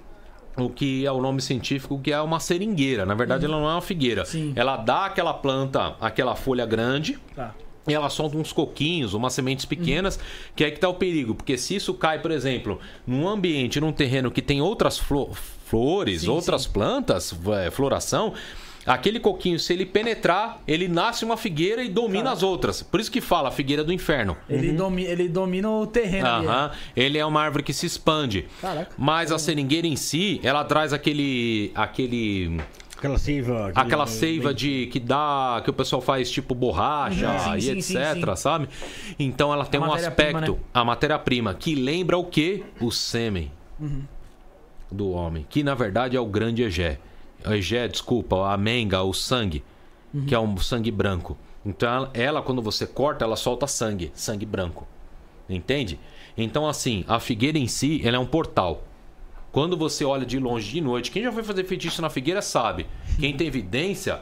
D: o que é o nome científico, que é uma seringueira. Na verdade, ela não é uma figueira.
I: Sim.
D: Ela dá aquela planta, aquela folha grande,
I: Tá.
D: e ela solta uns coquinhos, umas sementes pequenas, que é que tá o perigo. Porque se isso cai, por exemplo, num ambiente, num terreno que tem outras flo- flores,
I: Sim,
D: outras plantas, é, floração, aquele coquinho, se ele penetrar, ele nasce uma figueira e domina as outras. Por isso que fala a figueira do inferno.
I: Ele, domi ele domina o terreno.
D: Aham. Ele é uma árvore que se expande.
I: Caraca.
D: Mas a seringueira em si, ela traz aquele. aquele
C: Aquela seiva. aquele-
D: aquela seiva de que dá que o pessoal faz tipo borracha
I: Uhum, sim,
D: e
I: sim,
D: etc,
I: sim, sim.
D: sabe? Então ela tem
I: A
D: um aspecto,
I: né?
D: a matéria-prima que lembra o que? O sêmen
I: Uhum.
D: do homem, que na verdade é o grande egé. Egé, desculpa, a menga, o sangue,
I: Uhum.
D: que é um sangue branco. Então ela- ela quando você corta, ela solta sangue, sangue branco. Entende? Então assim, a figueira em si, ela é um portal. Quando você olha de longe de noite, quem já foi fazer feitiço na figueira sabe. Quem tem evidência,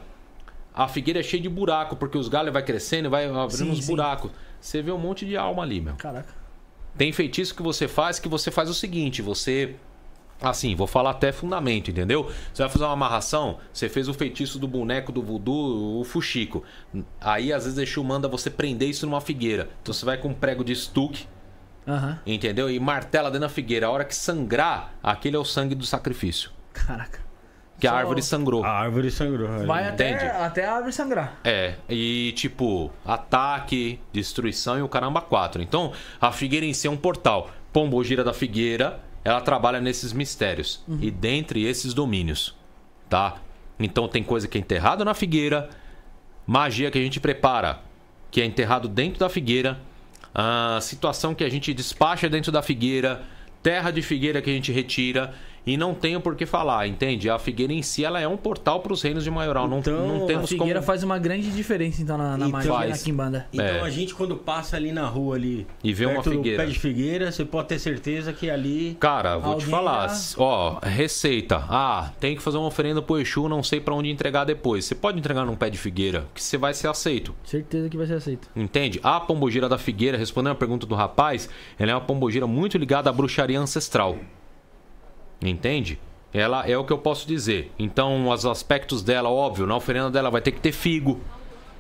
D: a figueira é cheia de buraco, porque os galhos vai crescendo e vai abrindo
I: Sim,
D: uns
I: sim.
D: buracos. Você vê um monte de alma ali, meu.
I: Caraca.
D: Tem feitiço que você faz que você faz o seguinte, você assim, vou falar até fundamento, entendeu? Você vai fazer uma amarração, você fez o feitiço do boneco do voodoo, o fuxico. Aí às vezes Exu manda você prender isso numa figueira. Então você vai com um prego de estuque,
I: Aham.
D: entendeu? E martela dentro da figueira. A hora que sangrar, aquele é o sangue do sacrifício.
I: Caraca.
D: Que a
I: Só-
D: árvore sangrou.
C: A árvore sangrou.
I: Vai até,
D: Entende?
I: até a árvore sangrar.
D: É, e tipo, ataque, destruição e o caramba 4. Então, a figueira em si é um portal. Pombogira da Figueira, ela trabalha nesses mistérios e dentre esses domínios, tá? Então tem coisa que é enterrado na figueira, magia que a gente prepara, que é enterrado dentro da figueira, a situação que a gente despacha dentro da figueira, terra de figueira que a gente retira e não tenho por que falar, entende? A figueira em si ela é um portal para os reinos de Maioral, não,
C: Então,
D: não
I: A
D: temos
I: figueira
D: como
I: faz uma grande diferença, então, na, na
C: E
I: magia na Kimbanda.
C: Então
D: É.
C: a gente quando passa ali na rua ali
D: E vê uma
C: perto do
D: figueira.
C: pé de figueira, você pode ter certeza que ali
D: Cara, vou te falar,
I: já-
D: ó, receita. Ah, tem que fazer uma oferenda pro Exu, não sei pra onde entregar depois. Você pode entregar num pé de figueira, que você vai ser aceito.
I: Certeza que vai ser aceito.
D: Entende? A pombogira da figueira, respondendo a pergunta do rapaz, ela é uma pombogira muito ligada à bruxaria ancestral. Entende? Ela é o que eu posso dizer. Então, os aspectos dela, óbvio, na oferenda dela vai ter que ter figo.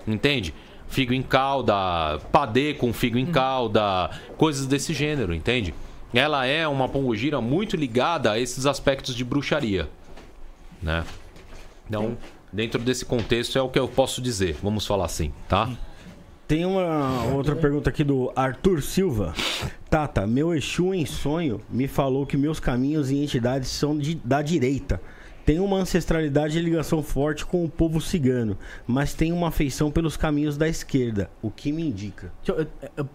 D: Entende? Figo em calda, padê com figo em calda, coisas desse gênero, entende? Ela é uma pombogira muito ligada a esses aspectos de bruxaria, né? Então, dentro desse contexto é o que eu posso dizer, vamos falar assim, tá?
C: Tem uma outra pergunta aqui do Arthur Silva. Tata, meu Exu em sonho me falou que meus caminhos e entidades são de- da direita. Tenho uma ancestralidade e ligação forte com o povo cigano, mas tenho uma afeição pelos caminhos da esquerda, o que me indica.
I: Eu- eu-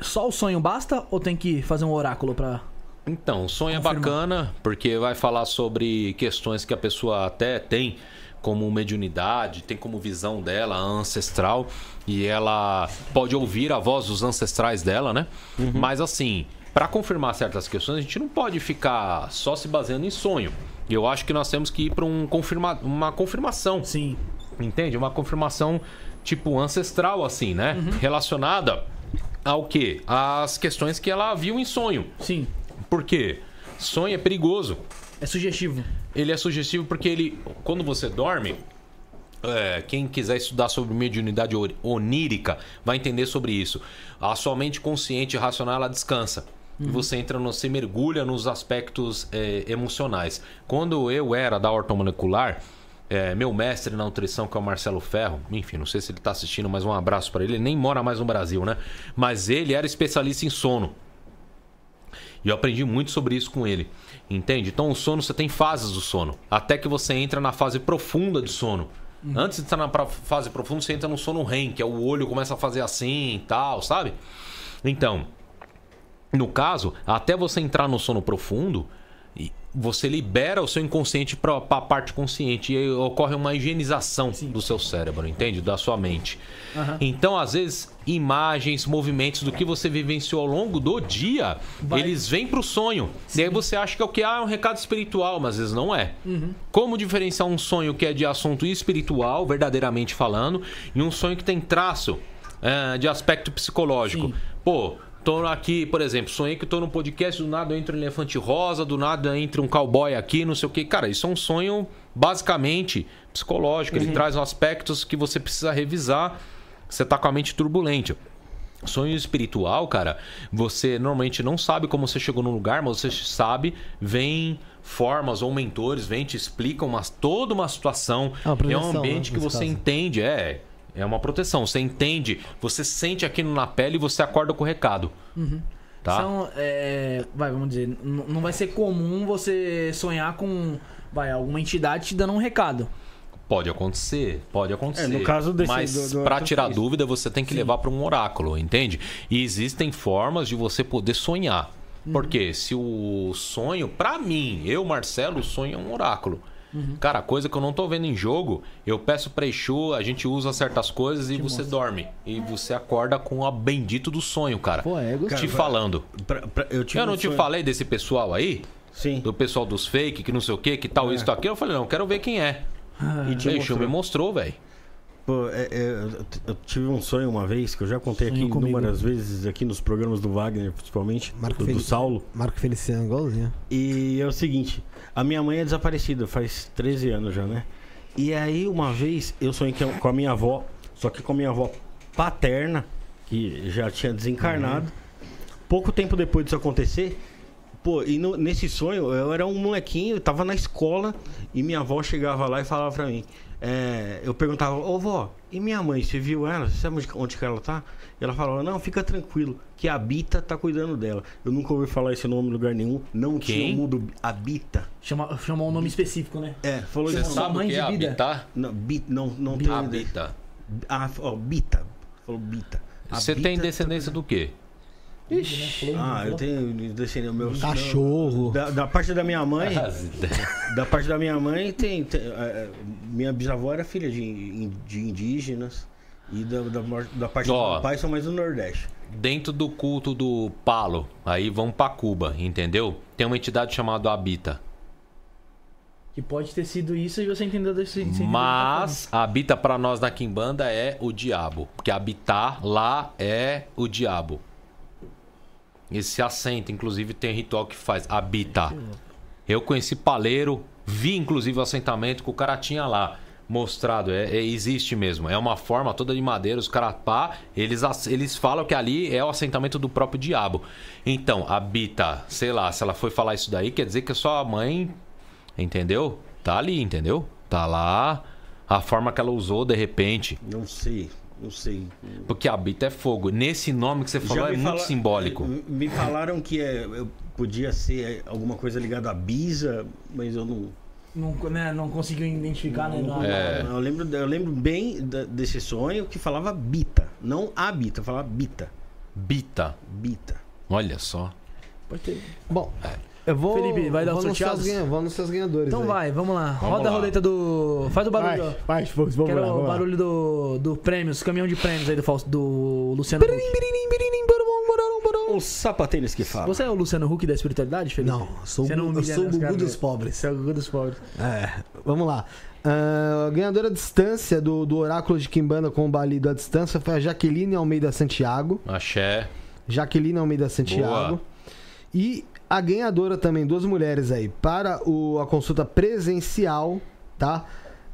I: Só o sonho basta ou tem que fazer um oráculo pra.
D: Então, o sonho é bacana, porque vai falar sobre questões que a pessoa até tem como mediunidade, tem como visão dela ancestral e ela pode ouvir a voz dos ancestrais dela, né? Mas assim, para confirmar certas questões, a gente não pode ficar só se baseando em sonho. Eu acho que nós temos que ir para um confirma uma confirmação.
I: Sim.
D: Entende? Uma confirmação tipo ancestral assim, né? Relacionada ao quê? Às questões que ela viu em sonho.
I: Sim.
D: Por quê? Sonho é perigoso.
I: É sugestivo.
D: Ele é sugestivo porque ele, quando você dorme, é, quem quiser estudar sobre mediunidade onírica vai entender sobre isso. A sua mente consciente e racional ela descansa. E você entra no, você mergulha nos aspectos é, emocionais. Quando eu era da ortomolecular, é, meu mestre na nutrição, que é o Marcelo Ferro, enfim, não sei se ele está assistindo, mas um abraço para ele. Ele nem mora mais no Brasil, né? Mas ele era especialista em sono. E eu aprendi muito sobre isso com ele. Entende? Então o sono, você tem fases do sono. Até que você entra na fase profunda do sono. Antes de estar na fase profunda, você entra no sono REM, que é o olho começa a fazer assim e tal, sabe? Então, no caso, até você entrar no sono profundo, você libera o seu inconsciente para a parte consciente e aí ocorre uma higienização do seu cérebro, entende? Da sua mente. Então, às vezes, imagens, movimentos do que você vivenciou ao longo do dia, eles vêm pro sonho. E aí você acha que é o que? Ah, é um recado espiritual, mas às vezes não é. Como diferenciar um sonho que é de assunto espiritual, verdadeiramente falando, e um sonho que tem traço eh, de aspecto psicológico? Pô, Tô aqui, por exemplo, sonhei que tô no podcast, do nada entra um elefante rosa, do nada entra um cowboy aqui, não sei o que. Cara, isso é um sonho basicamente psicológico. Ele traz aspectos que você precisa revisar. Você tá com a mente turbulenta. Sonho espiritual, cara, você normalmente não sabe como você chegou no lugar, mas você sabe, vem formas ou mentores, vem te explicam uma, toda uma situação.
B: É
D: é um ambiente
B: né,
D: que você
B: caso.
D: entende, é. É uma proteção. Você entende, você sente aquilo na pele e você acorda com o recado. Tá?
I: São, é, vai, vamos dizer, não vai ser comum você sonhar com, vai, alguma entidade te dando um recado.
D: Pode acontecer, pode acontecer.
C: É, no caso desse-
D: Mas
C: do-
D: tirar
C: isso.
D: dúvida, você tem que levar para um oráculo, entende? E existem formas de você poder sonhar.
C: Uhum.
D: Porque se o sonho, pra mim, eu, Marcelo, o sonho é um oráculo.
C: Uhum.
D: Cara, coisa que eu não tô vendo em jogo, eu peço pra Exu, a gente usa certas coisas e você dorme. E você acorda com o bendito do sonho, cara.
B: Pô, é gostoso.
D: te falando.
C: Pra- pra- eu
D: Eu não te
C: sonho-
D: falei desse pessoal aí?
C: Sim.
D: Do pessoal dos fake, que não sei o que, que tal
C: É.
D: isso, tal aquilo. Eu falei, não, eu quero ver quem é.
C: E te
D: Exu
C: mostrou.
D: me mostrou, velho.
C: Pô, é- é, eu- tive um sonho uma vez, que eu já contei
I: Sonho
C: aqui
I: comigo.
C: inúmeras vezes, aqui nos programas do Wagner, principalmente,
B: Marco
C: do, do. Saulo.
B: Marco Feliciano, igualzinho.
C: E é o seguinte, a minha mãe é desaparecida, faz 13 anos já, né? E aí, uma vez, eu sonhei que- com a minha avó, só que com a minha avó paterna, que já tinha desencarnado. Pouco tempo depois disso acontecer, pô, e no- nesse sonho, eu era um molequinho, eu tava na escola, e minha avó chegava lá e falava pra mim, é, eu perguntava, ô vó, e minha mãe, você viu ela? Você sabe onde, que ela tá? E ela falava, não, fica tranquilo, que a Bita tá cuidando dela. Eu nunca ouvi falar esse nome em lugar nenhum, não tinha
D: Quem?
C: o mundo Habita.
I: Chama, chamar um nome específico, né?
C: É, falou
D: Você sabe
I: mãe
D: que
I: de
D: é
I: vida.
D: habitar?
C: Não, bit, não, não tem ideia.
D: Habita.
C: Ah, ó, Bita. Falou Bita.
D: Você
C: Bita
D: tem
C: tá
D: descendência do quê?
C: Ah, eu tenho descendência meu
B: Cachorro.
C: Da, da parte da minha mãe, da parte da minha mãe tem, tem, é, minha bisavó era filha de, de indígenas e da, da, da parte do
D: Ó.
C: meu pai são mais do Nordeste.
D: Dentro do culto do Palo, aí vão pra Cuba, entendeu? Tem uma entidade chamada Habita.
I: Que pode ter sido isso e você entendeu desse
D: Mas Habita pra nós na Quimbanda é o diabo. Porque habitar lá é o diabo. Esse assenta, inclusive tem ritual que faz habita. Eu conheci paleiro, vi inclusive o assentamento que o cara tinha lá mostrado. É, é- existe mesmo. É uma forma toda de madeira. Os caras pá, eles, eles falam que ali é o assentamento do próprio diabo. Então, habita, sei lá, se ela foi falar isso daí, quer dizer que a sua mãe, entendeu? Tá ali, entendeu? Tá lá. A forma que ela usou de repente.
C: Não sei, não sei.
D: Porque habita é fogo. Nesse nome que você falou
C: Já
D: é
C: me
D: muito
C: fala-
D: simbólico.
C: é, Me falaram que é, eu podia ser alguma coisa ligada à Bisa, mas eu não.
I: Não, né, não conseguiu identificar, né?
C: Não,
D: É.
C: eu, lembro, eu lembro bem desse sonho que falava Bita, não Habita, falava Bita.
D: Bita.
C: Bita.
D: Olha só.
I: Pode ter.
B: Bom, eu vou.
I: Felipe, vai dar
B: vou
I: os
B: nos seus
I: sorteados?
B: ganha- Vou nos seus ganhadores.
I: Então
B: aí.
I: vai, vamos lá.
D: Vamos
I: Roda a
D: lá.
I: roleta do. Faz o barulho, ó.
B: Vai, vamos, vamos
I: Quero
B: lá,
I: o
B: vamos lá.
I: barulho do, do prêmios, caminhão de prêmios aí do, Fausto, do Luciano Huck.
C: Os sapatênis que falam.
I: Você é o Luciano Huck da espiritualidade, Felipe?
B: Não, sou,
I: Você
B: o
I: não
B: eu sou o Gugu dos pobres.
I: Você é o Gugu dos pobres.
B: É, vamos lá. A ganhadora à distância do, do Oráculo de Quimbanda com o balido à distância foi a Jaqueline Almeida Santiago.
D: Axé.
B: Jaqueline Almeida Santiago.
D: Boa.
B: E a ganhadora também, duas mulheres aí, para o, a consulta presencial, tá?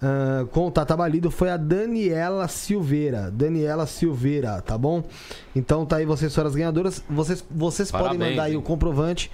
B: Ah, com o Tata Balido foi a Daniela Silveira. Daniela Silveira, tá bom? Então tá aí, vocês foram as ganhadoras. Vocês, vocês podem
D: Parabéns,
B: mandar aí
D: hein?
B: o comprovante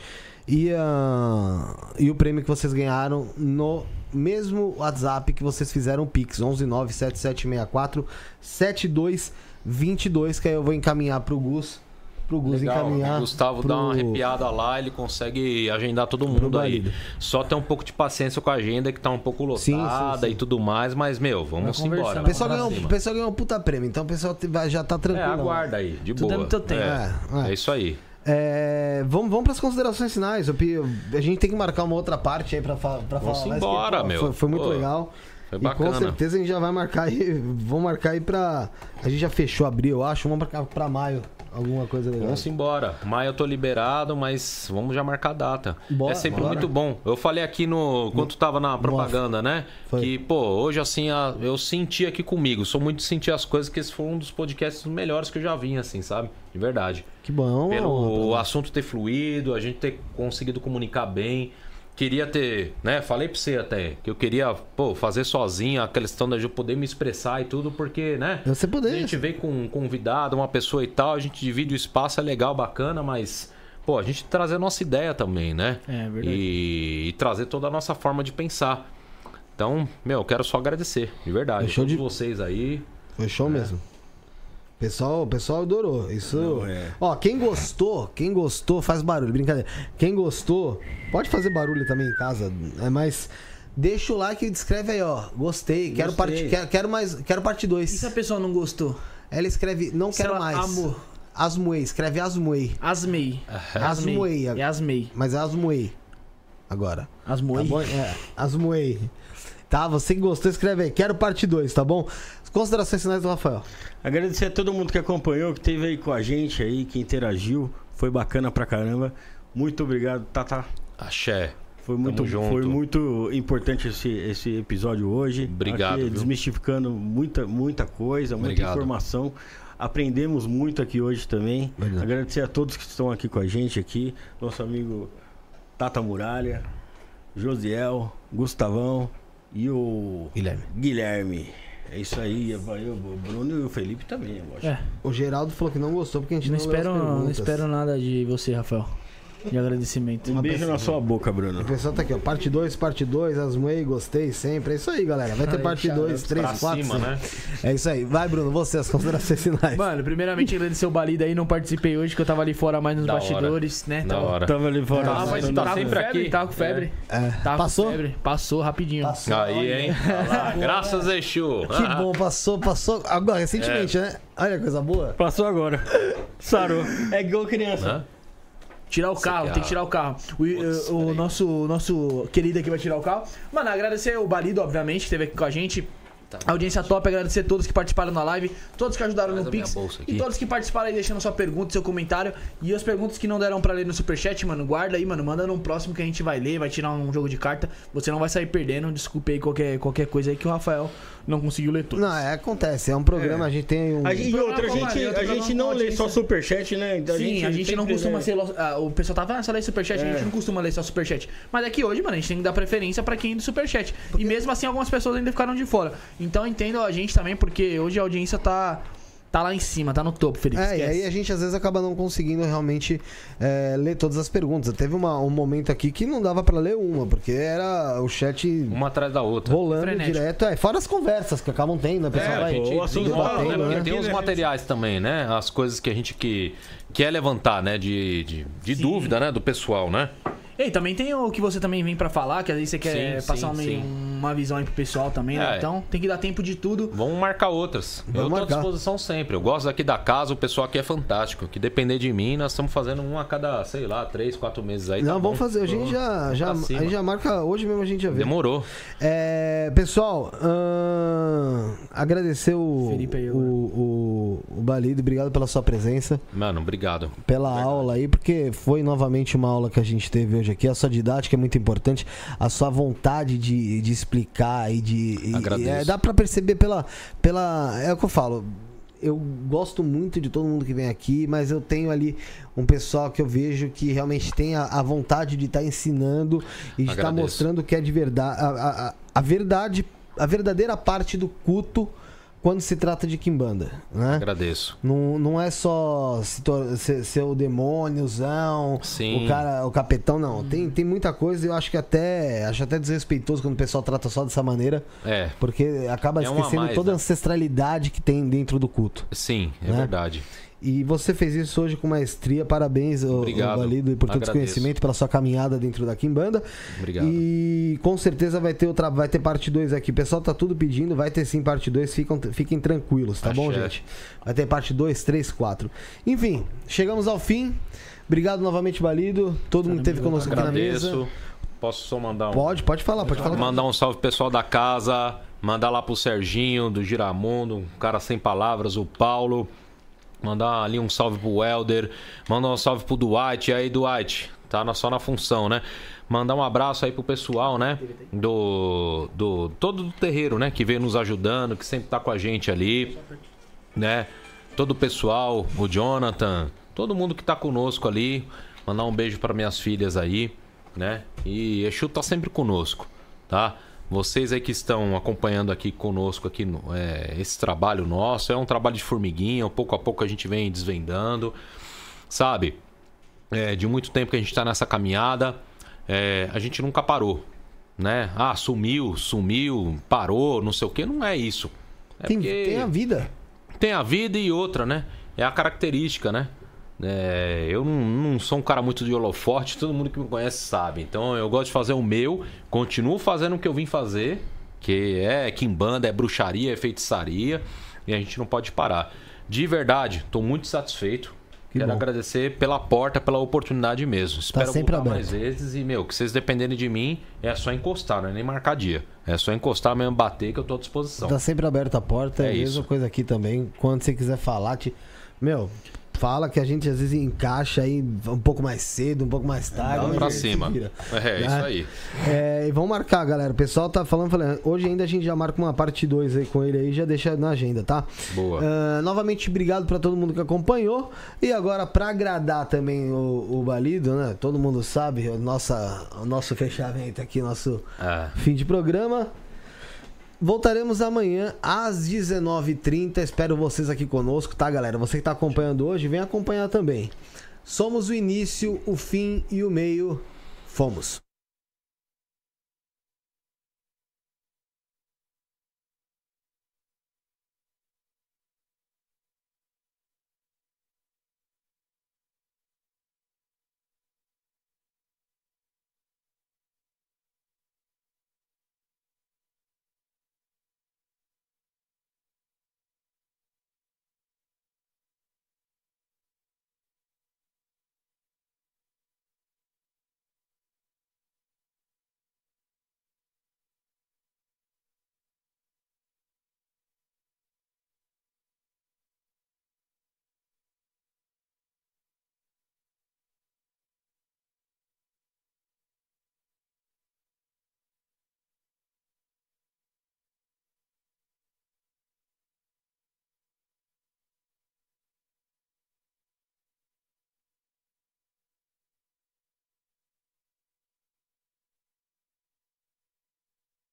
B: e, ah, e o prêmio que vocês ganharam no mesmo WhatsApp que vocês fizeram o Pix, 1197764 7222, que aí eu vou encaminhar pro Gus. Pro Gus
D: Legal.
B: encaminhar.
D: O Gustavo
B: pro-
D: dá uma arrepiada lá, ele consegue agendar todo mundo aí. Só ter um pouco de paciência com a agenda que tá um pouco lotada
B: Sim, sim, sim.
D: e tudo mais, mas, meu, vamos embora.
B: O pessoal,
D: vamos
B: ganhou, o pessoal ganhou um puta prêmio, então o pessoal já tá
D: É,
B: tranquilo.
D: aguarda aí, de
I: Tudo
D: boa.
I: é teu tempo.
D: É,
B: É, é.
D: é isso aí.
B: É, vamos, vamos pras considerações finais. A gente tem que marcar uma outra parte aí
D: Vamos
B: falar. mais,
D: embora,
B: pô,
D: meu.
B: Foi, foi muito
D: Pô,
B: legal.
D: Foi
B: E com
D: bacana.
B: certeza a gente já vai marcar aí. Vamos marcar aí pra. A gente já fechou abril, eu acho. Vamos marcar pra maio. Alguma coisa legal.
D: Vamos embora. Maio eu tô liberado, mas vamos já marcar a data.
B: Bora,
D: é sempre
B: bora.
D: muito bom. Eu falei aqui no. Quando tava na propaganda, né?
B: Foi.
D: Que, pô, hoje assim, eu senti aqui comigo. Sou muito de sentir as coisas, que esse foi um dos podcasts melhores que eu já vim, assim, sabe? De verdade.
B: Que bom.
D: Pelo assunto ter fluído, a gente ter conseguido comunicar bem. Queria ter, né? Falei pra você até, que eu queria, pô, fazer sozinho a questão da gente poder me expressar e tudo, porque, né?
B: Você poder.
D: A gente vem com um convidado, uma pessoa e tal, a gente divide o espaço, é legal, bacana, mas, pô, a gente trazer a nossa ideia também, né?
I: É, verdade.
D: E, e trazer toda a nossa forma de pensar. Então, meu, eu quero só agradecer, de verdade.
B: Fechou
D: Todos
B: de-
D: vocês aí.
B: Foi
D: É.
B: show mesmo. Pessoal, o pessoal adorou. Isso.
C: Não, é.
B: Ó, quem gostou, quem gostou, faz barulho. Brincadeira. Quem gostou, pode fazer barulho também em casa. É mais. Deixa o like e descreve aí, ó. Gostei. Quero,
C: Gostei.
B: parte, quero, quero mais. Quero parte 2.
I: E se a pessoa não gostou?
B: Ela escreve, não
I: Se
B: quero
I: ela
B: mais.
I: amou.
B: Asmuei, escreve Asmuei.
I: Asmei.
B: Asmuei.
I: É Asmei.
B: Mas é Asmuei. Agora.
I: Asmoi.
B: Tá bom? É, Asmuei. Tá, você que gostou, escreve aí. Quero parte 2, tá bom? Considerações finais do Rafael.
C: Agradecer a todo mundo que acompanhou, que esteve aí com a gente aí, que interagiu. Foi bacana pra caramba. Muito obrigado, Tata.
D: Axé.
C: Foi muito, foi muito importante esse, esse episódio hoje.
D: Obrigado,
C: Aqui, desmistificando muita, muita coisa, muita
D: Obrigado.
C: informação. Aprendemos muito aqui hoje também.
B: Verdade.
C: Agradecer a todos que estão aqui com a gente aqui. Nosso amigo Tata Muralha, Josiel, Gustavão e o
B: Guilherme.
C: Guilherme. É isso aí, eu, o Bruno e o Felipe também, eu acho.
I: É,
B: O Geraldo falou que não gostou porque a gente
I: não
B: não, leu as
I: espero, não espero nada de você, Rafael. De agradecimento.
C: Um beijo na sua boca, Bruno.
B: O pessoal tá aqui, ó. Parte 2, parte 2, Asmuei, gostei sempre. É isso aí, galera. Vai ter
I: Aí,
B: parte
I: cara,
B: 2, 3,
D: Pra
B: 4.
D: cima, né?
B: É isso aí. Vai, Bruno, você, as considerações finais.
I: Mano, primeiramente agradecer o Balida aí, não participei hoje, que eu tava ali fora mais nos
D: Da hora.
I: bastidores, né?
D: Da
I: Tava-
D: hora.
C: Tava ali fora.
I: Tava,
B: Ah,
I: mas
D: tá
I: tava
D: sempre
I: com febre,
D: aqui.
I: Tava com febre.
B: É,
I: Tava
B: passou?
I: com febre. Passou rapidinho.
B: Passou.
D: Aí, hein? Lá, Graças a Exu.
B: Que bom, passou, passou. Agora, recentemente,
D: É.
B: né? Olha, coisa boa.
C: Passou agora. Sarou. É igual criança.
D: Hã?
I: Tirar o carro, tem que
D: a-
I: tirar o carro. O,
D: Putz,
I: uh, o nosso, nosso querido aqui vai tirar o carro. Mano, agradecer o Balido, obviamente, que esteve aqui com a gente.
D: Tá.
I: A audiência top, agradecer a todos que participaram na live, todos que ajudaram
D: Traz
I: no Pix e todos que participaram aí deixando sua pergunta, seu comentário. E as perguntas que não deram pra ler no Superchat, mano, guarda aí, mano, manda num próximo que a gente vai ler, vai tirar um jogo de carta. Você não vai sair perdendo, desculpe aí qualquer, qualquer coisa aí que o Rafael não conseguiu ler tudo.
B: Não, é, acontece. É um programa, a gente tem um.
C: A gente, e outra, a gente, a gente não lê só superchat, né? A
I: Sim, a gente não costuma ser. ah, o pessoal tava, ah, só lê superchat, a
C: É.
I: gente não costuma ler só superchat. Mas é que hoje, mano, a gente tem que dar preferência pra quem é do superchat. E mesmo assim, algumas pessoas ainda ficaram de fora. Então entendo a gente também, porque hoje a audiência tá, tá lá em cima, tá no topo, Felipe.
B: É, e aí a gente às vezes acaba não conseguindo realmente é, ler todas as perguntas. Teve uma- um momento aqui que não dava pra ler uma, porque era o chat
D: Uma atrás da outra.
B: rolando
I: Frenético.
B: direto. É, fora as conversas que acabam tendo, a pessoa
D: É,
B: vai.
D: a gente né?
B: né?
D: tem os materiais também, né? As coisas que a gente que quer levantar, né? De, de, de dúvida, né? Do pessoal, né?
I: E também tem o que você também vem pra falar, que às vezes você quer
D: Sim,
I: passar
D: sim,
I: meio-
D: sim.
I: uma visão aí pro pessoal também, né?
D: É.
I: Então tem que dar tempo de tudo.
D: Vamos marcar outras.
B: Vamos
D: eu tô à
B: marcar.
D: disposição sempre. Eu gosto daqui da casa, o pessoal aqui é fantástico. Que depender de mim, nós estamos fazendo um a cada, sei lá, três, quatro meses aí. tá
B: Não, vamos
D: bom.
B: fazer. A gente já, já, a gente já marca. Hoje mesmo a gente já vê.
D: Demorou.
B: É, pessoal, ahn, agradecer o,
I: Felipe aí
B: o, o, o Balido, obrigado pela sua presença,
D: Mano, obrigado.
B: pela aula aí, porque foi novamente uma aula que a gente teve hoje aqui. A sua didática é muito importante, a sua vontade de, de explicar e de. e-
D: Agradeço.
B: é, dá pra perceber pela, pela. É o que eu falo. Eu gosto muito de todo mundo que vem aqui, mas eu tenho ali um pessoal que eu vejo que realmente tem a, a vontade de estar ensinando e de estar
D: Agradeço.
B: mostrando que é de verdade. A- a- a verdade, a verdadeira parte do culto quando se trata de Kimbanda, né?
D: Agradeço.
B: Não, não é só ser, ser o demôniozão,
D: Sim.
B: o cara, o capetão, não. Tem, tem muita coisa e eu acho que até acho até desrespeitoso quando o pessoal trata só dessa maneira,
D: É,
B: porque acaba
D: É a
B: esquecendo
D: mais,
B: toda a
D: né?
B: ancestralidade que tem dentro do culto.
D: sim, é
B: Né?
D: verdade.
B: E você fez isso hoje com maestria. Parabéns,
D: Obrigado.
B: Valido, por todo esse
D: Agradeço.
B: conhecimento, pela sua caminhada dentro da Kimbanda.
D: Obrigado.
B: E com certeza vai ter outra, vai ter parte 2 aqui. O pessoal tá tudo pedindo, vai ter sim parte 2. Fiquem, fiquem tranquilos, tá bom, gente? Vai ter parte 2, 3, 4. Enfim, chegamos ao fim. Obrigado novamente, Balido. Todo mundo esteve conosco aqui na mesa.
D: Agradeço. Posso só mandar um.
B: Pode, pode falar, pode falar.
D: Mandar um salve pro pessoal da casa, mandar lá pro Serginho, do Giramundo, um cara sem palavras, o Paulo. Mandar ali um salve pro Welder, mandar um salve pro Dwight, e aí Dwight, tá só na função, né? Mandar um abraço aí pro pessoal, né? Do, do todo do terreiro, né? Que veio nos ajudando, que sempre tá com a gente ali, né? Todo o pessoal, o Jonathan, todo mundo que tá conosco ali. Mandar um beijo para minhas filhas aí, né? E Exu tá sempre conosco, tá? Vocês aí que estão acompanhando aqui conosco aqui no- é, esse trabalho nosso é um trabalho de formiguinha, pouco a pouco a gente vem desvendando, sabe? É, de muito tempo que a gente tá nessa caminhada, é, a gente nunca parou, né? Ah, sumiu, sumiu, parou, não sei o que, não é isso. É
B: Tem, tem a vida.
D: tem a vida e outra, né? É a característica, né? É, eu não, não sou um cara muito de holofote, todo mundo que me conhece sabe. Então eu gosto de fazer o meu, continuo fazendo o que eu vim fazer, que é quimbanda, é bruxaria, é feitiçaria, e a gente não pode parar. De verdade, estou muito satisfeito.
B: Que
D: Quero
B: bom.
D: agradecer pela porta, pela oportunidade mesmo. Espero
B: sempre
D: voltar
B: aberto.
D: mais vezes e, meu, que vocês dependerem de mim, é só encostar, não é nem marcar dia. É só encostar mesmo, bater que eu tô à disposição.
B: Tá sempre aberta a porta. É
D: É
B: a mesma
D: isso.
B: coisa aqui também. Quando você quiser falar, te... meu, fala que a gente às vezes encaixa aí um pouco mais cedo, um pouco mais tarde.
D: Vamos pra cima.
B: vira.
D: É,
B: Né?
D: isso aí.
B: É, e vamos marcar, galera. O pessoal tá falando, falando. Hoje ainda a gente já marca uma parte 2 aí com ele aí, já deixa na agenda, tá?
D: Boa.
B: Ah, novamente, obrigado pra todo mundo que acompanhou. E agora, pra agradar também o, o Balido, né? Todo mundo sabe, o, nossa, o nosso fechamento aqui, nosso
D: É.
B: fim de programa. Voltaremos amanhã às 19h30. Espero vocês aqui conosco, tá, galera? Você que tá acompanhando hoje, vem acompanhar também. Somos o início, o fim e o meio. Fomos.